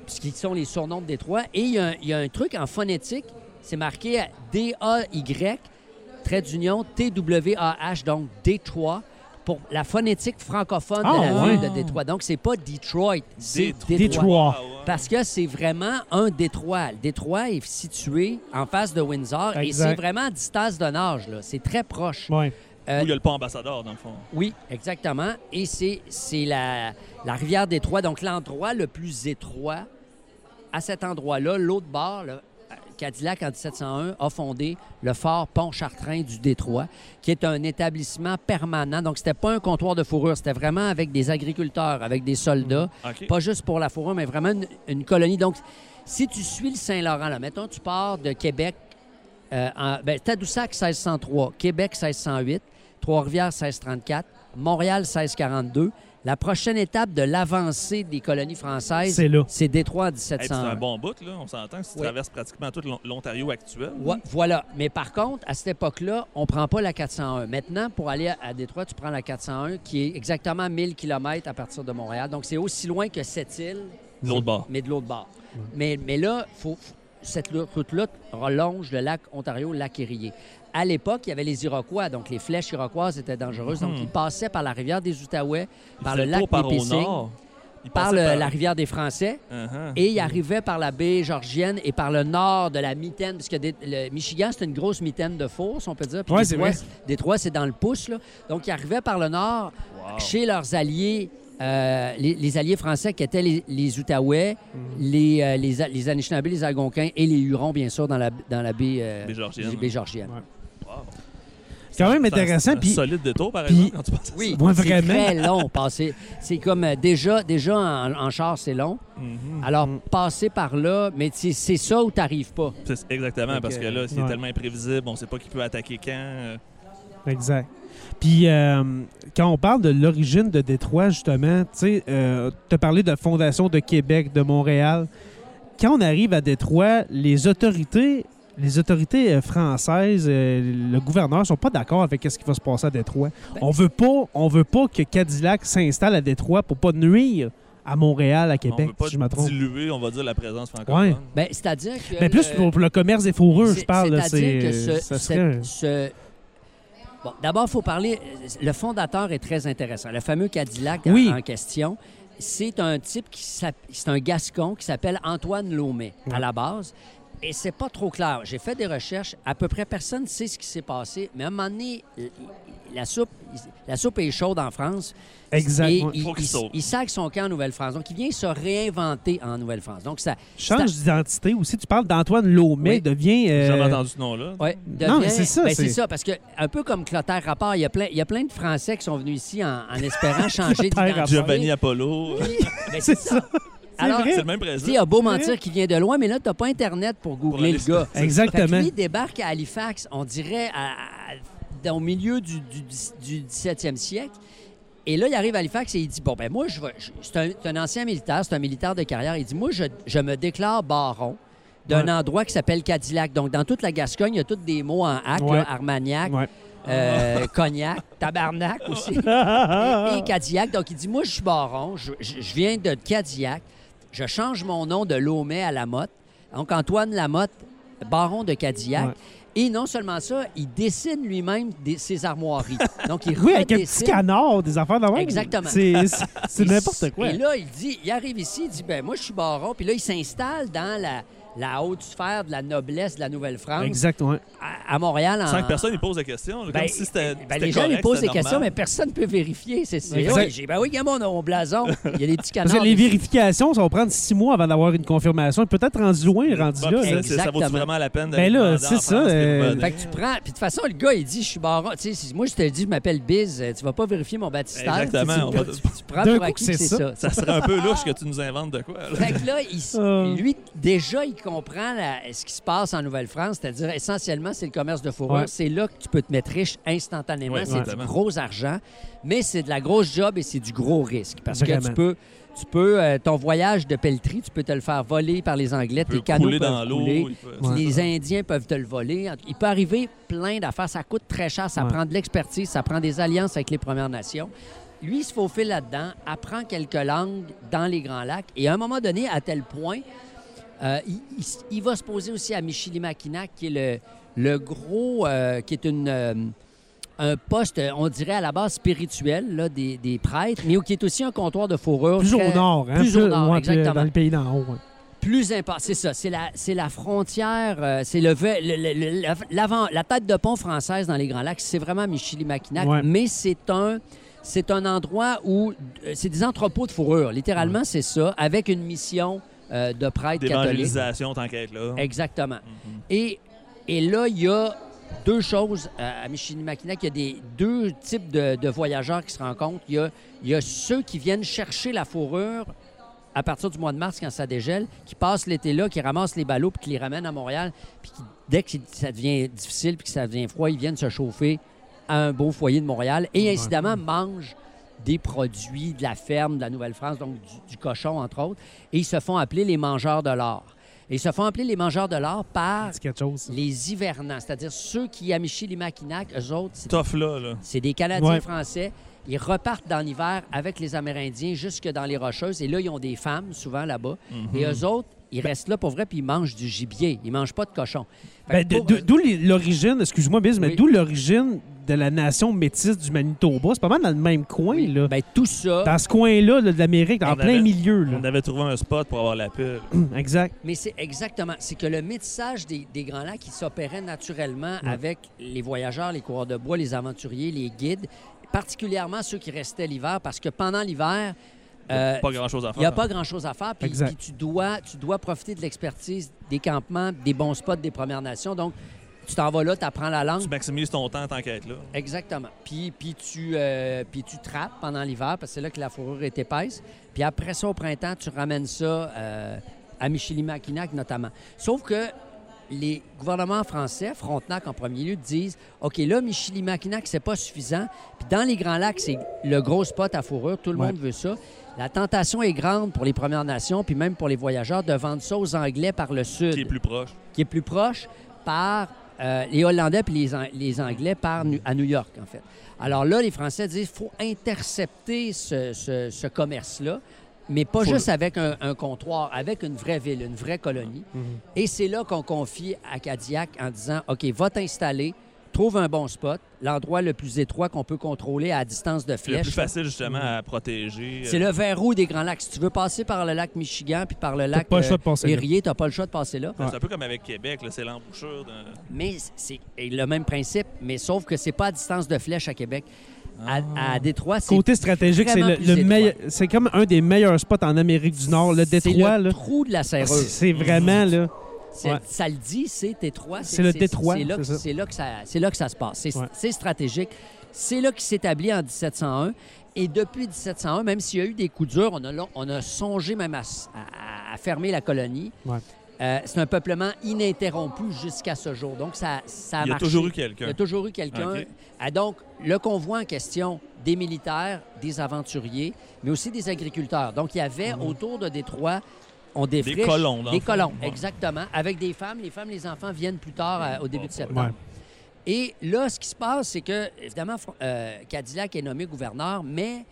qui sont les surnoms de Détroit. Et il y, a un- il y a un truc en phonétique, c'est marqué D-A-Y, trait d'union, T-W-A-H, donc Détroit, pour la phonétique francophone
Ah,
de la
ouais.
ville de Détroit. Donc, c'est pas Detroit, c'est
Détroit.
Détroit. Parce que c'est vraiment un détroit. Le détroit est situé en face de Windsor et c'est vraiment à distance de nage. là. C'est très proche.
Ouais.
Euh,
Où il y a le pont ambassadeur, dans le fond.
oui, exactement. Et c'est c'est la, la rivière Détroit, donc l'endroit le plus étroit. À cet endroit-là, l'autre bord, là, Cadillac, en 1701, a fondé le fort Pont-Chartrain du Détroit, qui est un établissement permanent. Donc, c'était pas un comptoir de fourrure, c'était vraiment avec des agriculteurs, avec des soldats,
OK.
pas juste pour la fourrure, mais vraiment une, une colonie. Donc, si tu suis le Saint-Laurent, là, mettons, tu pars de Québec, euh, en, ben, Tadoussac 1603, Québec 1608, Trois-Rivières 1634, Montréal 1642. La prochaine étape de l'avancée des colonies françaises,
C'est là.
c'est Détroit en
Hey, puis c'est
1701.
un bon bout, là. On s'entend que tu
Oui.
traverses pratiquement tout l'On- l'Ontario actuel.
Voilà. Mais par contre, à cette époque-là, on prend pas la 401. Maintenant, pour aller à, Détroit, tu prends la 401, qui est exactement 1000 km à partir de Montréal. Donc, c'est aussi loin que cette île,
De l'autre bord.
mais de l'autre bord. Mais, mais là, faut, faut- cette route-là relonge le lac Ontario, le lac Erie. À l'époque, il y avait les Iroquois, donc les flèches iroquoises étaient dangereuses. Donc,
Mhm.
ils passaient par la rivière des Outaouais, par le lac
tour par
la rivière des Français.
Uh-huh.
Et il arrivait par la baie georgienne et par le nord de la mitaine, parce que des- le Michigan, c'est une grosse mitaine de fourse, on peut dire. Puis
Ouais, c'est
Détroit,
vrai.
Détroit, c'est dans le pouce. Là. Donc, il arrivait par le nord
Wow.
chez leurs alliés, euh, les, les alliés français qui étaient les, les Outaouais,
Mhm.
les, euh, les, A- les Anishinaabe, les Algonquins et les Hurons, bien sûr, dans la, dans la baie, euh,
Baie georgienne.
baie georgienne.
Wow.
C'est quand même intéressant.
c'est un
Puis
solide détour, par
puis-
exemple, quand tu penses à
Oui,
Ouais,
c'est très long. Passer. C'est comme euh, déjà, déjà en, en char, c'est long.
Mhm.
Alors, passer par là, mais c'est ça où tu n'arrives pas.
Exactement,
Donc,
parce que là, c'est
ouais.
tellement imprévisible, on sait pas qui peut attaquer quand. euh,
Exact. Puis, euh, quand on parle de l'origine de Détroit, justement, tu sais, euh, tu as parlé de fondation de Québec, de Montréal. Quand on arrive à Détroit, les autorités, les autorités euh, françaises, euh, le gouverneur sont pas d'accord avec ce qui va se passer à Détroit.
Ben,
on veut pas, on veut pas que Cadillac s'installe à Détroit pour pas nuire à Montréal, à
on
Québec,
veut pas
si je me trompe.
diluer, on va dire, la présence francophone.
Ouais.
Ben, C'est-à-dire que.
Mais plus
le-
pour, le commerce des fourrures, je parle.
C'est-à-dire que
c'est-
ce.
ça
cette-
serait un-
ce- Bon, d'abord, il faut parler. Le fondateur est très intéressant. Le fameux Cadillac en-
Oui.
en question, c'est un type qui c'est un gascon qui s'appelle Antoine Laumet à la base. Et c'est pas trop clair. J'ai fait des recherches. À peu près personne ne sait ce qui s'est passé. Mais à un moment donné, la soupe, la soupe est chaude en France.
Exact.
Et il,
Faut qu'il
il- sac son camp en Nouvelle-France. Donc, il vient se réinventer en Nouvelle-France. Donc, ça.
Change d'identité aussi. Tu parles d'Antoine Laumet,
Oui.
devient.
J'ai
euh,
jamais entendu ce nom-là.
Ouais,
Non, mais
devient-
c'est ça,
ben,
c'est-
ça, parce que un peu comme Clotaire Rapport, il y a plein, il y a plein de Français qui sont venus ici en, en espérant changer
Clotaire
d'identité.
Giovanni Apollo.
Ben, c'est ça. Alors,
vrai.
C'est le même
tu sais,
président.
il a beau mentir qu'il vient de loin, mais là, t'as pas Internet pour googler le gars.
Exactement.
Lui, il débarque à Halifax, on dirait à- à- dans- au milieu du, du, du 17e siècle. Et là, il arrive à Halifax et il dit Bon, ben moi, je je- C'est un, ancien militaire, c'est un militaire de carrière. Il dit Moi, je, je me déclare baron d'un
Ouais.
endroit qui s'appelle Cadillac. Donc, dans toute la Gascogne, il y a tous des mots en hack,
Ouais.
là, Armagnac,
Ouais.
euh, Cognac, Tabarnak aussi. et, et Cadillac. Donc, il dit Moi, je suis baron, je viens de Cadillac, je change mon nom de Laumet à Lamotte. Donc, Antoine Lamotte, baron de Cadillac.
Ouais.
Et non seulement ça, il dessine lui-même des- ses armoiries. Donc, il
Oui, avec un petit canard, des affaires de même.
Exactement.
C'est n'importe quoi.
Et là, il dit, il arrive ici, il dit, ben moi, je suis baron. Puis là, il s'installe dans la, la haute sphère de la noblesse de la Nouvelle-France
Exactement.
à, à Montréal. En...
Sans que personne ne pose la question. là,
Ben,
comme si c'était.
ben,
c'était
les gens lui posent des questions, mais personne ne peut vérifier. C'est oui, j'ai- ben oui, gamin, on a mon blason. Il y a des petits canards.
Parce que les vérifications, ça va prendre six mois avant d'avoir une confirmation. Peut-être rendu loin, rendu
Bon,
là. là.
ça, ça vaut vraiment la peine
Ben
d'aller
là,
demander
c'est ça,
France,
euh.
Fait que tu prends. Puis de toute façon, le gars, il dit Je suis baron. Tu sais, si moi, je te dis, je m'appelle Biz, euh, tu vas pas vérifier mon baptistère.
Exactement,
Tu, prends pour
coup,
acquis
c'est
que c'est
ça.
ça.
Serait un peu louche que tu nous inventes de quoi. là.
Fait que là,
Ah.
lui, déjà, il comprend la- ce qui se passe en Nouvelle-France, c'est-à-dire essentiellement, c'est le commerce de fourrure.
Ouais.
C'est là que tu peux te mettre riche instantanément.
Ouais,
c'est du gros argent, mais c'est de la grosse job et c'est du gros risque. Parce que tu peux, tu peux euh, ton voyage de pelleterie, tu peux te le faire voler par les Anglais. Tes
couler
peuvent
dans l'eau.
couler.
peut-
Ouais.
Les Indiens peuvent te le voler. Il peut arriver plein d'affaires. Ça coûte très cher. Ça
Ouais.
prend de l'expertise. Ça prend des alliances avec les Premières Nations. Lui, il se faufile là-dedans, apprend quelques langues dans les Grands Lacs. Et à un moment donné, à tel point, euh, il, il s- il va se poser aussi à Michilimackinac, qui est le, le gros, euh, qui est une, euh, un poste, on dirait à la base spirituel là, des, des prêtres, mais qui est aussi un comptoir de fourrure.
Plus
très-
au nord, hein?
plus au nord,
ouais,
exactement
Dans le pays d'en haut. ouais.
plus important. C'est ça, c'est la, c'est la frontière, c'est le, la- l'avant, la tête de pont française dans les Grands Lacs, c'est vraiment Michilimackinac,
Ouais.
mais c'est un, c'est un endroit où c'est des entrepôts de fourrure. Littéralement, c'est ça, avec une mission euh, de prêtre catholique.
D'évangélisation, tant qu'être là.
Exactement.
Mhm.
Et, et là, il y a deux choses euh, à Michilimackinac. Il y a des, deux types de, de voyageurs qui se rencontrent. Il y, a, il y a ceux qui viennent chercher la fourrure à partir du mois de mars quand ça dégèle, qui passent l'été là, qui ramassent les ballots puis qui les ramènent à Montréal, puis qui, dès que ça devient difficile puis que ça devient froid, ils viennent se chauffer à un beau foyer de Montréal et incidemment mangent des produits de la ferme de la Nouvelle-France, donc du, du cochon entre autres, et ils se font appeler les mangeurs de l'or. Et ils se font appeler les mangeurs de l'or par
chose.
les hivernants, c'est-à-dire ceux qui, à Michilimackinac, eux autres, c'est
Tough là, là.
c'est des Canadiens
Ouais.
français. Ils repartent dans l'hiver avec les Amérindiens jusque dans les Rocheuses. Et là, ils ont des femmes, souvent là-bas.
Mhm.
Et eux autres, ils restent là pour vrai, puis ils mangent du gibier. Ils mangent pas de cochon.
Ben, D'où l'origine, excuse-moi, Biz, mais
Oui.
d'où l'origine de la nation métisse du Manitoba. C'est pas mal dans le même coin, là.
ben, tout ça,
Dans ce coin-là là, de l'Amérique, en plein
avait-
milieu.
On avait trouvé un spot pour avoir la pub.
exact.
mais c'est exactement. C'est que le métissage des, des Grands Lacs, qui s'opérait naturellement avec les voyageurs, les coureurs de bois, les aventuriers, les guides, particulièrement ceux qui restaient l'hiver, parce que pendant l'hiver, euh,
pas grand chose à faire.
Il n'y a pas grand-chose à faire. Puis tu, dois, tu dois profiter de l'expertise des campements, des bons spots des Premières Nations. Donc, tu t'en vas là, tu apprends la langue.
Tu maximises ton temps tant qu'être là.
Exactement. Puis, puis, tu, euh, puis tu trappes pendant l'hiver, parce que c'est là que la fourrure est épaisse. Puis après ça, au printemps, tu ramènes ça euh, à Michilimackinac notamment. Sauf que les gouvernements français, Frontenac en premier lieu, disent OK, là, Michilimackinac, c'est pas suffisant. Puis dans les Grands Lacs, c'est le gros spot à fourrure. Tout le
Ouais.
monde veut ça. La tentation est grande pour les Premières Nations, puis même pour les voyageurs, de vendre ça aux Anglais par le sud
Qui est plus proche.
qui est plus proche par euh, les Hollandais puis les, An- les Anglais par Nu- à New York, en fait. Alors là, les Français disent qu'il faut intercepter ce, ce- ce commerce-là, mais pas
Faut
juste avec un, un comptoir, avec une vraie ville, une vraie colonie. Et c'est là qu'on confie à Cadillac en disant OK, va t'installer, trouve un bon spot, l'endroit le plus étroit qu'on peut contrôler à distance de
Le
flèche.
plus facile, justement, à protéger.
C'est le verrou des Grands Lacs. Si tu veux passer par le lac Michigan puis par le lac
pas le choix de passer là.
Erie, tu n'as pas le choix de passer là.
C'est un peu comme avec Québec, c'est l'embouchure.
Mais c'est le même principe, mais sauf que c'est pas à distance de flèche à Québec. À, à Détroit, c'est
Côté stratégique, c'est le, le meilleur. C'est comme un des meilleurs spots en Amérique du Nord, le
c'est
Détroit.
le
là.
trou de la
C'est
serreuse.
c'est vraiment là. Ouais.
Ça le dit, c'est étroit.
C'est le Détroit,
C'est là, que-
c'est ça.
c'est là, que ça- c'est là que ça se passe. C'est
Ouais.
stratégique. C'est là qu'il s'établit en 1701. Et depuis 1701, même s'il y a eu des coups durs, on a, on a songé même à, s- à- à fermer la colonie.
Ouais.
Euh, c'est un peuplement ininterrompu jusqu'à ce jour. Donc, ça, ça a
Il y a
marché.
toujours eu
Il y
quelqu'un.
a toujours eu quelqu'un.
OK.
Ah, donc, le convoi en question, des militaires, des aventuriers, mais aussi des agriculteurs. Donc, il y avait autour de Détroit, on défriche...
colons,
Des colons,
Ouais.
exactement. Avec des femmes. Les femmes, les enfants viennent plus tard, euh, au début de septembre. Et là, ce qui se passe, c'est que, évidemment, euh, Cadillac est nommé gouverneur, mais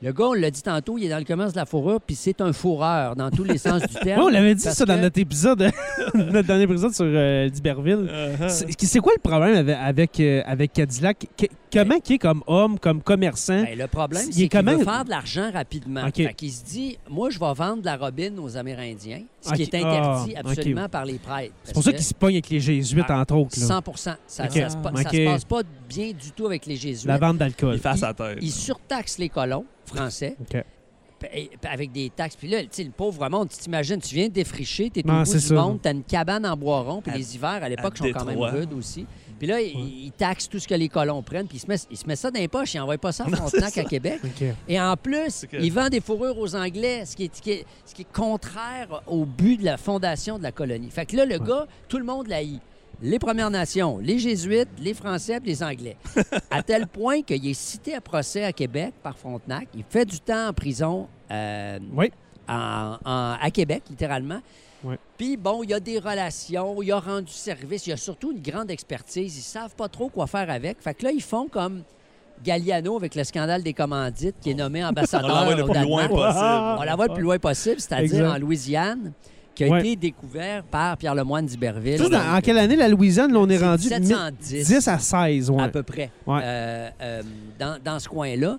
Le gars, on l'a dit tantôt, il est dans le commerce de la fourrure, puis c'est un fourreur dans tous les sens du terme.
Ouais, on l'avait dit ça dans notre épisode, notre dernier épisode sur euh, d'Iberville.
Uh-huh.
C'est c'est quoi le problème avec, avec, euh, avec Cadillac? Que- comment qu'il est comme homme, comme commerçant?
Ben, le problème,
Il est
c'est qu'il
comment-
veut faire de l'argent rapidement.
OK.
Fait qu'il se dit, moi, je vais vendre de la robine aux Amérindiens, ce qui est interdit
Ah,
absolument par les prêtres.
C'est pour ça qu'il se pogne avec les jésuites,
Ah,
entre autres. là.
100 Ça, ça, se, passe pas bien du tout avec les jésuites.
La vente d'alcool.
Il fait à sa tête.
Ils surtaxent les colons français avec des taxes. Puis là, tu sais, le pauvre monde, tu t'imagines, tu viens de défricher, t'es au bout du
ça.
monde, t'as une cabane en bois rond, puis
À-
les hivers, à l'époque, sont quand même rudes aussi. Puis là, il, il taxe tout ce que les colons prennent, puis il se met, il se met ça dans les poches, il envoie pas ça à Frontenac à Québec. Et en plus,
que-
il vend des fourrures aux Anglais, ce qui, est, ce qui est- ce qui est contraire au but de la fondation de la colonie. Fait que là, le gars, tout le monde l'a Les Premières Nations, les Jésuites, les Français les Anglais. à tel point qu'il est cité à procès à Québec par Frontenac. Il fait du temps en prison euh,
Oui.
en- en- à Québec, littéralement. Puis, bon, il y a des relations, il a rendu service, il y a surtout une grande expertise. Ils savent pas trop quoi faire avec. Fait que là, ils font comme Galliano avec le scandale des commandites, qui est nommé
On
ambassadeur
l'envoie le plus loin possible.
On l'envoie le plus loin possible, c'est-à-dire en Louisiane, qui a
Ouais.
été découvert par Pierre Lemoine d'Iberville.
Tu sais, dans- en quelle année la Louisiane, là, on est rendu
1710.
10 à 16, ouais.
à peu près,
Ouais.
euh, euh, dans, dans ce coin-là.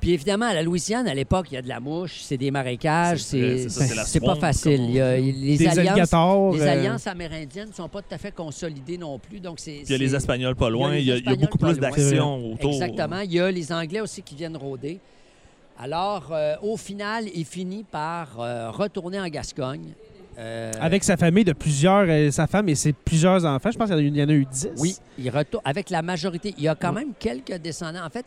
Puis évidemment, à la Louisiane, à l'époque, il y a de la mouche, c'est des marécages,
C'est
pas facile. Il y a- les
Des
alliances,
alligators.
les
euh,
alliances amérindiennes ne sont pas tout à fait consolidées non plus. Donc
Puis il y a les Espagnols pas loin. Il y a, il y a
Espagnols
beaucoup plus d'action autour.
Exactement. Il y a les Anglais aussi qui viennent rôder. Alors, euh, au final, il finit par euh, retourner en Gascogne. Euh,
Avec sa famille de plusieurs, euh, sa femme et ses plusieurs enfants. Je pense qu'il y en a eu- 10.
Oui, il retourne avec la majorité. Il y a quand même quelques descendants. En fait,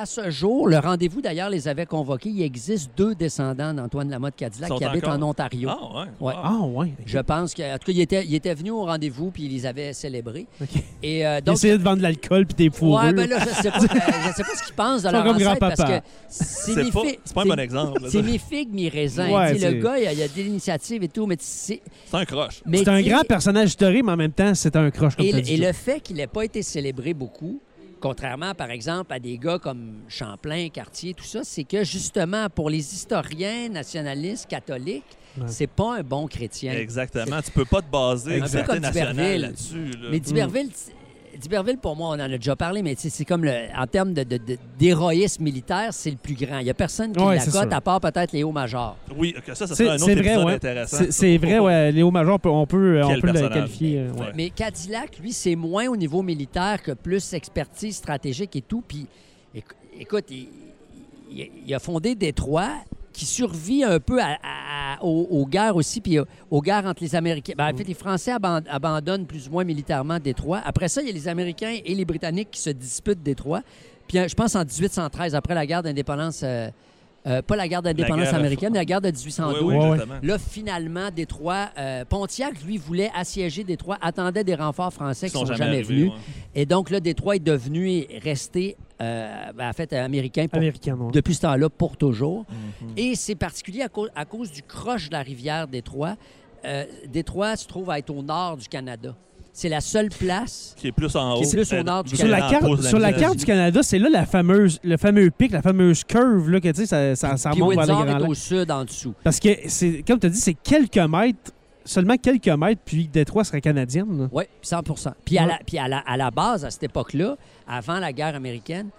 à ce jour, le rendez-vous d'ailleurs les avait convoqués. Il existe deux descendants d'Antoine Lamotte Cadillac qui habitent
encore?
en Ontario.
Ah, ouais.
Ouais.
Wow.
Ah, ouais.
Je pense que, en tout cas, il était, il était venu au rendez-vous puis il les avait célébrés.
OK.
Et euh, donc,
essayait de vendre de l'alcool puis des fourrures.
ouais, ben là, je sais pas, euh, je sais pas ce qu'ils pensent de
Ils
leur
comme
ancêtre parce
grand-papa.
que c'est mi
pas, pas un bon exemple.
C'est mi figue, mi raisin.
Ouais,
le gars, il y a, il y a de l'initiative et tout, mais c'est.
C'est un croche.
C'est un grand personnage historique, mais en même temps, c'est un croche comme
Et,
t'as
le-
dit.
et le fait qu'il n'ait pas été célébré beaucoup, contrairement, par exemple, à des gars comme Champlain, Cartier, tout ça, c'est que justement, pour les historiens nationalistes catholiques,
Ouais.
c'est pas un bon chrétien.
Exactement. Tu peux pas te baser
Un
une
peu comme
là-dessus. là.
Mais D'Iberville, D'Iberville, pour moi, on en a déjà parlé, mais c'est comme le, en termes de- de- de- d'héroïsme militaire, c'est le plus grand. Il n'y a personne qui
Ouais,
la cote, à part peut-être Léo Major.
Oui, ok, ça, ça
C'est
serait un autre
vrai,
épisode
ouais.
intéressant.
C'est- vrai, ouais. Léo Major, on peut, on peut, on peut le qualifier. ouais.
Ouais.
Mais Cadillac, lui, c'est moins au niveau militaire que plus expertise stratégique et tout. Puis, éc- écoute, il, il- il a fondé Détroit qui survit un peu à- à- aux, aux guerres aussi, puis aux, aux guerres entre les Américains. Ben, en fait, les Français aban- abandonnent plus ou moins militairement Détroit. Après ça, il y a les Américains et les Britanniques qui se disputent Détroit. Puis, euh, je pense en 1813, après la guerre d'indépendance, euh, euh, pas la guerre d'indépendance
guerre-
américaine, mais la guerre de 1812.
Oui, oui,
Ouais, ouais.
exactement.
Là, finalement, Détroit, euh, Pontiac, lui, voulait assiéger Détroit, attendait des renforts français qui sont, jamais,
arrivés,
venus.
ouais.
Et donc, là, Détroit est devenu et resté, euh, ben, en fait, américain pour-
Américain, non.
depuis ce temps-là pour toujours.
Mhm.
Et c'est particulier à, cause- à cause du croche de la rivière Détroit. Euh, Détroit se trouve à être au nord du Canada. C'est la seule place
Qui est plus en haut.
Qui est plus au nord du
Sur la,
en
carte, sur la carte du Canada, c'est là la fameuse, le fameux pic, la fameuse curve, là, que tu sais, ça, ça, ça
Puis
remonte vers
est au sud, en dessous.
Parce que, c'est comme tu as dit, c'est quelques mètres, seulement quelques mètres, puis Détroit serait canadienne. là.
Oui, 100 Puis, à, la, puis à, la, à la base, à cette époque-là, avant la guerre américaine,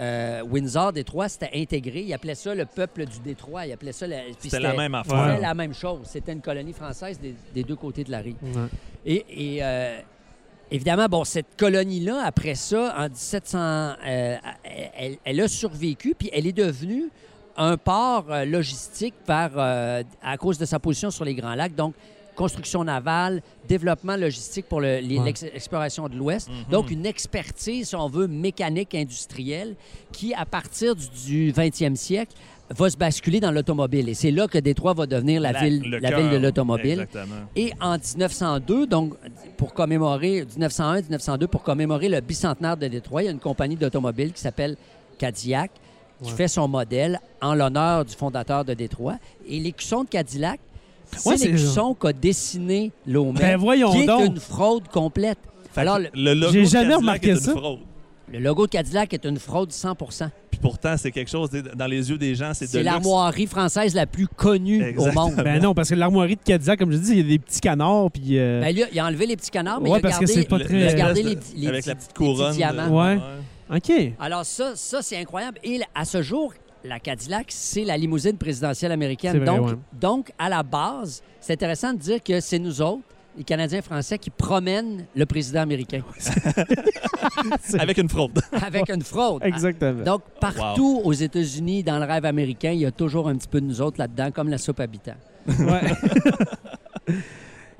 euh, Windsor, Détroit, c'était intégré. Ils appelaient ça le peuple du Détroit. Ils appelaient ça... la-
C'était la même affaire.
C'était la même chose. C'était une colonie française des, des deux côtés de la rive.
Ouais.
Et, et, euh, évidemment, bon, cette colonie-là, après ça, en 1700, euh, elle, elle a survécu, puis elle est devenue un port logistique par, à cause de sa position sur les Grands Lacs. Donc, construction navale, développement logistique pour le-
Ouais.
l'exploration de l'Ouest.
Mhm.
Donc, une expertise, si on veut, mécanique industrielle qui, à partir du, du 20e siècle, va se basculer dans l'automobile. Et c'est là que Détroit va devenir la, ville,
le
la ville de l'automobile. Et en 1902, donc pour commémorer 1901-1902, pour commémorer le bicentenaire de Détroit, il y a une compagnie d'automobile qui s'appelle Cadillac qui
Ouais.
fait son modèle en l'honneur du fondateur de Détroit. Et l'écusson de Cadillac,
Ouais, c'est-
l'écusson qu'a dessiné Lomet,
Ben voyons
qui est
donc.
une fraude complète. Alors,
que
le,
le logo
J'ai
de
jamais
Cadillac
remarqué
est une
ça.
fraude.
le logo de Cadillac est une fraude 100
Puis
pourtant, c'est quelque chose, dans les yeux des gens, c'est de
C'est l'armoirie française la plus connue au monde.
Ben non, parce que l'armoirie de Cadillac, comme je dis, il y a des petits canards, puis... euh,
Ben, lui, il a enlevé les petits canards, mais
Ouais,
il a
parce que
gardé,
c'est pas
il
très-
a gardé
L'espèce
les, les
avec la petite
les petits
couronne. de-
diamants.
Ouais. OK.
Alors ça, ça c'est incroyable. Et à ce jour, la Cadillac, c'est la limousine présidentielle américaine.
vrai,
donc,
ouais.
donc, à la base, c'est intéressant de dire que c'est nous autres, les Canadiens français, qui promènent le président américain
Avec une fraude.
avec une fraude.
Exactement.
Donc, partout aux États-Unis, dans le rêve américain, il y a toujours un petit peu de nous autres là-dedans, comme la soupe habitant.
Ouais.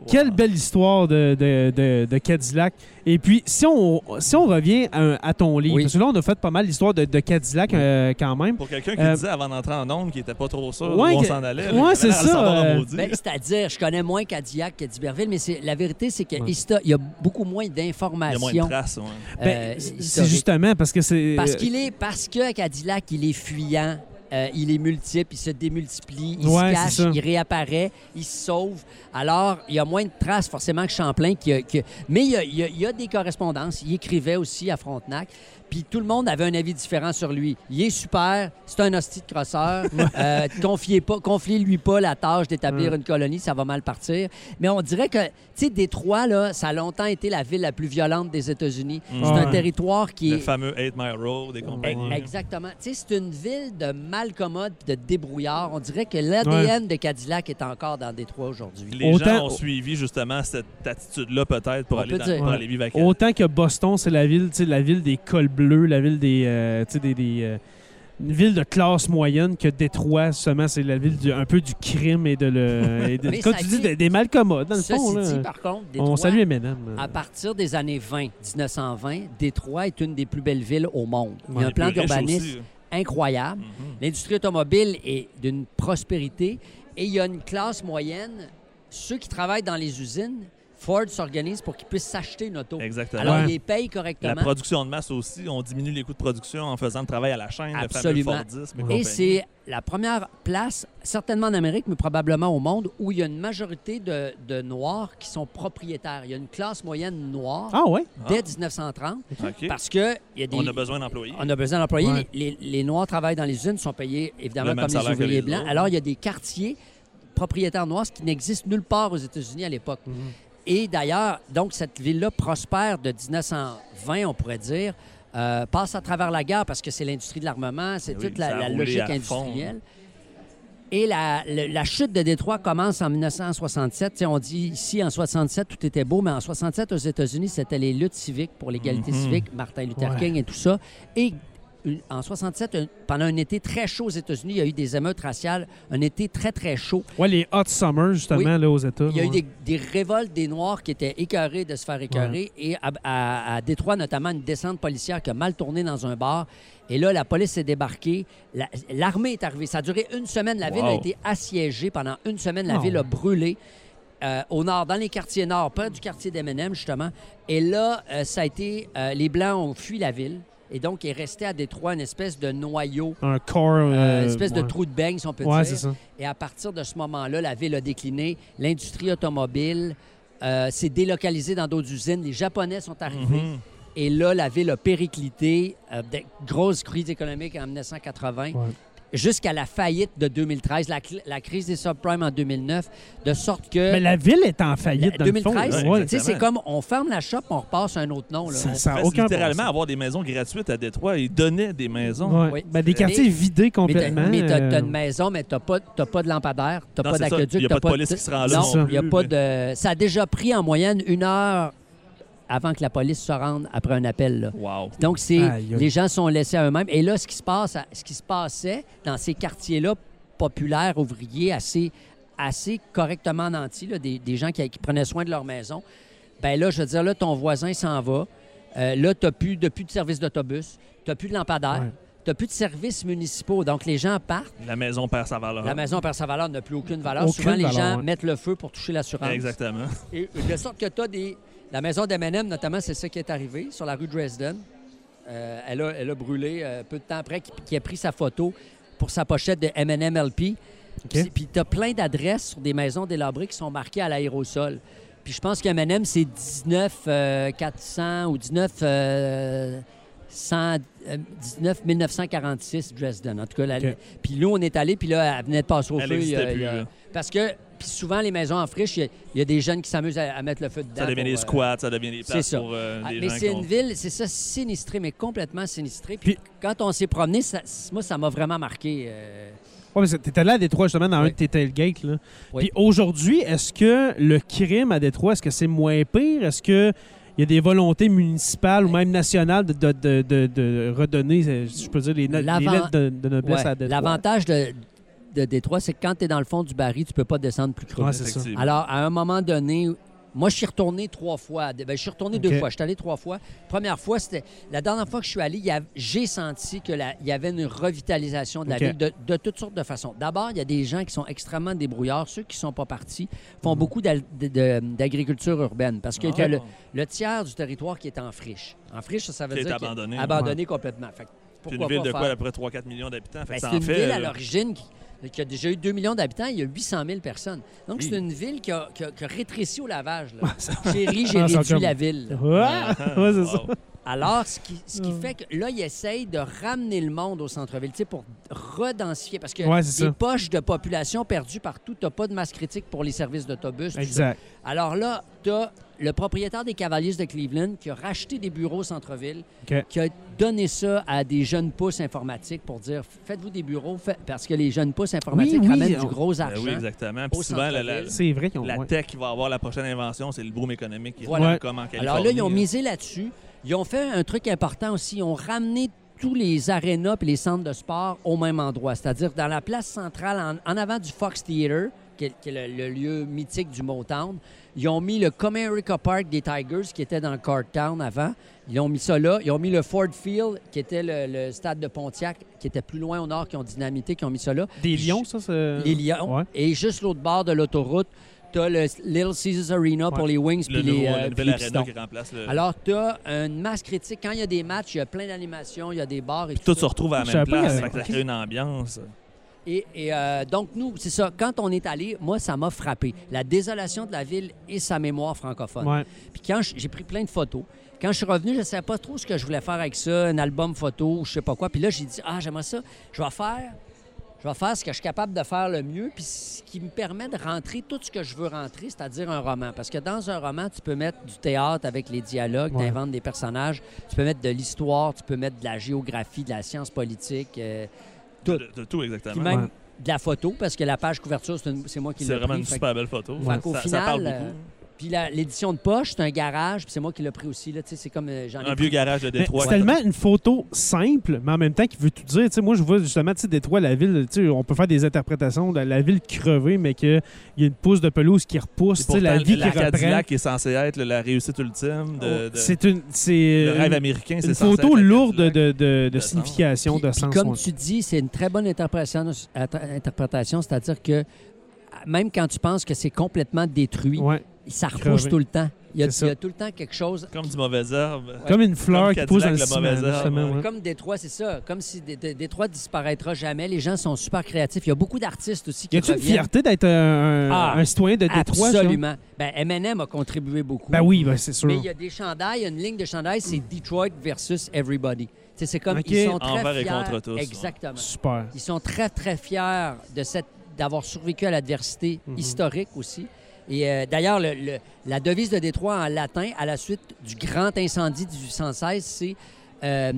Quelle belle histoire de, de, de- de Cadillac. Et puis, si on, si on revient à, à ton livre,
Oui.
parce que là, on a fait pas mal l'histoire de, de Cadillac euh, quand même.
Pour quelqu'un qui
Euh,
disait avant d'entrer en onde qu'il était pas trop sûr
Ouais,
où on s'en allait. il
c'est ça, euh,
maudit.
Ben, C'est-à-dire, je connais moins Cadillac que d'Iberville, mais c'est- la vérité, c'est qu'il
Ouais.
y a beaucoup moins
il y a
d'informations.
moins de traces. ouais.
Ben, c'est justement parce que c'est.
Parce qu'il est parce que Cadillac, il est fuyant. Euh, il est multiple, il se démultiplie, il
Ouais,
se cache, il réapparaît, il se sauve. Alors, il y a moins de traces forcément que Champlain. Qui qui Mais y a- il y a des correspondances. Il écrivait aussi à Frontenac. Puis tout le monde avait un avis différent sur lui. Il est super, c'est un hostie de crosseur. Euh, confiez pas, confiez-lui pas la tâche d'établir
Ouais.
une colonie, ça va mal partir. Mais on dirait que, tu sais, Détroit, là, ça a longtemps été la ville la plus violente des États-Unis. C'est un territoire qui
Le
est
fameux 8 Mile Road et compagnie.
E- Exactement. Tu sais, c'est une ville de malcommode de débrouillard. On dirait que l'ADN de Cadillac est encore dans Détroit aujourd'hui.
Les
Autant-
gens ont suivi justement cette attitude-là peut-être pour,
On
aller
peut
dans- pour
Ouais.
aller vivre.
Autant que Boston, c'est la ville, tu sais, la ville des cols bleus, la ville des, euh, tu sais, des, des, euh, une ville de classe moyenne que Détroit, seulement, c'est la ville du, un peu du crime et de le, et de-
ça
tu
dit-
dis, des, des malcommodes dans le fond. là.
dit, par contre,
On salue Eminem.
à partir des années 20, 1920, Détroit est une des plus belles villes au monde. Il y a un plan d'urbanisme
aussi.
incroyable.
Mhm.
L'industrie automobile est d'une prospérité et il y a une classe moyenne. Ceux qui travaillent dans les usines, Ford s'organise pour qu'ils puissent s'acheter une auto.
Exactement.
Alors,
Ouais.
ils les payent
La
correctement.
production de masse aussi, on diminue les coûts de production en faisant le travail à la chaîne,
Absolument.
le fameux Fordisme et
c'est la première place, certainement en Amérique, mais probablement au monde, où il y a une majorité de, de Noirs qui sont propriétaires. Il y a une classe moyenne noire
Ah ouais?
dès 1930
OK.
parce que il y a des,
On a besoin d'employés.
on a besoin d'employés.
Ouais.
Les, les- les Noirs travaillent dans les usines, sont payés évidemment
Le
comme les ouvriers
les
blancs.
autres.
Alors, il y a des quartiers propriétaires noirs, ce qui n'existe nulle part aux États-Unis à l'époque.
Mhm.
Et d'ailleurs, donc, cette ville-là prospère de 1920, on pourrait dire, euh, passe à travers la guerre parce que c'est l'industrie de l'armement, c'est
Eh oui,
toute la, logique
fond.
industrielle. Et la, chute de Détroit commence en 1967. Tu sais, on dit ici, en 67, tout était beau, mais en 67, aux États-Unis, c'était les luttes civiques pour l'égalité
Mhm.
civique, Martin Luther
Ouais.
King et tout ça. Et une- en 67, un- pendant un été très chaud aux États-Unis, il y a eu des émeutes raciales, un été très, très chaud.
Ouais, les Hot Summers, justement,
Oui.
là, aux États.
Il y a eu des, des révoltes des Noirs qui étaient écœurés de se faire écœurer. Et à, à- à Détroit, notamment, une descente policière qui a mal tourné dans un bar. Et là, la police est débarquée. La- L'armée est arrivée. Ça a duré une semaine. La ville a été assiégée pendant une semaine. La ville a brûlé. euh, au nord, dans les quartiers nord, près du quartier d'Eminem, justement. Et là, euh, ça a été... euh, les Blancs ont fui la ville. Et donc, il est resté à Détroit une espèce de noyau,
Un corps.
euh,
euh,
une espèce de trou de beigne, si on peut
Ouais,
dire.
c'est ça.
Et à partir de ce moment-là, la ville a décliné. L'industrie automobile euh, s'est délocalisée dans d'autres usines. Les Japonais sont arrivés.
Mhm.
Et là, la ville a périclité. euh, de grosse crise économique en 1980.
Ouais.
Jusqu'à la faillite de 2013, la, la crise des subprimes en 2009, de sorte que...
Mais la ville est en faillite,
la-
dans le
2013,
fond.
ouais,
Ouais.
tu sais, c'est comme on ferme la shop, on repasse un autre nom. là.
Ça-
On-
ça a
Fait,
aucun
littéralement
bon
avoir des maisons gratuites à Détroit. Ils donnaient des maisons.
Ouais.
Oui.
Ben, des quartiers
Mais-
vidés complètement.
mais t'as- t'as
euh,
une maison, mais t'as pas, t'as pas de lampadaire, t'as pas d'aqueduc,
Il y a
t'as
pas de police qui se rend là
Non,
non
il y a
plus,
pas
mais-
de. Ça a déjà pris en moyenne une heure avant que la police se rende après un appel. là.
Wow.
Donc, c'est
Aïe,
les gens sont laissés à eux-mêmes. Et là, ce qui se passe, ce qui se passait dans ces quartiers-là populaires, ouvriers, assez, assez correctement nantis, là, des, des gens qui, qui prenaient soin de leur maison, ben là, je veux dire, là, ton voisin s'en va. Euh, là, tu n'as plus, de- plus de service d'autobus, tu n'as plus de lampadaire,
Ouais.
tu n'as plus de services municipaux. Donc, les gens partent.
La maison perd sa valeur.
La maison perd sa valeur, n'a plus aucune valeur.
Aucune
Souvent, les gens
ouais.
mettent le feu pour toucher l'assurance.
Exactement.
Et de sorte que tu as des. La maison d'M&M, notamment, c'est ça qui est arrivé sur la rue Dresden. Euh, elle, a, elle a brûlé euh, peu de temps après, qui, qui a pris sa photo pour sa pochette de M&M LP. Puis, puis tu as plein d'adresses sur des maisons délabrées qui sont marquées à l'aérosol. Puis je pense que M&M, c'est 19 euh, 400 ou 19 euh, 119 1946, Dresden. En tout cas, puis nous, on est allés, puis là, elle venait de passer au
Elle
feu. il y a-
existait
il y a-
plus, là.
parce que puis souvent, les maisons en friche, il y a- il y, a des jeunes qui s'amusent à, à mettre le feu dedans.
Ça devient
pour,
des
euh,
squats, ça devient des places
ça.
pour euh,
ah,
des
mais
gens
c'est
ont...
une ville, c'est ça, sinistré, mais complètement sinistré. Puis,
Puis-
quand on s'est promené, ça- moi, ça m'a vraiment marqué. euh,
Ouais, mais c'est- t'étais là à Détroit, justement, dans un
Oui.
de tes tailgates. Là.
Oui.
Puis aujourd'hui, est-ce que le crime à Détroit, est-ce que c'est moins pire? Est-ce que il y a des volontés municipales ou même nationales de, de, de, de- de redonner, euh, je peux dire, les, les lettres de, de noblesse
ouais,
à Détroit?
L'avantage de, de Détroit, c'est que quand tu es dans le fond du baril, tu peux pas descendre plus creux.
Ouais, c'est ça.
Effectivement.
Alors, à un moment donné, moi, je suis retourné trois fois. Ben, je suis retourné deux fois. Je suis allé trois fois. Première fois, c'était. La dernière fois que je suis allé, y a- j'ai senti qu'il y avait une revitalisation de la ville de, de toutes sortes de façons. D'abord, il y a des gens qui sont extrêmement débrouillards. Ceux qui ne sont pas partis font beaucoup de- de- d'agriculture urbaine parce que
Mhm. Ah.
le, le tiers du territoire qui est en friche. En friche, ça, ça veut
Qui est
dire qu'il-
abandonné.
abandonné complètement. Fait
C'est une
pourquoi
ville de quoi, à peu près 3-4 millions d'habitants?
Ben, c'est une
fait,
ville à
euh,
l'origine qui, qui a déjà eu 2 millions d'habitants. Il y a 800 000 personnes. Donc,
Oui.
c'est une ville qui a, qui a- qui a rétréci au lavage. Là. Chérie, j'ai
ça
réduit la ville.
Ouais, ouais, c'est ça.
Alors, ce qui, ce qui
Mm.
fait que là, ils essayent de ramener le monde au centre-ville, tu sais, pour redensifier. Parce que
Ouais,
des
ça.
poches de population perdues partout, tu n'as pas de masse critique pour les services d'autobus. ça.
Exact.
Alors là, tu as le propriétaire des Cavaliers de Cleveland qui a racheté des bureaux au centre-ville, qui a donné ça à des jeunes pousses informatiques pour dire faites-vous des bureaux, fait- parce que les jeunes pousses informatiques
Oui, oui,
ramènent
on-
du gros
Ben
argent.
oui, exactement. Puis souvent, la,
vrai
tech qui va avoir la prochaine invention, c'est le boom économique qui
Voilà.
est comme en Californie.
Alors là, ils ont misé là-dessus. Ils ont fait un truc important aussi. Ils ont ramené tous les arénas et les centres de sport au même endroit, c'est-à-dire dans la place centrale, en, en avant du Fox Theater, qui est, qui est le, le lieu mythique du Motown. Ils ont mis le Comerica Park des Tigers, qui était dans Cartown avant. Ils ont mis ça là. Ils ont mis le Ford Field, qui était le, le stade de Pontiac, qui était plus loin au nord, qui ont dynamité, qui ont mis ça là.
Des lions, ça? c'est-
les Lions.
Ouais.
Et juste l'autre bord de l'autoroute, tu as le Little Caesars Arena pour les Wings
Le
puis les,
nouveau,
euh,
la
puis
nouvelle
les Pistons.
qui remplace le...
Alors, tu as une masse critique. Quand il y a des matchs, il y a plein d'animations, il y a des bars et
Puis
tout,
tout se retrouve à la même
pas,
place. ça crée une ambiance.
Et, et, euh, donc, nous, c'est ça. Quand on est allé, moi, ça m'a frappé. La désolation de la ville et sa mémoire francophone.
Ouais.
Puis quand j'ai pris plein de photos, quand je suis revenu, je ne savais pas trop ce que je voulais faire avec ça, un album photo ou je sais pas quoi. Puis là, j'ai dit, ah, j'aimerais ça. Je vais faire. Je vais faire ce que je suis capable de faire le mieux, puis ce qui me permet de rentrer tout ce que je veux rentrer, c'est-à-dire un roman. Parce que dans un roman, tu peux mettre du théâtre avec les dialogues,
Ouais.
tu inventes des personnages, tu peux mettre de l'histoire, tu peux mettre de la géographie, de la science politique, euh, tout.
De, de tout,
Puis
exactement.
même
Ouais.
de la photo, parce que la page couverture, c'est une- c'est moi qui
C'est
l'ai
vraiment
pris.
une
que-
super belle photo.
Ouais.
qu'au
Ça,
final,
parle
euh,
beaucoup.
Puis l'édition de poche, c'est un garage, puis c'est moi qui l'ai pris aussi. Là, Tu sais, c'est comme euh, j'en ai
Un
pris-
vieux garage de Détroit.
C'est tellement une photo simple, mais en même temps qui veut tout dire. Tu sais, moi, je vois justement tu sais, Détroit, la ville, on peut faire des interprétations de la ville crevée, mais qu'il y a une pousse de pelouse qui repousse, sais, la
pourtant,
vie qui
la. Cadillac est censée être la réussite ultime de, de-
C'est une, c'est
le rêve
une,
américain. c'est
une photo lourde de, de, de signification,
Puis-
de
puis
sens.
comme
ouais.
tu dis, c'est une très bonne interprétation, interprétation c'est-à-dire que même quand tu penses que c'est complètement détruit,
Ouais.
Ça repousse
Crevé.
tout le temps. Il y, a, il y a tout le temps quelque chose.
Comme du mauvais herbe.
Comme une fleur
Comme
qui pousse dans le
mauvaise herbe, ouais.
Comme Détroit, c'est ça. Comme si Dé- Dé- Détroit disparaîtra jamais. Les gens sont super créatifs. Il y a beaucoup d'artistes aussi qui
Y a-tu une fierté d'être un,
Ah,
un citoyen de Détroit? ça?
Absolument. Ben, M&M a contribué beaucoup.
Ben oui, ben c'est sûr.
Mais il y a des chandails, il y a une ligne de chandails, c'est Detroit versus everybody. C'est comme
OK.
ils sont très
Envers et
fiers.
contre tous, ouais.
Exactement.
Super.
Ils sont très, très fiers de cette d'avoir survécu à l'adversité
Mhm.
historique aussi. Et euh, d'ailleurs, le- le- la devise de Détroit en latin, à la suite du grand incendie de 1816, c'est euh,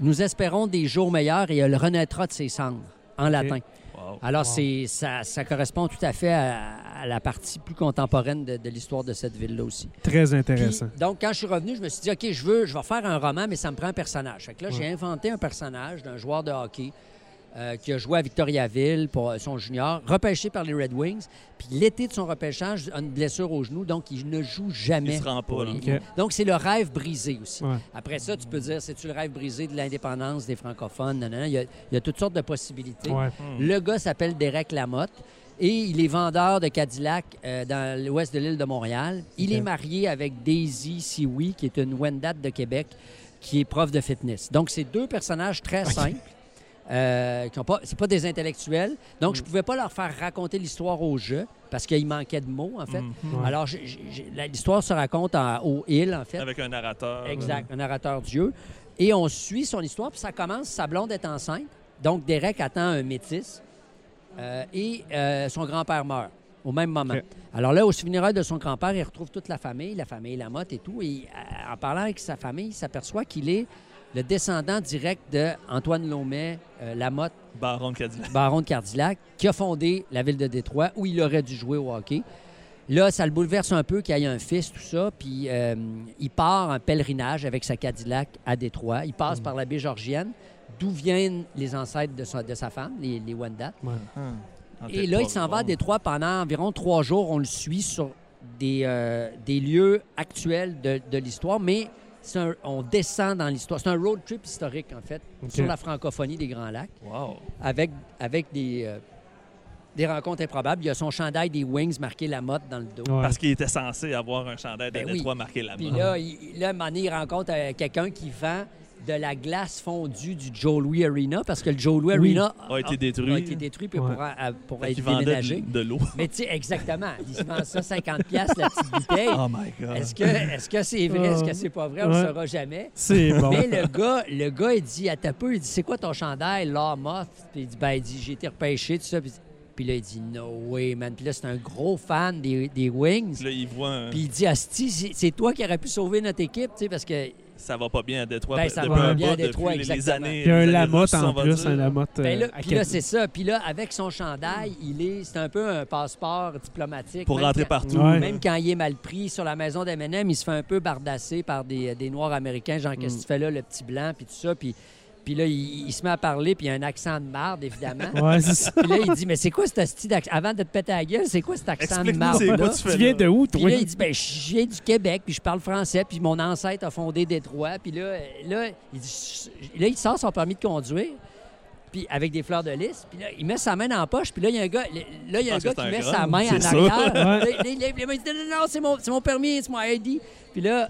Nous espérons des jours meilleurs et elle renaîtra de ses cendres, en latin.
Wow.
Alors,
Wow.
c'est ça, ça correspond tout à fait à, à la partie plus contemporaine de, de l'histoire de cette ville-là aussi.
Très
Puis,
intéressant.
donc, quand je suis revenu, je me suis dit, OK, je veux, je vais faire un roman, mais ça me prend un personnage. Fait que là, j'ai inventé un personnage d'un joueur de hockey euh, qui a joué à Victoriaville pour son junior, repêché par les Red Wings. Puis l'été de son repêchage, a une blessure au genou, donc il ne joue jamais.
Il se rend pas, là.
Donc, c'est le rêve brisé aussi.
Ouais.
Après ça, tu peux dire, c'est-tu le rêve brisé de l'indépendance des francophones? Non, non, non. Il, y a, il y a toutes sortes de possibilités.
Ouais.
Hmm.
Le gars s'appelle Derek Lamotte et il est vendeur de Cadillac euh, dans l'ouest de l'île de Montréal. Il est marié avec Daisy Sioui, qui est une Wendat de Québec, qui est prof de fitness. Donc, c'est deux personnages très simples. Euh, qui ont pas, c'est pas des intellectuels. Donc,
Mm.
je pouvais pas leur faire raconter l'histoire au jeu parce qu'il manquait de mots, en fait.
Ouais.
Alors, j'ai- j'ai- la- l'histoire se raconte en, au île, en fait.
Avec un narrateur.
Exact, un narrateur Dieu. Et on suit son histoire, puis ça commence, sa blonde est enceinte. Donc, Derek attend un métis. euh, et euh, son grand-père meurt au même moment. Alors là, au funérailles de son grand-père, il retrouve toute la famille, la famille Lamotte et tout. Et euh, en parlant avec sa famille, il s'aperçoit qu'il est le descendant direct de Antoine Lomet, euh, Lamotte,
Baron de Cadillac.
baron de Cardillac, qui a fondé la ville de Détroit, où il aurait dû jouer au hockey. Là, ça le bouleverse un peu qu'il y ait un fils, tout ça. Puis euh, il part en pèlerinage avec sa Cadillac à Détroit. Il passe par la baie Georgienne, d'où viennent les ancêtres de sa, de sa femme, les, les Wendat. Et là, il s'en va à Détroit pendant environ trois jours. On le suit sur des, euh, des lieux actuels de, de l'histoire, mais un- on descend dans l'histoire. C'est un road trip historique, en fait, sur la francophonie des Grands Lacs,
Wow.
avec, avec des, euh, des rencontres improbables. Il y a son chandail des Wings marqué la motte dans le dos.
Ouais.
Parce qu'il était censé avoir un chandail de
Ben oui.
Marqué là-bas.
Puis là, il, là, à un moment donné, il rencontre euh, quelqu'un qui vend de la glace fondue du Joe Louis Arena, parce que le Joe Louis
Oui.
Arena
A été détruit.
a été détruit puis
Ouais.
pour, être déménagé.
de, de l'eau.
Mais tu sais, exactement. Il se vend ça 50$ piastres, la petite bouteille.
Oh my God.
Est-ce que est-ce que c'est vrai, est-ce que c'est pas vrai, on
Ouais.
ne saura jamais.
C'est bon.
Mais le gars, le gars, il dit à ta peu, il dit c'est quoi ton chandail, Moth? Puis il dit ben il dit j'ai été repêché tout ça. Puis, puis là il dit no way man. Puis là c'est un gros fan des, des Wings.
Là, il voit un...
Puis il dit Asti, c'est toi qui aurais pu sauver notre équipe, tu sais parce que
ça va pas bien à Détroit.
Ben, ça
va
un
bien à Détroit, exactement.
années.
Puis un Lamotte en
va
plus, un Lamotte.
ben là,
euh,
puis là, c'est ça. Puis là, avec son chandail, il est, c'est un peu un passeport diplomatique.
Pour rentrer
quand-
partout.
Ouais.
Même quand il est mal pris sur la maison d'M&M, il se fait un peu bardasser par des, des Noirs américains, genre, qu'est-ce que tu fais là, le petit blanc, puis tout ça. Puis, puis là, il, il se met à parler, puis il a un accent de marde, évidemment.
Ouais, c'est ça.
Puis là, il dit, mais c'est quoi ce style d'accent? Avant de te péter la gueule, c'est quoi cet accent de marde là?
tu fais
Tu viens de où,
Puis
toi?
là, il dit, ben, je viens du Québec, puis je parle français, puis mon ancêtre a fondé Détroit. Puis là, là, il dit, là, il sort son permis de conduire, puis avec des fleurs de lys. Puis là, il met sa main dans la poche, puis là, il y a un gars, là, il y a un
pense
gars qui
un
met sa main en arrière.
Ouais.
Là, il- il- il- il dit, non, non, c'est mon, c'est mon permis, c'est mon ID. Puis là,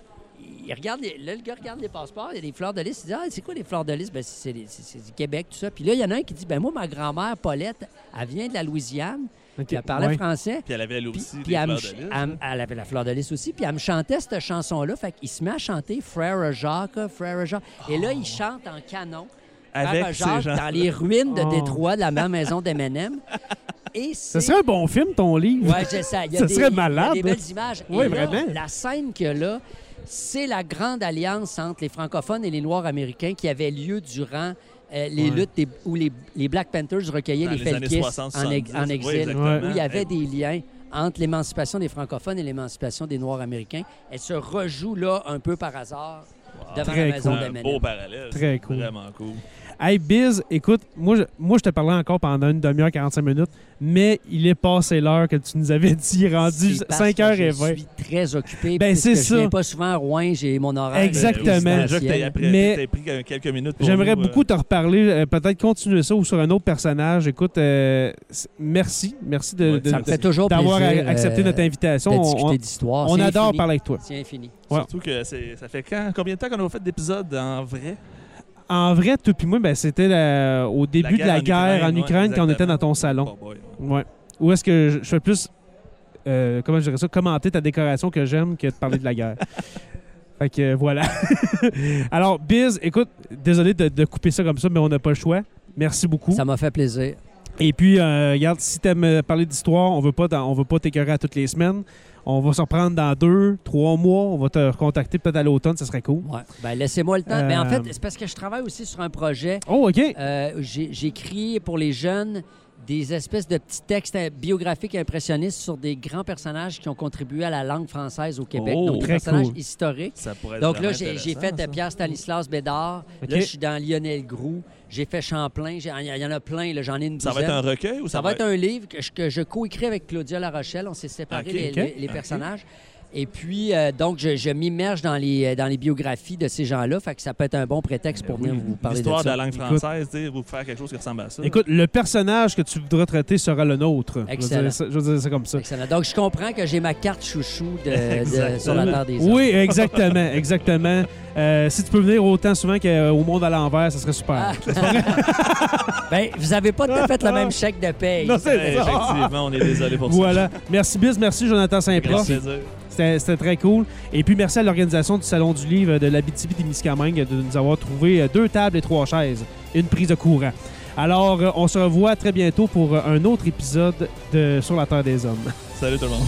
il regarde les- là, le gars regarde les passeports, il y a des fleurs de lys. Il dit, ah, c'est quoi les fleurs de lys? Ben, c'est, c'est- c'est- c'est du Québec, tout ça. Puis là, il y en a un qui dit, ben moi, ma grand-mère, Paulette, elle vient de la Louisiane, puis elle parlait français.
Puis elle avait elle aussi
puis
des
elle,
de
avait la fleur de lys aussi. Puis elle me chantait cette chanson-là. Fait qu'il se met à chanter Frère Jacques, Frère Jacques. Et là, il chante en canon. Frère
Avec ces
Jacques
gens.
dans les ruines de
Oh.
Détroit, de la même maison d'M&M. Et
Ce serait un bon film, ton livre.
Ouais, je sais. Il y a
Ça
des,
serait
il y a
malade.
des belles images.
Oui,
Et là,
vraiment.
La scène qu'il y a là, c'est la grande alliance entre les francophones et les Noirs américains qui avait lieu durant euh, les
Ouais.
luttes des- où les, les Black Panthers recueillaient
Dans
les Felkis
60,
en, ex-
70.
en
Oui,
exil. où il y avait
Et-
des liens entre l'émancipation des francophones et l'émancipation des Noirs américains. Elle se rejoue là un peu par hasard devant
Très
la maison
cool.
Un beau parallèle.
Très cool.
Vraiment cool.
Hey, Biz, écoute, moi je, moi, je te parlais encore pendant une demi-heure, 45 minutes, mais il est passé l'heure que tu nous avais dit, rendu
C'est parce que
5h20.
Je suis très occupé.
Ben, c'est
Je
ça.
viens pas souvent à Rouen, j'ai mon horaire.
Exactement.
résidentiel.
Déjà que t'as après-
Mais-
pris euh, quelques minutes
J'aimerais
euh,
beaucoup te reparler, euh, peut-être continuer ça ou sur un autre personnage. Écoute, euh, merci. Merci de,
Ouais,
d'avoir accepté
euh,
notre invitation.
de
On,
discuter
on-
d'histoire.
on
C'est
adore parler avec toi.
C'est infini.
Ouais.
Surtout que c'est- ça fait quand, combien de temps qu'on a fait d'épisodes en vrai?
En vrai, toi puis moi, ben, c'était la- au début de la
guerre en
guerre en
Ukraine, ouais,
quand on était dans ton salon.
Oh ouais.
Ou est-ce que je, je fais plus, euh, comment je dirais ça, commenter ta décoration que j'aime que de parler de la guerre. fait que euh, voilà. Alors, Biz, écoute, désolé de, de couper ça comme ça, mais on n'a pas le choix. Merci beaucoup.
Ça m'a fait plaisir.
Et puis, euh, regarde, si tu aimes parler d'histoire, on veut pas on veut pas t'écœurer à toutes les semaines. On va se reprendre dans deux, trois mois. On va te recontacter peut-être à l'automne, ça serait cool.
Ouais. Ben, laissez-moi le temps. Mais en
Euh,
fait, c'est parce que je travaille aussi sur un projet.
Oh, OK.
Euh, J'écris pour les jeunes des espèces de petits textes euh, biographiques impressionnistes sur des grands personnages qui ont contribué à la langue française au Québec.
Oh,
donc, des
très
personnages
cool.
historiques.
Ça pourrait être
Donc là, j'ai fait euh. Pierre Stanislas Bédard. Là, je suis dans Lionel Groux. J'ai fait Champlain. Il y en a plein. là. J'en ai une
Ça va être un recueil ou ça,
Ça va être un livre que je, je coécris avec Claudia La Rochelle. On s'est séparés les personnages. Et puis, euh, donc, je, je m'immerge dans les, euh, dans les biographies de ces gens-là. Fait que ça peut être un bon prétexte pour venir vous parler de
L'histoire de,
ça.
la langue
Écoute.
française, sais, vous faire quelque chose qui ressemble à ça.
Écoute, le personnage que tu voudras traiter sera le nôtre.
Excellent.
ça- Je veux dire ça comme ça.
Excellent. Donc, je comprends que j'ai ma carte chouchou de, sur la Terre des Hommes.
Oui, exactement, exactement. Euh, si tu peux venir autant souvent qu'au monde à l'envers, ça serait super.
Ah. ben, vous avez pas tout à fait le même chèque de paye.
Non, c'est
Ouais,
ça.
effectivement, on est désolé pour ça.
Voilà. Merci Biz, merci Jonathan Saint-Prof. C'était très cool. Et puis, merci à l'organisation du Salon du Livre de la BTB des Miscamingues de nous avoir trouvé euh, deux tables et trois chaises, une prise de courant. Alors, euh, on se revoit très bientôt pour euh, un autre épisode de Sur la Terre des Hommes.
Salut tout le monde.